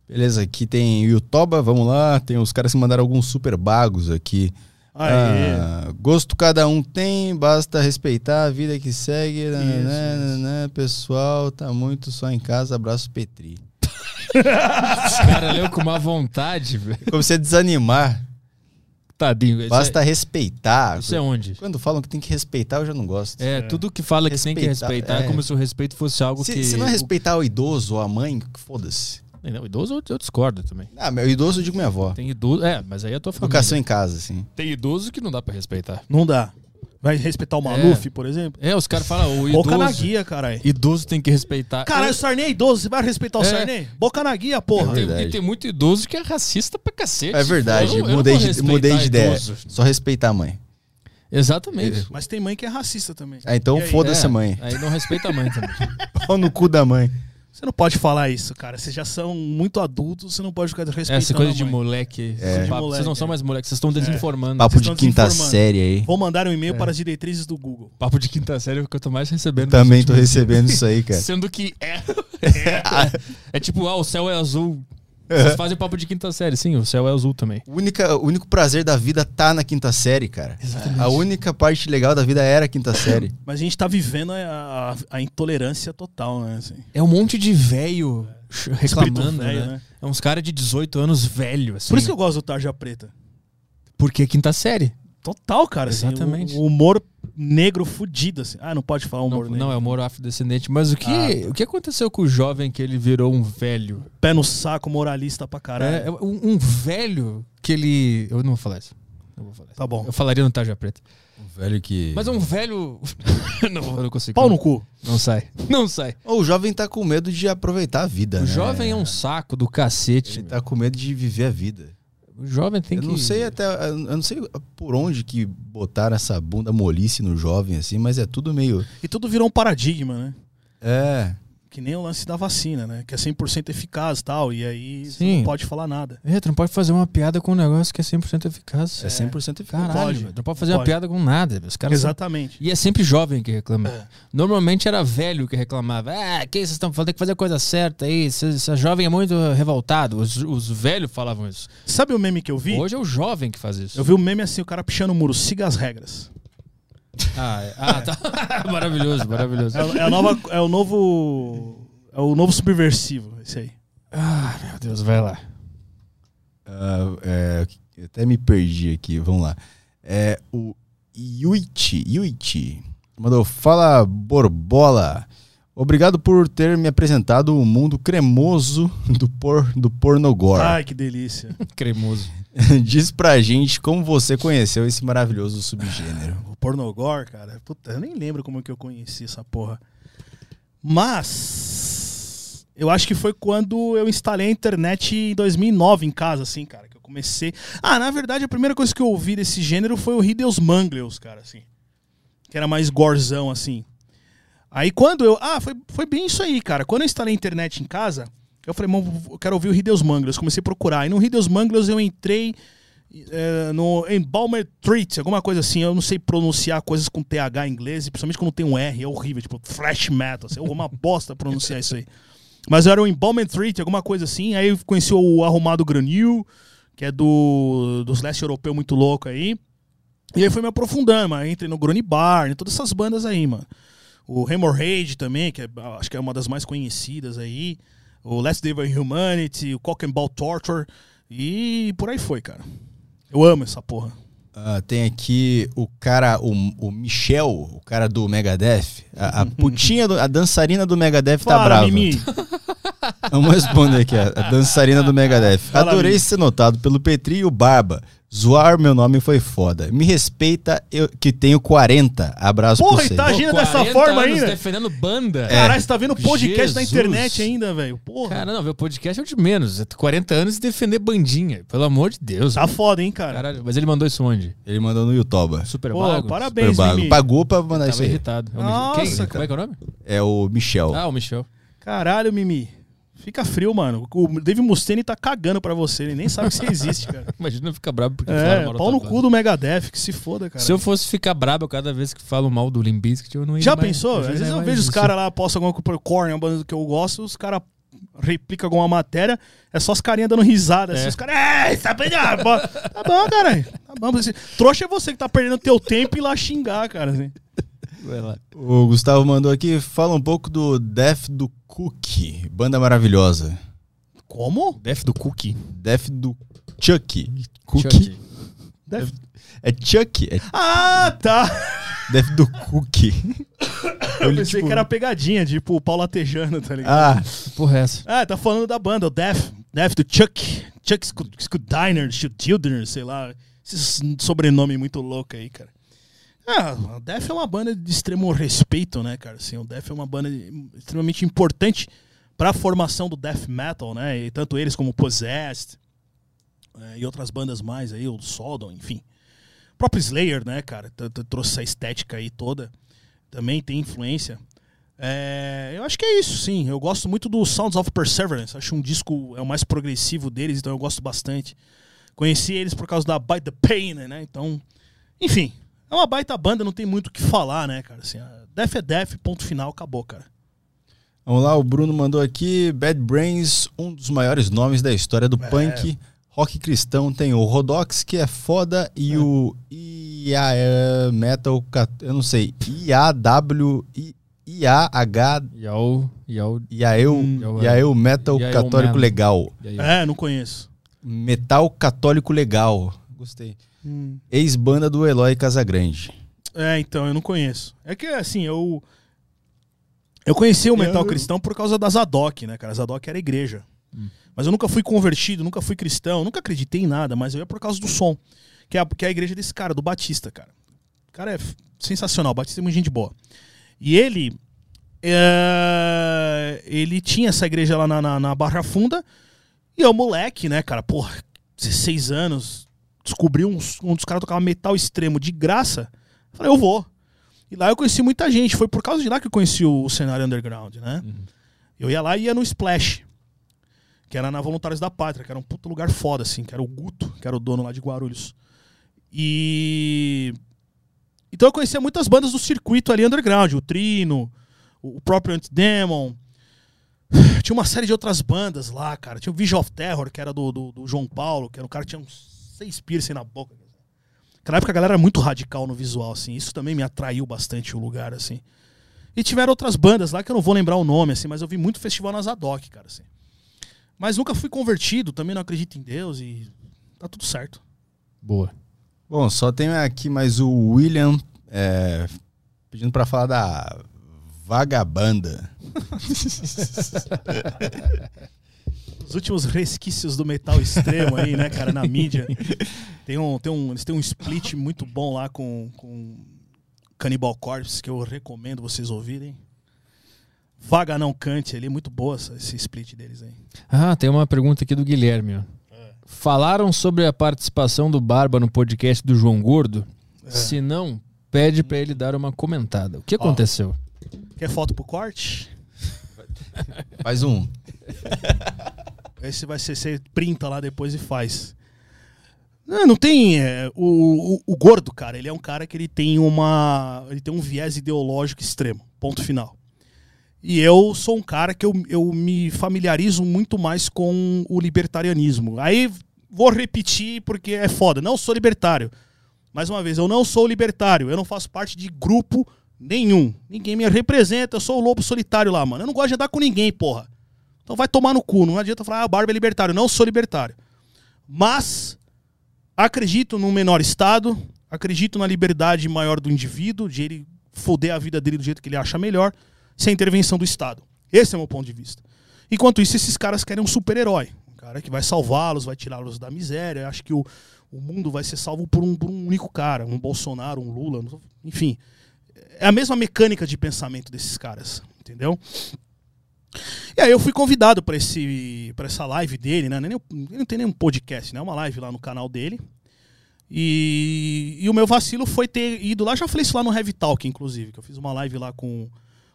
Beleza, aqui tem Yutoba, vamos lá. Tem os caras que mandaram alguns super bagos aqui. Ah, gosto cada um tem, basta respeitar a vida que segue. nananã, isso. nananã. Pessoal, tá muito só em casa. Abraço, Petri. Os caras leu com uma vontade, velho. Comecei a desanimar. Tadinho. Basta é, respeitar. isso é onde? Quando falam que tem que respeitar, eu já não gosto. É, tudo que fala que tem que Respeitar, é é. como se o respeito fosse algo Se, que. se não é respeitar o idoso ou a mãe, foda-se. o... Não, idoso eu, eu discordo também. Ah, meu idoso eu digo minha avó. Tem idoso. É, mas aí é a tua família. Educação em casa, assim. Tem idoso que não dá pra respeitar. Não dá. Vai respeitar o Maluf, por exemplo? É, os caras falam, o Boca na idoso, guia, caralho. idoso tem que respeitar. Caralho, o Sarney é idoso, você vai respeitar o É. Sarney? Boca na guia, porra. E tem, e tem muito idoso que é racista pra cacete. É verdade, Eu eu mudei, de, mudei de ideia. idoso. Só respeitar a mãe. Exatamente. Mas tem mãe que é racista também. Ah, então E aí? foda-se É, a mãe. Aí não respeita a mãe também. Pau no cu da mãe. Você não pode falar isso, cara. Vocês já são muito adultos, você não pode ficar respeitando Essa coisa a de mãe. moleque. É. De papo, moleque, vocês não são é. mais moleques, vocês estão desinformando. Papo Vocês de quinta série aí. Vou mandar um É. e-mail para as diretrizes do Google. Papo de quinta série é o que eu tô mais recebendo. Também tô recebendo isso aí, cara. Sendo que é. É, é tipo, ah, o céu é azul. Vocês fazem papo de quinta série, sim, o céu é azul também. O, única, o único prazer da vida tá na quinta série, cara. A única parte legal da vida era a quinta série. Mas a gente tá vivendo a, a- a intolerância total, né? Assim. É um monte de velho reclamando, velho, né? né? É uns caras de 18 anos velho, assim. Por isso que eu gosto do Tarja Preta. Porque é quinta série. Total, cara. assim, Exatamente. o, o humor negro fudido, assim. Ah, não pode falar Não, humor negro. não, é humor afrodescendente. Mas o que, Ah, o que aconteceu com o jovem que ele virou um velho? Pé no saco, moralista pra caralho. É, um, um velho que ele. Eu não vou falar isso. Não vou falar isso. Tá bom. Eu falaria no Tarja Preta. O velho que. Mas é um velho. não, eu não consigo. Pau no cu. Não sai. Não sai. o jovem tá com medo de aproveitar a vida. O né? jovem é um saco do cacete. Ele tá com medo de viver a vida. O jovem tem eu que. não sei até. Eu não sei por onde que botaram essa bunda molice no jovem, assim, mas é tudo meio. E tudo virou um paradigma, né? É. Que nem o lance da vacina, né? Que é 100% eficaz e tal. E aí você Sim. não pode falar nada. É, tu não pode fazer uma piada com um negócio que é 100% eficaz. É 100% eficaz. Caralho, pode. não pode fazer Pode. uma piada com nada. Os caras são- Exatamente. E é sempre jovem que reclama. É. Normalmente era velho que reclamava. Ah, que vocês estão falando? Tem que fazer a coisa certa aí. Esse, esse jovem é muito revoltado. Os, os velhos falavam isso. Sabe o meme que eu vi? Hoje é o jovem que faz isso. Eu vi um meme assim, o cara pichando o muro, siga as regras. Ah, é. Ah, tá. maravilhoso, maravilhoso. É, é a nova, é o novo. É o novo subversivo, esse aí. Ah, meu Deus, vai lá. Ah, é, eu até me perdi aqui, vamos lá. É o Yuichi, Yuichi mandou, fala Borbola. Obrigado por ter me apresentado o mundo cremoso do, por, do pornogore. Ai, que delícia. Cremoso. Diz pra gente como você conheceu esse maravilhoso subgênero. Pornogore, cara. Puta, eu nem lembro como que eu conheci essa porra. Mas. Eu acho que foi quando eu instalei a internet em 2009 em casa, assim, cara. Que eu comecei. Ah, na verdade, a primeira coisa que eu ouvi desse gênero foi o Hideous Mangleus, cara, assim. Que era mais gorzão, assim. Aí quando eu. Ah, foi, foi bem isso aí, cara. Quando eu instalei a internet em casa, eu falei, mano, eu quero ouvir o Hideous Mangleus. Comecei a procurar. E no Hideous Mangleus eu entrei é, no Embalmer Treat, alguma coisa assim. Eu não sei pronunciar coisas com TH em inglês, principalmente quando tem um R, é horrível, tipo thrash metal. Assim, é uma bosta pronunciar isso aí. Mas era o Embalmer Treat, alguma coisa assim. Aí conheci o Arrumado Granil, que é do dos leste europeu muito louco aí. E aí foi me aprofundando, mano. Entrei no Grony Barn, todas essas bandas aí, mano. O Hemorrhage também, que é, acho que é uma das mais conhecidas aí. O Last Day Humanity, o Cock and Ball Torture. E por aí foi, cara. Eu amo essa porra. Ah, tem aqui o cara, o, o Michel, o cara do Megadeth. A, a putinha, do- a dançarina do Megadeth tá Fala, brava. Mimi. Vamos responder aqui, a, a dançarina do Megadeth. Fala, Adorei ser notado pelo Petri e o Barba. Zoar meu nome foi foda. Me respeita, eu que tenho 40. Abraço Porra, pra você. tá agindo Pô, dessa 40 forma ainda? defendendo banda. Caralho, você tá vendo podcast na Jesus. internet ainda, velho. Porra. Cara, não, ver o podcast é o de menos. É 40 anos e defender bandinha. Pelo amor de Deus. Tá foda, hein, cara. Caralho, mas ele mandou isso onde? Ele mandou no YouTube. Super Pô, Bago? parabéns, Super bago. Mimi. Pagou pra mandar Tava isso aí. irritado. É Nossa. Quem? cara. Como é que é o nome? É o Michel. Ah, o Michel. Caralho, Mimi. Fica frio, mano. O Dave Mustaine tá cagando pra você. Ele nem sabe que você existe, cara. Imagina eu ficar brabo porque falaram É, mal da pau no cu do Megadeth, que se foda, cara. Se eu fosse ficar brabo cada vez que falam mal do Limbiskit, eu não ia Já mais- pensou? Às vezes eu vejo os caras lá, postam alguma coisa por Korn, uma banda que eu gosto, os caras replicam alguma matéria, é só os carinhas dando risada, assim, É. os caras, é, tá bem, ah, bo- tá bom, cara, tá bom. Assim, Trouxa é você que tá perdendo teu tempo e lá xingar, cara, assim. O Gustavo mandou aqui, fala um pouco do Death do Cookie. Banda maravilhosa. Como? Def do Cookie. Death do Chuck. Cookie. Def- É Chuck. É Ah, tá. Death do Cookie. Eu pensei tipo, que era pegadinha, tipo o Paulo Latejano, tá ligado? Ah, Porra, é essa? Ah, tá falando da banda, o Death, Death do Chuck, Chuck Scudiner, Schudiner, sei lá, esse sobrenome muito louco aí, cara. Ah, o Def é uma banda de extremo respeito, né, cara? Assim, o Def é uma banda extremamente importante para a formação do death metal, né? E tanto eles como Possessed é, e outras bandas mais aí, o Sodom, enfim. O próprio Slayer, né, cara? Trouxe essa estética aí toda. Também tem influência. É, eu acho que é isso, sim. Eu gosto muito do Sounds of Perseverance. Acho um disco é o mais progressivo deles, então eu gosto bastante. Conheci eles por causa da By the Pain, né? Então, enfim, é uma baita banda, não tem muito o que falar, né, cara? Assim, a Def é Def, ponto final, acabou, cara. Vamos lá, o Bruno mandou aqui: Bad Brains, um dos maiores nomes da história do É. punk. Rock cristão tem o Rodox, que é foda, e o IA Metal, eu não sei, IAW, IAH, Yao, Yao, IAEU, Hum. IAEU Metal IAEU Católico. Legal. É, não conheço. Metal Católico Legal. Gostei. Ex-banda do Eloy Casagrande. É, então, eu não conheço. É que, assim, eu. Eu conheci o metal Eu- cristão por causa da Zadok, né, cara? A Zadok era igreja. Mas eu nunca fui convertido, nunca fui cristão, nunca acreditei em nada, mas eu ia por causa do som. Que é a, que é a igreja desse cara, do Batista, cara. O cara é sensacional, o Batista é muito gente boa. E ele. é, ele tinha essa igreja lá na, na, na Barra Funda. E eu, moleque, né, cara? Porra, 16 anos. Descobri uns, um dos caras tocava metal extremo de graça. Falei, eu vou. E lá eu conheci muita gente. Foi por causa de lá que eu conheci o cenário underground, né? Eu ia lá e ia no Splash. Que era na Voluntários da Pátria, que era um puto lugar foda, assim, que era o Guto, que era o dono lá de Guarulhos. E. Então eu conhecia muitas bandas do circuito ali underground, o Trino, o próprio Antidemon. Tinha uma série de outras bandas lá, cara. Tinha o Vision of Terror, que era do, do, do João Paulo, que era um cara que tinha uns seis piercing na boca. Naquela época a galera era muito radical no visual, assim. Isso também me atraiu bastante o lugar, assim. E tiveram outras bandas lá que eu não vou lembrar o nome, assim, mas eu vi muito festival na Zadok, cara, assim. Mas nunca fui convertido, também não acredito em Deus e tá tudo certo. Boa. Bom, só tem aqui mais o William é, pedindo pra falar da Vagabanda. Os últimos resquícios do metal extremo aí, né, cara, na mídia. Tem um, tem um, eles têm um split muito bom lá com, com Cannibal Corpse, que eu recomendo vocês ouvirem. Vaga não cante ali, muito boa essa- esse split deles aí. Ah, tem uma pergunta aqui do Guilherme. Ó. Falaram sobre a participação do Barba no podcast do João Gordo? Se não, pede pra ele dar uma comentada. O que aconteceu? Quer foto pro corte? Faz um. Esse vai ser, você printa lá depois e faz. Não, não tem. é, o, o, o gordo, cara, ele é um cara que ele tem uma. Ele tem um viés ideológico extremo. Ponto final. E eu sou um cara que eu, eu me familiarizo muito mais com o libertarianismo. Aí vou repetir porque é foda. Não sou libertário. Mais uma vez, eu não sou libertário. Eu não faço parte de grupo nenhum. Ninguém me representa. Eu sou o lobo solitário lá, mano. Eu não gosto de andar com ninguém, porra. Então vai tomar no cu. Não adianta falar, ah, Barba é libertário. Não sou libertário. Mas acredito num menor estado, acredito na liberdade maior do indivíduo, de ele foder a vida dele do jeito que ele acha melhor, sem intervenção do Estado. Esse é o meu ponto de vista. Enquanto isso, esses caras querem um super-herói. Um cara que vai salvá-los, vai tirá-los da miséria. Acho que o, o mundo vai ser salvo por um, por um único cara, um Bolsonaro, um Lula, enfim. É a mesma mecânica de pensamento desses caras, entendeu? E aí eu fui convidado para esse para essa live dele, né? Nem, ele não tem nenhum podcast, né? É uma live lá no canal dele. E, e o meu vacilo foi ter ido lá, já falei isso lá no Heavy Talk, inclusive, que eu fiz uma live lá com,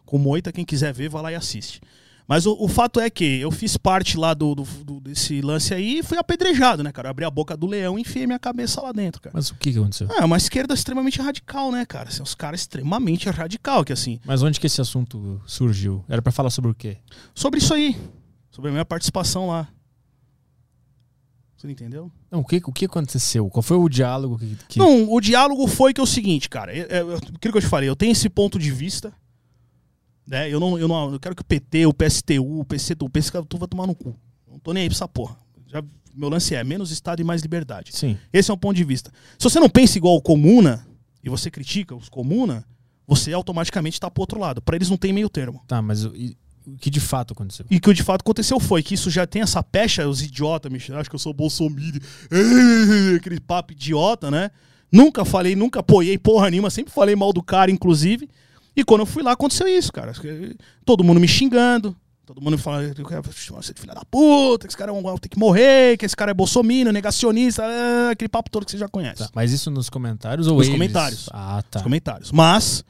com o Moita, quem quiser ver, vai lá e assiste. Mas o, o fato é que eu fiz parte lá do, do- do- desse lance aí e fui apedrejado, né, cara? Eu abri a boca do leão e enfiei minha cabeça lá dentro, cara. Mas o que que aconteceu? Ah, é uma esquerda extremamente radical, né, cara? São os caras extremamente radical, que assim. Mas onde que esse assunto surgiu? Era pra falar sobre o quê? Sobre isso aí. Sobre a minha participação lá. Você entendeu? Não, o que, o que aconteceu? Qual foi o diálogo que. que- Não, o diálogo foi que é o seguinte, cara. É, é, aquilo que eu te falei, eu tenho esse ponto de vista. Né? Eu, não, eu, não, eu quero que o PT, o PSTU, o PCTU, o PSCTU vai tomar no cu. Não tô nem aí pra essa porra. Já, meu lance é menos Estado e mais liberdade. Sim. Esse é um ponto de vista. Se você não pensa igual o comuna, e você critica os comuna, você automaticamente tá pro outro lado. Pra eles não tem meio termo. Tá, mas o, e- o que de fato aconteceu? E o que de fato aconteceu foi que isso já tem essa pecha, os idiotas me acham que eu sou bolsominion, aquele papo idiota, né? Nunca falei, nunca apoiei porra nenhuma, sempre falei mal do cara, inclusive. E quando eu fui lá, aconteceu isso, cara. Todo mundo me xingando. Todo mundo fala, você é filha da puta, que esse cara é um, tem que morrer, que esse cara é bolsominion, negacionista, é, aquele papo todo que você já conhece. Tá, mas isso nos comentários ou Nos eles? comentários. Ah, tá. Nos comentários. Mas,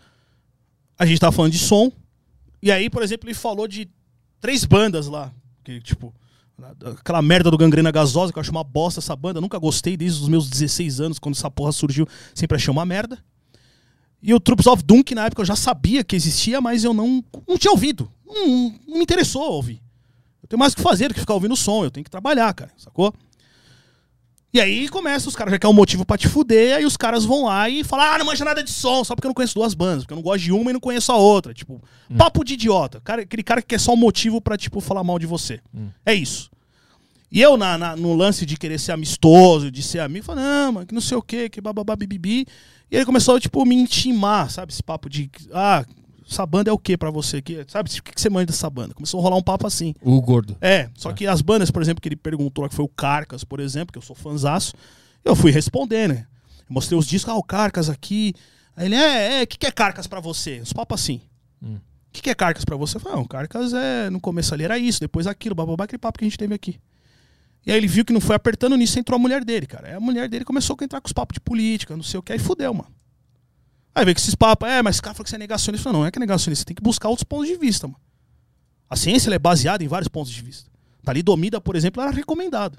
a gente tava falando de som, e aí, por exemplo, ele falou de três bandas lá, que tipo, aquela merda do Gangrena Gasosa, que eu acho uma bosta essa banda, eu nunca gostei desde os meus 16 anos, quando essa porra surgiu, sempre achei uma merda. E o Troops of Doom, que na época eu já sabia que existia, mas eu não, não tinha ouvido. Não, não me interessou ouvir. Eu tenho mais o que fazer do que ficar ouvindo o som, eu tenho que trabalhar, cara, sacou? E aí começa, os caras já querem um motivo pra te fuder, aí os caras vão lá e falam, ah, não manja nada de som, só porque eu não conheço duas bandas, porque eu não gosto de uma e não conheço a outra. Tipo, papo de idiota. Cara, aquele cara que quer só um motivo pra, tipo, falar mal de você. É isso. E eu, na, na- no lance de querer ser amistoso, de ser amigo, falei, não, mano, que não sei o quê, que bababá, bibibi. E ele começou, tipo, me intimar, sabe? Esse papo de, ah, essa banda é o que pra você? Que, sabe? O que que você manda dessa banda? Começou a rolar um papo assim. O gordo. É, só que as bandas, por exemplo, que ele perguntou que foi o Carcas, por exemplo, que eu sou fanzaço, eu fui responder, né? Eu mostrei os discos, ah, o Carcas aqui. Aí ele, é, é, o que, que é Carcas pra você? Os papos assim. O Hum. que, que é Carcas pra você? Eu falei, não, Carcas é, no começo ali era isso, depois aquilo, bababá, aquele papo que a gente teve aqui. E aí ele viu que não foi apertando nisso, entrou a mulher dele, cara. Aí a mulher dele começou a entrar com os papos de política, não sei o que, aí fudeu, mano. Aí veio com esses papos, é, mas esse cara falou que você é negacionista. Não, não é que é negacionista, você tem que buscar outros pontos de vista, mano. A ciência ela é baseada em vários pontos de vista. Talidomida, por exemplo, era recomendado.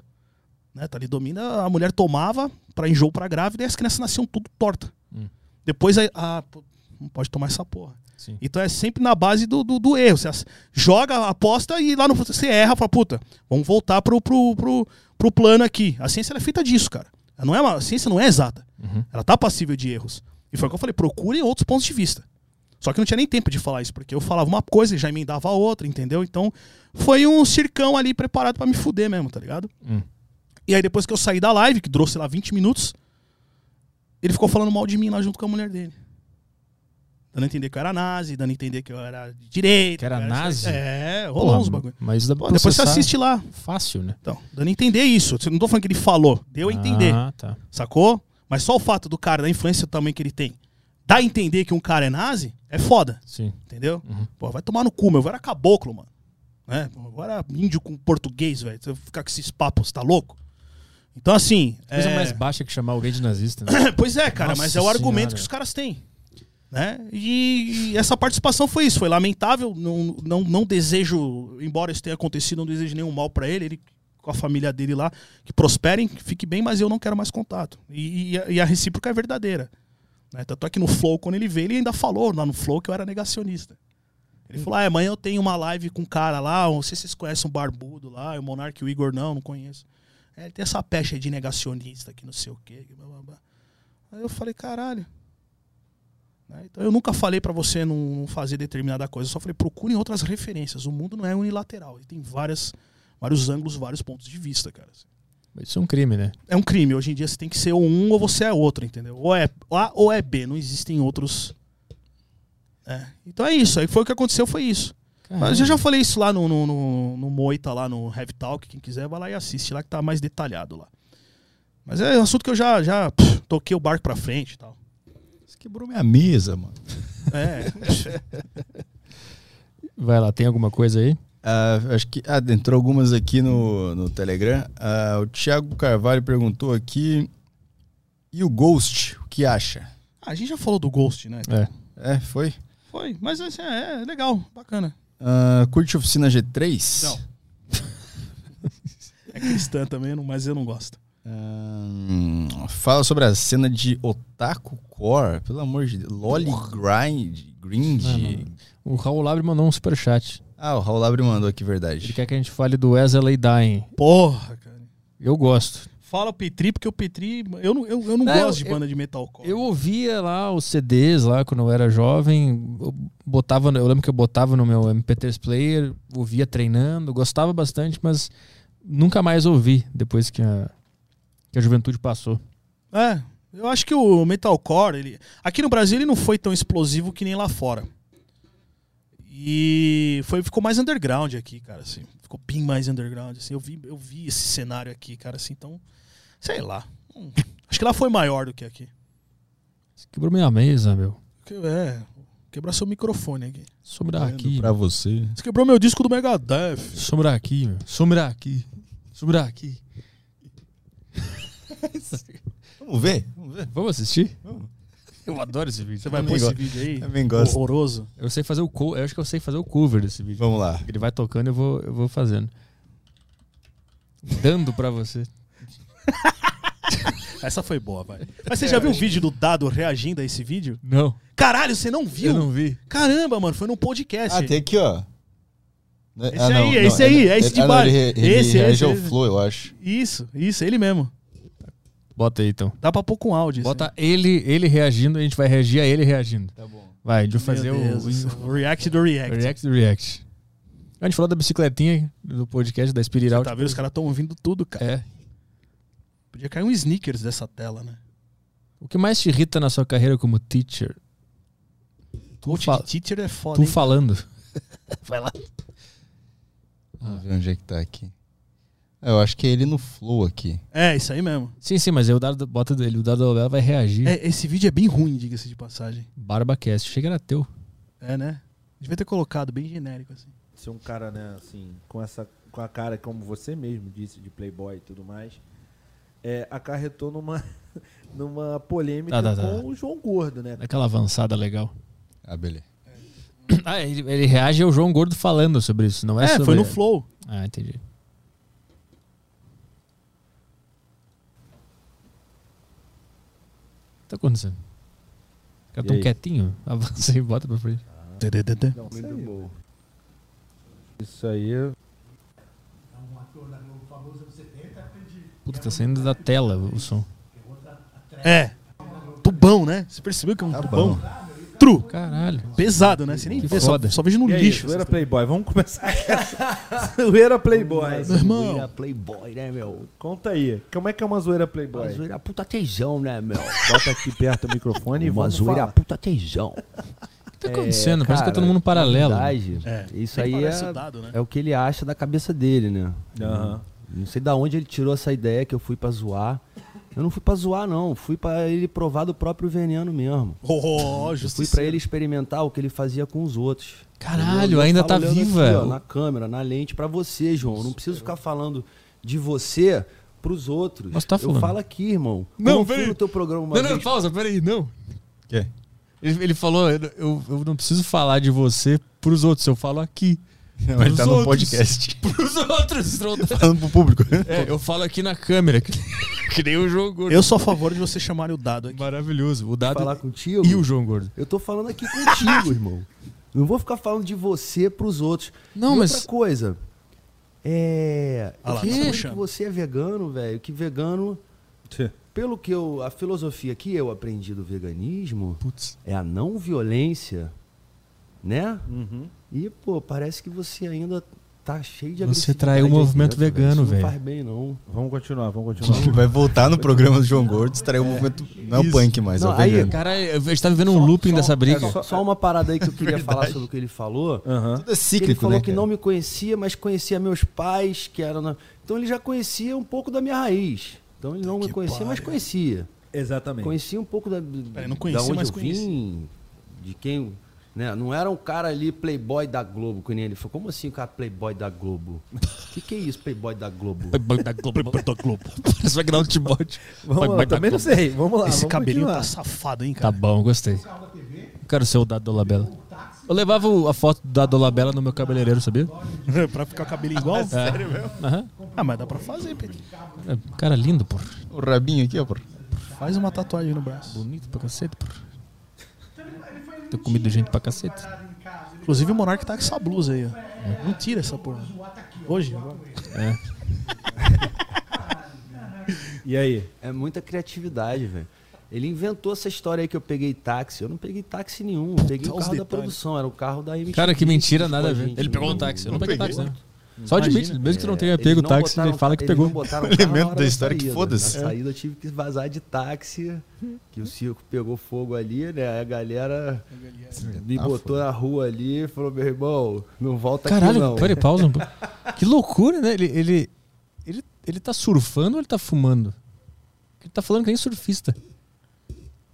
Né? Talidomida a mulher tomava para enjoo para grávida e as crianças nasciam tudo torta. Hum. Depois, ah, pô, não pode tomar essa porra. Sim. Então é sempre na base do, do, do erro. Você joga, aposta e lá no você erra, fala, puta, vamos voltar pro, pro, pro, pro plano aqui. A ciência é feita disso, cara. Ela não é uma, a ciência não é exata. Uhum. Ela tá passível de erros. E foi o que eu falei, procurem outros pontos de vista. Só que não tinha nem tempo de falar isso, porque eu falava uma coisa e já emendava a outra, entendeu? Então foi um circão ali preparado pra me fuder mesmo, tá ligado? Hum. E aí depois que eu saí da live, que durou, sei lá, 20 minutos, ele ficou falando mal de mim lá junto com a mulher dele. Dando a entender que eu era nazi, dando a entender que eu era de direita. Que era eu nazi? É, rolou Porra, uns bagulho. Mas dá pra depois você assiste lá. Fácil, né? Então, dando a entender isso. Eu não tô falando que ele falou, deu a entender. Ah, tá. Sacou? Mas só o fato do cara, da influência também que ele tem, dá a entender que um cara é nazi, é foda. Sim. Entendeu? Uhum. Pô, vai tomar no cu, meu. Eu era caboclo, mano. Né? Era índio com português, velho. Você ficar com esses papos, tá louco? Então, assim. Coisa é- mais baixa que chamar alguém de nazista, né? pois é, cara, Nossa mas é o argumento Senhora. que os caras têm. Né? E, essa participação foi isso, foi lamentável. Não, não, não desejo, embora isso tenha acontecido, não desejo nenhum mal pra ele, ele com a família dele lá, que prosperem, que fique bem, mas eu não quero mais contato. E, e a- e a recíproca é verdadeira. Né? Tanto é que no Flow, quando ele veio, ele ainda falou lá no Flow que eu era negacionista. Ele falou: ah, amanhã eu tenho uma live com um cara lá, não sei se vocês conhecem um barbudo lá, o Monark e o Igor não, não conheço. É, ele tem essa pecha de negacionista que não sei o quê. blá, blá, blá. Aí eu falei, caralho. Né? Então eu nunca falei pra você não, fazer determinada coisa, eu só falei, procurem outras referências. O mundo não é unilateral, ele tem várias, vários ângulos, vários pontos de vista, cara. Isso é um crime, né? É um crime, hoje em dia você tem que ser ou um ou você é outro, entendeu? Ou é A ou é B, não existem outros. É. Então é isso, aí foi o que aconteceu, foi isso. Mas eu já falei isso lá no, no, no, no Moita, lá no Heavy Talk. Quem quiser, vai lá e assiste lá que tá mais detalhado lá. Mas é um assunto que eu já, já pff, toquei o barco pra frente e tal. Você quebrou minha mesa, mano. É. Vai lá, tem alguma coisa aí? Ah, acho que ah, entrou algumas aqui no, no Telegram. Ah, o Thiago Carvalho perguntou aqui. E o Ghost, o que acha? a gente já falou do Ghost, né? É. É, foi? Foi. Mas assim, é, é legal, bacana. Ah, curte Oficina G3? Não. É cristã também, não- mas eu não gosto. Ah, fala sobre a cena de Otaku Core, pelo amor de Deus. Loli Grind, Grind. O Raul Labre mandou um superchat. Ah, o Raul Labre mandou aqui, Ele verdade. quer que a gente fale do Wesley Dying. Porra, cara. Eu gosto. Fala o Petri, porque o Petri. Eu não, eu, eu não É, gosto de eu- banda de metalcore. Eu ouvia lá os CDs lá quando eu era jovem. Eu botava, eu lembro que eu botava no meu MP3 player, ouvia treinando, gostava bastante, mas nunca mais ouvi depois que a, que a juventude passou. É, eu acho que o metalcore, ele, aqui no Brasil ele não foi tão explosivo que nem lá fora. E foi, ficou mais underground aqui, cara, assim. Ficou bem mais underground, assim. Eu vi, eu vi esse cenário aqui, cara, assim, então, sei lá. Hum, acho que lá foi maior do que aqui. Você quebrou minha mesa, meu. Que- É, quebrar seu microfone aqui. Sombra aqui. Pra você. Você quebrou meu disco do Megadeth. Sombra aqui, meu. Sombra aqui. Sombra aqui. Vamos ver? Vamos ver. Vamos assistir? Eu adoro esse vídeo. Você vai pôr esse vídeo aí? também gosto. Horroroso. Eu sei fazer o co eu acho que eu sei fazer o cover desse vídeo. Vamos lá. Ele vai tocando e eu vou, eu vou fazendo. Dando pra você. Essa foi boa, vai. Mas você já viu o vídeo do Dado reagindo a esse vídeo? Não. Caralho, você não viu? Eu não vi. Caramba, mano, foi num podcast. Ah, tem aqui, ó. Esse aí, esse aí, é esse de ah, não, baixo. Ele, ele Esse, esse, ao esse. Flow, eu acho. Isso, isso, ele mesmo. Bota aí então. Dá pra pôr com áudio. isso Bota ele, ele reagindo, a gente vai reagir a ele reagindo. Tá bom. Vai, a gente vai aí. fazer o, o, o react do react. React do React. A gente falou da bicicletinha do podcast da Espiriral. Tá vendo? Os caras estão ouvindo tudo, cara. É. Podia cair um sneakers dessa tela, né? O que mais te irrita na sua carreira como teacher? Tu, de teacher é foda, tu hein? falando. Vai lá. Vamos ver onde é que tá aqui. É, Eu acho que é ele no Flow aqui. É, isso aí mesmo. Sim, sim, mas aí o dado bota dele, o dado dela vai reagir. É, esse vídeo é bem ruim, diga-se de passagem. BarbaCast, chega era teu. É, né? Devia ter colocado bem genérico, assim. ser um cara, né, assim, com essa com a cara como você mesmo disse de playboy e tudo mais, é, acarretou numa numa polêmica Tá, tá, tá. com o João Gordo, né? Daquela avançada legal. Ah, beleza. Ah, ele, ele reage ao João Gordo falando sobre isso, não é, É, sobre... foi no Flow. Ah, entendi. O que tá acontecendo? Os caras E tão aí? quietinho. Avança aí, bota pra frente. Tadadadã. Não, muito bom. Isso aí, Puta, tá saindo da tela o som. É. Tubão, né? Você percebeu que é um tubão? Tru. Caralho. Pesado, né? Você nem Que vê, só, foda. só vejo no e aí, lixo. zoeira Playboy, vamos começar Zoeira Playboy. Meu irmão. Zoeira Playboy, né, meu? Conta aí, como é que é uma zoeira Playboy? Uma zoeira puta tesão, né, meu? Bota aqui perto do microfone e Uma vamos zoeira falar. puta tesão. O que tá acontecendo? Parece que tá todo mundo paralelo. verdade, É, isso aí é, né? é o que ele acha da cabeça dele, né? Aham. Não sei da onde ele tirou essa ideia que eu fui pra zoar. Eu não fui pra zoar, não. Fui pra ele provar do próprio veneno mesmo. Oh, Eu justiça. fui pra ele experimentar o que ele fazia com os outros. Caralho, Eu ainda tá viva. aqui, ó, na câmera, na lente, pra você, João. Eu não preciso ficar falando de você pros outros. Mas tá Eu falando. falo aqui, irmão. Não, eu peraí. no teu programa uma Não, não, pausa, peraí, não. Quê? Ele, ele falou, eu, eu, eu não preciso falar de você pros outros, eu falo aqui. Não, ele tá no outros. podcast. Pros outros. Falando pro público. É, eu falo aqui na câmera, que, que nem o João Gordo. Eu sou a favor de você chamarem o dado aqui. Maravilhoso. O dado falar contigo. e o João Gordo. Eu tô falando aqui contigo, irmão. Não vou ficar falando de você pros outros. Não, e mas- outra coisa. É. Ah lá, eu tá que você é vegano, velho. Que vegano. Pelo que eu. A filosofia que eu aprendi do veganismo Putz. é a não violência, né? Uhum. E, pô, parece que você ainda tá cheio de Você traiu o movimento dentro, vegano, velho. Não faz bem, não. Vamos continuar, vamos A gente continuar. vai voltar no programa do João Gordo, extrair o movimento. Não é o punk mais, é Não, o aí, vegano. Cara, a gente tá vivendo um looping dessa briga. Só, só uma parada aí que eu queria falar sobre o que ele falou. Aham. Tudo é ele cíclico, falou né? que cara? não me conhecia, mas conhecia meus pais, que eram. na- Então ele já conhecia um pouco da minha raiz. Então ele não me Que conhecia, mas pariu. conhecia. Exatamente. Conhecia um pouco da, Peraí, não da conhecia, onde mas eu conhecia. vim, de quem. Né? Não era um cara ali playboy da Globo, que nem ele falou. Como assim, cara, playboy da Globo? O que, que é isso, playboy da Globo? Playboy da Globo. Parece o Agnaldo Timóteo. Vamos lá, Playboy da também não Globo. sei. Vamos lá, Esse vamos cabelinho continuar. tá safado, hein, Tá cara? bom, gostei. Quero ser o Dado Dolabella. Eu levava o- a foto da Dolabella no meu cabeleireiro, sabia? pra ficar o cabelinho igual? Sério mesmo? Aham. Ah, mas dá pra fazer, Pedro. É, Cara lindo, porra. O rabinho aqui, ó, pô. Faz uma tatuagem no braço. Bonito pra cacete, porra. Tô comido gente pra cacete. Inclusive o Monark tá com essa blusa aí, ó. Não tira essa porra. Hoje, agora. E aí? É muita criatividade, velho. Ele inventou essa história aí que eu peguei táxi. Eu não peguei táxi nenhum. Eu peguei o os carro da produção. Era o carro da MTV. Cara, que mentira, nada a ver. Ele pegou um táxi. Eu no não peguei táxi, né? Só admite, mesmo que tu não tenha É, pego o táxi, botaram ele fala que eles pegou. botaram O elemento da história que saída. foda-se. Na saída eu tive que vazar de táxi, que o circo pegou fogo ali, né? A galera me Tá botou na rua ali e falou, meu irmão, não volta Caralho, aqui não. peraí, pausa um pouco. Que loucura, né? Ele, ele, ele, ele tá surfando ou ele tá fumando? Ele tá falando que nem surfista.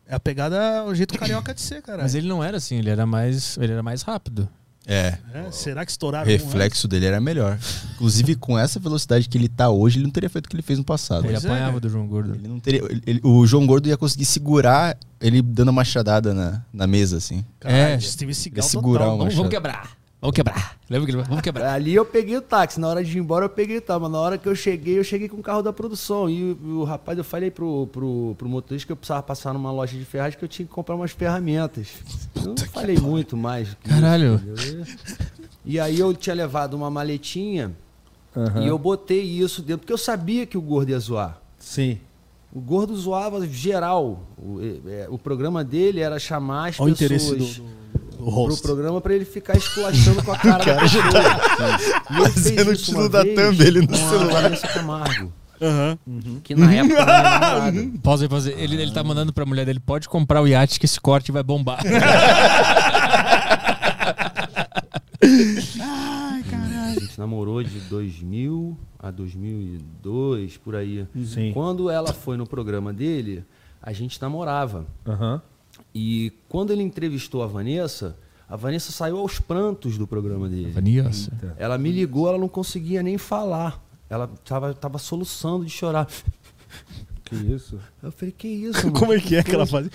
É a pegada, o jeito carioca de ser, cara. Mas ele não era assim, ele era mais, ele era mais rápido. É. É, será que O estouraram? reflexo dele era melhor. Inclusive, com essa velocidade que ele tá hoje, ele não teria feito o que ele fez no passado. Ele Pois é, apanhava cara. do João Gordo. Ele não teria, ele- ele- o João Gordo ia conseguir segurar ele dando uma machadada na, na mesa, assim. Caralho, É. Steven Seagal segurar total. uma- Vamos, vamos quebrar. Vamos quebrar. Lembra que ele vamos quebrar. Ali eu peguei o táxi, na hora de ir embora eu peguei o táxi, mas na hora que eu cheguei, eu cheguei com o carro da produção. E o, o rapaz, eu falei pro, pro, pro motorista que eu precisava passar numa loja de ferragem que eu tinha que comprar umas ferramentas. Eu não falei muito mais. isso, Caralho. entendeu? E aí eu tinha levado uma maletinha Aham. e eu botei isso dentro, porque eu sabia que o gordo ia zoar. Sim. O gordo zoava geral. O, é, o programa dele era chamar as Olha o interesse pessoas do, do, do pro host. programa pra ele ficar esculachando com a cara da pessoa. E ele fez Fazendo o título da thumb dele no celular. Vanessa Camargo, Aham. que na época era minha namorada. Pausa aí, pausa aí. Ele, ele tá mandando pra mulher dele, pode comprar o iate que esse corte vai bombar. A gente namorou de 2000 a 2002, por aí. Sim. Quando ela foi no programa dele, a gente namorava. Aham. E quando ele entrevistou a Vanessa, a Vanessa saiu aos prantos do programa dele. Vanessa. Ela me ligou, ela não conseguia nem falar. Ela tava, tava soluçando de chorar. Que isso? Eu falei, que isso, mano? Como é que é que ela fazia?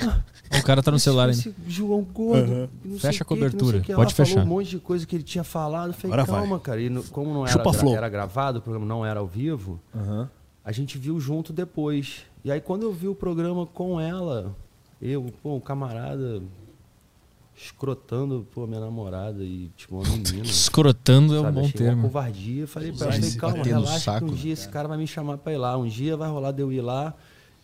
O cara tá no celular ainda. João Gordo. Que sei Fecha a que cobertura, o quê. pode Ela falou fechar. um monte de coisa que ele tinha falado. Eu falei, Agora vai. calma, cara. E no- como não era, Chupa gra- era gravado, o programa não era ao vivo, Aham. a gente viu junto depois. E aí quando eu vi o programa com ela, eu, pô, um camarada escrotando, pô, minha namorada e, tipo, uma menina. Escrotando é um sabe? bom Achei uma termo. covardia. Falei pra ela, calma, relaxa saco, que um né? dia esse cara vai me chamar pra ir lá. Um dia vai rolar de eu ir lá.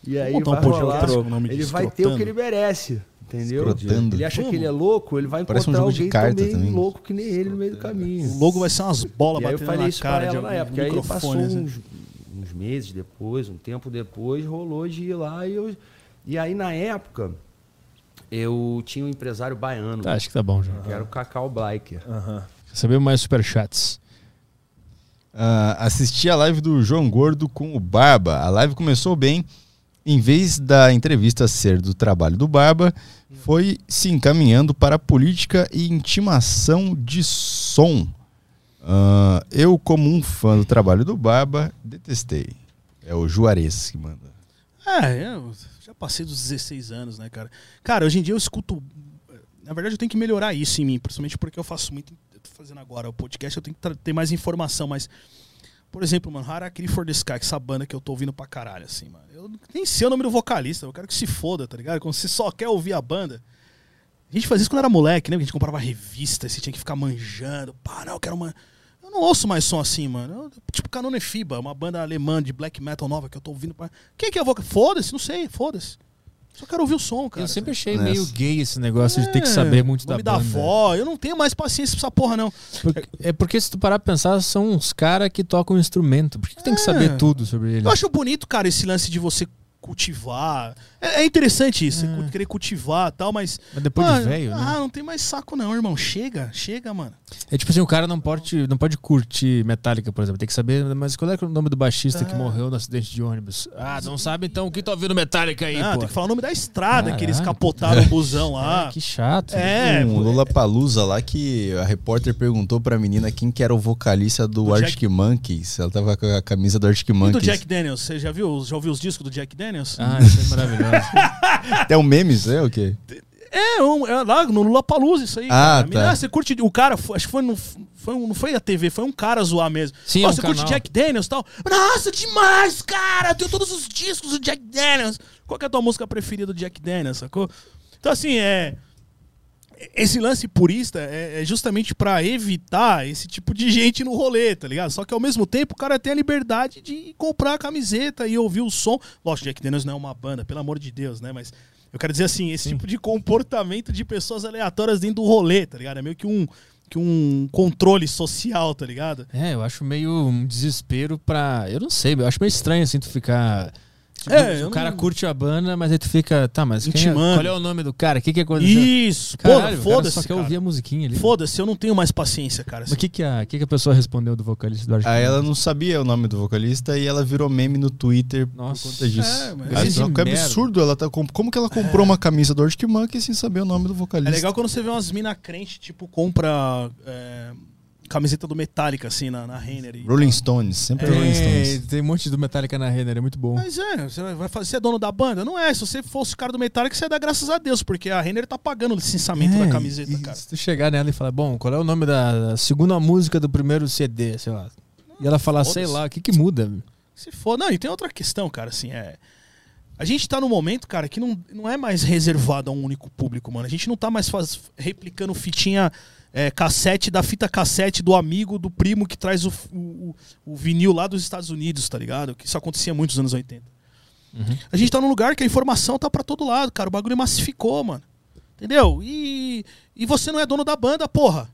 E aí um vai podcast rolar, ele vai ter o que ele merece. Entendeu? Escrotando. Ele acha que ele é louco, ele vai Parece um encontrar de alguém carta também, também. louco que nem ele no meio do caminho. O logo vai ser umas bolas aí eu batendo falei na isso pra cara de ela na época. Aí passou assim. uns, uns meses depois, um tempo depois, rolou de ir lá e eu. E aí na época, eu tinha um empresário baiano, Tá, acho que tá bom já. que era o Cacau Blaiker. Aham. Sabemos mais superchats. Ah, assisti a live do João Gordo com o Barba. A live começou bem. Em vez da entrevista ser do trabalho do Barba, foi se encaminhando para a política e intimação de som. Ah, eu, como um fã do trabalho do Barba, detestei. É o Juarez que manda. É, eu já passei dos 16 anos, né, cara? Cara, hoje em dia eu escuto. Na verdade, eu tenho que melhorar isso em mim, principalmente porque eu faço muito. Eu tô fazendo agora o podcast, eu tenho que ter mais informação, mas. Por exemplo, mano, Harakiri for the Sky, essa banda que eu tô ouvindo pra caralho, assim, mano. Eu nem sei o nome do vocalista, eu quero que se foda, tá ligado? Quando você só quer ouvir a banda. A gente fazia isso quando era moleque, né? A gente comprava revista, você tinha que ficar manjando. Pá, não, eu quero uma. Eu não ouço mais som assim, mano. Eu- tipo Canone Fiba, uma banda alemã de black metal nova que eu tô ouvindo. Pra... Quem que é a vocal? Foda-se, não sei, foda-se. Só quero ouvir o som, cara. Eu sempre achei Nessa. meio gay esse negócio de ter que saber muito da banda. da avó. Eu não tenho mais paciência pra essa porra, não. Porque- é porque se tu parar pra pensar, são uns caras que tocam instrumento. Por que, que tem que É. saber tudo sobre eles? Eu acho bonito, cara, esse lance de você cultivar. É, é interessante isso, você querer cultivar e tal, mas. Mas depois Ah, de velho, né? Ah, não tem mais saco, não, irmão. Chega, chega, mano. É tipo assim, o cara não pode, não pode curtir Metallica, por exemplo. Tem que saber, mas qual é o nome do baixista que Ah. morreu no acidente de ônibus? Ah, não sabe então o que tá ouvindo Metallica aí, ah, pô. tem que falar o nome da estrada que eles capotaram o busão lá. É, que chato. É, um. Lula Palusa lá que a repórter perguntou pra menina quem que era o vocalista do, Do Arctic Monkeys. Ela tava com a camisa do Arctic E do Monkeys. Jack Daniels, você já viu? Já ouviu os discos do Jack Daniels? Ah, isso é maravilhoso. Até um meme, isso é o quê? É, um, é lá no Lula Palusa isso aí. Ah, cara. Tá. ah, você curte. O cara, acho que foi no. Foi, um- não foi a TV, foi um cara zoar mesmo. Sim, Ó, é um você curte canal. Jack Daniels e tal? Nossa, demais, cara! Eu tenho todos os discos do Jack Daniels. Qual que é a tua música preferida do Jack Daniels, sacou? Então, assim, é. Esse lance purista é, é justamente pra evitar esse tipo de gente no rolê, tá ligado? Só que ao mesmo tempo o cara tem a liberdade de comprar a camiseta e ouvir o som. Lógico, Jack Daniels não é uma banda, pelo amor de Deus, né? Mas eu quero dizer assim, esse tipo de comportamento de pessoas aleatórias dentro do rolê, tá ligado? É meio que um, que um controle social, tá ligado? É, eu acho meio um desespero pra. Eu não sei, eu acho meio estranho assim tu ficar. É, o cara não- curte a banda, mas aí tu fica, tá, mas quem é, qual é o nome do cara? O que que aconteceu? Isso, Caralho, pô, cara foda-se. só quer cara. ouvir a musiquinha ali. Foda-se, eu não tenho mais paciência, cara. Mas o que que a, que que a pessoa respondeu do vocalista do Arctic Aí ela não sabia o nome do vocalista e ela virou meme no Twitter Nossa. por conta disso. É, mas- que é absurdo. Ela tá comp- Como que ela comprou uma camisa do Arctic Monkey sem saber o nome do É vocalista? legal quando você vê umas mina crente, tipo, compra é, camiseta do Metallica, assim, na, na Renner. Rolling Stones, sempre Rolling Tem, Stones. tem um monte do Metallica na Renner, é muito bom. Mas é, você vai fazer, você é dono da banda? Não é. Se você fosse o cara do Metallica, você ia dar graças a Deus, porque a Renner tá pagando o licenciamento da É, camiseta, e cara. Se tu chegar nela e falar, bom, qual é o nome da, da segunda música do primeiro CD, sei lá. E ela falar, sei lá, o que que muda? Se for. Não, e tem outra questão, cara, assim, é. A gente tá num momento, cara, que não, não é mais reservado a um único público, mano. A gente não tá mais faz, replicando fitinha é, cassete da fita cassete do amigo, do primo que traz o, o, o vinil lá dos Estados Unidos, tá ligado? Que isso acontecia muito nos anos 80. A gente tá num lugar que a informação tá pra todo lado, cara. O bagulho massificou, mano. Entendeu? E, e você não é dono da banda, porra.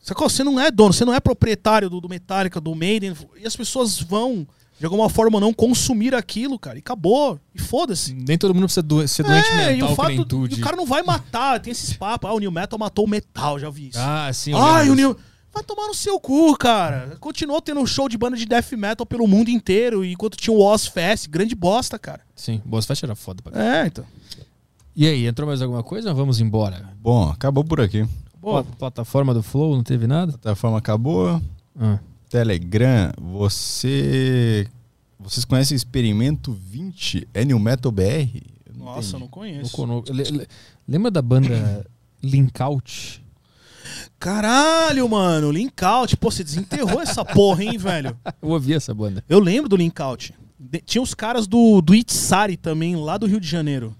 Sacou? Você não é dono, você não é proprietário do, do Metallica, do Maiden. E as pessoas vão, de alguma forma, não consumir aquilo, cara. E acabou. E foda-se. Nem todo mundo precisa do- ser doente É, e mental o que nem fato. e o cara não vai matar. Tem esses papos. Ah, o New Metal matou o metal, já vi isso. Ah, sim. Ai, o. New. Vai tomar no seu cu, cara. Continuou tendo um show de banda de death metal pelo mundo inteiro, enquanto tinha o Ozfest. Grande bosta, cara. Sim, Boas Fest era foda pra caralho. É, então. E aí, entrou mais alguma coisa ou vamos embora? Bom, acabou por aqui. Boa. Pla- Plataforma do Flow, não teve nada? A plataforma acabou. Ah. Telegram, você. Vocês conhecem o Experimento 20? É New Metal BR? Eu não Nossa, eu entendi. não conheço. No- no- le- le- Lembra da banda Linkout? Caralho, mano. Linkout. Pô, você desenterrou essa porra, hein, velho? Eu ouvi essa banda. Eu lembro do Linkout. De- Tinha os caras do, do Itzari também, lá do Rio de Janeiro.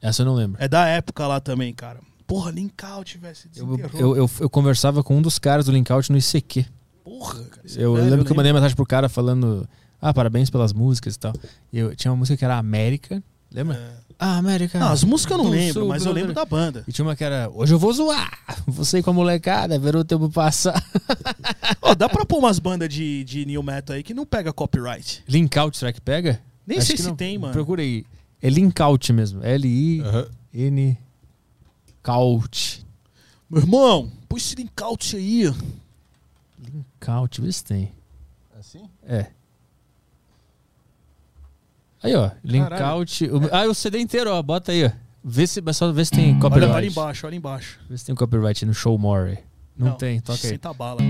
Essa eu não lembro. É da época lá também, cara. Porra, Linkout, velho. Você Eu, desenterrou. eu, eu, eu conversava com um dos caras do Linkout no ICQ. Porra, cara. esse Eu velho, lembro que eu mandei mensagem pro cara falando: Ah, parabéns pelas músicas e tal. E eu tinha uma música que era América. Lembra? É. Ah, América. Não, as músicas eu não lembro, Sul, mas eu lembro da banda. E tinha uma que era Hoje eu vou zoar. Sair com a molecada, ver o tempo passar. Ó, dá pra pôr umas bandas de, de new metal aí que não pega copyright. Linkout, será que pega? Nem Acho sei se não. tem, mano. Procura aí. É Linkout mesmo. L-I-N. Couch. Meu irmão, põe esse Linkout aí. Ó. Linkout, vê se tem. Assim? É. Aí, ó. Linkout. O- Ah, o CD inteiro, ó. Bota aí, ó. Vê se, só vê se tem Olha, copyright. olha embaixo, olha embaixo. Vê se tem copyright no Show More. Não, tem, toca aí. Senta bala.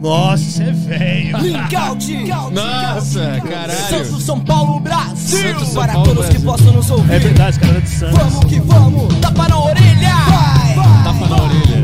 Nossa, você é velho. Nossa, caralho. Santos, São Paulo, Brasil. Santos, São Para Paulo, todos que Brasil. possam nos ouvir. É verdade, cara de Santos. Vamos que vamos. Tapa na orelha. Vai. Tapa na orelha.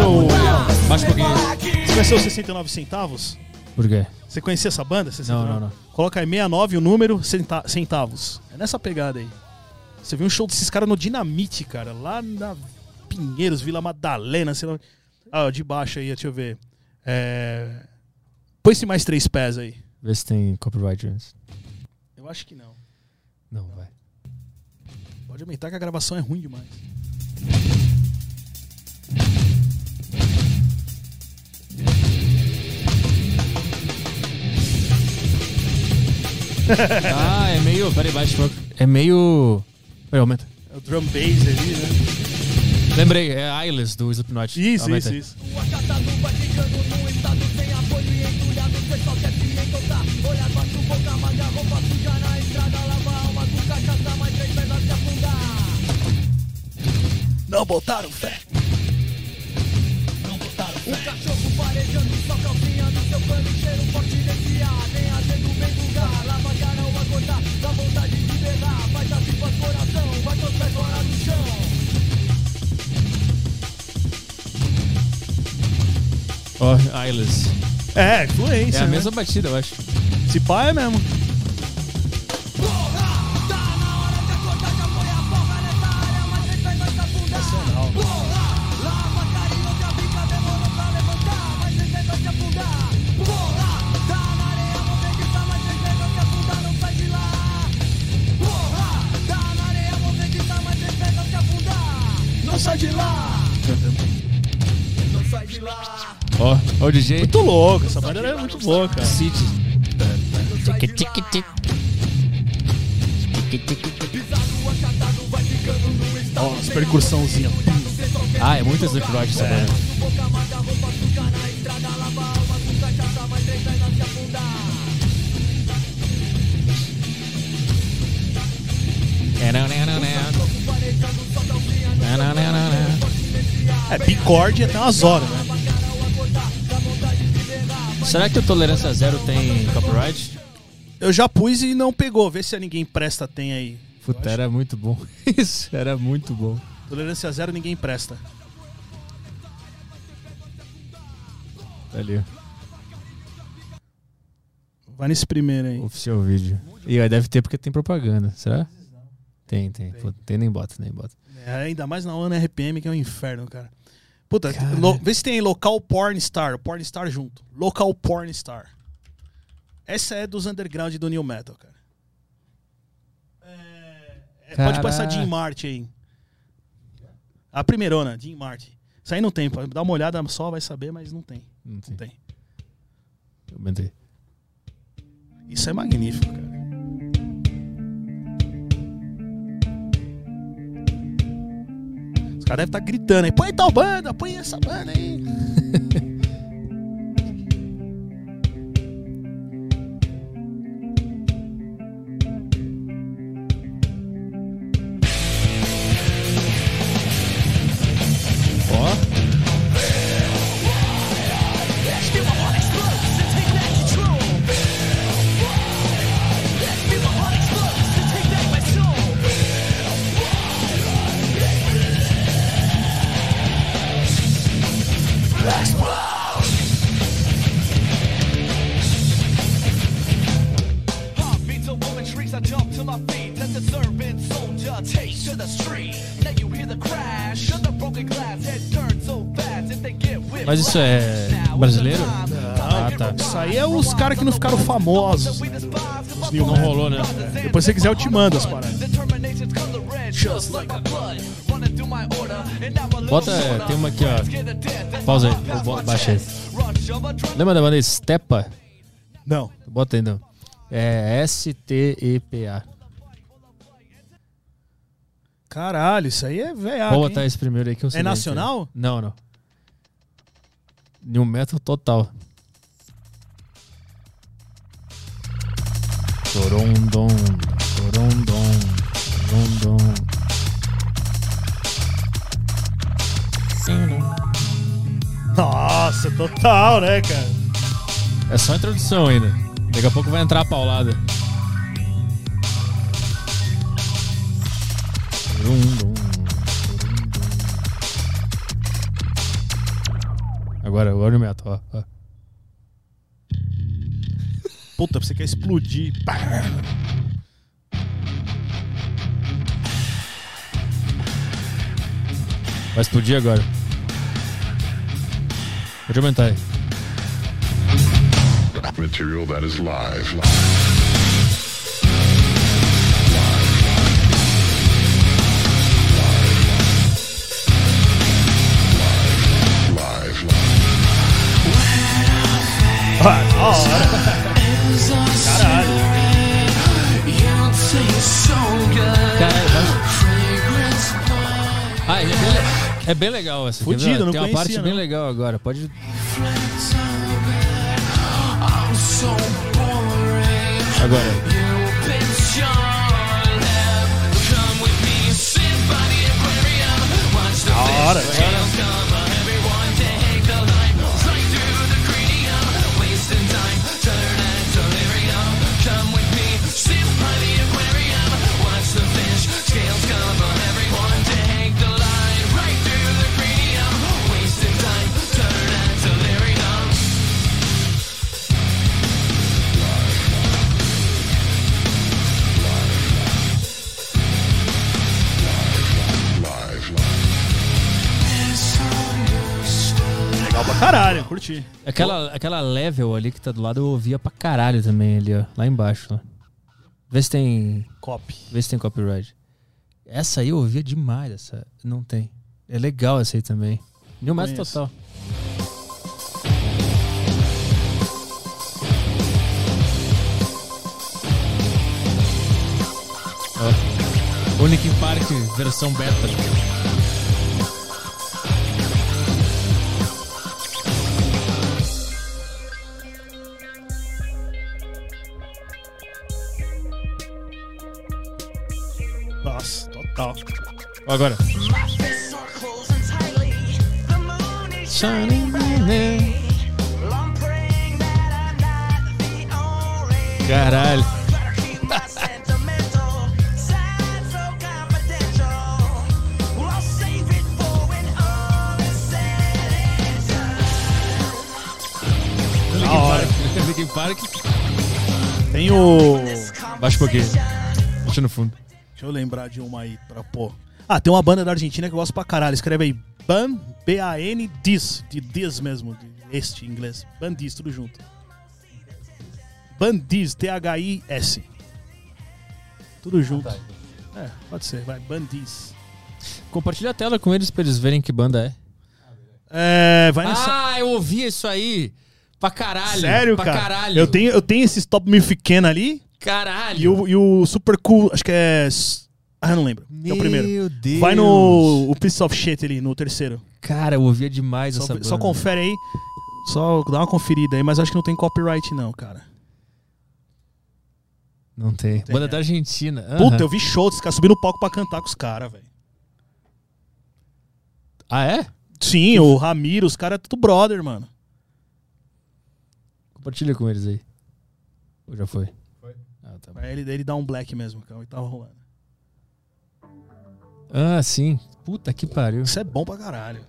Mas Mas vai o- mudar. Baixa um pouquinho. Você conheceu os 69 centavos? Por quê? Você conhecia essa banda? 69? Não, não, não. Coloca aí 69 o número, centa- centavos. É nessa pegada aí. Você viu um show desses caras no Dinamite, cara, lá na Pinheiros, Vila Madalena, sei lá. Ah, de baixo aí, deixa eu ver. É... Põe-se mais três pés aí. Vê se tem copyright antes. Eu acho que não. Não, vai. Pode aumentar que a gravação é ruim demais. Ah, é meio. Peraí, baixa um pouco. É meio. Peraí, aumenta. É o drum bass ali, né? Lembrei, é Eyeless do Slipknot. Isso, Aumenta isso, isso. Não botaram fé. O cachorro parejando, sua calcinha no seu pano, cheiro forte desse ar, nem azendo bem lugar. Lava garão a gozar, dá vontade de berrar, faz as pipas coração, vai com os pés fora do chão. Ó, oh, Islas. É, fluência. É a né? mesma batida, eu acho. Se pá é mesmo. Ó o DJ. Muito louco, essa banda é muito cara. City. Ó, as percussãozinhas. Ah, é muito Slipknot essa banda. É, bicorde até umas horas, né? Será que o Tolerância Zero tem copyright? Eu já pus e não pegou. Vê se ninguém presta tem aí. Puta, era muito bom. Isso, era muito bom. Tolerância zero, ninguém presta. Ali, Vai nesse primeiro aí. oficial vídeo. E aí deve ter porque tem propaganda, será? Tem, tem. Pô, tem nem bota, nem bota. É, ainda mais na ONU RPM, que é um inferno, cara. Puta, lo- vê se tem aí local porn star, porn star junto. Local porn star. Essa é dos underground do New Metal, cara. É, é, pode passar. Jim Martin aí. A primeirona, Jim Martin. Isso aí não tem, dar uma olhada só, vai saber, mas não tem. Não tem. Não tem. Eu aumentei. Isso é magnífico, cara. Os caras devem estar gritando aí, põe tal banda, põe essa banda aí. isso é brasileiro? Ah, tá. Isso aí é os caras que não ficaram famosos. Os New Não Metal. rolou, né? Depois se você quiser eu te mando as paradas. Bota, shorter. tem uma aqui, ó. Pausa aí, baixa aí. Lembra da banda Stepa? Não. Bota aí, não. É S-T-E-P-A. Caralho, isso aí é velho. Vou botar esse primeiro aí que eu sei. É nacional? Não, não. New Metal total. Torondon, Torondon, Torondon. Nossa, total, né, cara? É só a introdução ainda. Daqui a pouco vai entrar a paulada. Torondon, Agora, agora o metal, ó, ó. Puta, você quer explodir. Pá. Vai explodir agora. Pode aumentar aí. Material that is live. Live. Ah, da hora. Caralho. Caralho, Ah, é bem, é bem legal essa. Fudido, não Tem uma conhecia, parte não. bem legal agora. Pode. Agora. Da hora. Aquela, aquela level ali que tá do lado eu ouvia pra caralho também ali, ó. Lá embaixo. Ó. Vê se tem. Copy. Vê se tem copyright. Essa aí eu ouvia demais, essa. Não tem. É legal essa aí também. New Metal total. Ó. O Linkin Park versão beta. Total. Ó, Agora. Caralho. Da hora. Linkin Park. Tem o. Baixa um pouquinho. Deixa no fundo. Deixa eu lembrar de uma aí pra pôr. Ah, tem uma banda da Argentina que eu gosto pra caralho. Escreve aí Ban, B-A-N, Dis. De Dis mesmo. De este em inglês. Bandis, tudo junto. Bandis, T-H-I-S. Tudo junto. É, pode ser, vai. Bandis. Compartilha a tela com eles pra eles verem que banda é. É, vai nessa. Ah, eu ouvi isso aí. Pra caralho. Sério, pra cara? caralho. Eu tenho, eu tenho esse Stop Me Pequeno ali. Caralho. E o, e o Super Cool, acho que é. Ah, eu não lembro. que é o primeiro. Meu Deus. Vai no o Piece of Shit ali, no terceiro. Cara, eu ouvia demais Só, essa banda. só confere aí. Só dá uma conferida aí, mas acho que não tem copyright, não, cara. Não tem. Tem, banda é. da Argentina. Puta, Aham. eu vi show desse cara subir no palco pra cantar com os caras, velho. Ah, é? Sim, o Ramiro, os caras é tudo brother, mano. Compartilha com eles aí. Ou já foi? Tá ele, ele dá um black mesmo, o que tava rolando. Ah, sim. Puta que pariu. Isso é bom pra caralho.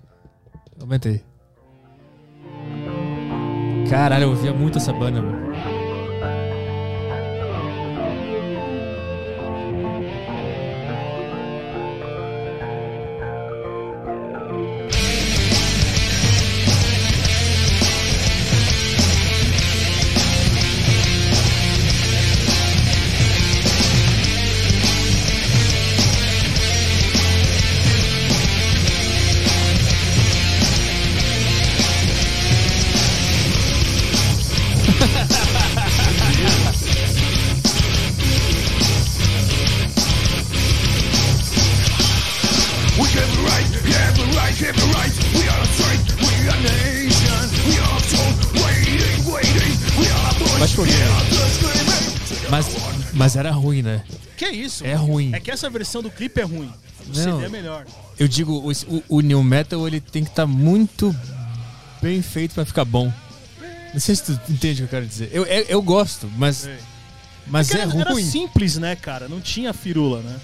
Aumentei. Caralho, eu ouvia muito essa banda, mano. Né? Que isso? É ruim. É que essa versão do clipe é ruim. O Não. CD é melhor. Eu digo, o, o, o New Metal ele tem que estar muito bem feito pra ficar bom. Não sei se tu entende o que eu quero dizer. Eu, eu, eu gosto, mas, É. mas Porque é era, era ruim. simples, né, cara? Não tinha firula, né?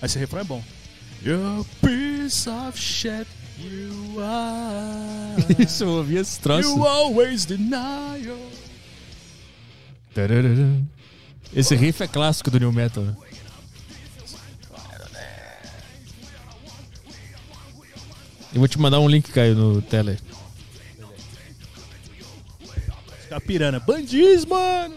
Mas esse refrão é bom. You're a piece of shit, you are. Isso, eu ouvi esse troço. you always. Tararara. Esse riff é clássico do New Metal. Eu vou te mandar um link, Caio, no Tele. Ficar pirando. Bandis, mano!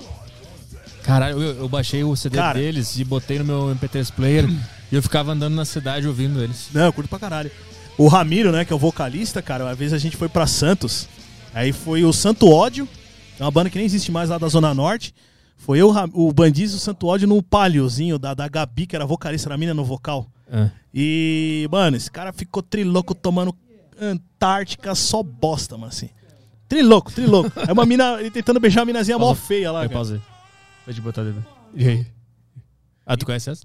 Caralho, eu, eu baixei o CD Cara. deles e botei no meu MP3 player e eu ficava andando na cidade ouvindo eles. Não, eu curto pra caralho. O Ramiro, né, que é o vocalista, cara, uma vez a gente foi pra Santos. Aí foi o Santo Ódio, é uma banda que nem existe mais lá da Zona Norte. Foi eu, o Bandiz e o Santo Ódio no paliozinho da, da Gabi, que era vocalista da mina no vocal. Ah. E, mano, esse cara ficou triloco tomando Antártica só bosta, mano, assim. Triloco, triloco. É uma mina, ele tentando beijar uma minazinha mó Pausa. feia lá. Aí, cara. pausei. Te botar dedo. E aí? Ah, tu conhece essa?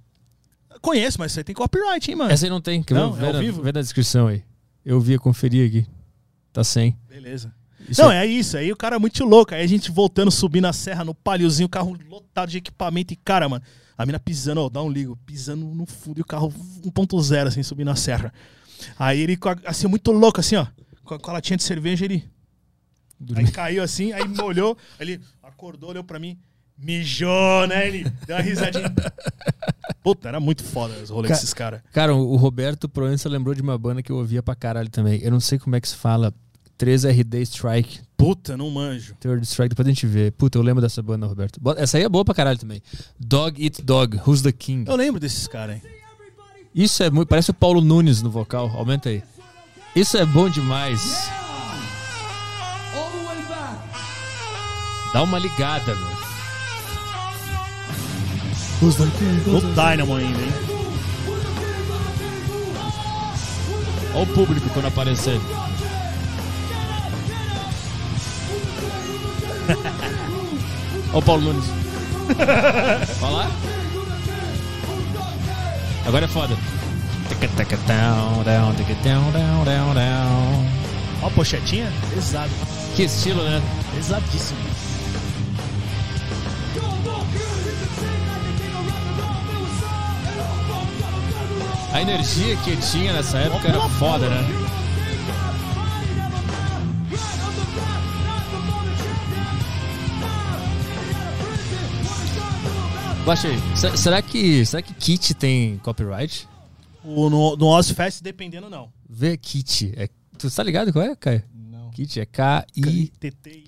Conheço, mas isso aí tem copyright, hein, mano. Essa aí não tem, que Não, é vê, ao na, vivo? vê na descrição aí. Eu vi, conferi aqui. Tá sem. Beleza. Isso não, aí- é isso. Aí o cara é muito louco. Aí a gente voltando, subindo a serra no paliozinho, o carro lotado de equipamento. E, cara, mano, a mina pisando, ó, dá um ligo, pisando no fundo e o carro 1.0, assim, subindo a serra. Aí ele, assim, muito louco, assim, ó, com a, com a latinha de cerveja, ele. Aí caiu assim, aí molhou, ele acordou, olhou pra mim, mijou, né? Ele deu uma risadinha. Puta, era muito foda os rolês Ca- desses caras. Cara, o Roberto Proença lembrou de uma banda que eu ouvia pra caralho também. Eu não sei como é que se fala. 3RD Strike. Puta, não manjo. Third Strike, depois a gente vê. Puta, eu lembro dessa banda, Roberto. Essa aí é boa pra caralho também. Dog Eat Dog, Who's the King? Eu lembro desses caras aí. Isso é muito. Parece o Paulo Nunes no vocal. Aumenta aí. Isso é bom demais. Dá uma ligada, meu. No Dynamo ainda, hein? Olha o público quando aparecer. Olha o Paulo Nunes. Olha lá. Agora é foda. Ó a pochetinha. Pesado. Que estilo, né? Pesadíssimo. A energia que tinha nessa época era foda, né? Baixa aí. Se- Será que, será que Kit tem copyright? O, no, no Ozfest, dependendo, não. Vê Kit. É, tu tá ligado qual é, Caio? Não. Kit é K-I. TT.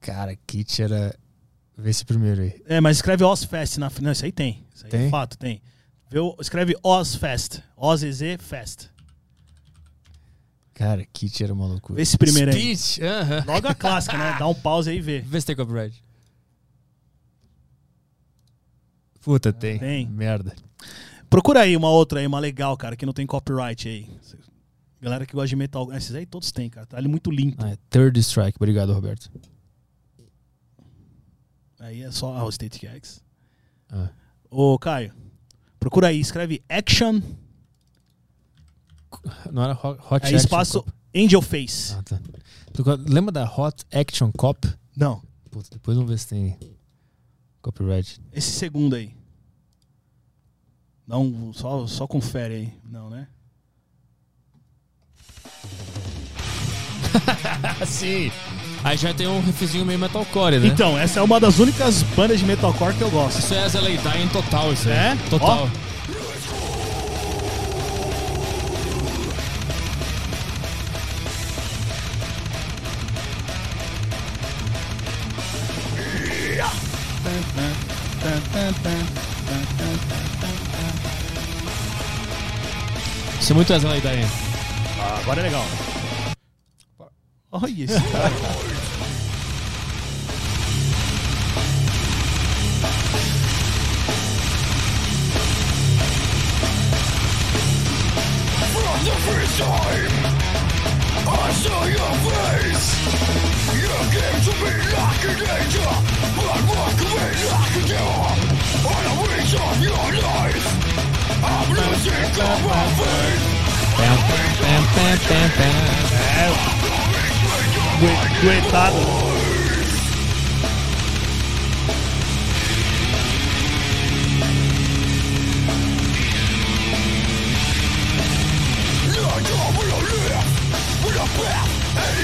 Cara, Kit era. Vê esse primeiro aí. É, mas escreve Ozfest na frente. Não, isso aí tem. Isso aí Tem? é fato, tem. Vê o- escreve Ozfest. OZZ Fest. Cara, Kit era uma loucura. Vê esse primeiro aí. Speech, aham. Logo a clássica, né? Dá um pause aí e vê. Vê se tem copyright. Puta, tem. Tem. Merda. Procura aí uma outra aí, uma legal, cara, que não tem copyright aí. Galera que gosta de metal. Esses aí todos têm, cara. Tá ali muito limpo. Ah, é Third Strike. Obrigado, Roberto. Aí é só ah, o State Gags. Ah. Ô, Caio, procura aí, escreve Action, Não era Hot, hot aí Action espaço Cop. Angel Face. Ah, tá. Lembra da Hot Action Cop? Não, Puta, depois vamos ver se tem copyright. esse segundo aí. Não, só, só confere aí. Não, né? Assim. Aí já tem um riffzinho meio metalcore, né? Então, essa é uma das únicas bandas de metalcore que eu gosto. Isso é As LA Dying total, isso aí. É? Total. Isso é muito As LA Dying. Ah, agora é legal. Olha esse cara. Pam, pam, pam, pam, pam. Due- Duetado.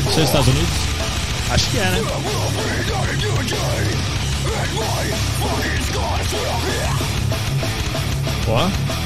Isso é Estados Unidos? Acho que é, né? Ó.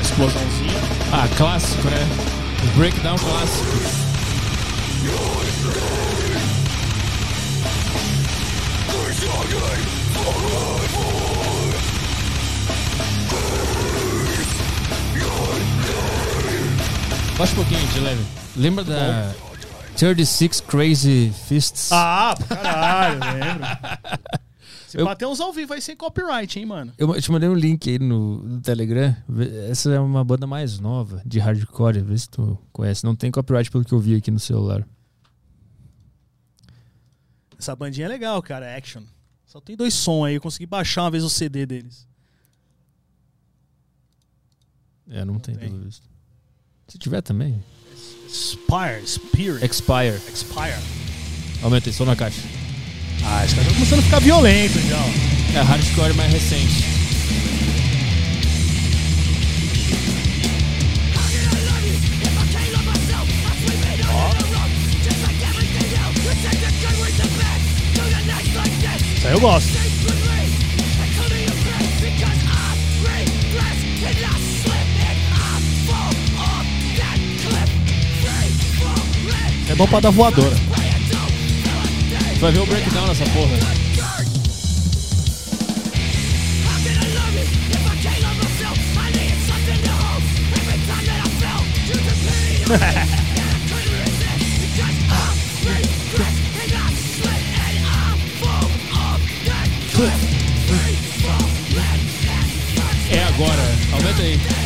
Explosãozinha. Ah, clássico, né? Breakdown clássico. Baixa um pouquinho de leve. Lembra da 36 Crazy Fists? Ah, caralho, lembro. Se Eu- bater uns ao vivo aí sem copyright, hein, mano. Eu te mandei um link aí no, no Telegram. Essa é uma banda mais nova, de hardcore. Vê se tu conhece. Não tem copyright pelo que eu vi aqui no celular. Essa bandinha é legal, cara. Action. Só tem dois sons aí. Eu consegui baixar uma vez o CD deles. É, não tem, tem. pelo visto. Se tiver também. Spire, Spirit, Expire. Expire. Aumentei, só na caixa. Ah, esse cara tá começando a ficar violento já. ó. É hardcore mais recente. Isso aí eu gosto. É bom pra dar voadora. Vai ver o breakdown nessa porra. É agora. Aumenta aí.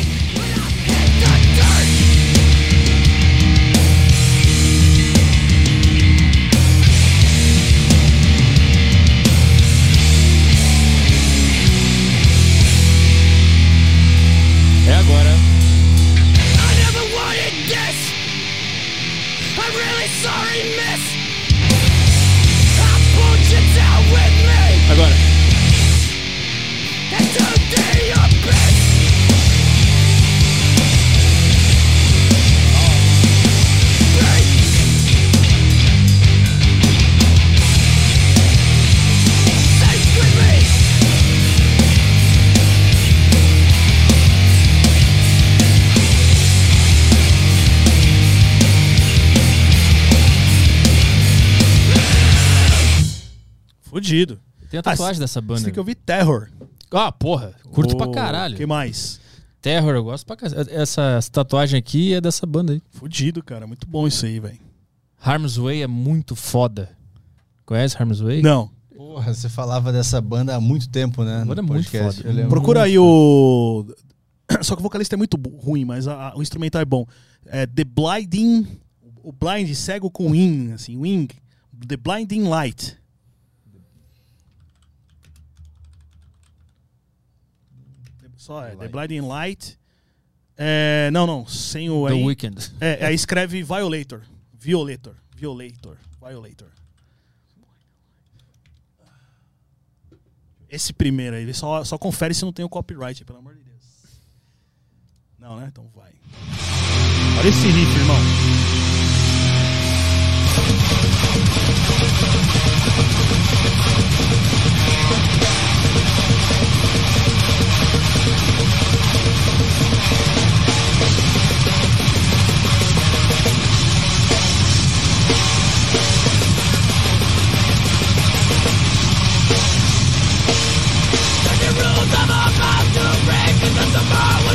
Fudido. Tem a tatuagem dessa banda. Você tem que ouvir Terror. Ah, porra. Curto pra O- caralho. que mais? Terror, eu gosto pra caralho. Essa, essa tatuagem aqui é dessa banda aí. Fudido, cara. Muito bom isso aí, velho. Harm's Way é muito foda. Conhece Harm's Way? Não. Porra, você falava dessa banda há muito tempo, né? A banda é muito podcast. foda. Procura aí o. Só que o vocalista é muito ruim, mas a- a- o instrumental é bom. É The Blinding. O blind cego com wing, assim, wing. The Blinding Light. Só é, The Blinding Light. É, não, não, sem o. The aí- Weeknd. É, aí escreve Violator. Violator. Violator. Violator. Esse primeiro aí, só, só confere se não tem o copyright, pelo amor de Deus. Não, né? Então vai. Olha esse riff, irmão.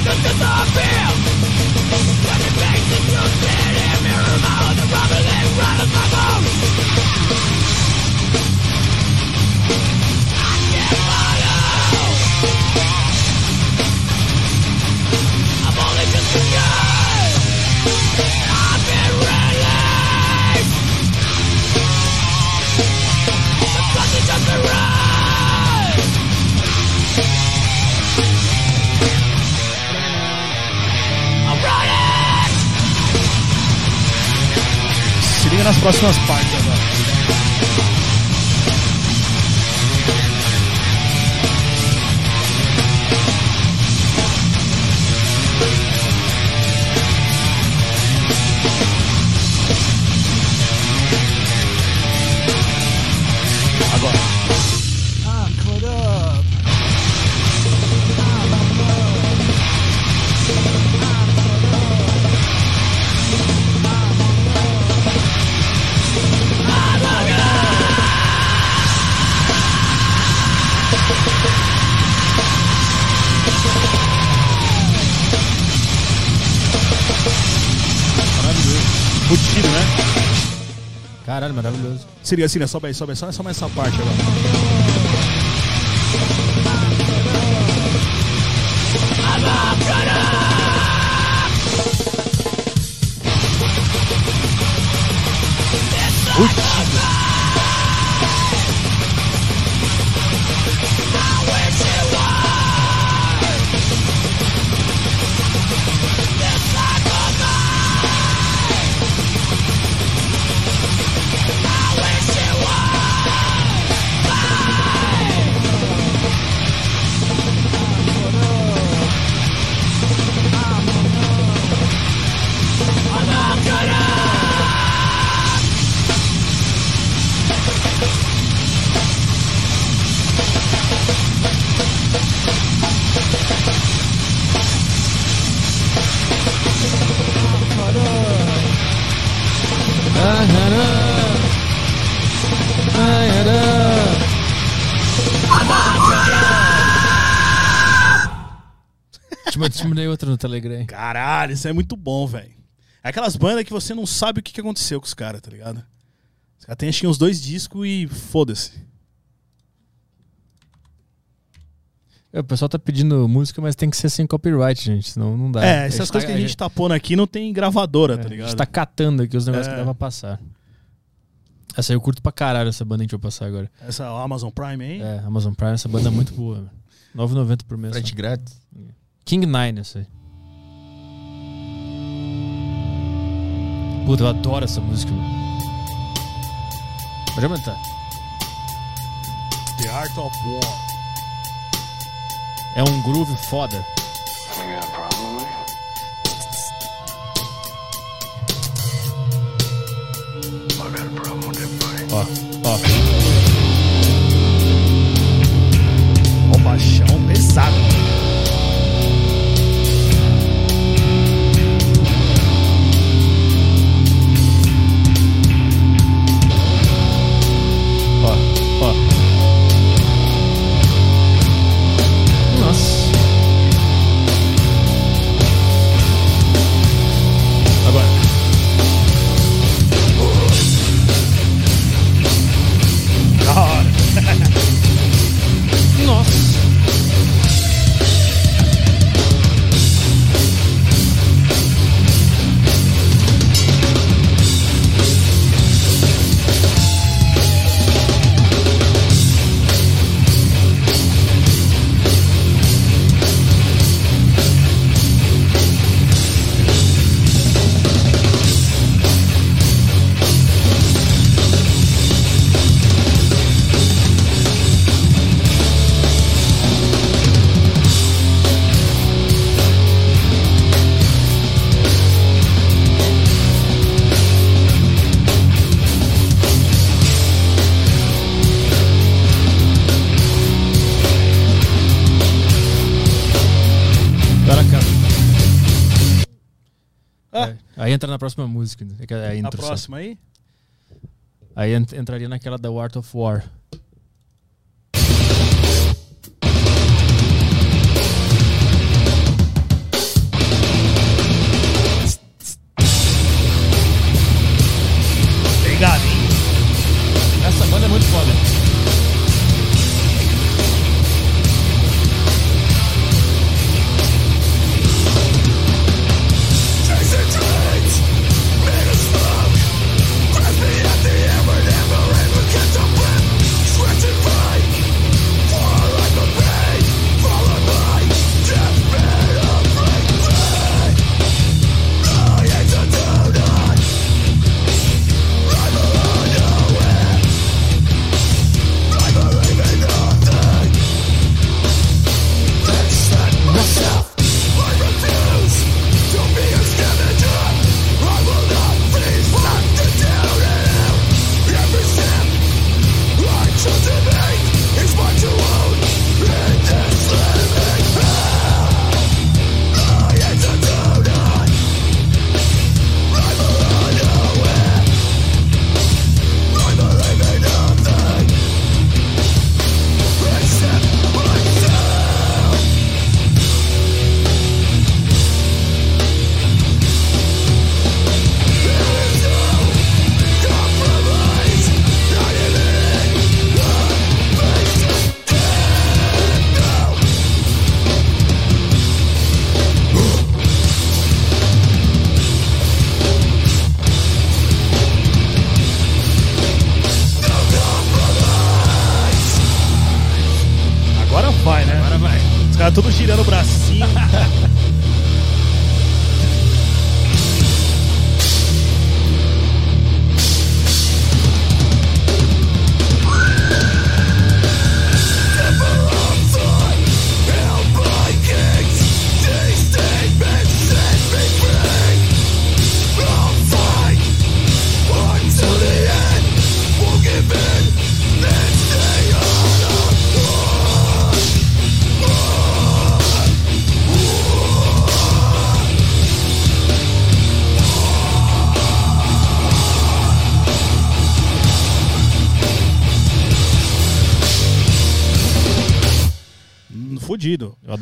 When it makes it to sin, it mirror my the problem in front of my bones. Liga nas próximas partes Caralho, maravilhoso. Se liga, se liga, sobe aí, sobe aí, só, só mais essa parte agora. Te no Telegram. Caralho, isso é muito bom, velho. É aquelas bandas que você não sabe o que aconteceu com os caras, tá ligado? Os caras têm acho que uns dois discos e foda-se. É, O pessoal tá pedindo música, mas tem que ser sem copyright, gente. Senão não dá. É, essas tá- coisas que a gente tá pondo aqui não tem gravadora, é, tá A ligado? gente tá catando aqui os negócios É. que dá pra passar. Essa aí eu curto pra caralho, essa banda que a gente vai passar agora. Essa Amazon Prime aí. É, Amazon Prime, essa banda é muito boa. velho. 9,90 por mês. Frete só. grátis. King Nine, essa aí. Puta, eu adoro essa música, mano. Pode aumentar. The Art of War. É um groove foda. Ó, ó. Ó, baixão pesado. Aí entra na próxima música. né? É é a A próxima aí? Aí ent- entraria naquela da Art of War.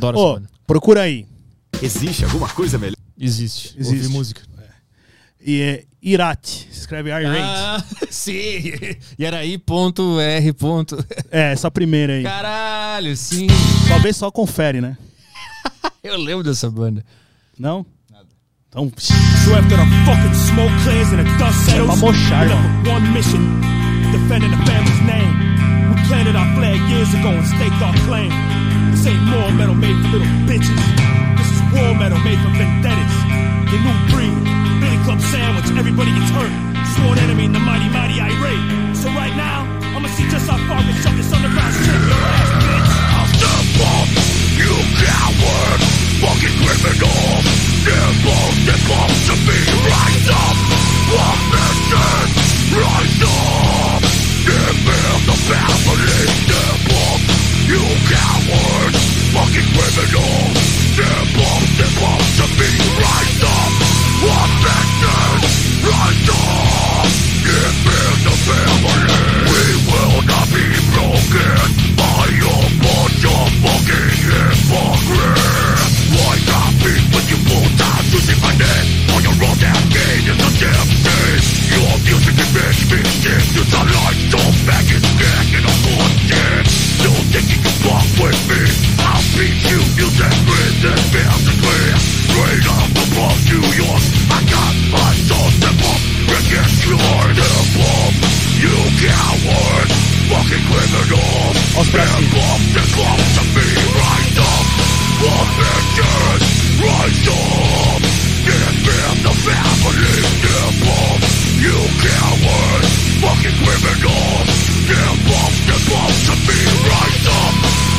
Adoro Ô, essa banda. procura aí. Existe alguma coisa melhor? Existe. Existe. Ouvir música. E é Irate. Escreve Irate. Ah, sim. E era I ponto R ponto. É, essa primeira aí. Caralho, sim. Talvez só confere, né? Eu lembro dessa banda. Não? Então, So after the fucking smoke clears and the dust settles, Vamos mochar, one mission, defending the family's name. We planted our flag years ago and staked our claim. This ain't more metal made for little bitches. This is war metal made for vendettas. The new breed, Billy Club sandwich, everybody gets hurt. Sworn enemy in the mighty, mighty irate. So right now, I'ma see just how far we shove this underground shit your ass, bitch. I'll step up, you coward, fucking criminal. Step up to me, rise up, one mission, rise up. Defend the family, We will not be broken up. Defend the family, step up. You coward, fucking criminal. Step up, step up to me, rise up.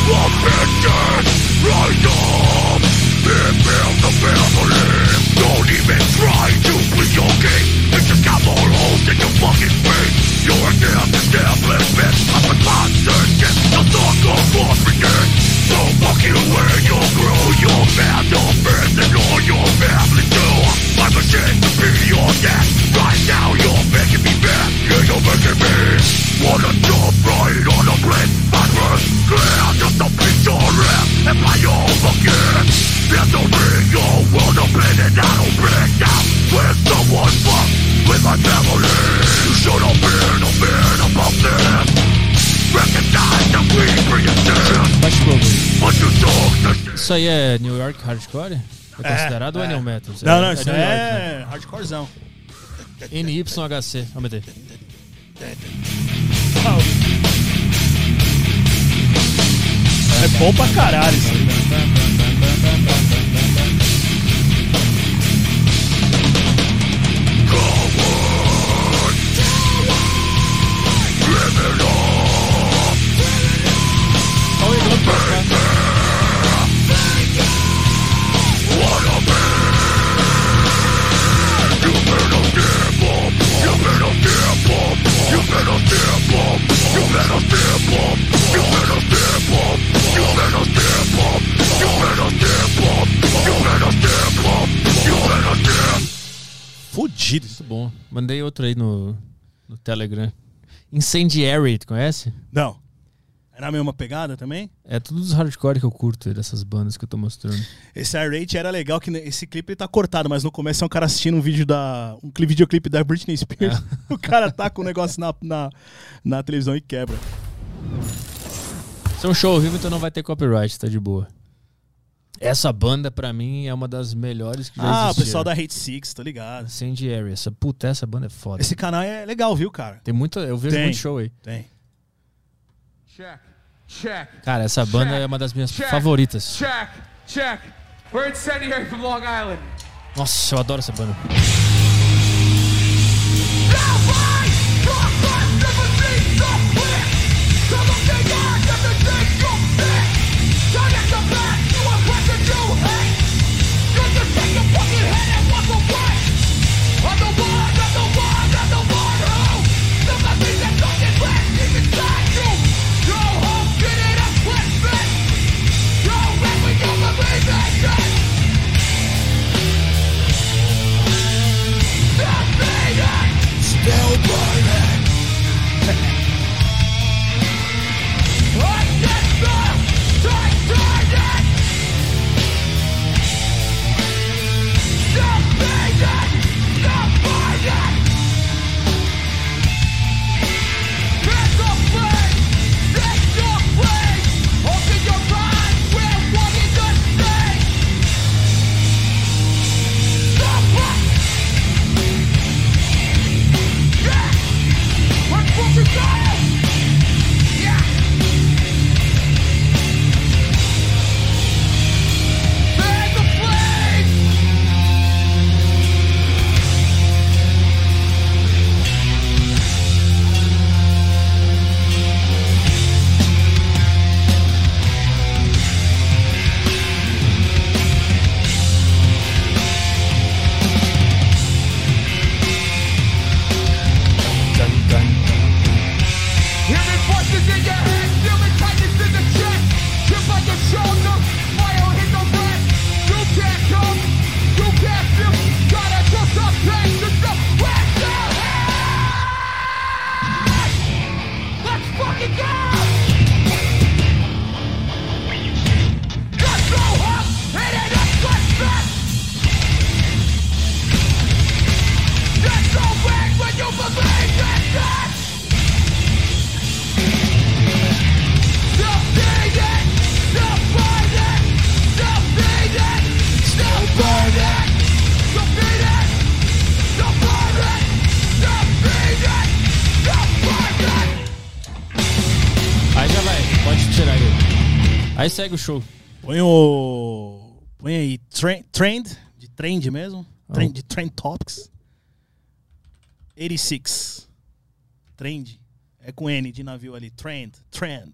One mission, rise up. Defend the family. Don't even try to plead your case. It's just got more holes in your fucking face. You're an establishment of a conscience. The thought of forfeited. So fucking aware you'll grow your man, your friends, and all your family too. I'm ashamed to be your dad. Right now you're making me mad. Isso aí é New York Hardcore? É considerado ou é New Metal? Não, não, isso York, é hardcorezão. NYHC. Aumentei. É bom pra caralho isso aí. Fudido. Muito bom. Mandei outro aí no, no Telegram. Incendiary, tu conhece? Não. É na mesma pegada também? É tudo dos hardcore que eu curto, dessas bandas que eu tô mostrando. Esse R8 era legal, que esse clipe ele tá cortado, mas no começo é um cara assistindo um vídeo da. um cli- videoclipe da Britney Spears. O cara tá com o negócio na, na, na televisão e quebra. Isso é um show ao vivo, então não vai ter copyright, tá de boa. Essa banda, pra mim, é uma das melhores que já Ah, o pessoal da Hate Six, tô ligado. Incendiary. Essa, puta, essa banda é foda. Esse canal é legal, viu, cara? Tem muita, eu vejo Tem. muito show aí. Tem. Check. Check. Cara, essa banda é uma das minhas Check. favoritas. Check. Check. We're incendiary from Long Island. Nossa, eu adoro essa banda. Segue o show. Põe o. Põe aí Trend, trend de trend mesmo. Trend, de Trend Topics. 86. Trend. É com N de navio ali. Trend. Trend.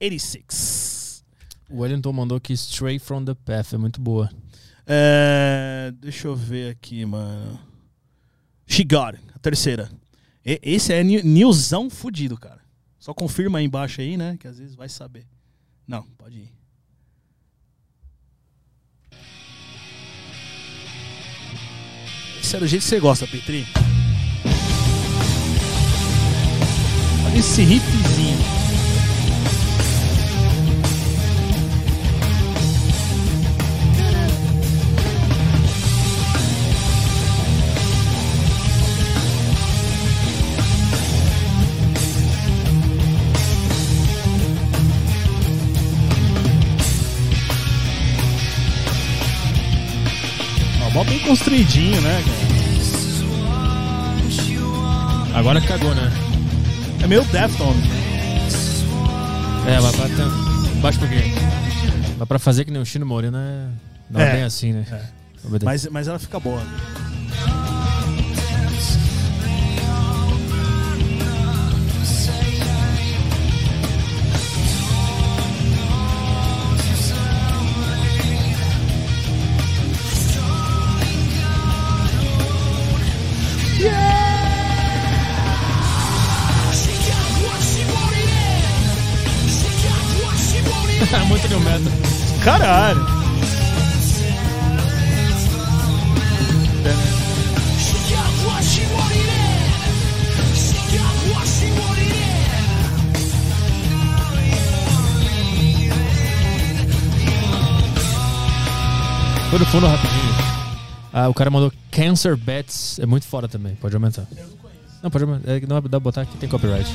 86. O Wellington mandou aqui Stray from the Path. É muito boa. É, deixa eu ver aqui, mano. She Got It, a terceira. E- esse é newzão fudido, cara. Só confirma aí embaixo aí, né? Que às vezes vai saber. Não, pode ir. Esse é do jeito que você gosta, Petri. Olha esse hipzinho. Construidinho, né, cara? Agora cagou, né? É meio Deftones. É, mas pra, baixa um pouquinho. Mas pra fazer que nem o Chino Moreno é. Não é, É. bem assim, né? É. Mas, mas ela fica boa. Muito new metal. Caralho. Foi no fundo rapidinho. Ah, o cara mandou Cancer Bats. É muito foda também. Pode aumentar. não pode aumentar. É, não dá pra botar aqui, tem copyright.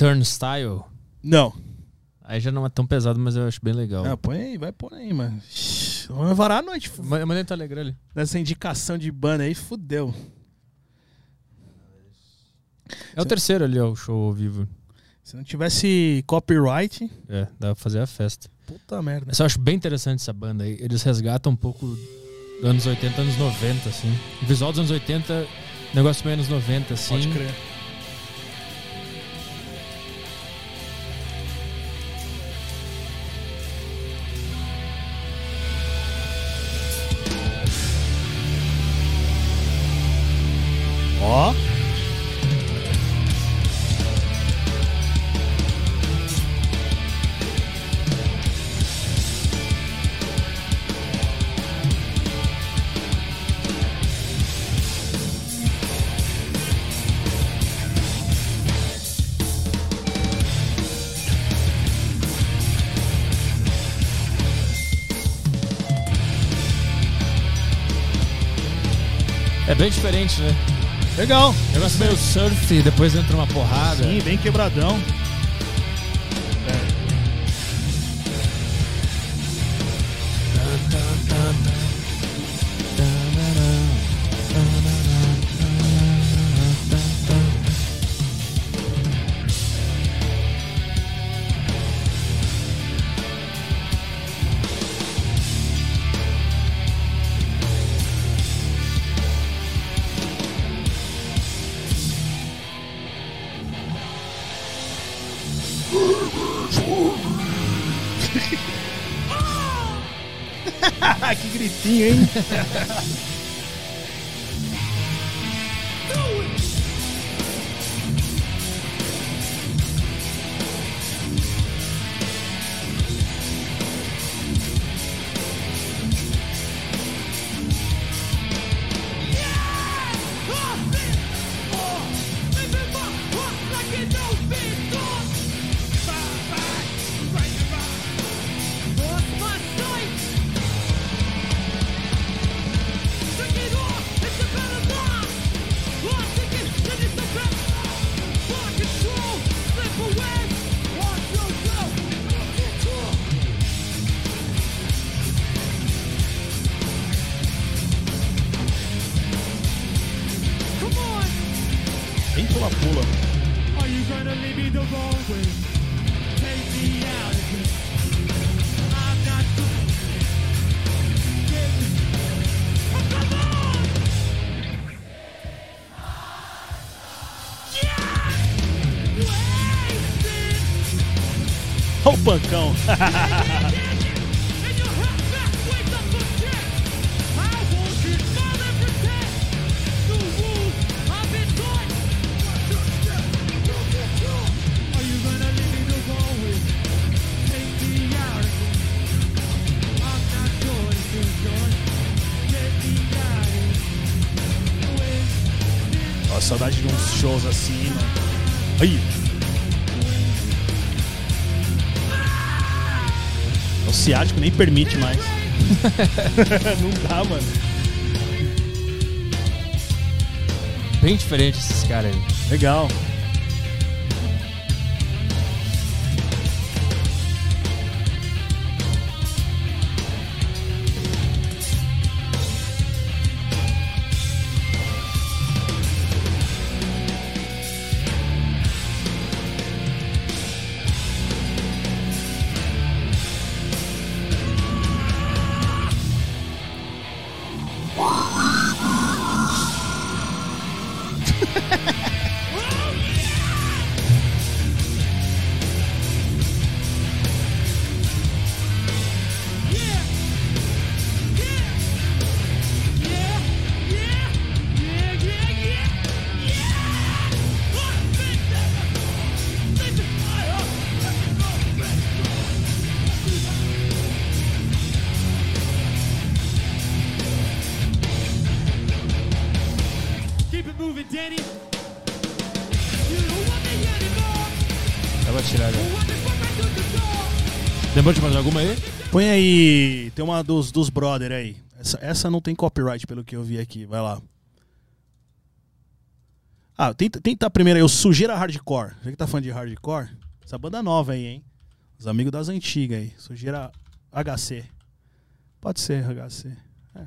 Turnstile? Não. Aí já não é tão pesado, mas eu acho bem legal. Ah, põe aí, vai pôr aí, mano. Vamos varar a noite. mandei no Telegram ali. Nessa indicação de banda aí, fudeu. É o terceiro ali, ó, o show ao vivo. Se não tivesse copyright, É, dá pra fazer a festa. puta merda. Mas eu acho bem interessante essa banda aí. Eles resgatam um pouco dos anos 80, anos 90, assim. O visual dos anos 80, negócio meio anos 90, assim. Pode crer. Bem diferente, né? Legal. Negócio meio surf e depois entra uma porrada. Sim, bem quebradão. Hein? Jones. Permite mais. Não dá, mano. Bem diferente esses caras aí. Legal. Põe aí. Tem uma dos, dos brother aí. Essa, essa não tem copyright, pelo que eu vi aqui. Vai lá. Ah, tenta, tenta primeiro aí o Sujeira Hardcore. Já que tá fã de hardcore, essa banda nova aí, hein? Os amigos das antigas aí. Sujeira HC. Pode ser HC. É.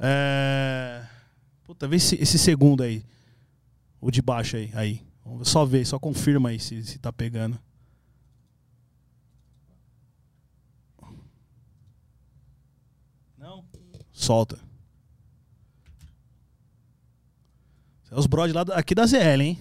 É... Puta, vê esse, esse segundo aí. O de baixo aí. aí. Só ver, só confirma aí se, se tá pegando. Não? Solta. É os brod lá aqui da ZL, hein?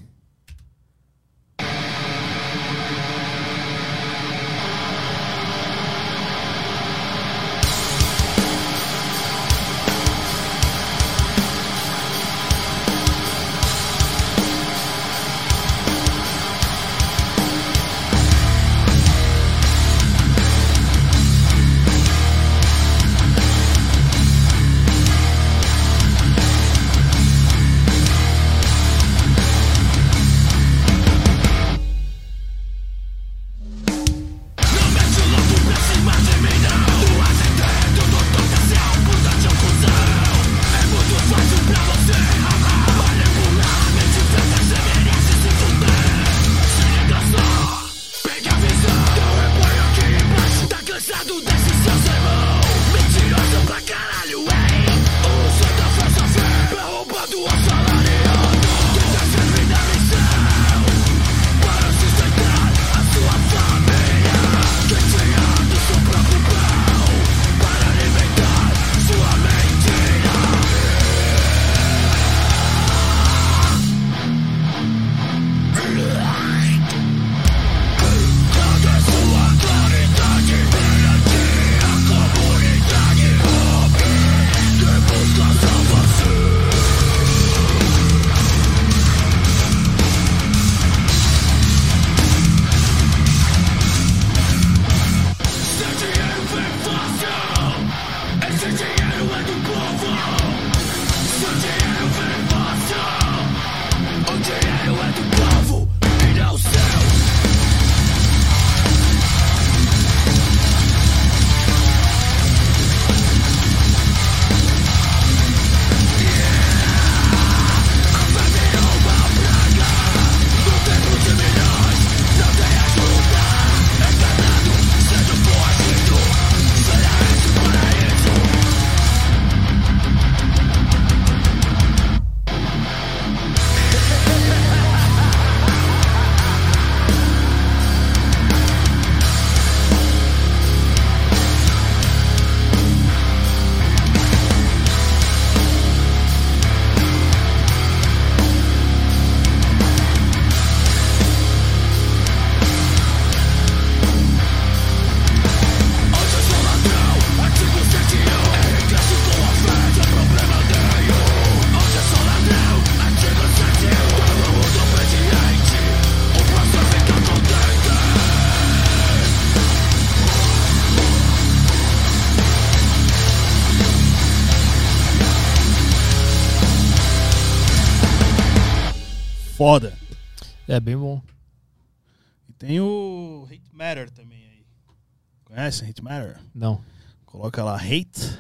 Conhece Hate Matter? Não. Coloca lá Hate.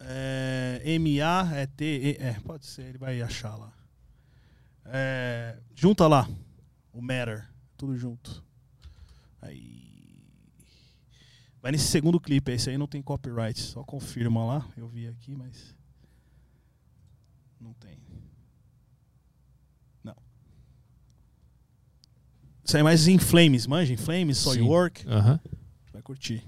É, M-A-E-T. É, pode ser, ele vai achar lá. É, junta lá o Matter. Tudo junto. Aí. Vai nesse segundo clipe, esse aí não tem copyright. Só confirma lá. Eu vi aqui, mas. Não tem. Não. Isso aí é mais em Flames, manja? Em Flames, Soy Sim. Work. Vai curtir.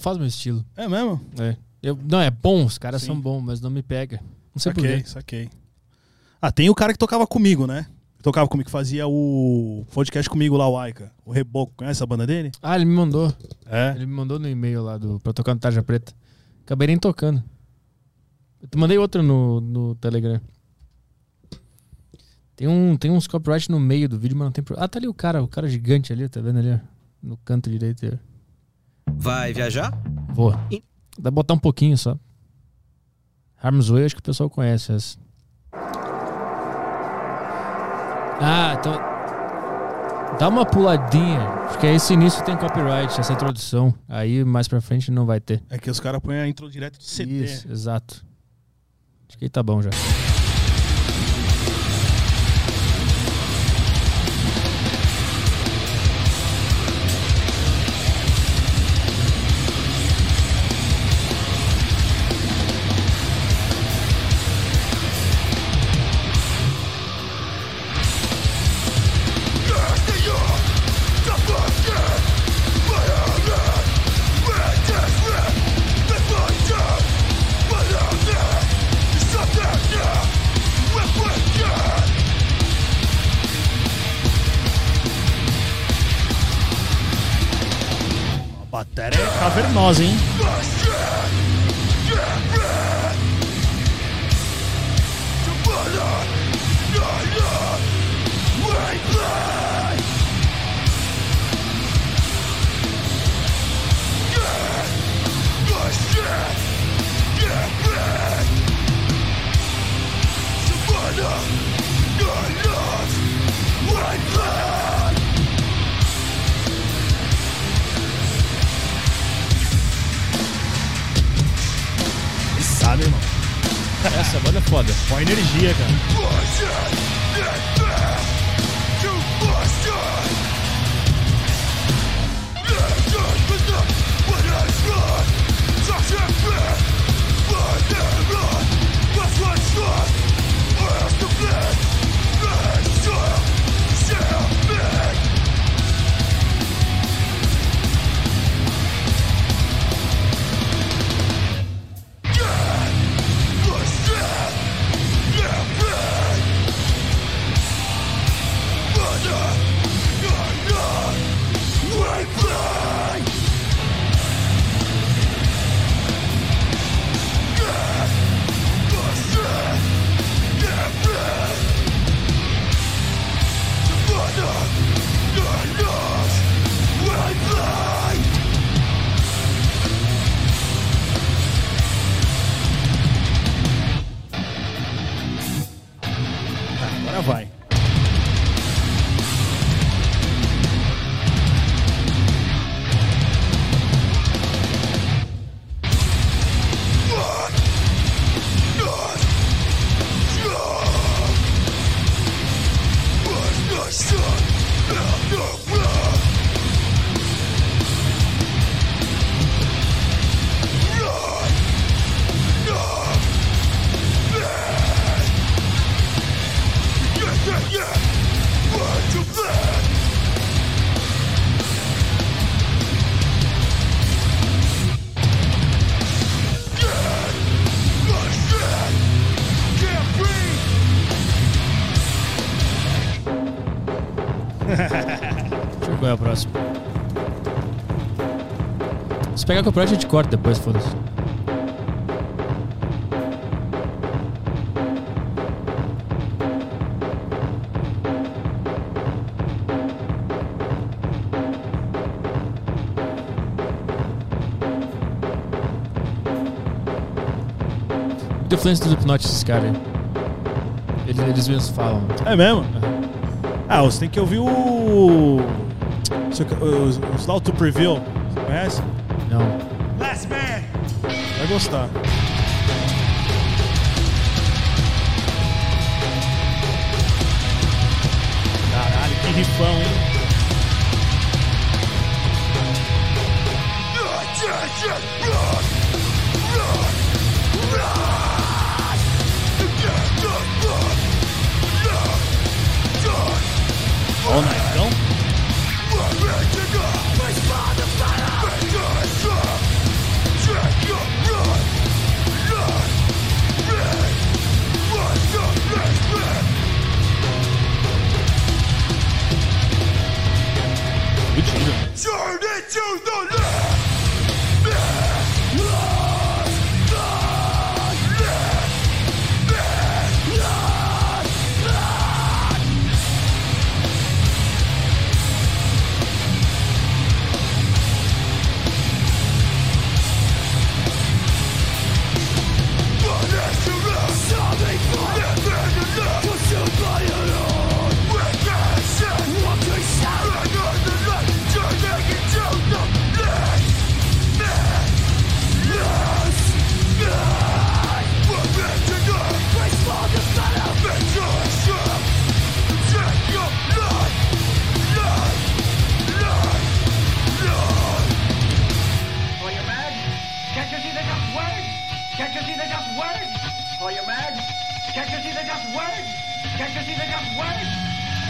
Faz meu estilo. É mesmo? É. Eu, não, é bom, os caras Sim. são bons, mas não me pega. Não sei Saquei, porquê. saquei. Ah, tem o cara que tocava comigo, né? Tocava comigo, que fazia o podcast comigo lá, o Aika. O Reboco, conhece a banda dele? Ah, ele me mandou. É. Ele me mandou no e-mail lá do, pra tocar no Tarja Preta. Acabei nem tocando. Eu te mandei outro no, no Telegram. Tem, um, tem uns copyright no meio do vídeo, mas não tem problema. Ah, tá ali o cara, o cara gigante ali, tá vendo ali? ó? No canto direito. aí, ó. Vai viajar? Vou. Dá pra botar um pouquinho só. Harm's Way, acho que o pessoal conhece essa. Ah, então. Dá uma puladinha, porque esse início tem copyright, essa introdução. Aí mais pra frente não vai ter. É que os caras põem a intro direto de CD. Isso, exato. Acho que aí tá bom já. Cavernosa, hein? Pegar copyright, a gente corta depois, foda-se. Influência do Slipknot esses caras. Eles, eles mesmos falam. É mesmo? Ah, você tem que ouvir o. Isso aqui- O o Slow to Prevail. Você conhece? Não. Vai gostar. Caralho, que rifão, hein? Ó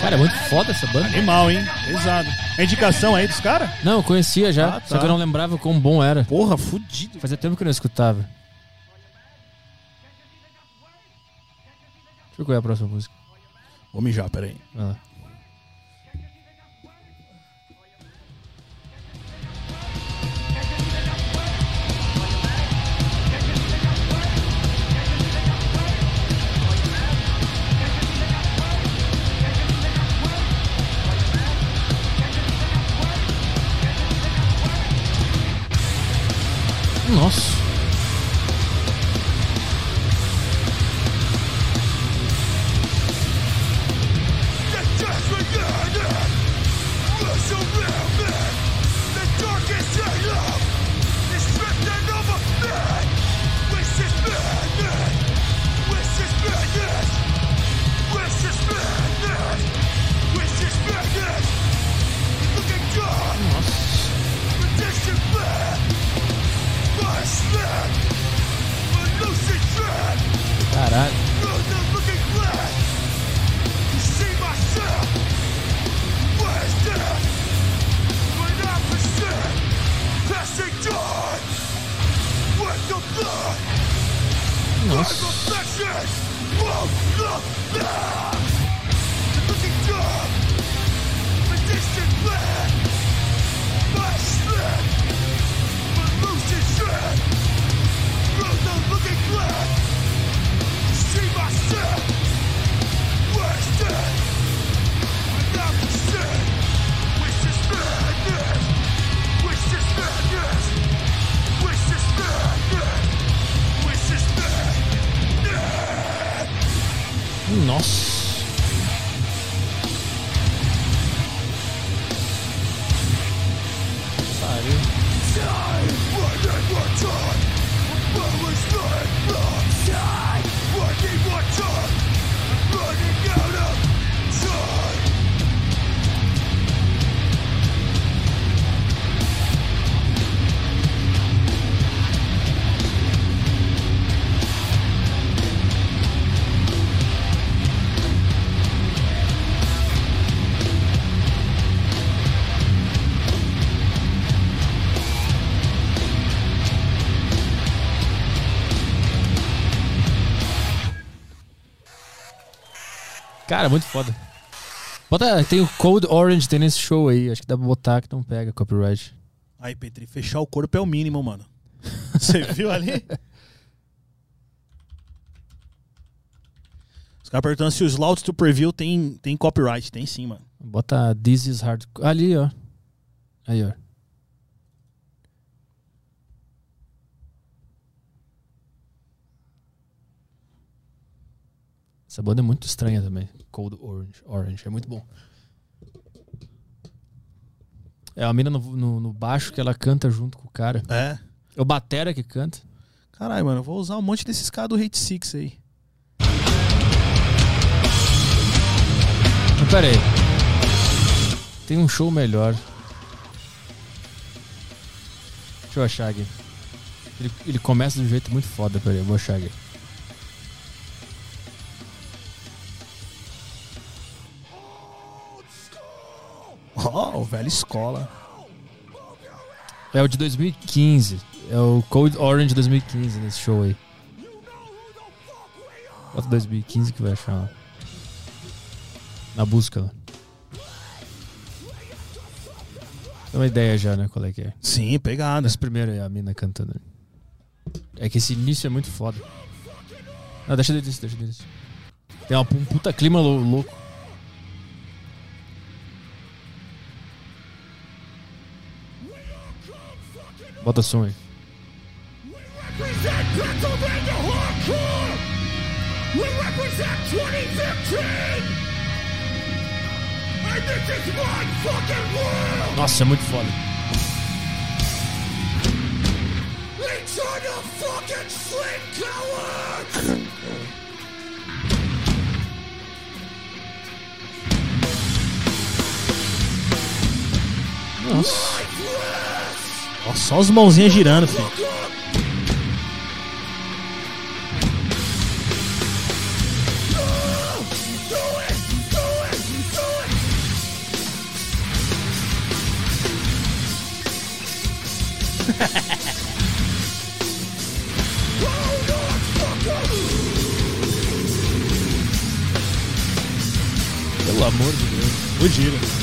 Cara, é muito foda essa banda. Animal, hein? Pesado. A indicação aí dos caras? Não, eu conhecia já, Ah, tá. só que eu não lembrava o quão bom era. Porra, fudido. Fazia tempo que eu não escutava. Deixa eu ver qual é a próxima música. Vou mijar, peraí. Vai. Nossa. Cara, muito foda. Bota, tem o Cold Orange, tem nesse show aí. Acho que dá pra botar que não pega copyright. Aí, Petri, fechar o corpo é o mínimo, mano. Você viu ali? Os caras perguntando se o Slout to Preview tem, tem copyright. Tem sim, mano. Bota This is Hard. Ali, ó. Aí, ó. Essa banda é muito estranha também. Cold Orange. Orange. É muito bom. É a mina no, no, no baixo que ela canta junto com o cara. É. É o Batera que canta. Caralho, mano, eu vou usar um monte desses caras do Hate Six aí. Mas pera aí. Tem um show melhor. Deixa eu achar aqui. Ele, ele começa de um jeito muito foda, pera aí, eu vou achar aqui. Ó, o velho escola. É o de 2015. É o Cold Orange 2015 nesse show aí. Bota 2015 que vai achar lá. Na busca lá. Tem uma ideia já, né? Qual é que é? Sim, pegada. Esse primeiro é a mina cantando. É que esse início é muito foda. Não, deixa dele deixa dele Tem uma, um puta clima lou- louco. World. Nossa, é muito foda. Return to fucking sleep, cowards. Nossa. Ó, só as mãozinhas girando, filho. Pelo amor de Deus. O giro.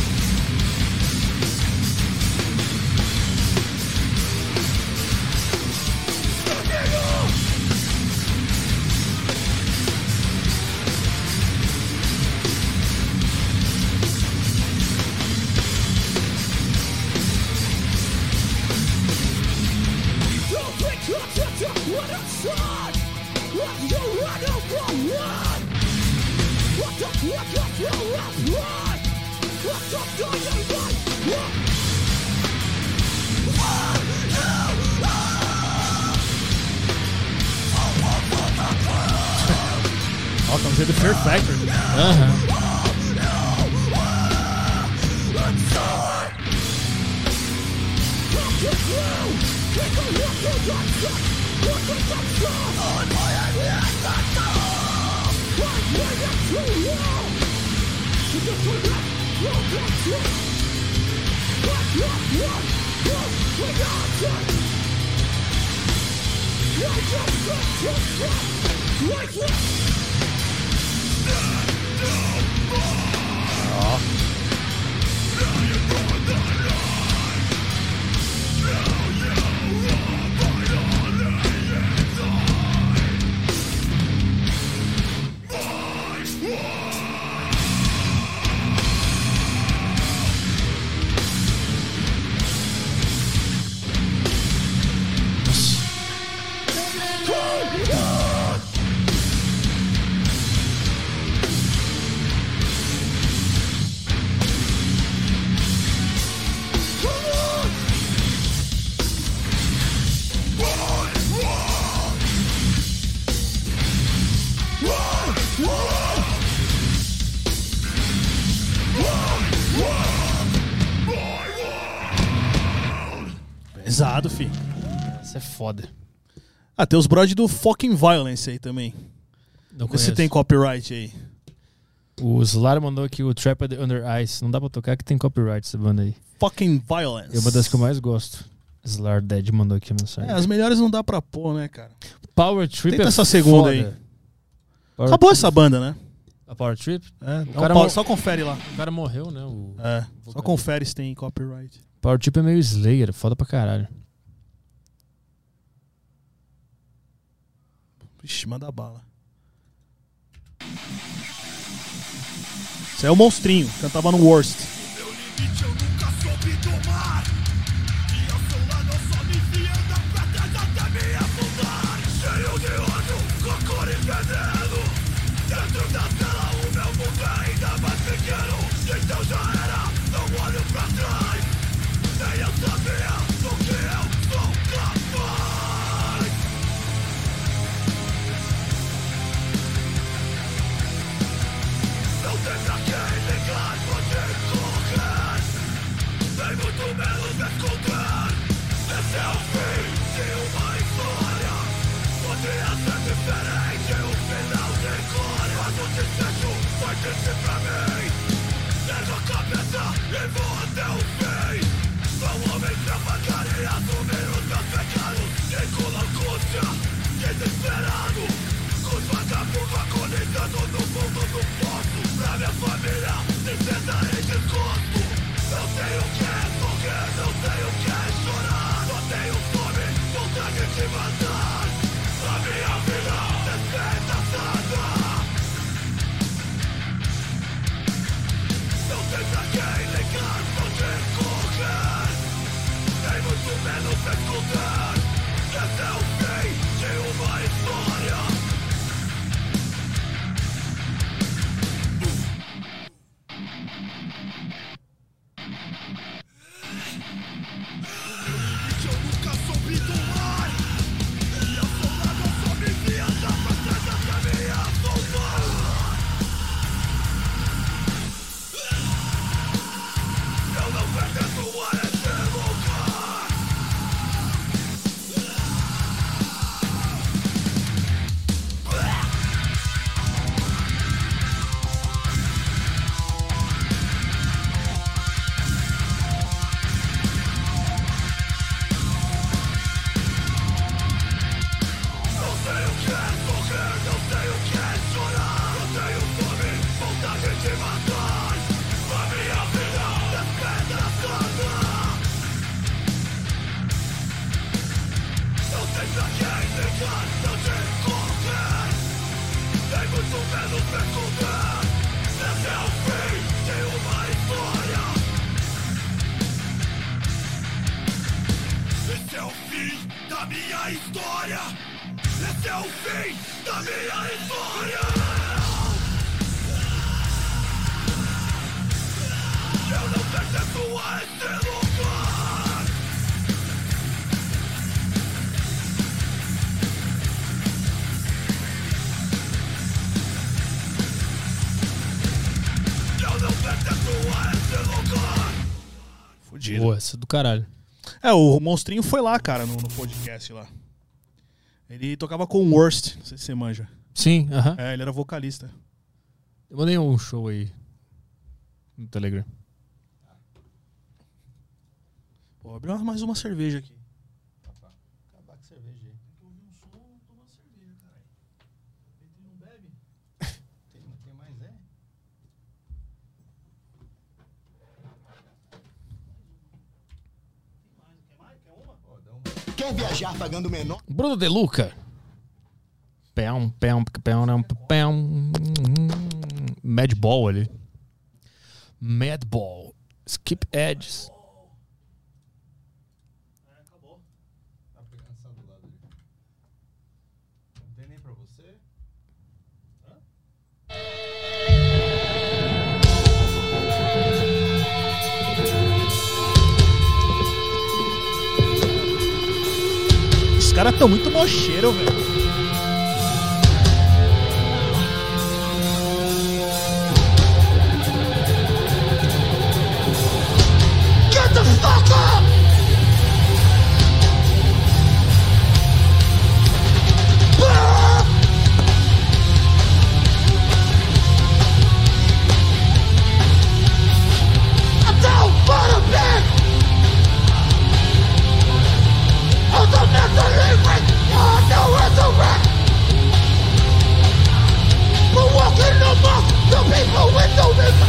Foda. Ah, tem os brod do Fucking Violence aí também. Não Vê se tem copyright aí. O Slar mandou aqui o Trapped Under Ice. Não dá pra tocar que tem copyright essa banda aí. Fucking Violence. É uma das que eu mais gosto. Slar Dead mandou aqui a mensagem. É, as melhores não dá pra pôr, né, cara? Power Trip Tenta é essa segunda foda. aí. Power Acabou Trip- essa banda, né? A Power Trip? É, O então cara mo- só confere lá. O cara morreu, né? O É, só confere se tem copyright. Power Trip é meio Slayer, foda pra caralho. Vixe, manda bala. Isso é o monstrinho, cantava no Worst. Wyczyszczy prawie Pô, essa é do caralho. É, o Monstrinho foi lá, cara, no, no podcast lá. Ele tocava com o Worst, não sei se você manja. Sim, aham. Uh -huh. É, ele era vocalista. Eu mandei um show aí no Telegram. Pô, abriu mais uma cerveja aqui. Quer viajar pagando menor? Bruno Deluca. Pão, pão, pão, pão. Madball ali. Madball. Skip Edges. caras tão muito mocheiro, velho. this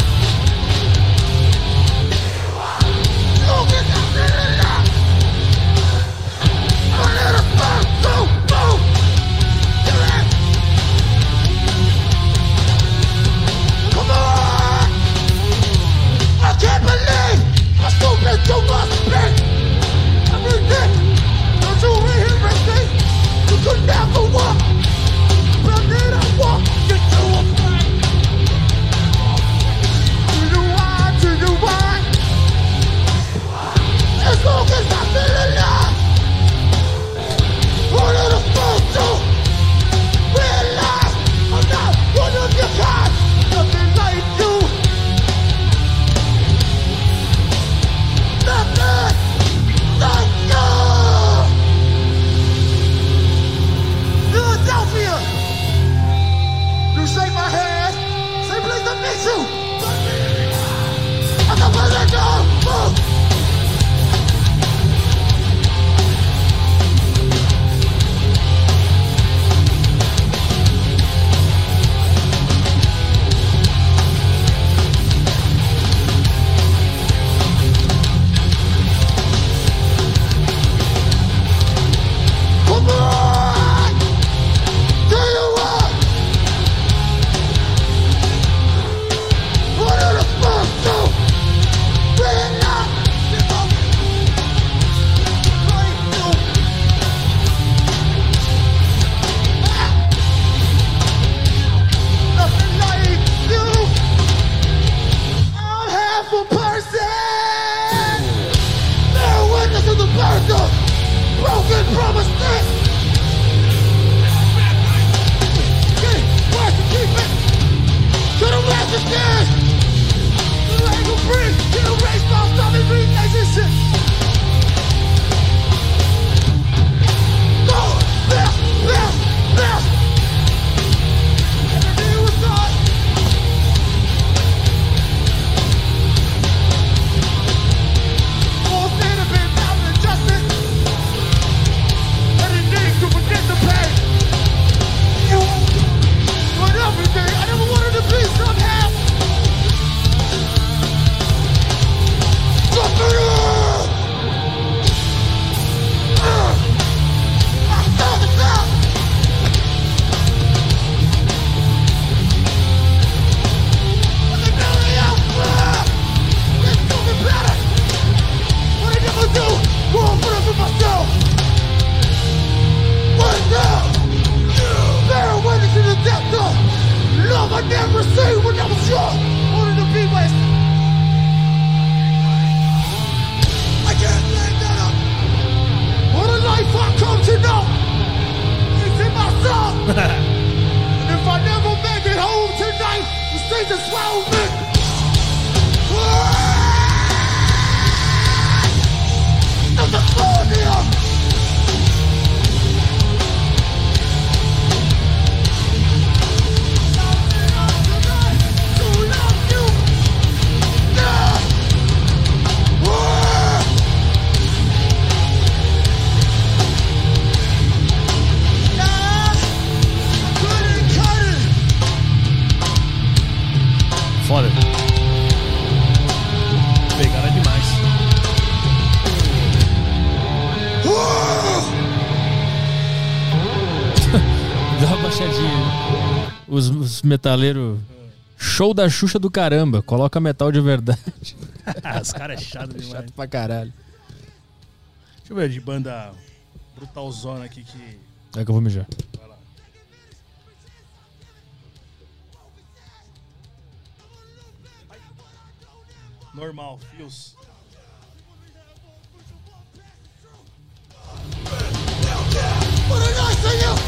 Jesus' moment. Metaleiros. Show da Xuxa do caramba. Coloca metal de verdade. Os caras é chato demais. Chato pra caralho. Deixa eu ver de banda brutalzona aqui que. É que eu vou mijar. Normal, Fios. What a nice thing You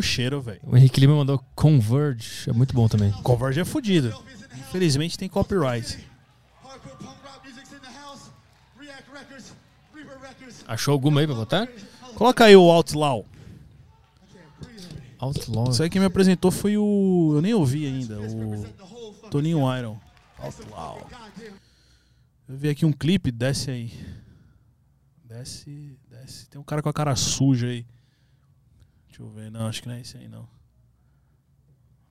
mocheiro, velho. O Henrique Lima mandou Converge. É muito bom também. Converge é fudido. Infelizmente tem copyright. Achou alguma aí pra botar? Coloca aí o Outlaw. Outlaw. Isso aí quem me apresentou foi o. Eu nem ouvi ainda, o Toninho Iron. Outlaw. Eu vi aqui um clipe, desce aí. Desce, desce. Tem um cara com a cara suja aí. Deixa eu ver. Não, acho que não é esse aí, não.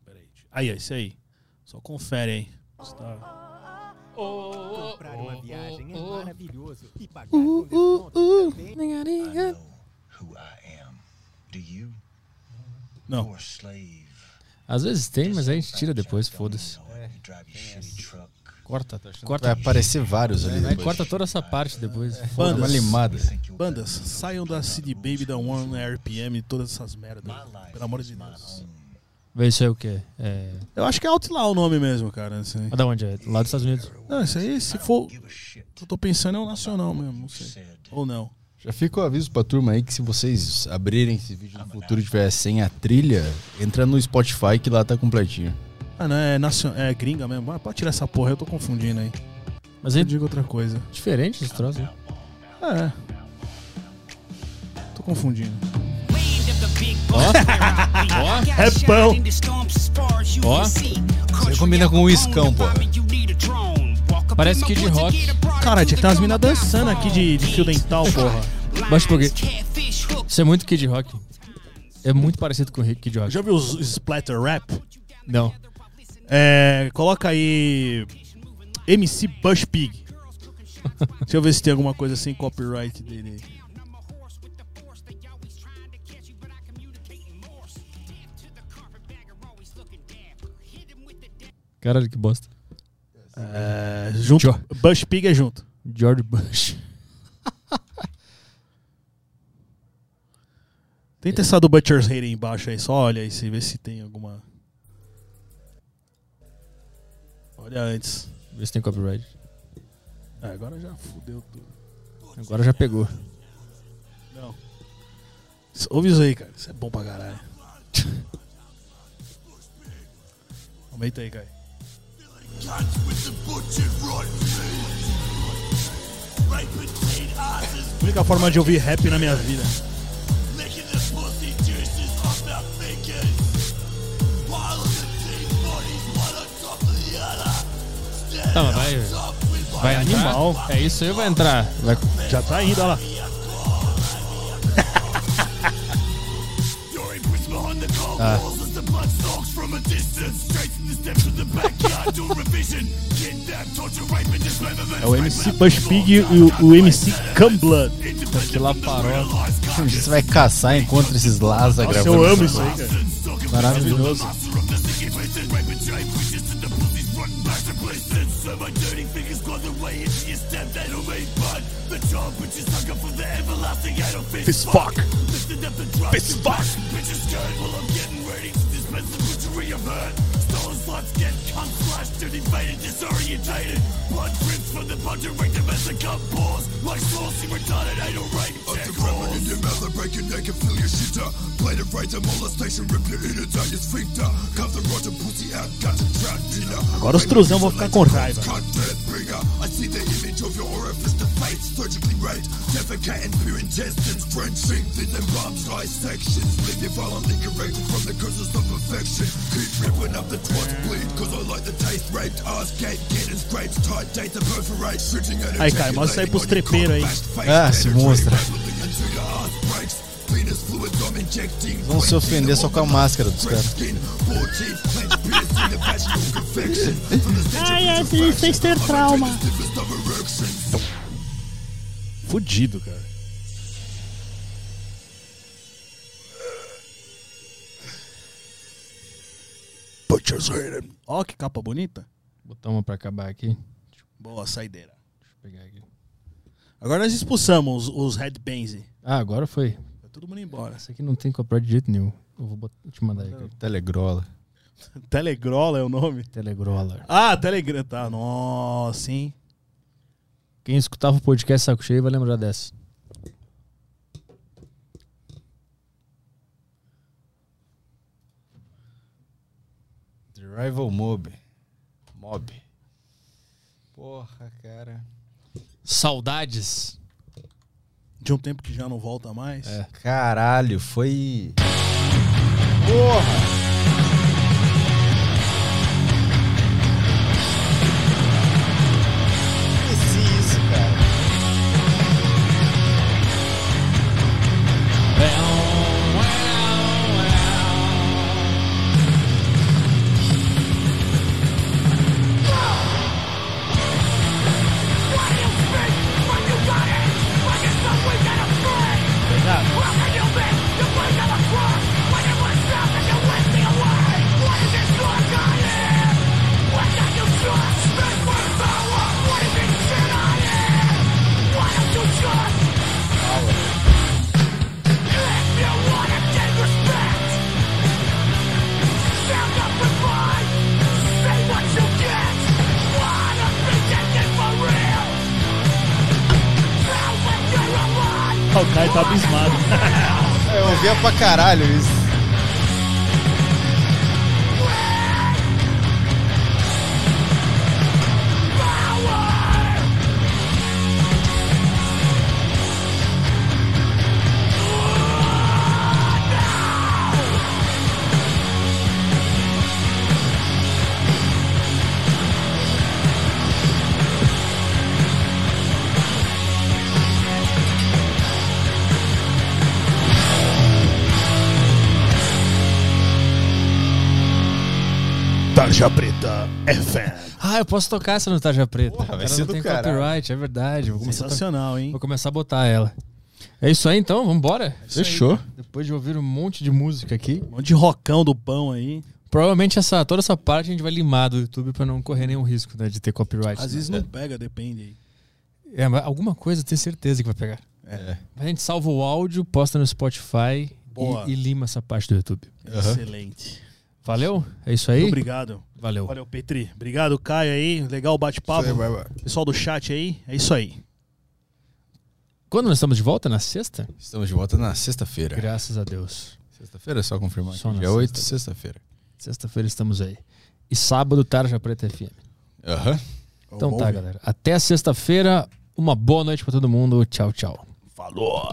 Pera aí. Aí, é esse aí. Só confere aí. Tá- Comprar uma viagem é maravilhoso e pagar Uh, com desconto também. who I am. Do you? Não. Às vezes tem, mas a gente tira depois, foda-se. You shitty truck. Corta, Vai corta. aparecer vários ali. Depois. corta toda essa parte depois. Dá uma Bandas. limada. Bandas, saiam da CD Baby, da One RPM e todas essas merdas. Pelo amor de Deus. Vê isso aí o quê? É... Eu acho que é Outlaw o nome mesmo, cara. Aí. Ah, da onde é? Lá dos Estados Unidos. Não, isso aí, se for. O que eu tô pensando é o nacional mesmo, não sei. Ou não. Já fica o aviso pra turma aí que se vocês abrirem esse vídeo no futuro e tiver sem a trilha, entra no Spotify que lá tá completinho. Ah, não, é, nacion... é gringa mesmo. Ah, pode tirar essa porra, eu tô confundindo aí. Mas Eu digo outra coisa. diferente esse troço. hein? É. Tô confundindo. É pão. Ó. Você combina com o iscão, pô. Parece Kid Rock. Cara, tinha que ter umas minas dançando aqui de, de fio dental, porra. Baixa um pouquinho. Isso é muito Kid Rock. É muito parecido com o Kid Rock. Já viu os splatter rap? Não. É, coloca aí MC Bush Pig. Deixa eu ver se tem alguma coisa sem copyright dele. aí. Caralho, que bosta. É, junto. Jo- Bush Pig é junto. George Bush. Tenta essa do Butcher's Hate aí embaixo aí, só olha aí, se vê se tem alguma. Olha antes. Vê se tem copyright. É, agora já fudeu tudo. Agora já pegou. Não. Ouve isso aí, cara. Isso é bom pra caralho. Aumenta aí, Kai. Única forma de ouvir rap na minha vida. Tá, mas vai. Vai entrar? animal. É isso aí, vai entrar. Vai... Já tá indo, olha lá. Ah. É o MC Push Pig e o, o MC Cumblood. Que lá parou. Você vai caçar e encontra esses Laza Nossa, gravando. eu amo isso aí, cara. Maravilhoso. my dirty fingers go the way into your step that'll make blood. The job bitches hung up for the everlasting idle fist. Fist fuck. This fuck. Bitch is good. while I'm getting ready expensive of Stolen get and invaded Disorientated. Blood drips from the puncher Ring balls Like retarded in your mouth I break your neck and fill your Blade of rage molestation Rip your inner your sphincter. The rotten pussy out Got to trap dinner. Agora os truzão vão ficar com raiva. I see the image of your orifice. Aí, Caio, mostra isso aí pros trepeiros aí. Ah, se mostra. Vão se ofender só com a máscara dos caras. Ai, é, fez ter trauma. Fudido, cara. Ó, que capa bonita. Botar uma pra acabar aqui. Boa saideira. Deixa eu pegar aqui. Agora nós expulsamos os, headbands. Ah, agora foi. Vai todo mundo embora. Essa aqui não tem copyright de jeito nenhum. Eu vou botar, te mandar aí. cara. Telegrola. Telegrola é o nome? Telegroller. Ah, Telegram. Tá, nossa, hein? Quem escutava o podcast Saco Cheio vai lembrar dessa. The Rival Mob. Mob. Porra, cara. Saudades. De um tempo que já não volta mais. É. Caralho, foi. Porra! Caralho posso tocar essa no Tarja Preta. Porra, vai ser não tem caralho. copyright, é verdade. Vou começar, a Sensacional, hein? vou começar a botar ela. É isso aí então, vambora? Fechou. Depois de ouvir um monte de música aqui. Um monte de rocão do pão aí. Provavelmente essa, toda essa parte a gente vai limar do YouTube pra não correr nenhum risco né, de ter copyright. Às vezes não pega, depende aí. É, mas alguma coisa eu tenho certeza que vai pegar. É. A gente salva o áudio, posta no Spotify e, e lima essa parte do YouTube. Excelente. Valeu? É isso aí? Obrigado. Valeu. Valeu, Petri. Obrigado, Caio aí. Legal o bate-papo. Pessoal do chat aí. É isso aí. Quando nós estamos de volta? Na sexta? Estamos de volta na sexta-feira. Graças a Deus. Sexta-feira, é só confirmar. Só aqui. Dia 8, sexta. sexta-feira. Sexta-feira estamos aí. E sábado, Tarja Preta FM. Aham. Então Vamos tá, galera. Até sexta-feira. Uma boa noite pra todo mundo. Tchau, tchau. Falou.